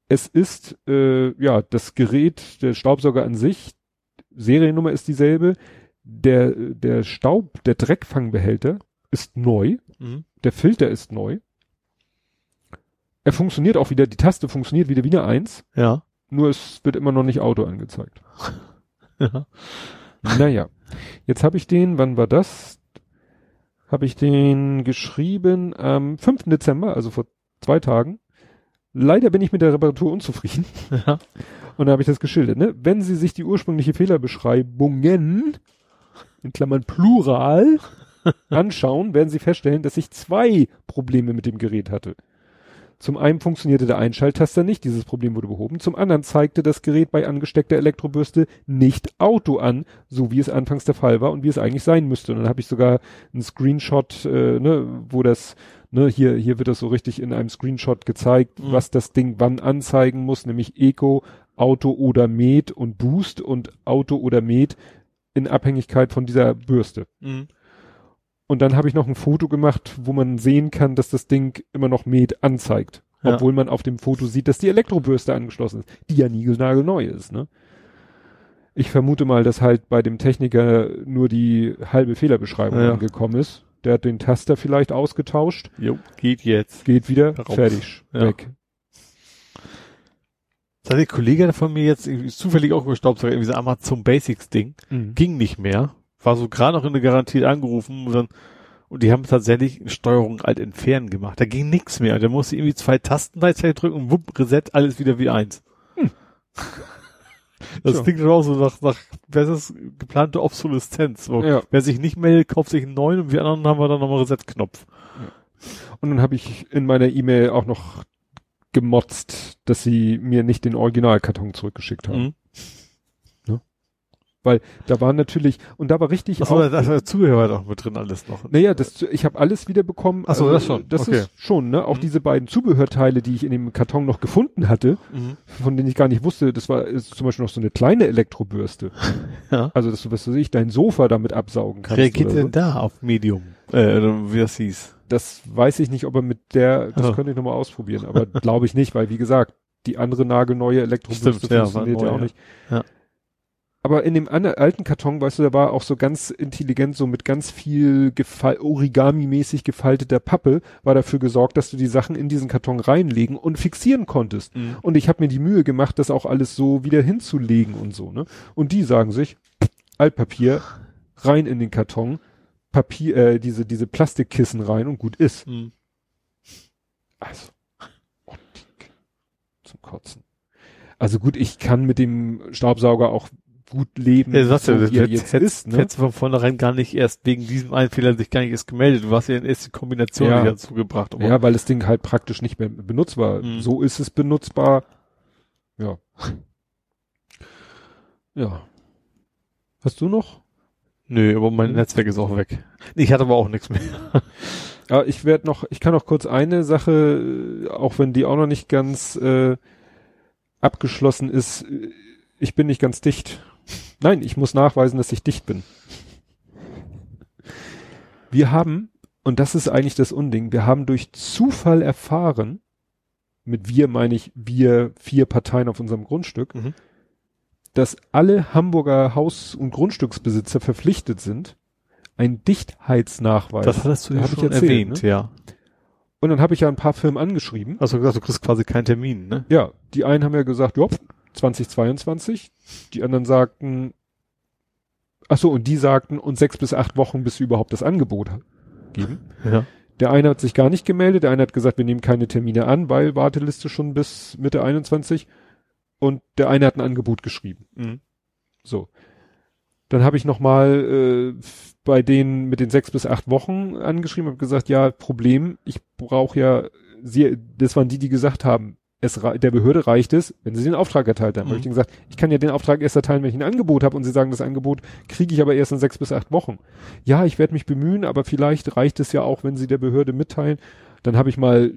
Es ist äh, ja das Gerät, der Staubsauger an sich, Seriennummer ist dieselbe. Der der Staub, der Dreckfangbehälter ist neu. Mhm. Der Filter ist neu. Er funktioniert auch wieder, die Taste funktioniert wieder wie eine Eins, Ja. nur es wird immer noch nicht Auto angezeigt. Ja. Naja, jetzt habe ich den, wann war das? Habe ich den geschrieben am 5. Dezember, also vor zwei Tagen. Leider bin ich mit der Reparatur unzufrieden. Ja. Und da habe ich das geschildert, ne? Wenn Sie sich die ursprüngliche Fehlerbeschreibungen, in Klammern Plural, anschauen, werden Sie feststellen, dass ich zwei Probleme mit dem Gerät hatte. Zum einen funktionierte der Einschalttaster nicht, dieses Problem wurde behoben. Zum anderen zeigte das Gerät bei angesteckter Elektrobürste nicht Auto an, so wie es anfangs der Fall war und wie es eigentlich sein müsste. Und dann habe ich sogar einen Screenshot, äh, ne, wo das, ne, hier, hier wird das so richtig in einem Screenshot gezeigt, Mhm. was das Ding wann anzeigen muss, nämlich Eco, Auto oder Med und Boost und Auto oder Med in Abhängigkeit von dieser Bürste. Mhm. Und dann habe ich noch ein Foto gemacht, wo man sehen kann, dass das Ding immer noch Med anzeigt. Ja. Obwohl man auf dem Foto sieht, dass die Elektrobürste angeschlossen ist, die ja niegelnagelneu ist, ne? Ich vermute mal, dass halt bei dem Techniker nur die halbe Fehlerbeschreibung Ja. angekommen ist. Der hat den Taster vielleicht ausgetauscht, Jo, geht jetzt. geht wieder, Raus. fertig, Ja. weg. Das hat der Kollege von mir jetzt zufällig auch gestaubt, irgendwie so Amazon Basics Ding. Mhm. Ging nicht mehr. War so gerade noch in der Garantie angerufen und dann, und die haben tatsächlich Steuerung alt entfernen gemacht. Da ging nichts mehr. Da musste irgendwie zwei Tasten gleichzeitig drücken und wupp, Reset, alles wieder wie eins. Das So. klingt doch auch so nach, nach, wer ist das, geplante Obsoleszenz. So, Ja. Wer sich nicht meldet, kauft sich einen neuen und wir anderen haben wir dann nochmal Reset-Knopf. Und dann habe ich in meiner E-Mail auch noch gemotzt, dass sie mir nicht den Originalkarton zurückgeschickt haben. Mhm. Weil da war natürlich, und da war richtig Achso, auch- da da war Zubehör doch mit drin alles noch. Naja, das, ich habe alles wieder bekommen. Ach so, das schon. Das Okay. ist schon, ne? Auch Mhm. diese beiden Zubehörteile, die ich in dem Karton noch gefunden hatte, Mhm. von denen ich gar nicht wusste, das war ist zum Beispiel noch so eine kleine Elektrobürste. Ja. Also, dass du, was weiß ich, dein Sofa damit absaugen kannst. Reagiert oder denn so. da auf Medium? Äh, wie das hieß. Das weiß ich nicht, ob er mit der, das könnte ich nochmal ausprobieren, aber glaube ich nicht, weil wie gesagt, die andere nagelneue Elektrobürste Stimmt, ja, funktioniert neu, ja auch ja. nicht. Ja. Aber in dem alten Karton, weißt du, da war auch so ganz intelligent, so mit ganz viel Gefal Origami-mäßig gefalteter Pappe, war dafür gesorgt, dass du die Sachen in diesen Karton reinlegen und fixieren konntest. Mhm. Und ich habe mir die Mühe gemacht, das auch alles so wieder hinzulegen und so, ne? Und die sagen sich, Altpapier, rein in den Karton, Papier, äh, diese, diese Plastikkissen rein und gut ist. Mhm. Also, oh, zum Kotzen. Also gut, ich kann mit dem Staubsauger auch gut leben, Ja, du sagst ja, so du wie er jetzt ist. Ne? Hättest du von vornherein gar nicht erst wegen diesem einen Fehler sich gar nicht erst gemeldet. Du hast ja erst die Kombination Ja. dazu gebracht. Ja, weil das Ding halt praktisch nicht mehr benutzbar. Mhm. So ist es benutzbar. Ja. Ja. Hast du noch? Nö, aber mein Mhm. Netzwerk ist auch weg. Ich hatte aber auch nichts mehr. Ja, ich werde noch, ich kann noch kurz eine Sache, auch wenn die auch noch nicht ganz äh, abgeschlossen ist. Ich bin nicht ganz dicht. Nein, ich muss nachweisen, dass ich dicht bin. Wir haben, und das ist eigentlich das Unding, wir haben durch Zufall erfahren, mit wir meine ich wir vier Parteien auf unserem Grundstück, Mhm. dass alle Hamburger Haus- und Grundstücksbesitzer verpflichtet sind, einen Dichtheitsnachweis. Das hattest du ja schon erzählt, erwähnt, ne? ja. Und dann habe ich ja ein paar Firmen angeschrieben. Hast du gesagt, du kriegst quasi keinen Termin, ne? Ja, die einen haben ja gesagt, ja, 2022. Die anderen sagten, ach so, und die sagten, und sechs bis acht Wochen, bis sie überhaupt das Angebot geben. Ja. Der eine hat sich gar nicht gemeldet, der eine hat gesagt, wir nehmen keine Termine an, weil Warteliste schon bis Mitte 21. Und der eine hat ein Angebot geschrieben. Mhm. So. Dann habe ich nochmal äh, bei denen mit den sechs bis acht Wochen angeschrieben und gesagt, ja, Problem, ich brauche ja, sie, das waren die, die gesagt haben, es der Behörde reicht es, wenn sie den Auftrag erteilt haben. Mhm. Habe ich denen gesagt, ich kann ja den Auftrag erst erteilen, wenn ich ein Angebot habe und sie sagen, das Angebot kriege ich aber erst in sechs bis acht Wochen. Ja, ich werde mich bemühen, aber vielleicht reicht es ja auch, wenn sie der Behörde mitteilen. Dann habe ich mal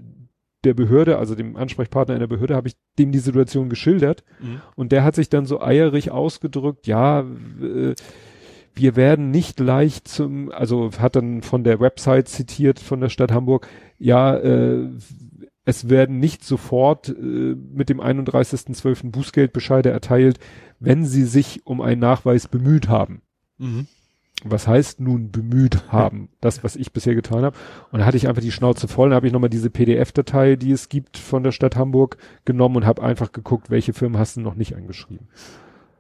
der Behörde, also dem Ansprechpartner in der Behörde, habe ich dem die Situation geschildert Mhm. und der hat sich dann so eierig ausgedrückt, ja, äh, wir werden nicht leicht zum, also hat dann von der Website zitiert von der Stadt Hamburg, ja, äh, es werden nicht sofort äh, mit dem 31.12. Bußgeldbescheide erteilt, wenn sie sich um einen Nachweis bemüht haben. Mhm. Was heißt nun bemüht haben? Das, was ich bisher getan habe. Und da hatte ich einfach die Schnauze voll. Dann habe ich nochmal diese PDF-Datei, die es gibt von der Stadt Hamburg, genommen und habe einfach geguckt, welche Firmen hast du noch nicht angeschrieben.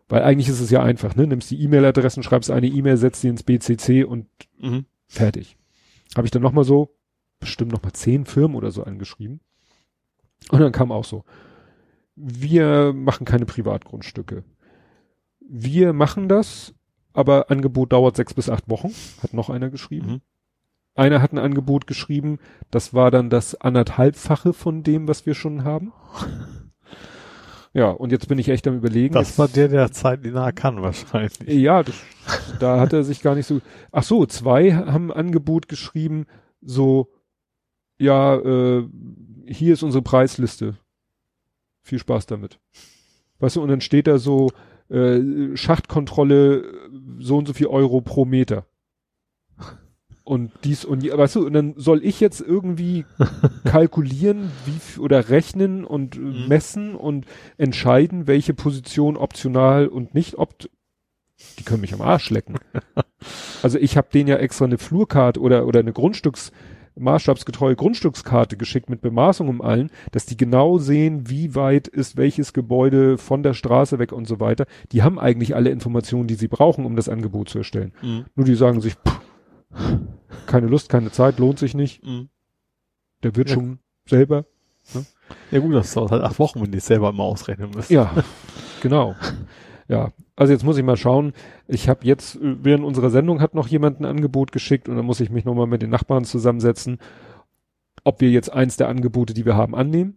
Weil eigentlich ist es ja einfach, ne? Nimmst die E-Mail-Adressen, schreibst eine E-Mail, setzt die ins BCC und Mhm. fertig. Habe ich dann nochmal so, bestimmt nochmal zehn Firmen oder so angeschrieben. Und dann kam auch so, wir machen keine Privatgrundstücke. Wir machen das, aber Angebot dauert sechs bis acht Wochen, hat noch einer geschrieben. Mhm. Einer hat ein Angebot geschrieben, das war dann das anderthalbfache von dem, was wir schon haben. Ja, und jetzt bin ich echt am überlegen. Das Jetzt- war der, der zeitlich nahe kann wahrscheinlich. ja, das, da hat er sich gar nicht so. Ach so, zwei haben ein Angebot geschrieben, so, ja, äh, hier ist unsere Preisliste. Viel Spaß damit. Weißt du, und dann steht da so, äh, Schachtkontrolle, so und so viel Euro pro Meter. Und dies und je, weißt du, und dann soll ich jetzt irgendwie kalkulieren, wie oder rechnen und äh, Mhm. messen und entscheiden, welche Position optional und nicht opt die können mich am Arsch lecken. also ich habe denen ja extra eine Flurkarte oder oder eine Grundstücks maßstabsgetreue Grundstückskarte geschickt mit Bemaßung um allen, dass die genau sehen, wie weit ist welches Gebäude von der Straße weg und so weiter. Die haben eigentlich alle Informationen, die sie brauchen, um das Angebot zu erstellen. Mhm. Nur die sagen sich, pff, keine Lust, keine Zeit, lohnt sich nicht. Mhm. Der wird Ja. schon selber. Ja gut, das dauert halt acht Wochen, wenn die es selber immer ausrechnen müssen. Ja, genau. Ja, also jetzt muss ich mal schauen. Ich habe jetzt äh, während unserer Sendung hat noch jemand ein Angebot geschickt und dann muss ich mich nochmal mit den Nachbarn zusammensetzen, ob wir jetzt eins der Angebote, die wir haben, annehmen,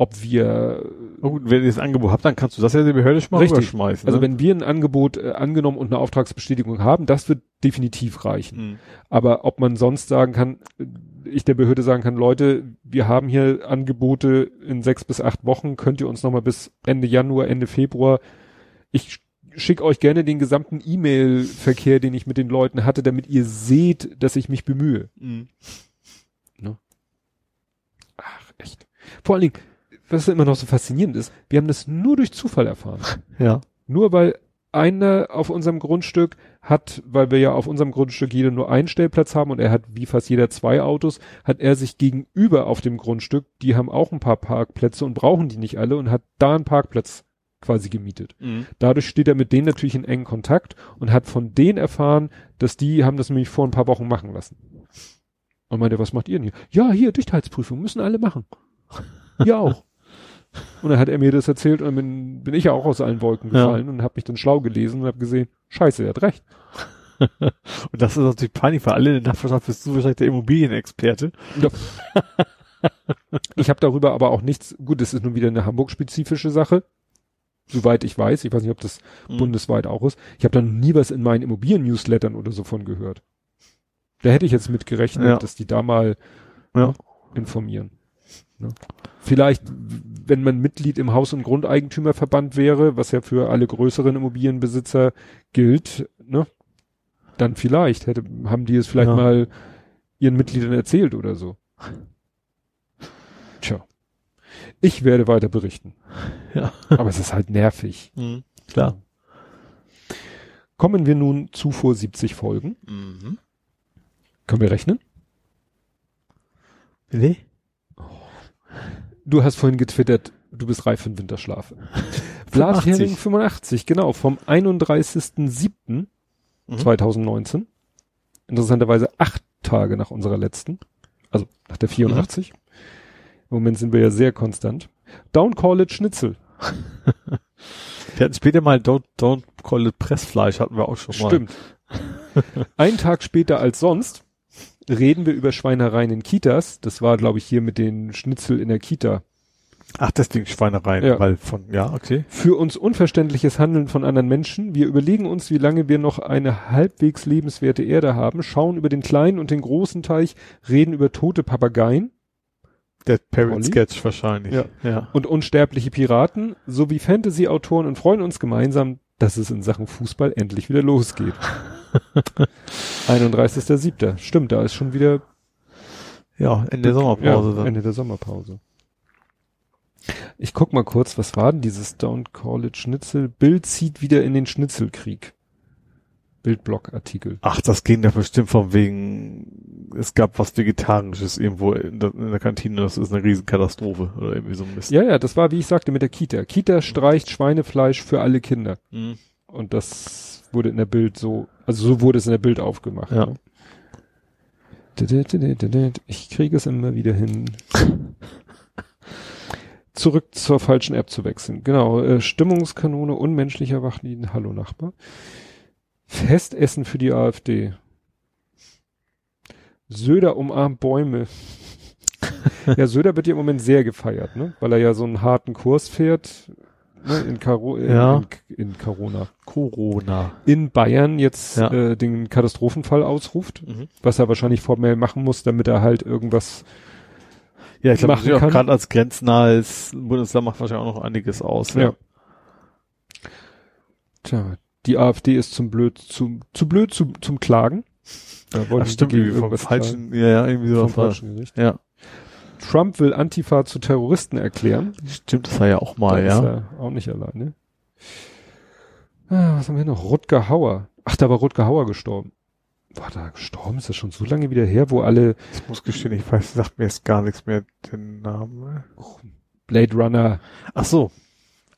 ob wir Na gut, wenn ihr das Angebot habt, dann kannst du das ja der Behörde schon mal Richtig. rüberschmeißen. also ne? wenn wir ein Angebot äh, angenommen und eine Auftragsbestätigung haben, das wird definitiv reichen. Mhm. Aber ob man sonst sagen kann, äh, ich der Behörde sagen kann, Leute, wir haben hier Angebote in sechs bis acht Wochen, könnt ihr uns nochmal bis Ende Januar, Ende Februar, ich schicke euch gerne den gesamten E-Mail-Verkehr, den ich mit den Leuten hatte, damit ihr seht, dass ich mich bemühe. Mhm. Ach, echt. Vor allen Dingen, was immer noch so faszinierend ist, wir haben das nur durch Zufall erfahren. Ja. Nur weil einer auf unserem Grundstück hat, weil wir ja auf unserem Grundstück jeder nur einen Stellplatz haben und er hat wie fast jeder zwei Autos, hat er sich gegenüber auf dem Grundstück, die haben auch ein paar Parkplätze und brauchen die nicht alle und hat da einen Parkplatz quasi gemietet. Mhm. Dadurch steht er mit denen natürlich in engen Kontakt und hat von denen erfahren, dass die haben das nämlich vor ein paar Wochen machen lassen. Und meinte, was macht ihr denn hier? Ja, hier, Dichtheitsprüfung, müssen alle machen. Ihr auch. Und dann hat er mir das erzählt und dann bin, bin ich ja auch aus allen Wolken Ja. gefallen und habe mich dann schlau gelesen und habe gesehen, scheiße, er hat recht. Und das ist natürlich peinlich, weil alle in der Nachbarschaft bist du wahrscheinlich der Immobilienexperte. Ich habe darüber aber auch nichts, gut, das ist nun wieder eine Hamburg-spezifische Sache, soweit ich weiß. Ich weiß nicht, ob das Mhm. bundesweit auch ist. Ich habe da nie was in meinen Immobilien-Newslettern oder so von gehört. Da hätte ich jetzt mit gerechnet, Ja. dass die da mal Ja. informieren. Ne? Vielleicht, wenn man Mitglied im Haus- und Grundeigentümerverband wäre, was ja für alle größeren Immobilienbesitzer gilt, ne? dann vielleicht hätte, haben die es vielleicht Ja. mal ihren Mitgliedern erzählt oder so. Tja. Ich werde weiter berichten. Ja. Aber es ist halt nervig. Mhm. Klar. Kommen wir nun zu vor 70 Folgen. Mhm. Können wir rechnen? Nee? Du hast vorhin getwittert, du bist reif für den Winterschlaf. Blathering 85, genau, vom 31.07.2019. Mhm. Interessanterweise acht Tage nach unserer letzten. Also nach der 84. Im Moment sind wir ja sehr konstant. Down Call it Schnitzel. Wir hatten später mal Don't, don't Call it Pressfleisch, hatten wir auch schon mal. Stimmt. Ein Tag später als sonst reden wir über Schweinereien in Kitas. Das war, glaube ich, hier mit den Schnitzel in der Kita. Ach, deswegen Schweinereien, Ja. weil von, ja, okay. Für uns unverständliches Handeln von anderen Menschen. Wir überlegen uns, wie lange wir noch eine halbwegs lebenswerte Erde haben, schauen über den kleinen und den großen Teich, reden über tote Papageien Der Parent Olli? Sketch wahrscheinlich. Ja. ja. und unsterbliche Piraten sowie Fantasy-Autoren und freuen uns gemeinsam, dass es in Sachen Fußball endlich wieder losgeht. 31.07. Stimmt, da ist schon wieder Ja, Ende der Sommerpause ja, dann. Ende der Sommerpause. Ich guck mal kurz, was war denn dieses Don't Call it Schnitzel? Bild zieht wieder in den Schnitzelkrieg. Bildblogartikel. Ach, das ging da bestimmt von wegen, es gab was Vegetarisches irgendwo in der, in der Kantine, das ist eine Riesenkatastrophe oder irgendwie so ein Mist. Ja, ja, das war, wie ich sagte, mit der Kita. Kita streicht Schweinefleisch für alle Kinder. Mhm. Und das wurde in der Bild so, also so wurde es in der Bild aufgemacht. Ja. ne? Ich kriege es immer wieder hin. Zurück zur falschen App zu wechseln. Genau, äh, Stimmungskanone, unmenschlicher Wachlieden, hallo Nachbar. Festessen für die AfD. Söder umarmt Bäume. ja, Söder wird ja im Moment sehr gefeiert, ne? Weil er ja so einen harten Kurs fährt, ne? In, Karo in, Ja. in, in Corona. Corona. In Bayern jetzt Ja. äh, den Katastrophenfall ausruft, Mhm. was er wahrscheinlich formell machen muss, damit er halt irgendwas Ja, ich glaube, gerade als grenznahes Bundesland macht wahrscheinlich auch noch einiges aus. Ja. Tja, die AfD ist zum blöd, zu, zu blöd zu, zum Klagen. Da Ach, stimmt, gegen irgendwie vom falschen, ja, ja, irgendwie sowas vom falschen Gericht. Ja. Trump will Antifa zu Terroristen erklären. Stimmt, das war ja auch mal, da ist ja. er auch nicht alleine. Ah, was haben wir noch? Rutger Hauer. Ach, da war Rutger Hauer gestorben. War da gestorben? Ist das schon so lange wieder her, wo alle Ich muss gestehen, ich weiß, sagt mir jetzt gar nichts mehr den Namen. Blade Runner. Ach so.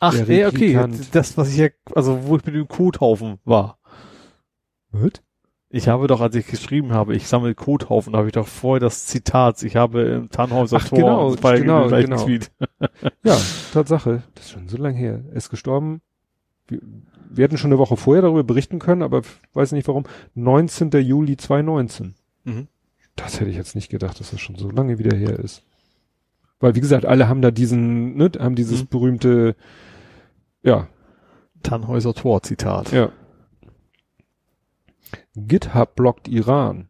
Ach, Der ja, okay. Das, was ich ja, also wo ich mit dem Kothaufen war. Was? Ich habe doch, als ich geschrieben habe, ich sammle Kothaufen, habe ich doch vorher das Zitat, ich habe im Tannhäuser Ach, Tor genau, bei genau, genau. Tweet. Ja, Tatsache. Das ist schon so lange her. Er ist gestorben. Wir, wir hätten schon eine Woche vorher darüber berichten können, aber weiß nicht warum. 19. Juli 2019. Mhm. Das hätte ich jetzt nicht gedacht, dass das schon so lange wieder her ist. Weil, wie gesagt, alle haben da diesen, ne, haben dieses Mhm. berühmte, ja, Tannhäuser Tor Zitat. ja. GitHub blockt Iran.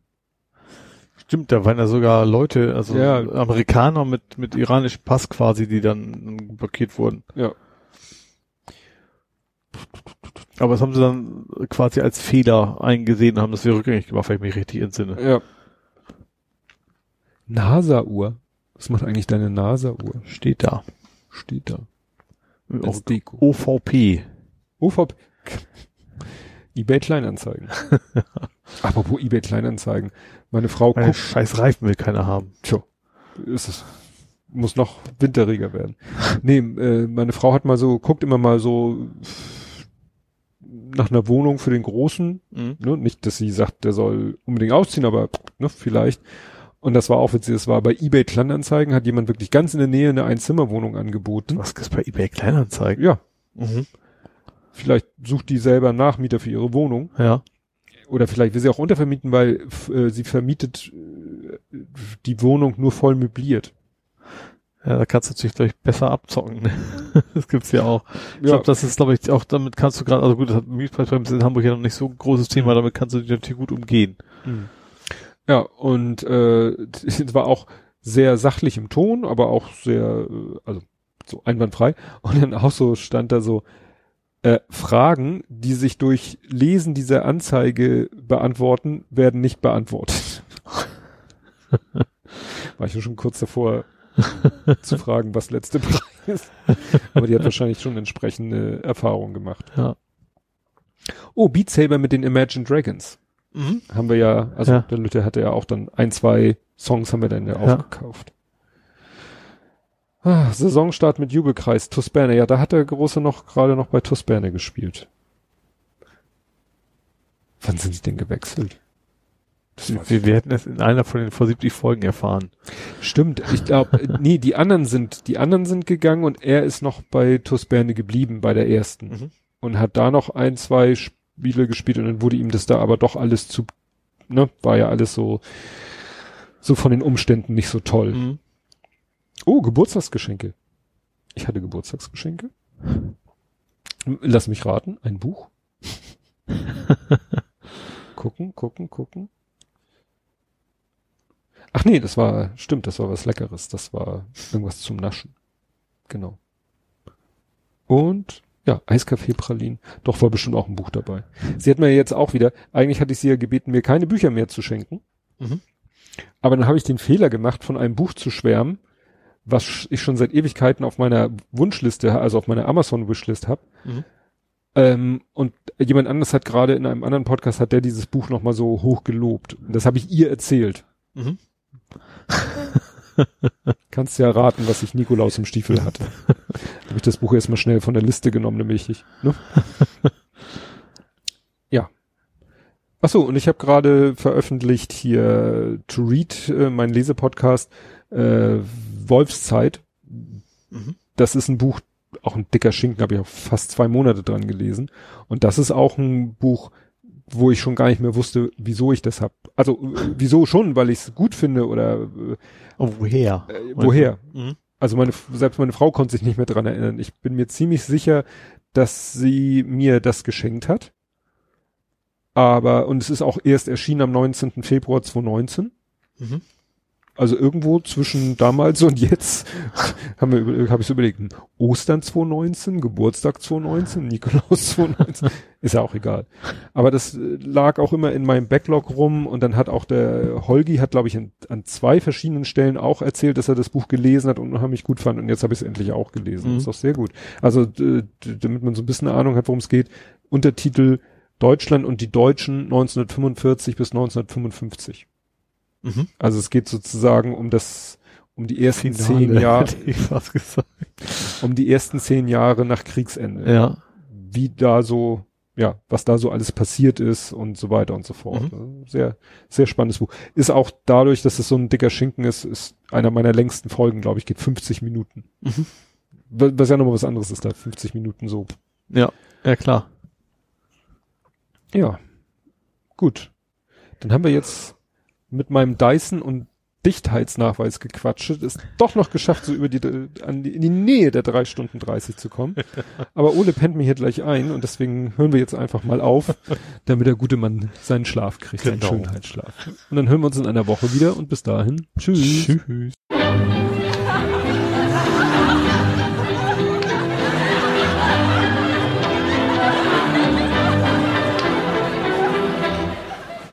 Stimmt, da waren ja sogar Leute, also Ja. Amerikaner mit, mit iranischem Pass quasi, die dann blockiert wurden. Ja. Aber das haben sie dann quasi als Fehler eingesehen und haben das wieder rückgängig gemacht, wenn ich mich richtig entsinne. Ja. NASA-Uhr. Was macht eigentlich deine NASA-Uhr? Steht da. Steht da. Auch Als Deko. OVP. OVP. eBay Kleinanzeigen. Apropos eBay Kleinanzeigen. Meine Frau Meine guckt, scheiß Reifen will keiner haben. tja, ist es. muss noch winteriger werden. Nee, äh, meine Frau hat mal so, guckt immer mal so nach einer Wohnung für den Großen. Mhm. Ne? Nicht, dass sie sagt, der soll unbedingt ausziehen, aber ne, vielleicht. Und das war auch witzig, das war bei eBay Kleinanzeigen, hat jemand wirklich ganz in der Nähe eine Einzimmerwohnung angeboten. Was ist bei eBay Kleinanzeigen? Ja, Mhm. vielleicht sucht die selber einen Nachmieter für ihre Wohnung. Ja. Oder vielleicht will sie auch untervermieten, weil äh, sie vermietet äh, die Wohnung nur voll möbliert. Ja, da kannst du natürlich gleich besser abzocken. Ne? Das gibt's ja auch. Ich Ja. glaube, das ist, glaube ich, auch damit kannst du gerade, also gut, das hat Mietpreisbremse in Hamburg ja noch nicht so ein großes Thema, damit kannst du dich natürlich gut umgehen. Ja, und äh, es war auch sehr sachlich im Ton, aber auch sehr, äh, also so einwandfrei. Und dann auch so stand da so, äh, Fragen, die sich durch Lesen dieser Anzeige beantworten, werden nicht beantwortet. War ich schon kurz davor zu fragen, was letzte Preis ist. Aber die hat wahrscheinlich schon entsprechende Erfahrungen gemacht. Ja. Oh, Beat Saber mit den Imagine Dragons Mhm. haben wir ja, also Ja. der Lütte hatte ja auch dann ein, zwei Songs haben wir dann ja, Ja. aufgekauft. Ah, Saisonstart mit Jubelkreis, TuS Berne. Ja, da hat der Große noch gerade noch bei TuS Berne gespielt. Wann sind sie denn gewechselt? Wir, wir hätten es in einer von den vor 70 Folgen erfahren. Stimmt, ich glaube, nee, die anderen sind, die anderen sind gegangen und er ist noch bei TuS Berne geblieben, bei der ersten. Mhm. Und hat da noch ein, zwei Spiele gespielt und dann wurde ihm das da aber doch alles zu, ne, war ja alles so, so von den Umständen nicht so toll. Mhm. Oh, Geburtstagsgeschenke. Ich hatte Geburtstagsgeschenke. Lass mich raten, ein Buch. gucken, gucken, gucken. Ach nee, das war, stimmt, das war was Leckeres. Das war irgendwas zum Naschen. Genau. Und, ja, Eiskaffee Pralin. Doch, war bestimmt auch ein Buch dabei. Sie hat mir jetzt auch wieder, eigentlich hatte ich sie ja gebeten, mir keine Bücher mehr zu schenken. Mhm. Aber dann habe ich den Fehler gemacht, von einem Buch zu schwärmen, was ich schon seit Ewigkeiten auf meiner Wunschliste, also auf meiner Amazon-Wishlist habe. Mhm. Ähm, und jemand anderes hat gerade in einem anderen Podcast, hat der dieses Buch nochmal so hoch gelobt. Das habe ich ihr erzählt. Mhm. Kannst ja raten, was ich Nikolaus im Stiefel hatte. habe ich das Buch erstmal schnell von der Liste genommen, nämlich ich. Ne? ja. Ach so, und ich habe gerade veröffentlicht hier To Read, äh, mein Lesepodcast, äh, Wolfszeit. Mhm. Das ist ein Buch, auch ein dicker Schinken, habe ich auch fast zwei Monate dran gelesen. Und das ist auch ein Buch, wo ich schon gar nicht mehr wusste, wieso ich das hab. Also äh, wieso schon, weil ich es gut finde oder äh, Oh, woher? äh, woher. Mhm. Also meine, selbst meine Frau konnte sich nicht mehr dran erinnern. Ich bin mir ziemlich sicher, dass sie mir das geschenkt hat. Aber, und es ist auch erst erschienen am 19. Februar 2019. Mhm. Also irgendwo zwischen damals und jetzt haben wir, habe ich so überlegt, Ostern 2019, Geburtstag 2019, Nikolaus 2019, ist ja auch egal. Aber das äh, lag auch immer in meinem Backlog rum und dann hat auch der Holgi hat, glaube ich, an, an zwei verschiedenen Stellen auch erzählt, dass er das Buch gelesen hat und unheimlich gut fand und jetzt habe ich es endlich auch gelesen. Mhm. Ist doch sehr gut. Also damit man so ein bisschen eine Ahnung hat, worum es geht, Untertitel Deutschland und die Deutschen 1945 bis 1955. Mhm. Also es geht sozusagen um das, um die ersten Finale, zehn Jahre, hätte ich fast gesagt. um die ersten zehn Jahre nach Kriegsende. Ja. Wie da so, ja, was da so alles passiert ist und so weiter und so fort. Also Sehr, sehr spannendes Buch. Ist auch dadurch, dass es so ein dicker Schinken ist, ist einer meiner längsten Folgen, glaube ich, geht 50 Minuten. Mhm. Was was ja nochmal was anderes ist da, 50 Minuten so. Ja, ja klar. Ja. Gut. Dann haben wir jetzt mit meinem Dyson und Dichtheitsnachweis gequatscht, ist doch noch geschafft, so über die, an die, in die Nähe der drei Stunden 30 zu kommen. Aber Ole pennt mir hier gleich ein und deswegen hören wir jetzt einfach mal auf, damit der gute Mann seinen Schlaf kriegt, Genau. seinen Schönheitsschlaf. Und dann hören wir uns in einer Woche wieder und bis dahin. Tschüss. Tschüss.